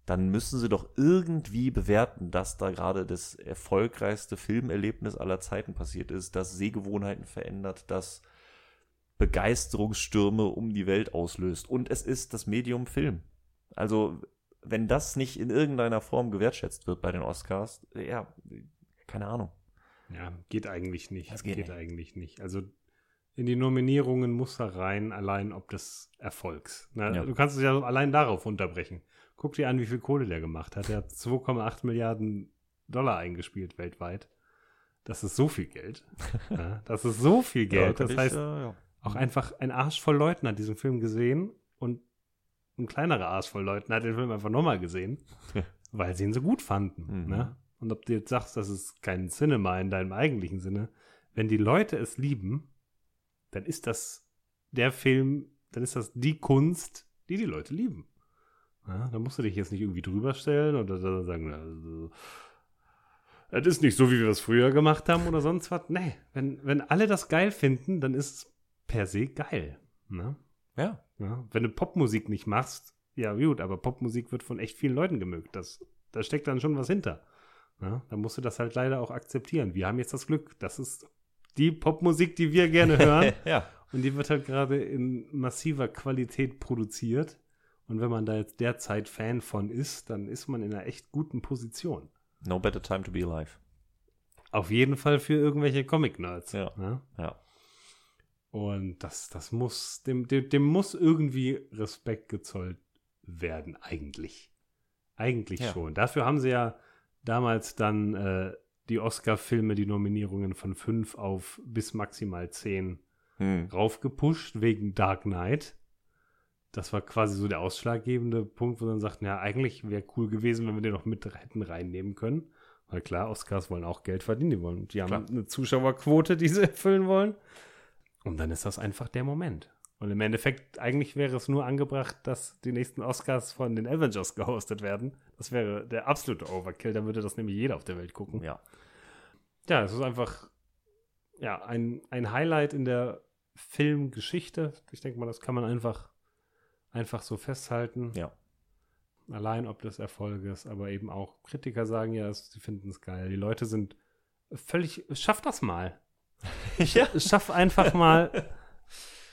dann müssen sie doch irgendwie bewerten, dass da gerade das erfolgreichste Filmerlebnis aller Zeiten passiert ist, dass Sehgewohnheiten verändert, dass Begeisterungsstürme um die Welt auslöst. Und es ist das Medium Film. Also, wenn das nicht in irgendeiner Form gewertschätzt wird bei den Oscars, ja, keine Ahnung. Ja, geht eigentlich nicht. Das geht nicht. eigentlich nicht. Also in die Nominierungen muss er rein, allein ob des Erfolgs. Na, Ja. Du kannst es ja allein darauf unterbrechen. Guck dir an, wie viel Kohle der gemacht hat. Er hat 2,8 Milliarden Dollar eingespielt weltweit. Das ist so viel Geld. ja, das ist so viel Geld. könnte das ich, heißt, äh, ja. auch einfach ein Arsch voll Leuten hat diesen Film gesehen und ein kleinerer Arsch voll Leuten hat den Film einfach nochmal gesehen, Ja. weil sie ihn so gut fanden. Mhm. Ne? Und ob du jetzt sagst, das ist kein Cinema in deinem eigentlichen Sinne, wenn die Leute es lieben, dann ist das der Film, dann ist das die Kunst, die die Leute lieben. Ja, da musst du dich jetzt nicht irgendwie drüber stellen oder sagen, also, das ist nicht so, wie wir das früher gemacht haben oder sonst was. Nee, wenn, wenn alle das geil finden, dann ist es per se geil. Ne? ja. Ja, wenn du Popmusik nicht machst, ja gut, aber Popmusik wird von echt vielen Leuten gemögt. Das, da steckt dann schon was hinter. Ja, da musst du das halt leider auch akzeptieren. Wir haben jetzt das Glück, das ist die Popmusik, die wir gerne hören. ja. Und die wird halt gerade in massiver Qualität produziert. Und wenn man da jetzt derzeit Fan von ist, dann ist man in einer echt guten Position. No better time to be alive. Auf jeden Fall für irgendwelche Comic-Nerds. Ja. Ne? Ja. Und das, das muss, dem, dem, dem muss irgendwie Respekt gezollt werden, eigentlich. Eigentlich Ja. schon. Dafür haben sie ja damals dann äh, die Oscar-Filme, die Nominierungen von fünf auf bis maximal zehn Hm. raufgepusht wegen Dark Knight. Das war quasi so der ausschlaggebende Punkt, wo dann sagten, ja, eigentlich wäre cool gewesen, wenn wir den noch mit hätten reinnehmen können. Weil klar, Oscars wollen auch Geld verdienen, die wollen, die haben Klar. eine Zuschauerquote, die sie erfüllen wollen. Und dann ist das einfach der Moment. Und im Endeffekt, eigentlich wäre es nur angebracht, dass die nächsten Oscars von den Avengers gehostet werden. Das wäre der absolute Overkill, dann würde das nämlich jeder auf der Welt gucken. Ja. Ja, es ist einfach ja, ein, ein Highlight in der Filmgeschichte. Ich denke mal, das kann man einfach, einfach so festhalten. Ja. Allein ob des Erfolges, aber eben auch Kritiker sagen ja, sie finden es geil. Die Leute sind völlig, schaff das mal. ja. Schaff einfach mal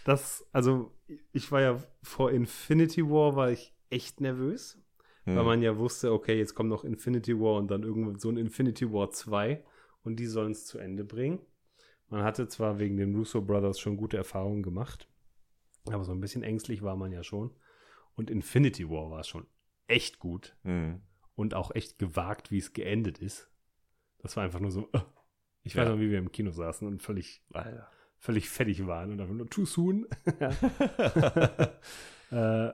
das, also ich war ja vor Infinity War, war ich echt nervös Hm. weil man ja wusste, okay, jetzt kommt noch Infinity War und dann irgendwo so ein Infinity War 2 und die sollen es zu Ende bringen. Man hatte zwar wegen den Russo Brothers schon gute Erfahrungen gemacht, aber so ein bisschen ängstlich war man ja schon. Und Infinity War war schon echt gut Hm. und auch echt gewagt, wie es geendet ist. Das war einfach nur so, äh. ich weiß Ja. noch, wie wir im Kino saßen und völlig, Alter. völlig fertig waren und einfach nur too soon. äh,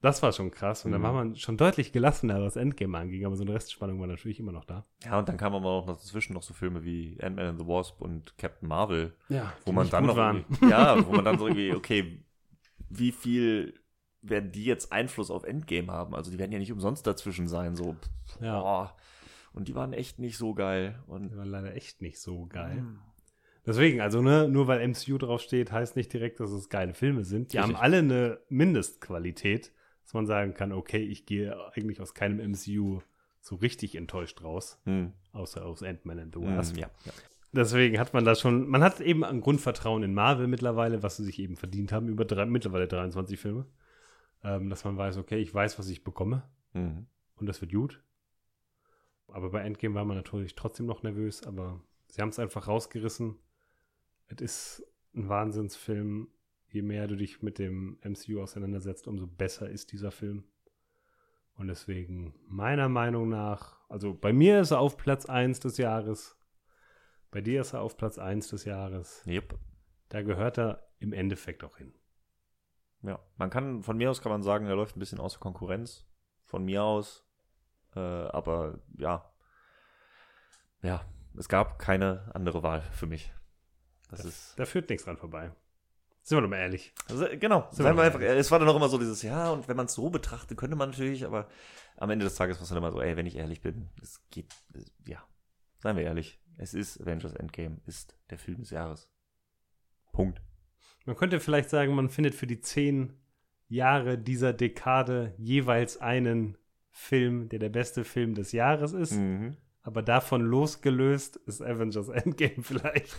das war schon krass. Und dann Mhm. war man schon deutlich gelassener, was Endgame anging, aber so eine Restspannung war natürlich immer noch da. Ja, und dann kamen aber auch noch dazwischen noch so Filme wie Ant-Man and the Wasp und Captain Marvel, Ja, wo man dann noch ja, wo man dann so irgendwie, okay, wie viel werden die jetzt Einfluss auf Endgame haben? Also die werden ja nicht umsonst dazwischen sein, so. Ja. boah. Und die waren echt nicht so geil. Und Die waren leider echt nicht so geil. Hm. Deswegen, also ne, nur weil MCU draufsteht, heißt nicht direkt, dass es geile Filme sind. Die Richtig. haben alle eine Mindestqualität, dass man sagen kann, okay, ich gehe eigentlich aus keinem MCU so richtig enttäuscht raus, Hm. außer aus Ant-Man and the Hm, Wasp. ja, ja. Deswegen hat man da schon, man hat eben ein Grundvertrauen in Marvel mittlerweile, was sie sich eben verdient haben, über drei, mittlerweile 23 Filme. Ähm, dass man weiß, okay, ich weiß, was ich bekomme Mhm. und das wird gut. Aber bei Endgame war man natürlich trotzdem noch nervös, aber sie haben es einfach rausgerissen. Es ist ein Wahnsinnsfilm. je mehr du dich mit dem MCU auseinandersetzt, umso besser ist dieser Film. Und deswegen, meiner Meinung nach, also bei mir ist er auf Platz 1 des Jahres. Bei dir ist er auf Platz 1 des Jahres. Yep. Da gehört er im Endeffekt auch hin. Ja, man kann, von mir aus kann man sagen, er läuft ein bisschen außer Konkurrenz. Von mir aus. Äh, aber ja. Ja, es gab keine andere Wahl für mich. Das da, ist. Da führt nichts dran vorbei. Sind wir doch mal ehrlich. Also, genau. Sind wir einfach, es war dann auch immer so dieses, ja, und wenn man es so betrachtet, könnte man natürlich, aber am Ende des Tages war es dann immer so, ey, wenn ich ehrlich bin, es geht, ja, seien wir ehrlich, es ist Avengers Endgame, ist der Film des Jahres. Punkt. Man könnte vielleicht sagen, man findet für die zehn Jahre dieser Dekade jeweils einen Film, der der beste Film des Jahres ist. Mhm. Aber davon losgelöst ist Avengers Endgame vielleicht.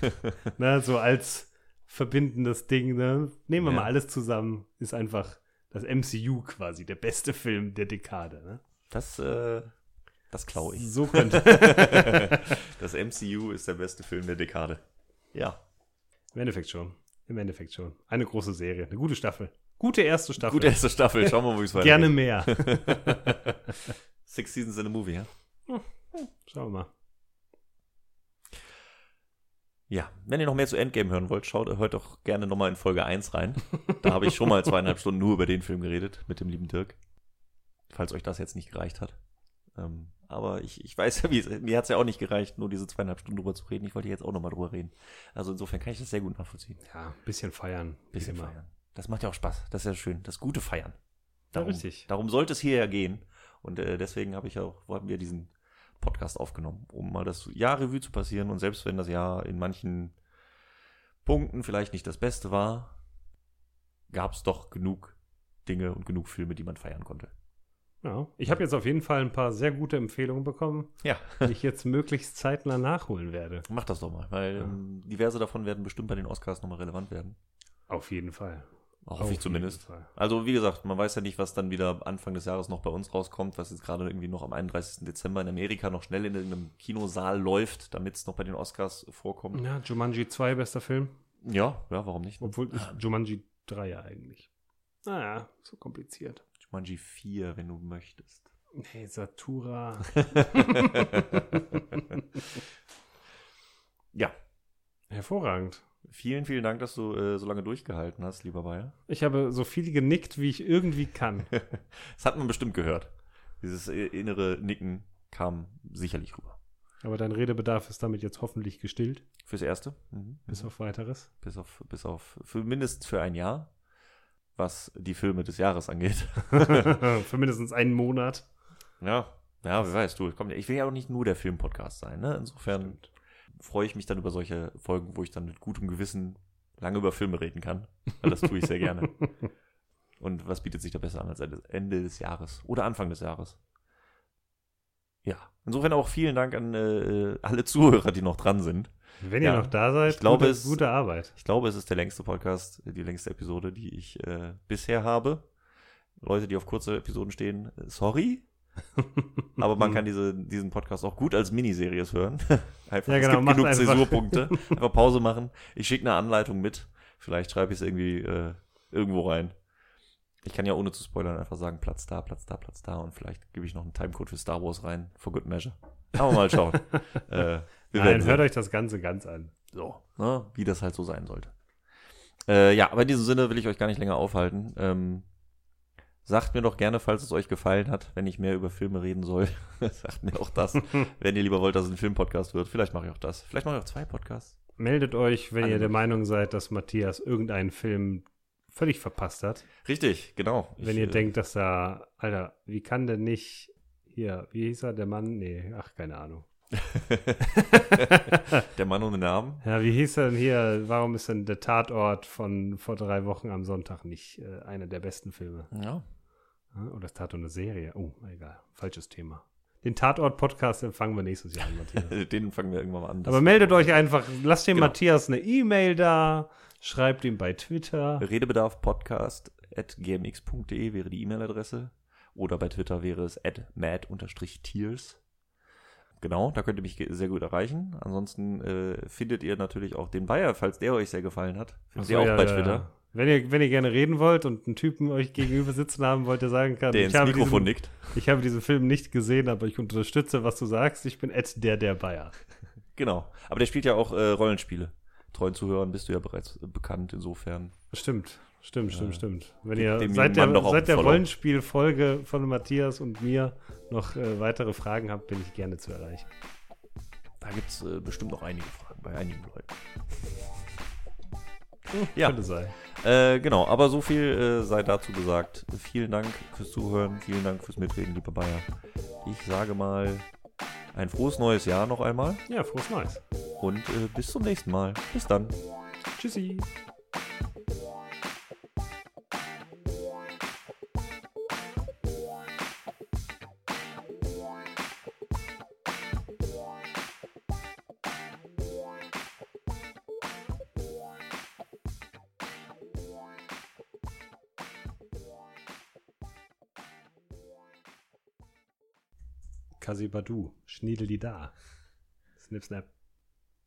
ne, so als verbindendes Ding. Ne? Nehmen wir Ja. mal alles zusammen. Ist einfach das MCU quasi der beste Film der Dekade. Ne? Das, äh, das klaue ich. So könnte. das MCU ist der beste Film der Dekade. Ja. Im Endeffekt schon. Im Endeffekt schon. Eine große Serie. Eine gute Staffel. Gute erste Staffel. Gute erste Staffel. Schauen wir mal, wie es weitergeht. Gerne mehr. Six Seasons in a Movie, ja? Schauen wir mal. Ja, wenn ihr noch mehr zu Endgame hören wollt, schaut heute doch gerne nochmal in Folge 1 rein. Da habe ich schon mal zweieinhalb Stunden nur über den Film geredet mit dem lieben Dirk. Falls euch das jetzt nicht gereicht hat. Ähm, aber ich, ich weiß ja, wie es, mir hat es ja auch nicht gereicht, nur diese zweieinhalb Stunden drüber zu reden. Ich wollte jetzt auch nochmal drüber reden. Also insofern kann ich das sehr gut nachvollziehen. Ja, ein bisschen feiern. Bisschen feiern. Das macht ja auch Spaß. Das ist ja schön. Das gute Feiern. Ja, richtig. Darum sollte es hier ja gehen. Und äh, deswegen habe ich auch, wo haben wir diesen Podcast aufgenommen, um mal das Jahr Revue zu passieren. Und selbst wenn das Jahr in manchen Punkten vielleicht nicht das Beste war, gab es doch genug Dinge und genug Filme, die man feiern konnte. Ja, ich habe jetzt auf jeden Fall ein paar sehr gute Empfehlungen bekommen, Ja, die ich jetzt möglichst zeitnah nachholen werde. mach das doch mal, weil Ja. ähm, diverse davon werden bestimmt bei den Oscars nochmal relevant werden. Auf jeden Fall. Hoffe Auf ich zumindest. Also wie gesagt, man weiß ja nicht, was dann wieder Anfang des Jahres noch bei uns rauskommt, was jetzt gerade irgendwie noch am 31. Dezember in Amerika noch schnell in irgendeinem Kinosaal läuft, damit es noch bei den Oscars vorkommt. Ja, Jumanji 2, bester Film. Ja, ja, warum nicht? Obwohl ich Jumanji 3 ja eigentlich. Naja, so kompliziert. Jumanji 4, wenn du möchtest. Nee, Satura. Ja, Hervorragend. vielen, vielen Dank, dass du äh, so lange durchgehalten hast, lieber Bayer. Ich habe so viel genickt, wie ich irgendwie kann. Das hat man bestimmt gehört. Dieses äh, innere Nicken kam sicherlich rüber. Aber dein Redebedarf ist damit jetzt hoffentlich gestillt, Fürs Erste. Mhm. bis auf weiteres. bis auf, bis auf, für mindestens für ein Jahr, was die Filme des Jahres angeht. Für mindestens einen Monat. Ja, ja, wer weiß, du, komm, ich will ja auch nicht nur der Filmpodcast sein, ne? Insofern Stimmt. freue ich mich dann über solche Folgen, wo ich dann mit gutem Gewissen lange über Filme reden kann. Weil das tue ich sehr gerne. Und was bietet sich da besser an als Ende- des Jahres oder Anfang des Jahres? Ja, insofern auch vielen Dank an äh, alle Zuhörer, die noch dran sind. Wenn Ja, ihr noch da seid, ich glaube, gute, es- gute Arbeit. Ich glaube, es ist der längste Podcast, die längste Episode, die ich äh, bisher habe. Leute, die auf kurze Episoden stehen, sorry. Aber man kann diese, diesen Podcast auch gut als Miniseries hören. einfach, Ja, genau, es gibt genug einfach. Zäsurpunkte. Einfach Pause machen. Ich schicke eine Anleitung mit. Vielleicht schreibe ich es irgendwie äh, irgendwo rein. Ich kann ja ohne zu spoilern einfach sagen, Platz da, Platz da, Platz da. Und vielleicht gebe ich noch einen Timecode für Star Wars rein. For good measure. Aber mal schauen. äh, wir Nein, hört euch das Ganze ganz an. So, ne, wie das halt so sein sollte. Äh, ja, aber in diesem Sinne will ich euch gar nicht länger aufhalten. Ähm, sagt mir doch gerne, falls es euch gefallen hat, wenn ich mehr über Filme reden soll. sagt mir auch das. wenn ihr lieber wollt, dass es ein Filmpodcast wird. Vielleicht mache ich auch das. Vielleicht mache ich auch zwei Podcasts. Meldet euch, wenn Alle ihr der. Meinung seid, dass Matthias irgendeinen Film völlig verpasst hat. Richtig, genau. Wenn Ich, ihr äh, denkt, dass da, Alter, wie kann denn nicht hier, wie hieß er, der Mann? Nee, ach, keine Ahnung. Der Mann ohne Namen. Ja, wie hieß er denn hier? Warum ist denn der Tatort von vor drei Wochen am Sonntag nicht äh, einer der besten Filme? Ja. Oder ist Tatort eine Serie? Oh, egal. Falsches Thema. Den Tatort-Podcast empfangen wir nächstes Jahr an, Matthias. Den fangen wir irgendwann mal an. Das- Aber meldet euch einfach, lasst dem Genau. Matthias eine E-Mail da, schreibt ihm bei Twitter. Redebedarf Podcast at gmx.de wäre die E-Mail-Adresse. Oder bei Twitter wäre es at mad-tears. Genau, da könnt ihr mich sehr gut erreichen. Ansonsten äh, findet ihr natürlich auch den Bayer, falls der euch sehr gefallen hat. Findet so, ihr auch ja, bei ja, Twitter. ja. Wenn ihr, wenn ihr gerne reden wollt und einen Typen euch gegenüber sitzen haben wollt, der sagen kann, Der ich ins habe, Mikrofon diesen, nickt. ich habe diesen Film nicht gesehen, aber ich unterstütze, was du sagst. Ich bin Ed der der Bayer. Genau. Aber der spielt ja auch äh, Rollenspiele. Treuen Zuhörern bist du ja bereits äh, bekannt, insofern. Stimmt, stimmt, stimmt, stimmt. Wenn ihr seit der, seit der. Rollenspielfolge von Matthias und mir noch äh, weitere Fragen habt, bin ich gerne zu erreichen. Da gibt es äh, bestimmt noch einige Fragen bei einigen Leuten. Ja. Könnte sein. Äh, genau, aber so viel äh, sei dazu gesagt. Vielen Dank fürs Zuhören, vielen Dank fürs Mitreden, lieber Bayer. Ich sage mal ein frohes neues Jahr noch einmal Ja, frohes Neues. und äh, bis zum nächsten Mal. Bis dann. Tschüssi. Kasibadu, Schniedelida. Snip, snap.